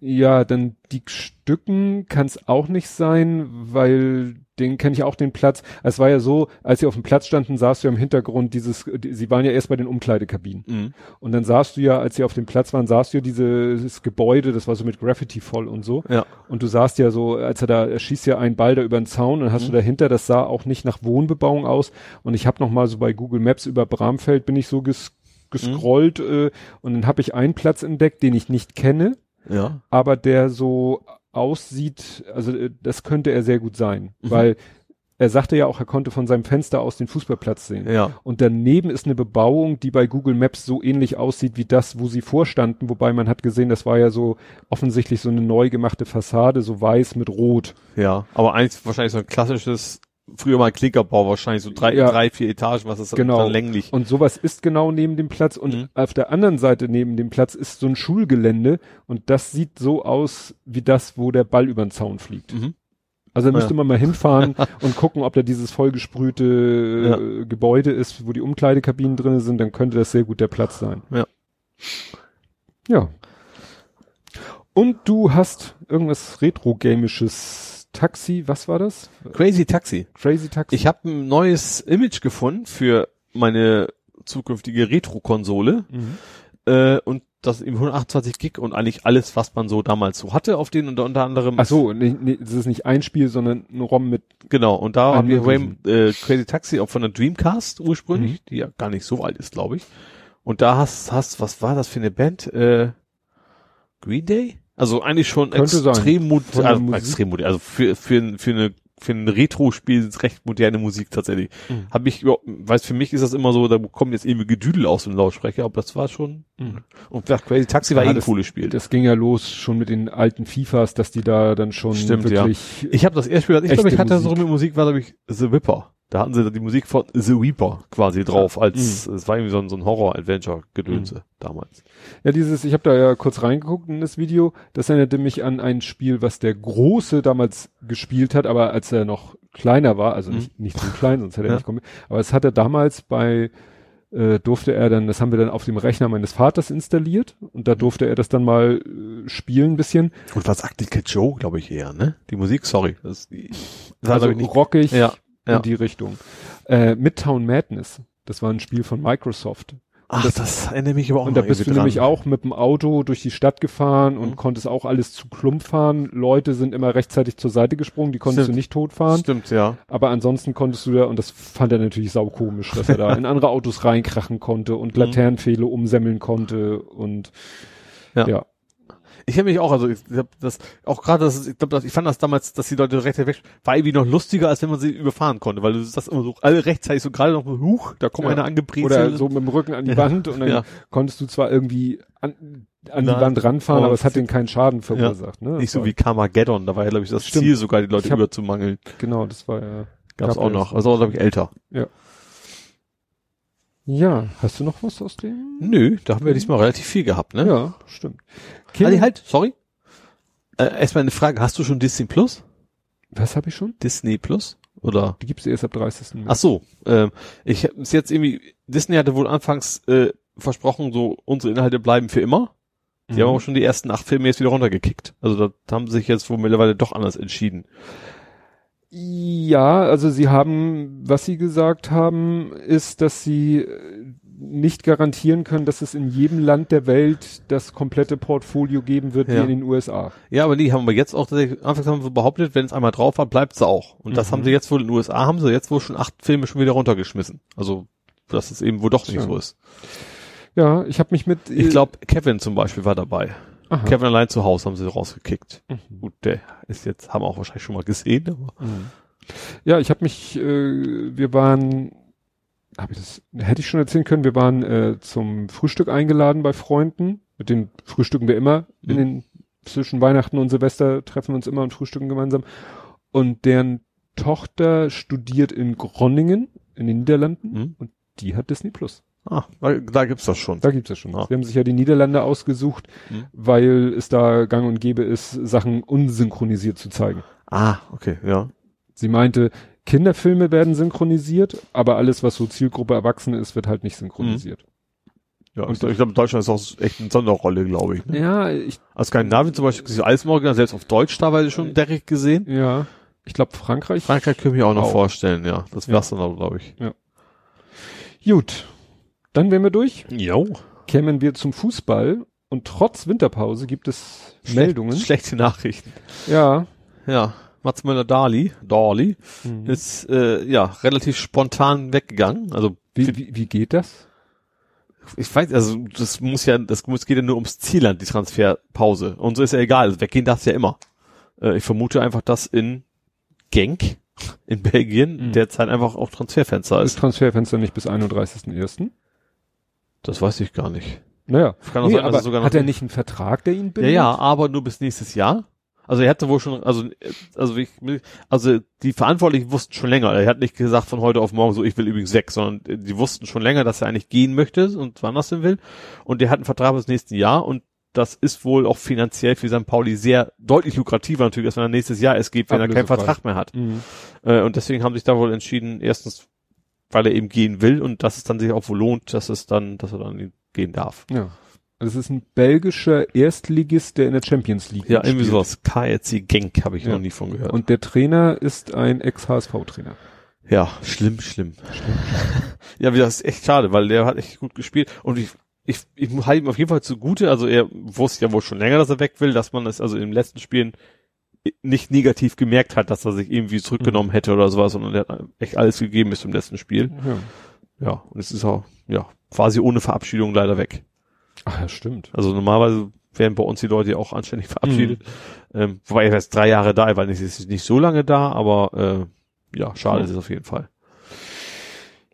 Ja, dann die Stücken kann es auch nicht sein, weil den kenne ich auch den Platz. Es war ja so, als sie auf dem Platz standen, sahst du ja im Hintergrund dieses, die, sie waren ja erst bei den Umkleidekabinen. Mhm. Und dann sahst du ja, als sie auf dem Platz waren, sahst du ja dieses Gebäude, das war so mit Graffiti voll und so. Ja. Und du sahst ja so, als er da, er schießt ja einen Ball da über den Zaun und hast Mhm. du dahinter, das sah auch nicht nach Wohnbebauung aus. Und ich habe noch mal so bei Google Maps über Bramfeld bin ich so ges, gescrollt äh, und dann habe ich einen Platz entdeckt, den ich nicht kenne Ja. aber der so aussieht, also äh, das könnte er sehr gut sein, Mhm. weil er sagte ja auch, er konnte von seinem Fenster aus den Fußballplatz sehen. Ja. Und daneben ist eine Bebauung, die bei Google Maps so ähnlich aussieht wie das, wo sie vorstanden, wobei man hat gesehen, das war ja so offensichtlich so eine neu gemachte Fassade, so weiß mit rot. Ja. Aber eigentlich wahrscheinlich so ein klassisches, früher mal Klinkerbau, wahrscheinlich so drei, Ja. drei, vier Etagen, was ist Genau. dann länglich. Und sowas ist genau neben dem Platz und Mhm. auf der anderen Seite neben dem Platz ist so ein Schulgelände und das sieht so aus wie das, wo der Ball über den Zaun fliegt. Mhm. Also da müsste Ja. man mal hinfahren und gucken, ob da dieses vollgesprühte äh, Gebäude ist, wo die Umkleidekabinen drin sind, dann könnte das sehr gut der Platz sein. Ja. Ja. Und du hast irgendwas Retro-Gamisches Taxi, was war das? Crazy Taxi. Crazy Taxi? Ich habe ein neues Image gefunden für meine zukünftige Retro-Konsole. Mhm. Äh, und das eben 128 Gig und eigentlich alles, was man so damals so hatte auf denen und unter anderem. Ach so, nee, nee, das ist nicht ein Spiel, sondern ein ROM mit, Genau, und da haben wir äh, Crazy Taxi auch von der Dreamcast ursprünglich, Mhm. die ja gar nicht so alt ist, glaube ich. Und da hast, hast, was war das für eine Band? Äh, Green Day? Also eigentlich schon Könnte extrem, mod also, extrem modern. Also für, für, für eine für ein Retro-Spiel recht moderne Musik tatsächlich. Mhm. Habe ich, weiß für mich ist das immer so, da kommt jetzt irgendwie Gedüdel aus dem Lautsprecher, aber das war schon. Mhm. Und Crazy Taxi war ja, eh ein cooles Spiel. Das ging ja los schon mit den alten FIFAs, dass die da dann schon Stimmt, wirklich. Ja. Ich habe das erste Spiel, ich glaube, ich hatte Musik. so mit Musik war glaube ich The Whipper. Da hatten sie die Musik von The Weeper quasi drauf, als mhm. es war irgendwie so ein, so ein Horror-Adventure-Gedönse mhm. damals. Ja, dieses, ich habe da ja kurz reingeguckt in das Video, das erinnerte mich an ein Spiel, was der Große damals gespielt hat, aber als er noch kleiner war, also nicht, mhm. nicht so klein, sonst hätte er ja. nicht kommen. Aber es hat er damals bei, äh, durfte er dann, das haben wir dann auf dem Rechner meines Vaters installiert und da durfte er das dann mal äh, spielen ein bisschen. Und was sagt die Joe, glaube ich eher, ne? Die Musik, sorry. Das, das also rockig, ja ja. in die Richtung. Äh, Midtown Madness, das war ein Spiel von Microsoft. Ach, das, das erinnert mich aber auch Und da bist du dran. nämlich auch mit dem Auto durch die Stadt gefahren und mhm. konntest auch alles zu Klump fahren. Leute sind immer rechtzeitig zur Seite gesprungen, die konntest Stimmt. du nicht totfahren. Stimmt, ja. Aber ansonsten konntest du da, und das fand er natürlich saukomisch, dass er da in andere Autos reinkrachen konnte und mhm. Laternenpfähle umsemmeln konnte und ja. ja ich habe mich auch, also ich habe das auch gerade, ich glaube, ich fand das damals, dass die Leute recht weg war irgendwie noch lustiger, als wenn man sie überfahren konnte, weil du das immer so alle rechtzeitig so gerade noch huch, da kommt ja. einer angebrezelt. Oder so mit dem Rücken an die ja. Wand und dann ja. konntest du zwar irgendwie an, an die Wand ranfahren, aber es hat denen keinen Schaden verursacht. Ne? Nicht so wie Carmageddon, da war ja glaube ich das Stimmt. Ziel sogar, die Leute hab, überzumangeln. Genau, das war ja. Gab's auch noch, also glaube ich älter. Ja. Ja, hast du noch was aus dem? Nö, da haben wir diesmal relativ viel gehabt, ne? Ja, stimmt. Kim also halt, sorry. Äh, erstmal eine Frage, hast du schon Disney Plus? Was habe ich schon? Disney Plus? Oder? Die gibt's erst ab 30. März. Ach so, ähm, ich habe es jetzt irgendwie, Disney hatte wohl anfangs äh, versprochen, so unsere Inhalte bleiben für immer. Die mhm. haben auch schon die ersten acht Filme jetzt wieder runtergekickt. Also da haben sie sich jetzt wohl mittlerweile doch anders entschieden. Ja, also sie haben, was sie gesagt haben, ist, dass sie äh, nicht garantieren können, dass es in jedem Land der Welt das komplette Portfolio geben wird, ja. wie in den USA. Ja, aber die haben wir jetzt auch, anfangs haben wir behauptet, wenn es einmal drauf war, bleibt es auch. Und mhm. das haben sie jetzt wohl in den USA, haben sie jetzt wohl schon acht Filme schon wieder runtergeschmissen. Also, dass es eben wohl doch nicht ja. so ist. Ja, ich habe mich mit... Ich glaube, Kevin zum Beispiel war dabei. Aha. Kevin allein zu Hause haben sie rausgekickt. Mhm. Gut, der ist jetzt, haben wir auch wahrscheinlich schon mal gesehen, aber. Mhm. Ja, ich habe mich, äh, wir waren, hab ich das, hätte ich schon erzählen können, wir waren äh, zum Frühstück eingeladen bei Freunden. Mit den frühstücken wir immer mhm. in den zwischen Weihnachten und Silvester treffen wir uns immer und frühstücken gemeinsam. Und deren Tochter studiert in Groningen in den Niederlanden mhm. und die hat Disney Plus. Ah, da, da gibt's das schon. Da gibt's das schon. Ah. Wir haben sich ja die Niederlande ausgesucht, hm. weil es da gang und gäbe ist, Sachen unsynchronisiert zu zeigen. Ah, okay, ja. Sie meinte, Kinderfilme werden synchronisiert, aber alles, was so Zielgruppe Erwachsene ist, wird halt nicht synchronisiert. Hm. Ja, und ich glaube, Deutschland ist auch echt eine Sonderrolle, glaube ich. Ne? Ja, ich. Als Skandinavien zum Beispiel, alles im Original, selbst auf Deutsch teilweise schon direkt gesehen. Ja. Ich glaube, Frankreich. Frankreich können wir auch noch auch. vorstellen, ja. Das wär's ja. dann auch, glaube ich. Ja. Gut. Dann wären wir durch. Jo. Kämen wir zum Fußball und trotz Winterpause gibt es Schlecht, Meldungen. Schlechte Nachrichten. Ja. Ja. Mats Müller-Dali, Dali, mhm. ist äh, ja relativ spontan weggegangen. Also wie, wie, wie geht das? Ich weiß, also das muss ja, das muss, geht ja nur ums Zielland, die Transferpause. Und so ist ja egal. Also weggehen darf ja immer. Äh, ich vermute einfach, dass in Genk in Belgien mhm. derzeit einfach auch Transferfenster ist. Ist Transferfenster nicht bis 31.01.? Das weiß ich gar nicht. Naja, kann nee, sein, aber sogar hat er nicht einen Vertrag, der ihn bindet? Ja, ja, aber nur bis nächstes Jahr. Also er hätte wohl schon, also, also ich, also die Verantwortlichen wussten schon länger. Er hat nicht gesagt von heute auf morgen so, ich will übrigens weg, sondern die wussten schon länger, dass er eigentlich gehen möchte und wann das denn will. Und der hat einen Vertrag bis nächsten Jahr und das ist wohl auch finanziell für St. Pauli sehr deutlich lukrativer natürlich, als wenn er nächstes Jahr es geht, wenn Ablöse er keinen Vertrag mehr hat. Mhm. Äh, und deswegen haben sich da wohl entschieden, erstens, weil er eben gehen will und dass es dann sich auch wohl lohnt, dass es dann, dass er dann gehen darf. Ja. Das ist ein belgischer Erstligist, der in der Champions League Ja, irgendwie sowas. KRC Genk habe ich ja. noch nie von gehört. Und der Trainer ist ein Ex-HSV-Trainer. Ja, schlimm, schlimm. schlimm. ja, das ist echt schade, weil der hat echt gut gespielt und ich ich, ich halte ihm auf jeden Fall zugute, also er wusste ja wohl schon länger, dass er weg will, dass man es also in den letzten Spielen nicht negativ gemerkt hat, dass er sich irgendwie zurückgenommen mhm. hätte oder sowas, sondern er hat echt alles gegeben bis zum letzten Spiel. Ja. Ja, und es ist auch, ja, quasi ohne Verabschiedung leider weg. Ach ja, stimmt. Also normalerweise werden bei uns die Leute ja auch anständig verabschiedet. Mhm. Ähm, wobei er erst drei Jahre da, weil ich ist nicht so lange da, aber äh, ja, schade mhm. ist es auf jeden Fall.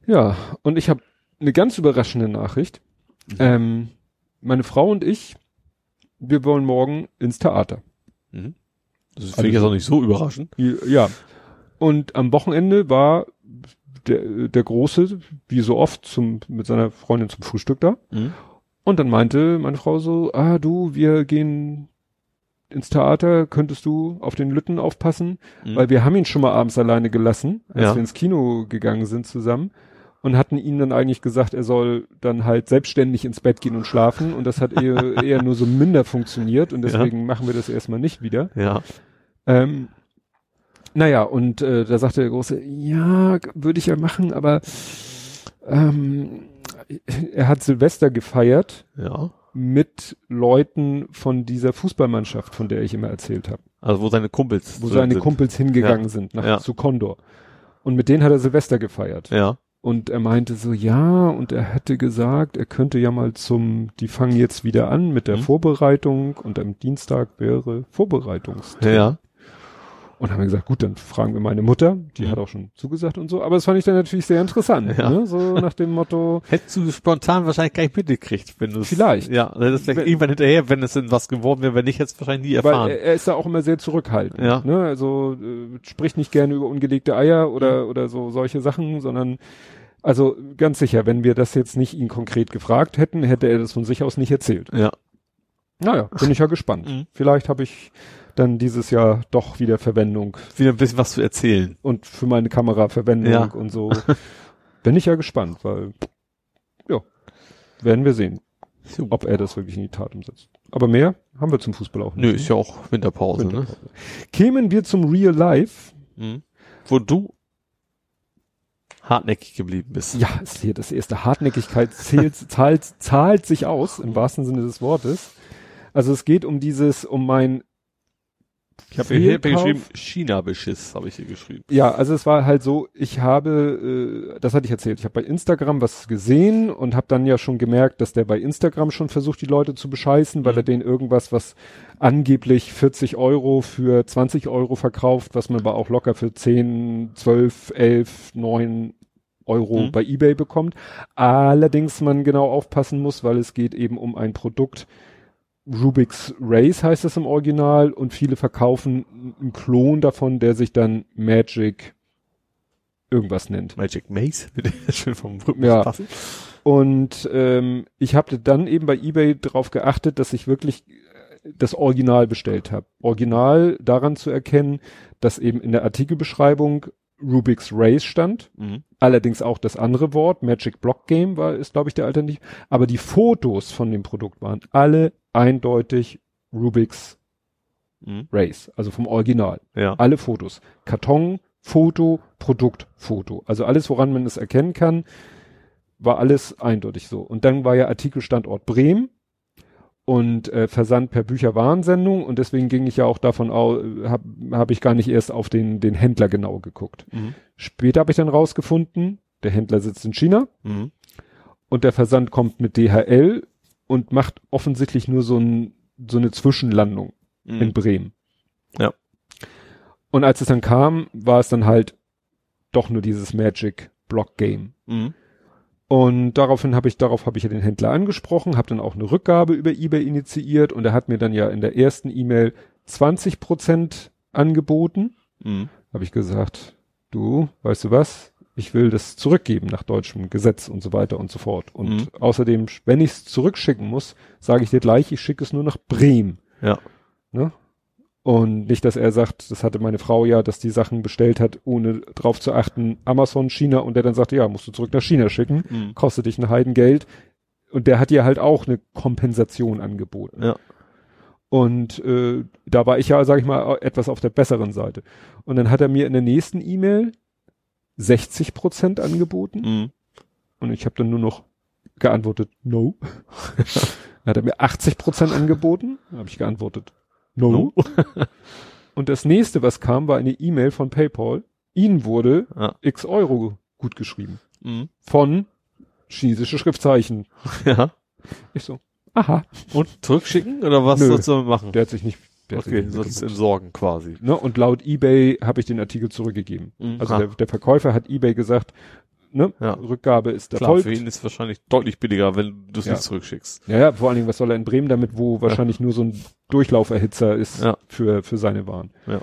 Ja, und ich habe eine ganz überraschende Nachricht. Mhm. Ähm, meine Frau und ich, wir wollen morgen ins Theater. Mhm. Das finde also, ich jetzt auch nicht so überraschend. Ja. Und am Wochenende war der, der Große, wie so oft, zum, mit seiner Freundin zum Frühstück da. Mhm. Und dann meinte meine Frau so, ah du, wir gehen ins Theater, könntest du auf den Lütten aufpassen? Mhm. Weil wir haben ihn schon mal abends alleine gelassen, als ja. wir ins Kino gegangen sind zusammen und hatten ihm dann eigentlich gesagt, er soll dann halt selbstständig ins Bett gehen und schlafen und das hat eher, eher nur so minder funktioniert und deswegen ja. machen wir das erstmal nicht wieder. Ja. Ähm, naja, und äh, da sagte der Große, ja, würde ich ja machen, aber ähm, er hat Silvester gefeiert ja. mit Leuten von dieser Fußballmannschaft, von der ich immer erzählt habe. Also wo seine Kumpels Wo seine sind. Kumpels hingegangen ja. sind, nach ja. zu Condor. Und mit denen hat er Silvester gefeiert. Ja. Und er meinte so, ja, und er hätte gesagt, er könnte ja mal zum, die fangen jetzt wieder an mit der mhm. Vorbereitung und am Dienstag wäre Vorbereitungstag. Ja. Und haben wir gesagt, gut, dann fragen wir meine Mutter, die mhm. hat auch schon zugesagt und so. Aber das fand ich dann natürlich sehr interessant, ja. ne? so nach dem Motto. Hättest du spontan wahrscheinlich gar nicht mitgekriegt, wenn du Vielleicht. Ja, das ist vielleicht irgendwann hinterher, wenn es denn was geworden wäre, wenn nicht, jetzt wahrscheinlich nie erfahren. Weil er, er ist da auch immer sehr zurückhaltend. Ja. Ne? Also äh, spricht nicht gerne über ungelegte Eier oder, mhm. oder so solche Sachen, sondern also ganz sicher, wenn wir das jetzt nicht ihn konkret gefragt hätten, hätte er das von sich aus nicht erzählt. Ja. Naja, bin ich ja gespannt. Mhm. Vielleicht habe ich dann dieses Jahr doch wieder Verwendung. Wieder ein bisschen was zu erzählen. Und für meine Kamera Verwendung ja. und so. Bin ich ja gespannt, weil, ja, werden wir sehen, Super. ob er das wirklich in die Tat umsetzt. Aber mehr haben wir zum Fußball auch nicht. Nö, ist ja auch Winterpause, ne? Winterpause. ne? Kämen wir zum Real Life. Mhm. Wo du hartnäckig geblieben bist. Ja, ist hier das erste Hartnäckigkeit zählt, zahlt, zahlt sich aus, im wahrsten Sinne des Wortes. Also es geht um dieses, um mein ich habe hier geschrieben, China-Beschiss, habe ich hier geschrieben. Ja, also es war halt so, ich habe, äh, das hatte ich erzählt, ich habe bei Instagram was gesehen und habe dann ja schon gemerkt, dass der bei Instagram schon versucht, die Leute zu bescheißen, weil mhm. er denen irgendwas, was angeblich 40 Euro für 20 Euro verkauft, was man aber auch locker für 10, 12, 11, 9 Euro mhm. bei eBay bekommt. Allerdings man genau aufpassen muss, weil es geht eben um ein Produkt, Rubik's Race heißt das im Original und viele verkaufen einen Klon davon, der sich dann Magic irgendwas nennt. Magic Maze? Schön vom Rhythmus ja. Passen. Und ähm, ich habe dann eben bei eBay darauf geachtet, dass ich wirklich äh, das Original bestellt habe. Original daran zu erkennen, dass eben in der Artikelbeschreibung Rubik's Race stand. Mhm. Allerdings auch das andere Wort, Magic Block Game war, ist glaube ich der Alternativ. Aber die Fotos von dem Produkt waren alle eindeutig Rubik's mhm. Race, also vom Original. Ja. Alle Fotos. Karton, Foto, Produkt, Foto. Also alles, woran man es erkennen kann, war alles eindeutig so. Und dann war ja Artikelstandort Bremen und äh, Versand per Bücherwarensendung und deswegen ging ich ja auch davon aus, habe hab ich gar nicht erst auf den, den Händler genau geguckt. Mhm. Später habe ich dann rausgefunden, der Händler sitzt in China mhm. und der Versand kommt mit DHL und macht offensichtlich nur so, ein, so eine Zwischenlandung mhm. in Bremen. Ja. Und als es dann kam, war es dann halt doch nur dieses Magic Block Game. Mhm. Und daraufhin habe ich, darauf habe ich ja den Händler angesprochen, habe dann auch eine Rückgabe über eBay initiiert und er hat mir dann ja in der ersten E-Mail 20 Prozent angeboten. Mhm. Habe ich gesagt, du, weißt du was? Ich will das zurückgeben nach deutschem Gesetz und so weiter und so fort. Und mhm. außerdem, wenn ich es zurückschicken muss, sage ich dir gleich, ich schicke es nur nach Bremen. Ja. Ne? Und nicht, dass er sagt, das hatte meine Frau ja, dass die Sachen bestellt hat, ohne drauf zu achten, Amazon, China, und der dann sagte, ja, musst du zurück nach China schicken, mhm. kostet dich ein Heidengeld. Und der hat dir halt auch eine Kompensation angeboten. Ja. Und äh, da war ich ja, sag ich mal, etwas auf der besseren Seite. Und dann hat er mir in der nächsten E-Mail 60 Prozent angeboten. Mhm. Und ich habe dann nur noch geantwortet, no. dann hat er mir 80 Prozent angeboten. Dann habe ich geantwortet, no. no. und das nächste, was kam, war eine E-Mail von PayPal. Ihnen wurde ja. x Euro gut geschrieben. Mhm. Von chinesische Schriftzeichen. Ja. Ich so, aha. Und zurückschicken oder was Nö. sollst du damit machen? Der hat sich nicht, okay, sonst entsorgen quasi. Ne? Und laut eBay habe ich den Artikel zurückgegeben. Mhm. Also der, der Verkäufer hat eBay gesagt, ne, Ja. Rückgabe ist Klar, erfolgt. für ihn ist wahrscheinlich deutlich billiger, wenn du es Ja. nicht zurückschickst. Ja, ja, vor allen Dingen, was soll er in Bremen damit, wo wahrscheinlich nur so ein Durchlauferhitzer ist Ja. für, für seine Waren. Ja.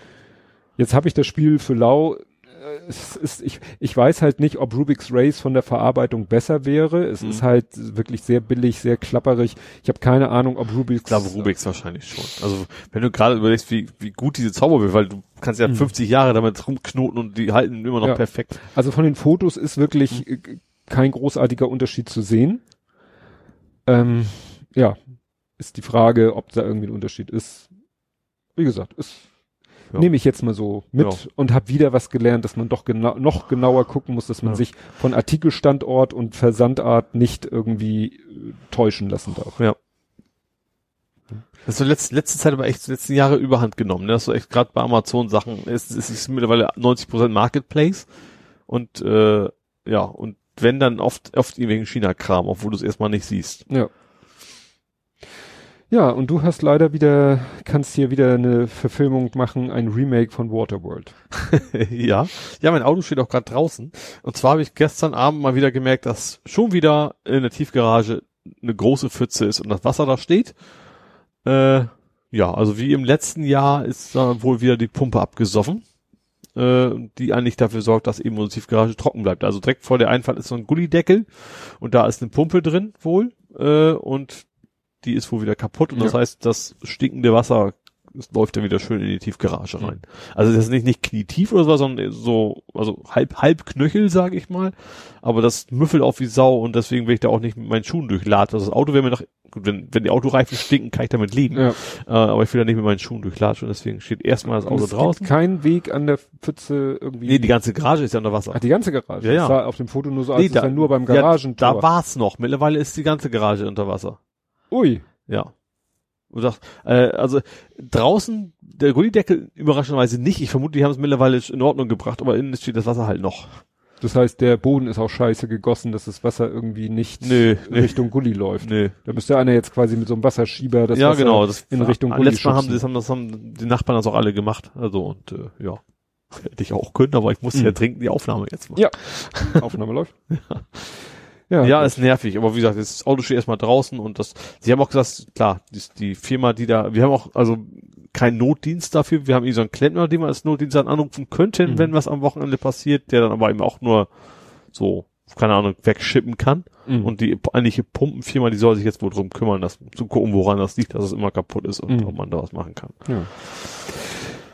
Jetzt habe ich das Spiel für lau. Äh, ist, ich, ich weiß halt nicht, ob Rubik's Race von der Verarbeitung besser wäre. Es Mhm. ist halt wirklich sehr billig, sehr klapperig. Ich habe keine Ahnung, ob Rubik's. Ich glaube, Rubiks wahrscheinlich schon. Also, wenn du gerade überlegst, wie, wie gut diese Zauberwürfel, weil du kannst ja 50 Jahre damit rumknoten und die halten immer noch Ja. perfekt. Also von den Fotos ist wirklich Mhm. kein großartiger Unterschied zu sehen. Ähm, ja, ist die Frage, ob da irgendwie ein Unterschied ist. Wie gesagt, ist Ja. nehme ich jetzt mal so mit Ja. und habe wieder was gelernt, dass man doch genau, noch genauer gucken muss, dass man Ja. sich von Artikelstandort und Versandart nicht irgendwie äh, täuschen lassen darf. Ja. Das ist so letzte, letzte Zeit aber echt, die letzten Jahre überhand genommen. Ne? Das so echt gerade bei Amazon Sachen, es, es ist mittlerweile 90% Marketplace und äh, ja, und wenn dann oft, oft irgendwelchen China-Kram, obwohl du es erstmal nicht siehst. Ja. Ja, und du hast leider wieder, kannst hier wieder eine Verfilmung machen, ein Remake von Waterworld. ja. Ja, mein Auto steht auch gerade draußen. Und zwar habe ich gestern Abend mal wieder gemerkt, dass schon wieder in der Tiefgarage eine große Pfütze ist und das Wasser da steht. Äh, ja, also wie im letzten Jahr ist da wohl wieder die Pumpe abgesoffen, äh, die eigentlich dafür sorgt, dass eben unsere Tiefgarage trocken bleibt. Also direkt vor der Einfahrt ist so ein Gullideckel und da ist eine Pumpe drin wohl äh, und die ist wohl wieder kaputt und das Ja. heißt, das stinkende Wasser es läuft dann wieder schön in die Tiefgarage rein. Also das ist nicht, nicht knietief oder so, sondern so, also halb, halb Knöchel, sage ich mal. Aber das müffelt auch wie Sau und deswegen will ich da auch nicht mit meinen Schuhen durchlatschen. Also das Auto wäre mir noch, gut, wenn, wenn die Autoreifen stinken, kann ich damit leben. Ja. Äh, aber ich will da nicht mit meinen Schuhen durchlatschen und deswegen steht erstmal das Auto es draußen. gibt kein Weg an der Pfütze irgendwie. Nee, die ganze Garage ist ja unter Wasser. Ach, die ganze Garage. Ja, ja. Das sah auf dem Foto nur so aus, Nee, als wenn nur beim Garagentor. Ja, da war's noch. Mittlerweile ist die ganze Garage unter Wasser. Ui. Ja. Und das, äh, also draußen der Gullideckel überraschenderweise nicht. Ich vermute, die haben es mittlerweile in Ordnung gebracht, aber innen steht das Wasser halt noch. Das heißt, der Boden ist auch scheiße gegossen, dass das Wasser irgendwie nicht nee. Richtung Gully läuft. Nö. Da müsste einer jetzt quasi mit so einem Wasserschieber das ja, Wasser genau. Das in Richtung Gully Letztes Mal haben, schubsen. das haben das haben die Nachbarn das auch alle gemacht. Also und äh, ja. Hätte ich auch können, aber ich musste Mhm. ja dringend die Aufnahme jetzt machen. Ja. Aufnahme läuft. Ja, Ja, gut. ist nervig, aber wie gesagt, das Auto steht erstmal draußen und das, sie haben auch gesagt, klar, die, die Firma, die da, wir haben auch, also keinen Notdienst dafür, wir haben irgendwie so einen Klempner, den wir als Notdienst dann anrufen könnten, Mhm. wenn was am Wochenende passiert, der dann aber eben auch nur so, keine Ahnung, wegschippen kann. Mhm. Und die eigentliche Pumpenfirma, die soll sich jetzt wohl drum kümmern, das zu gucken, woran das liegt, dass es immer kaputt ist und Mhm. ob man da was machen kann. Ja.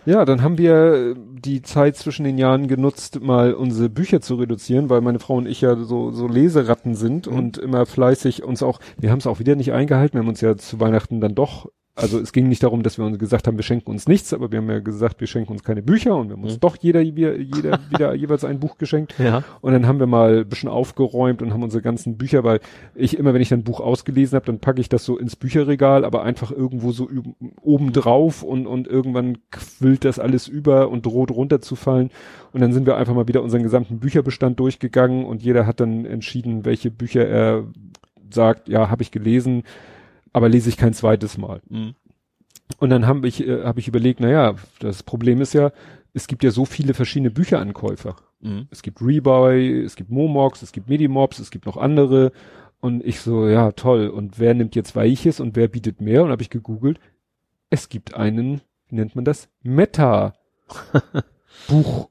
Ja, dann haben wir die Zeit zwischen den Jahren genutzt, mal unsere Bücher zu reduzieren, weil meine Frau und ich ja so, so Leseratten sind Mhm. und immer fleißig uns auch, wir haben es auch wieder nicht eingehalten, wir haben uns ja zu Weihnachten dann doch, also es ging nicht darum, dass wir uns gesagt haben, wir schenken uns nichts, aber wir haben ja gesagt, wir schenken uns keine Bücher und wir haben uns Mhm. doch jeder, jeder, jeder wieder jeweils ein Buch geschenkt. Ja. Und dann haben wir mal ein bisschen aufgeräumt und haben unsere ganzen Bücher, weil ich immer, wenn ich dann ein Buch ausgelesen habe, dann packe ich das so ins Bücherregal, aber einfach irgendwo so oben drauf und, und irgendwann quillt das alles über und droht runterzufallen. Und dann sind wir einfach mal wieder unseren gesamten Bücherbestand durchgegangen und jeder hat dann entschieden, welche Bücher er sagt, ja, habe ich gelesen, aber lese ich kein zweites Mal. Mhm. Und dann habe ich, äh, hab ich überlegt, na ja, das Problem ist ja, es gibt ja so viele verschiedene Bücherankäufer. Mhm. Es gibt Rebuy, es gibt Momox, es gibt Medimobs, es gibt noch andere. Und ich so, ja, toll. Und wer nimmt jetzt welches und wer bietet mehr? Und habe ich gegoogelt. Es gibt einen, wie nennt man das? Meta Buch.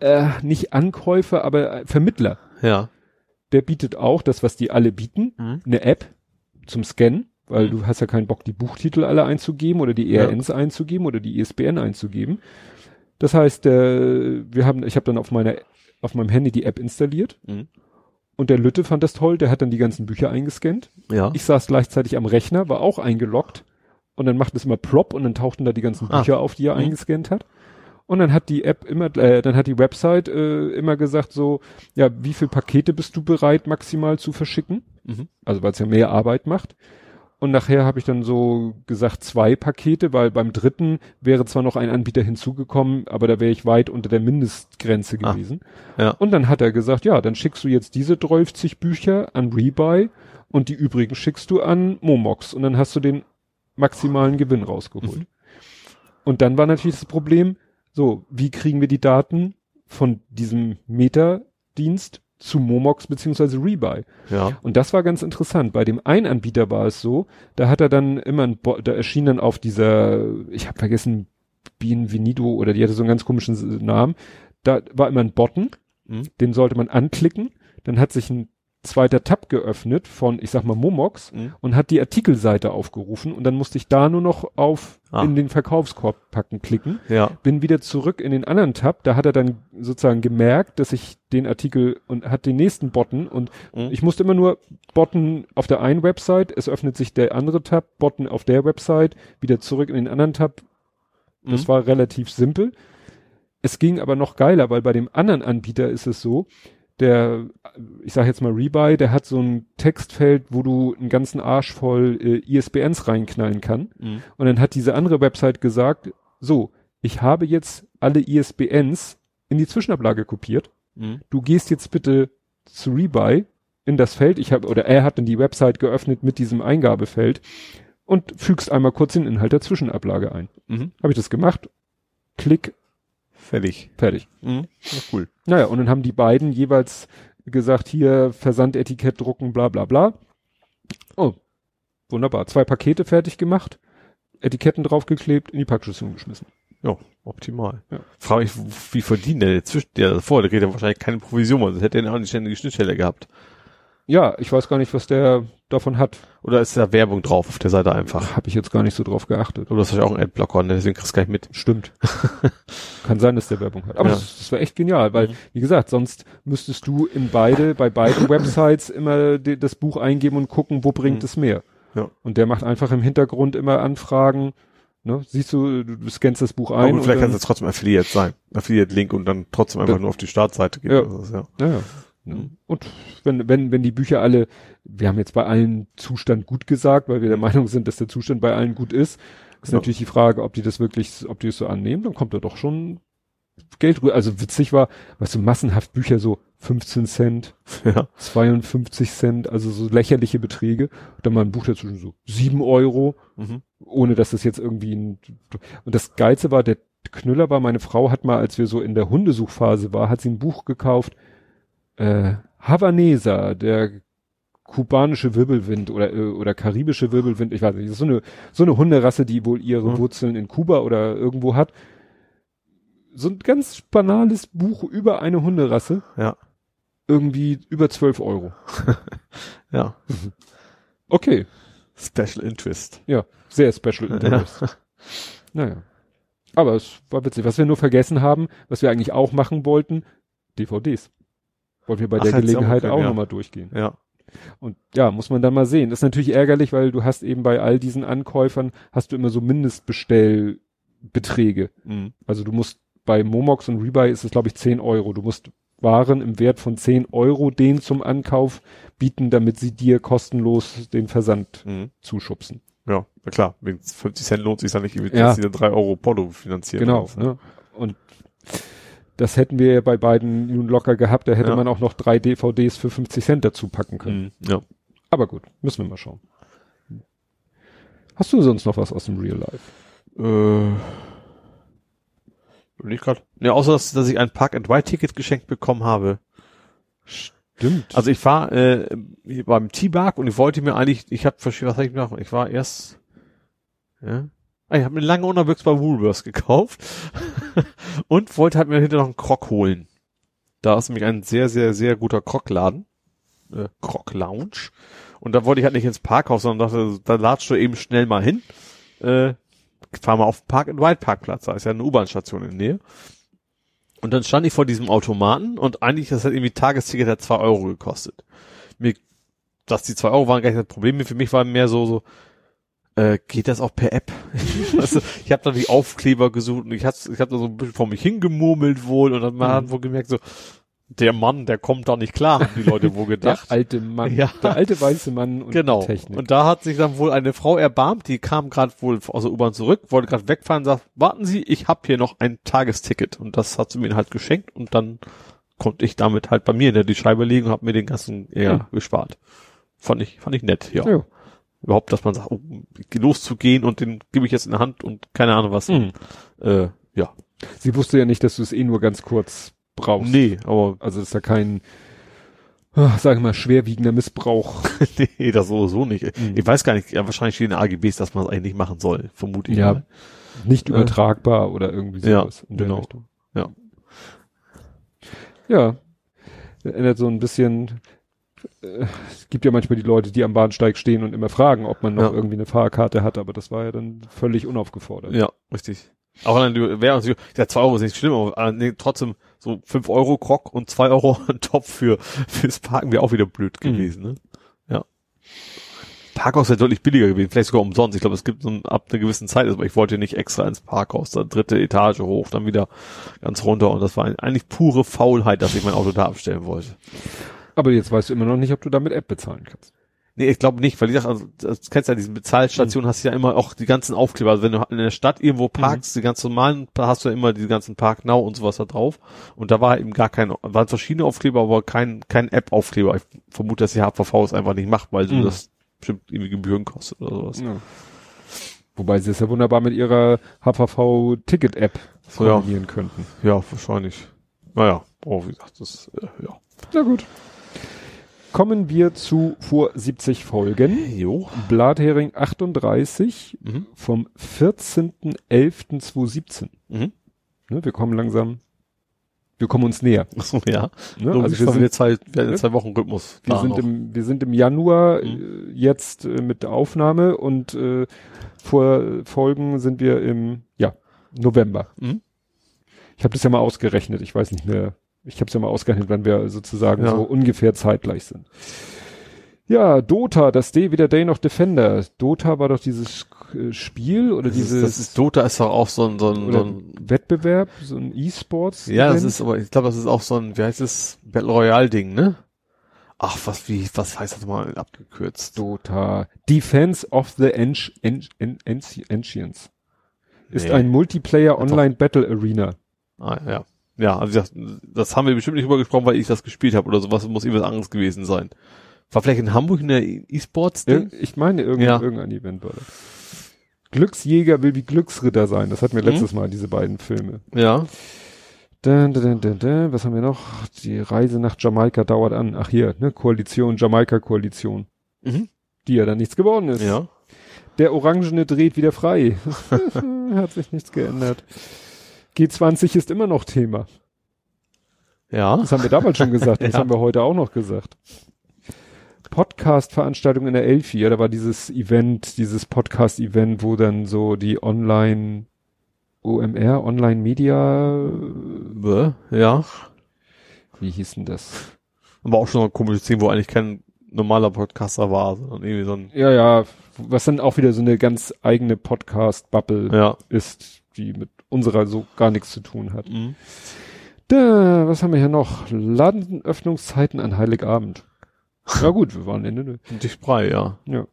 Äh, nicht Ankäufer, aber äh, Vermittler. Ja. Der bietet auch das, was die alle bieten, Mhm. eine App zum Scannen, weil Mhm. du hast ja keinen Bock, die Buchtitel alle einzugeben oder die Ja. ERNs einzugeben oder die ISBN einzugeben. Das heißt, äh, wir haben, ich habe dann auf meiner, auf meinem Handy die App installiert Mhm. und der Lütte fand das toll, der hat dann die ganzen Bücher eingescannt. Ja. Ich saß gleichzeitig am Rechner, war auch eingeloggt und dann macht es immer plop und dann tauchten da die ganzen Ah. Bücher auf, die er Mhm. eingescannt hat. Und dann hat die App immer, äh, dann hat die Website äh, immer gesagt so, ja, wie viel Pakete bist du bereit maximal zu verschicken? Mhm. Also weil es ja mehr Arbeit macht. Und nachher habe ich dann so gesagt zwei Pakete, weil beim dritten wäre zwar noch ein Anbieter hinzugekommen, aber da wäre ich weit unter der Mindestgrenze ah, gewesen. Ah, ja. Und dann hat er gesagt, ja, dann schickst du jetzt diese 30 Bücher an Rebuy und die übrigen schickst du an Momox und dann hast du den maximalen Gewinn rausgeholt. Mhm. Und dann war natürlich das Problem, so, wie kriegen wir die Daten von diesem Meta-Dienst zu Momox beziehungsweise Rebuy. Ja. Und das war ganz interessant. Bei dem einen Anbieter war es so, da hat er dann immer ein, Bo da erschien dann auf dieser, ich habe vergessen, Bienvenido oder die hatte so einen ganz komischen Namen. Da war immer ein Button, mhm. den sollte man anklicken. Dann hat sich ein zweiter Tab geöffnet von, ich sag mal, Momox mhm. und hat die Artikelseite aufgerufen und dann musste ich da nur noch auf ah. in den Verkaufskorb packen klicken. Ja. Bin wieder zurück in den anderen Tab, da hat er dann sozusagen gemerkt, dass ich den Artikel und hat den nächsten Button und mhm. ich musste immer nur Button auf der einen Website, es öffnet sich der andere Tab, Button auf der Website, wieder zurück in den anderen Tab. Das mhm. war relativ simpel. Es ging aber noch geiler, weil bei dem anderen Anbieter ist es so, der, ich sag jetzt mal Rebuy, der hat so ein Textfeld, wo du einen ganzen Arsch voll äh, ISBNs reinknallen kann. Mhm. Und dann hat diese andere Website gesagt, so, ich habe jetzt alle ISBNs in die Zwischenablage kopiert. Mhm. Du gehst jetzt bitte zu Rebuy in das Feld. Ich habe oder er hat dann die Website geöffnet mit diesem Eingabefeld und fügst einmal kurz den Inhalt der Zwischenablage ein. Mhm. Habe ich das gemacht? Klick Fertig. Fertig. Mhm. Ja, cool. Naja, und dann haben die beiden jeweils gesagt, hier Versandetikett drucken, bla bla bla. Oh, wunderbar. Zwei Pakete fertig gemacht, Etiketten draufgeklebt, in die Packstation geschmissen. Ja, optimal. Ja. Frage ich, wie verdient der zwischen der davor? Der kriegt ja wahrscheinlich keine Provision, sonst hätte er auch eine ständige Schnittstelle gehabt. Ja, ich weiß gar nicht, was der davon hat. Oder ist da Werbung drauf auf der Seite einfach? Habe ich jetzt gar nicht so drauf geachtet. Oder hast du auch einen Adblocker, ne? deswegen kriegst du gar nicht mit. Stimmt. Kann sein, dass der Werbung hat. Aber ja. das, das war echt genial, weil, mhm. wie gesagt, sonst müsstest du in beide, bei beiden Websites immer die, das Buch eingeben und gucken, wo bringt mhm. es mehr. Ja. Und der macht einfach im Hintergrund immer Anfragen, Ne? Siehst du, du scannst das Buch ein. Aber vielleicht kann es trotzdem Affiliate sein. Affiliate-Link und dann trotzdem einfach nur auf die Startseite gehen. Ja. Das, ja. ja. Ja. Mhm. Und wenn, wenn, wenn die Bücher alle, wir haben jetzt bei allen Zustand gut gesagt, weil wir der Meinung sind, dass der Zustand bei allen gut ist, ist genau. natürlich die Frage, ob die das wirklich, ob die es so annehmen, dann kommt da doch schon Geld rüber. Also witzig war, weißt du, massenhaft Bücher so 15 Cent, ja. 52 Cent, also so lächerliche Beträge. Und dann mal ein Buch dazwischen so 7 Euro, mhm. ohne dass das jetzt irgendwie ein, und das Geilste war, der Knüller war, meine Frau hat mal, als wir so in der Hundesuchphase war, hat sie ein Buch gekauft, äh, Havanesa, der kubanische Wirbelwind oder äh, oder karibische Wirbelwind, ich weiß nicht, so eine so eine Hunderasse, die wohl ihre mhm. Wurzeln in Kuba oder irgendwo hat. So ein ganz banales Buch über eine Hunderasse. Ja. Irgendwie über 12 Euro. ja. Okay. Special Interest. Ja, sehr Special Interest. Ja. Naja. Aber es war witzig. Was wir nur vergessen haben, was wir eigentlich auch machen wollten, DVDs. Wollten wir bei Ach, der Gelegenheit auch, auch ja. nochmal durchgehen. Ja. Und ja, muss man dann mal sehen. Das ist natürlich ärgerlich, weil du hast eben bei all diesen Ankäufern hast du immer so Mindestbestellbeträge. Mhm. Also du musst bei Momox und Rebuy ist es glaube ich 10 Euro. Du musst Waren im Wert von 10 Euro den zum Ankauf bieten, damit sie dir kostenlos den Versand mhm. zuschubsen. Ja, na klar. Wegen 50 Cent lohnt sich dann nicht, dass ja. sie dann 3 Euro Porto finanzieren. Genau. Ne? ne? Und das hätten wir ja bei beiden nun locker gehabt. Da hätte ja. man auch noch drei DVDs für 50 Cent dazu packen können. Mhm, ja. Aber gut, müssen wir mal schauen. Hast du sonst noch was aus dem Real Life? Äh, nicht gerade. Ne, außer dass, dass ich ein Park-and-Ride-Ticket geschenkt bekommen habe. Stimmt. Also ich war äh, beim T-Bark und ich wollte mir eigentlich, ich habe was hab ich gemacht? Ich war erst, ja, ich habe mir lange unterwegs bei Woolworths gekauft und wollte halt mir hinter noch einen Krog holen. Da ist nämlich ein sehr, sehr, sehr guter Krog-Laden. Äh, Krog-Lounge. Und da wollte ich halt nicht ins Parkhaus, sondern dachte, da latscht du eben schnell mal hin. Äh, fahr mal auf den Park and Ride Parkplatz, da ist ja eine U-Bahn-Station in der Nähe. Und dann stand ich vor diesem Automaten und eigentlich, das hat irgendwie Tagesticket hat zwei Euro gekostet. Mir, dass die zwei Euro waren gar nicht das Problem, für mich war mehr so, so, äh, geht das auch per App? also, ich habe da die Aufkleber gesucht und ich habe ich hab da so ein bisschen vor mich hingemurmelt wohl und dann mhm. hat wohl gemerkt so, der Mann, der kommt da nicht klar, haben die Leute wohl gedacht. der alte Mann, Ja. der alte weiße Mann und genau. Technik. Und da hat sich dann wohl eine Frau erbarmt, die kam gerade wohl aus der U-Bahn zurück, wollte gerade wegfahren, sagt, warten Sie, ich habe hier noch ein Tagesticket. Und das hat sie mir halt geschenkt und dann konnte ich damit halt bei mir in die Scheibe legen und habe mir den ganzen Ja. gespart. Fand ich, fand ich nett, ja. ja. Überhaupt, dass man sagt, oh, loszugehen und den gebe ich jetzt in der Hand und keine Ahnung was. Mhm. Äh, ja. Sie wusste ja nicht, dass du es eh nur ganz kurz brauchst. Nee, aber Also ist da kein, ah, sagen wir mal, schwerwiegender Missbrauch. nee, das sowieso nicht. Mhm. Ich weiß gar nicht, ja, wahrscheinlich stehen in den AGBs, dass man es eigentlich nicht machen soll, vermute ich. Ja, mal. Nicht Äh, übertragbar oder irgendwie ja, sowas. in der genau. Richtung. Ja. Ja. Erinnert so ein bisschen, äh, es gibt ja manchmal die Leute, die am Bahnsteig stehen und immer fragen, ob man noch Ja. irgendwie eine Fahrkarte hat, aber das war ja dann völlig unaufgefordert. Ja, richtig. Auch dann wäre uns, ja, zwei Euro ist nicht schlimm, aber äh, nee, trotzdem so fünf Euro Krog und zwei Euro Topf für fürs Parken wäre auch wieder blöd Mhm. gewesen, ne? Ja. Parkhaus wäre deutlich billiger gewesen, vielleicht sogar umsonst. Ich glaube, es gibt so ein, ab einer gewissen Zeit, aber ich wollte nicht extra ins Parkhaus, da dritte Etage hoch, dann wieder ganz runter und das war eigentlich pure Faulheit, dass ich mein Auto da abstellen wollte. Aber jetzt weißt du immer noch nicht, ob du da mit App bezahlen kannst. Nee, ich glaube nicht, weil die Sache, also, das kennst du ja, diesen Bezahlstationen hast du ja immer auch die ganzen Aufkleber. Also wenn du in der Stadt irgendwo parkst, die ganz normalen, da hast du ja immer die ganzen Park Now und sowas da drauf. Und da war eben gar kein, waren verschiedene Aufkleber, aber kein, kein App-Aufkleber. Ich vermute, dass die HVV es einfach nicht macht, weil Mhm. das bestimmt irgendwie Gebühren kostet oder sowas. Ja. Wobei sie es ja wunderbar mit ihrer HVV-Ticket-App So, ja. kombinieren könnten. Ja, wahrscheinlich. Naja, oh, wie gesagt, das, äh, ja. Na gut. Kommen wir zu vor 70 Folgen. Jo. Blathering 38 Mhm. vom 14.11.2017. Mhm. Ne, wir kommen langsam, wir kommen uns näher. Achso, ja. Ne? So, Also wir sind, wir haben ne? zwei Wochen Rhythmus. wir, sind noch. im, wir sind im Januar Mhm. äh, jetzt äh, mit der Aufnahme und äh, vor Folgen sind wir im ja, November. Mhm. Ich habe das ja mal ausgerechnet, ich weiß nicht mehr, ich habe es ja mal ausgerechnet, wann wir sozusagen Ja. so ungefähr zeitgleich sind. Ja, Dota, das D wie der Day noch Defender. Dota war doch dieses äh, Spiel oder das, dieses ist, das ist Dota ist doch auch so ein, so ein, so ein Wettbewerb, so ein E-Sports. Ja, das ist aber, ich glaube, das ist auch so ein, wie heißt es, Battle Royale Ding, ne? Ach, was, wie, was heißt das mal abgekürzt? Dota. Defense of the Anci- An- An- Anci- Ancients. Ist Nee. ein Multiplayer. Online Battle Arena. Ah, ja. Ja, also das, das haben wir bestimmt nicht übergesprochen, weil ich das gespielt habe oder sowas, muss irgendwas anderes gewesen sein. War vielleicht in Hamburg in der E-Sports Ding? Ir ich meine, irgend, Ja. irgendein Event war das. Glücksjäger will wie Glücksritter sein. Das hatten wir Mhm. letztes Mal, diese beiden Filme. Ja. Dun, dun, dun, dun. Was haben wir noch? Die Reise nach Jamaika dauert an. Ach hier, ne? Koalition, Jamaika-Koalition. Mhm. Die ja dann nichts geworden ist. Ja. Der Orangene dreht wieder frei. Hat sich nichts geändert. G20 ist immer noch Thema. Ja. Das haben wir damals schon gesagt. Das Ja. haben wir heute auch noch gesagt. Podcast-Veranstaltung in der Elfi. Ja, da war dieses Event, dieses Podcast-Event, wo dann so die Online OMR, Online Media, Ja. wie hieß denn das? Aber auch schon ein komisches Ding, wo eigentlich kein normaler Podcaster war, sondern irgendwie so ein, Ja, ja, was dann auch wieder so eine ganz eigene Podcast-Bubble ja. ist, die mit unserer so gar nichts zu tun hat. Mhm. Da, was haben wir hier noch? Ladenöffnungszeiten an Heiligabend. Ja gut, wir waren Ende. Und die Sprei, ja. Ja.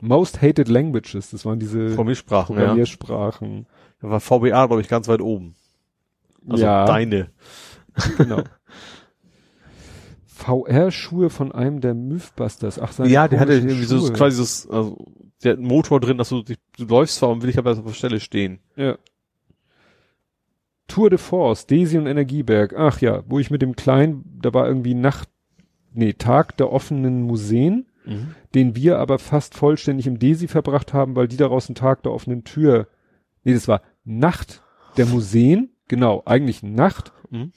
Most Hated Languages, das waren diese Programmiersprachen, ja. Programmiersprachen. Da war VBA, glaube ich, ganz weit oben. Also ja, deine. genau. VR-Schuhe von einem der Mythbusters. Ach, seine Ja, der hatte irgendwie so Schuhe. quasi so, also, der hat einen Motor drin, dass du, du läufst zwar und will ich aber auf der Stelle stehen. Ja. Tour de Force, Desi und Energieberg. Ach ja, wo ich mit dem Kleinen, da war irgendwie Nacht, nee, Tag der offenen Museen, den wir aber fast vollständig im Desi verbracht haben, weil die daraus einen Tag der offenen Tür, nee, das war Nacht der Museen, genau, eigentlich Nacht. Mhm.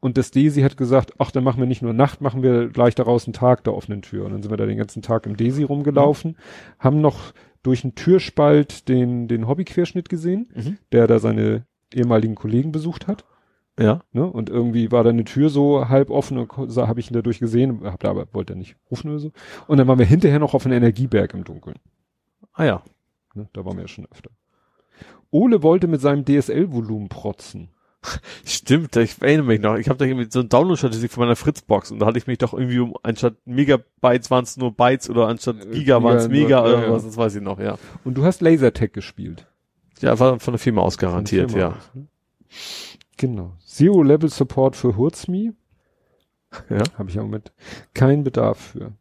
Und das Desi hat gesagt, ach, dann machen wir nicht nur Nacht, machen wir gleich daraus einen Tag der offenen Tür. Und dann sind wir da den ganzen Tag im Desi rumgelaufen, haben noch durch einen Türspalt den, den Hobbyquerschnitt gesehen, Mhm. der da seine ehemaligen Kollegen besucht hat. Ja. Ne? Und irgendwie war da eine Tür so halb offen und habe ich ihn dadurch gesehen, hab da aber wollte er nicht rufen oder so. Und dann waren wir hinterher noch auf einem Energieberg im Dunkeln. Ah ja. Ne? Da waren wir ja schon öfter. Ole wollte mit seinem DSL-Volumen protzen. Stimmt, ich erinnere mich noch. Ich habe da irgendwie so eine Download-Statistik von meiner Fritzbox und da hatte ich mich doch irgendwie um, anstatt Megabytes waren es nur Bytes oder anstatt äh, Giga waren es Mega oder ja, was, das weiß ich noch, ja. Und du hast Lasertag gespielt. Ja, war von der Firma aus garantiert, Firma ja. Aus, ne? Genau. Zero Level Support für Hurzmi. Ja. Habe ich auch mit. Kein Bedarf für.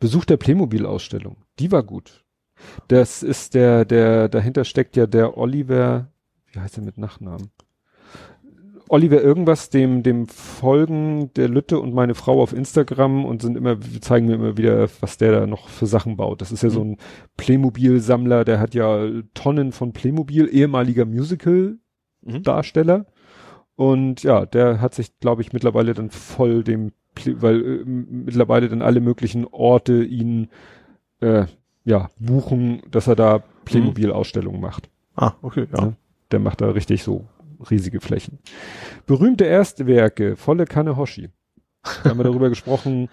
Besuch der Playmobil-Ausstellung. Die war gut. Das ist der, der, dahinter steckt ja der Oliver, wie heißt er mit Nachnamen? Oliver irgendwas, dem, dem folgen der Lütte und meine Frau auf Instagram und sind immer, zeigen mir immer wieder, was der da noch für Sachen baut. Das ist ja mhm. so ein Playmobil-Sammler, der hat ja Tonnen von Playmobil, ehemaliger Musical-Darsteller. Mhm. Und ja, der hat sich, glaube ich, mittlerweile dann voll dem, weil äh, mittlerweile dann alle möglichen Orte ihn äh, ja buchen, dass er da Playmobil-Ausstellungen macht. Ah, okay, ja. ja. Der macht da richtig so riesige Flächen. Berühmte Erstwerke, volle Kanne Hoshi. Da haben wir darüber gesprochen,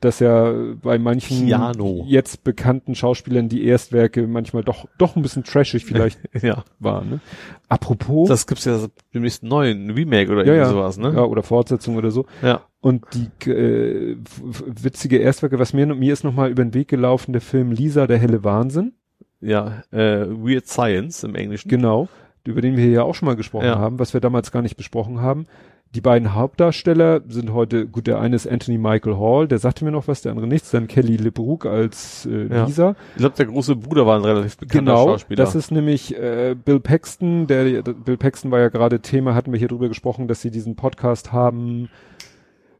dass ja bei manchen Piano. jetzt bekannten Schauspielern die Erstwerke manchmal doch doch ein bisschen trashig vielleicht ja. waren. Ne? Apropos. Das gibt's ja demnächst neuen Remake oder ja, irgendwie sowas, ne? Ja, oder Fortsetzung oder so. Ja. Und die äh, witzige Erstwerke, was mir mir ist nochmal über den Weg gelaufen, der Film Lisa, der helle Wahnsinn. Ja, äh, Weird Science im Englischen. Genau über den wir ja auch schon mal gesprochen ja. haben, was wir damals gar nicht besprochen haben. Die beiden Hauptdarsteller sind heute, gut, der eine ist Anthony Michael Hall, der sagte mir noch was, der andere nichts, dann Kelly LeBrook als äh, ja. Lisa. Ich glaube, der große Bruder war ein relativ bekannter genau, Schauspieler. das ist nämlich äh, Bill Paxton, der, Bill Paxton war ja gerade Thema, hatten wir hier drüber gesprochen, dass sie diesen Podcast haben,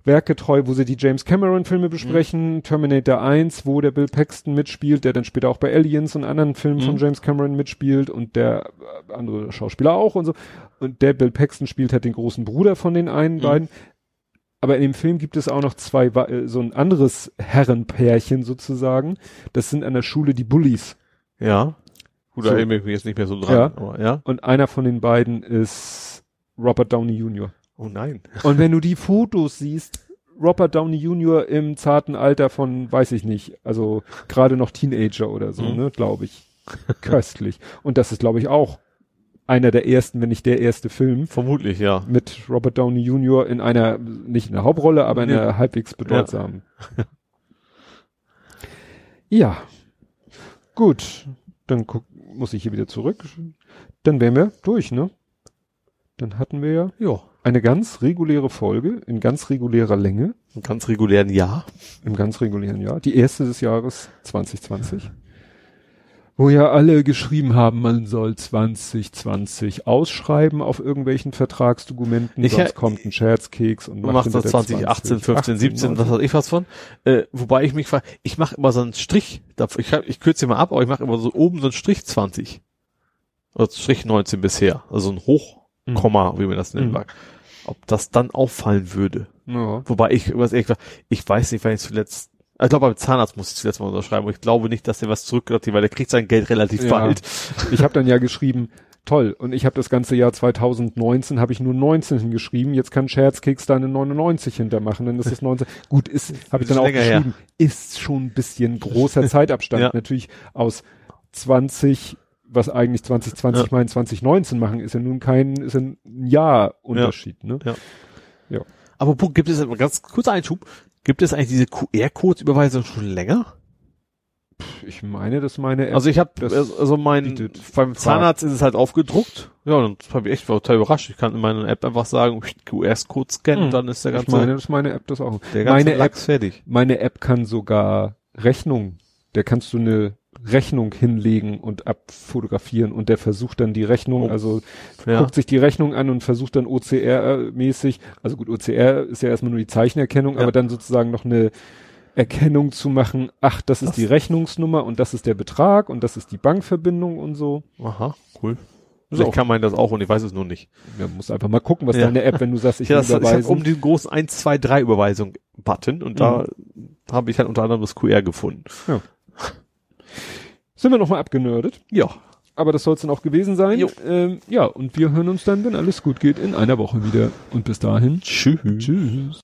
werkgetreu, wo sie die James Cameron Filme besprechen, mhm. Terminator 1, wo der Bill Paxton mitspielt, der dann später auch bei Aliens und anderen Filmen mhm. von James Cameron mitspielt und der äh, andere Schauspieler auch und so. Und der Bill Paxton spielt halt den großen Bruder von den einen mhm. beiden. Aber in dem Film gibt es auch noch zwei, äh, so ein anderes Herrenpärchen sozusagen. Das sind an der Schule die Bullies. Ja. Gut, da so. erinnere ich mich jetzt nicht mehr so dran. Ja. Aber, ja. Und einer von den beiden ist Robert Downey Jr. Oh nein. Und wenn du die Fotos siehst, Robert Downey Jr. im zarten Alter von, weiß ich nicht, also gerade noch Teenager oder so, mhm. ne, glaube ich. Köstlich. Und das ist, glaube ich, auch einer der ersten, wenn nicht der erste Film. Vermutlich, ja. Mit Robert Downey Jr. in einer, nicht in der Hauptrolle, aber in einer ja. halbwegs bedeutsamen. Ja. ja. Gut. Dann guck, muss ich hier wieder zurück. Dann wären wir durch, ne? Dann hatten wir ja. Ja eine ganz reguläre Folge in ganz regulärer Länge. Im ganz regulären Jahr. Im ganz regulären Jahr. Die erste des Jahres 2020. Wo ja alle geschrieben haben, man soll 2020 ausschreiben auf irgendwelchen Vertragsdokumenten, ich, sonst kommt ein Scherzkeks und macht, macht das 2018, 15, 18, 17, was weiß ich was von. Äh, wobei ich mich frage, ich mache immer so einen Strich, ich, ich kürze mal ab, aber ich mache immer so oben so einen Strich 20. Oder Strich 19 bisher. Also ein Hochkomma, mhm. wie man das nennen mhm. mag ob das dann auffallen würde. Ja. Wobei ich, was ich, ich weiß nicht, wann ich zuletzt, ich glaube, beim Zahnarzt muss ich zuletzt mal unterschreiben, aber ich glaube nicht, dass er was zurückgelassen weil der kriegt sein Geld relativ ja. bald. Ich habe dann ja geschrieben, toll, und ich habe das ganze Jahr 2019, habe ich nur 19 hingeschrieben, jetzt kann Scherzkeks da eine 99 hintermachen, dann ist es 19. Gut, ist, habe ich dann auch geschrieben, her. ist schon ein bisschen großer Zeitabstand. ja. Natürlich aus 20 was eigentlich 2020 ja. meinen 2019 machen, ist ja nun kein, ist ein Jahr Unterschied, ja. ne? Ja. ja. Aber gibt es, ganz kurzer Einschub, gibt es eigentlich diese QR-Codes-Überweisung schon länger? Ich meine, dass meine App Also ich habe, also mein, bietet. beim Zahnarzt ist es halt aufgedruckt. Ja, und das habe ich echt total überrascht. Ich kann in meiner App einfach sagen, QR-Code scannen, hm. dann ist der ganze... Ich meine, dass meine App das auch... Der ganze meine App, fertig. Meine App kann sogar Rechnung, der kannst du eine Rechnung hinlegen und abfotografieren und der versucht dann die Rechnung, oh. also ja. guckt sich die Rechnung an und versucht dann OCR-mäßig, also gut, OCR ist ja erstmal nur die Zeichenerkennung, ja. aber dann sozusagen noch eine Erkennung zu machen, ach, das ist das die Rechnungsnummer und das ist der Betrag und das ist die Bankverbindung und so. Aha, cool. Vielleicht kann man das auch und ich weiß es nur nicht. Ja, muss einfach mal gucken, was ja. deine App, wenn du sagst, ich ja, will überweisen. Ich um den großen 1, 2, 3 Überweisung Button und mhm. da habe ich halt unter anderem das QR gefunden. Ja. Sind wir nochmal abgenördet? Ja. Aber das soll es dann auch gewesen sein. Jo. Ähm, ja, und wir hören uns dann, wenn alles gut geht, in einer Woche wieder. Und bis dahin. Tschüss. Tschüss.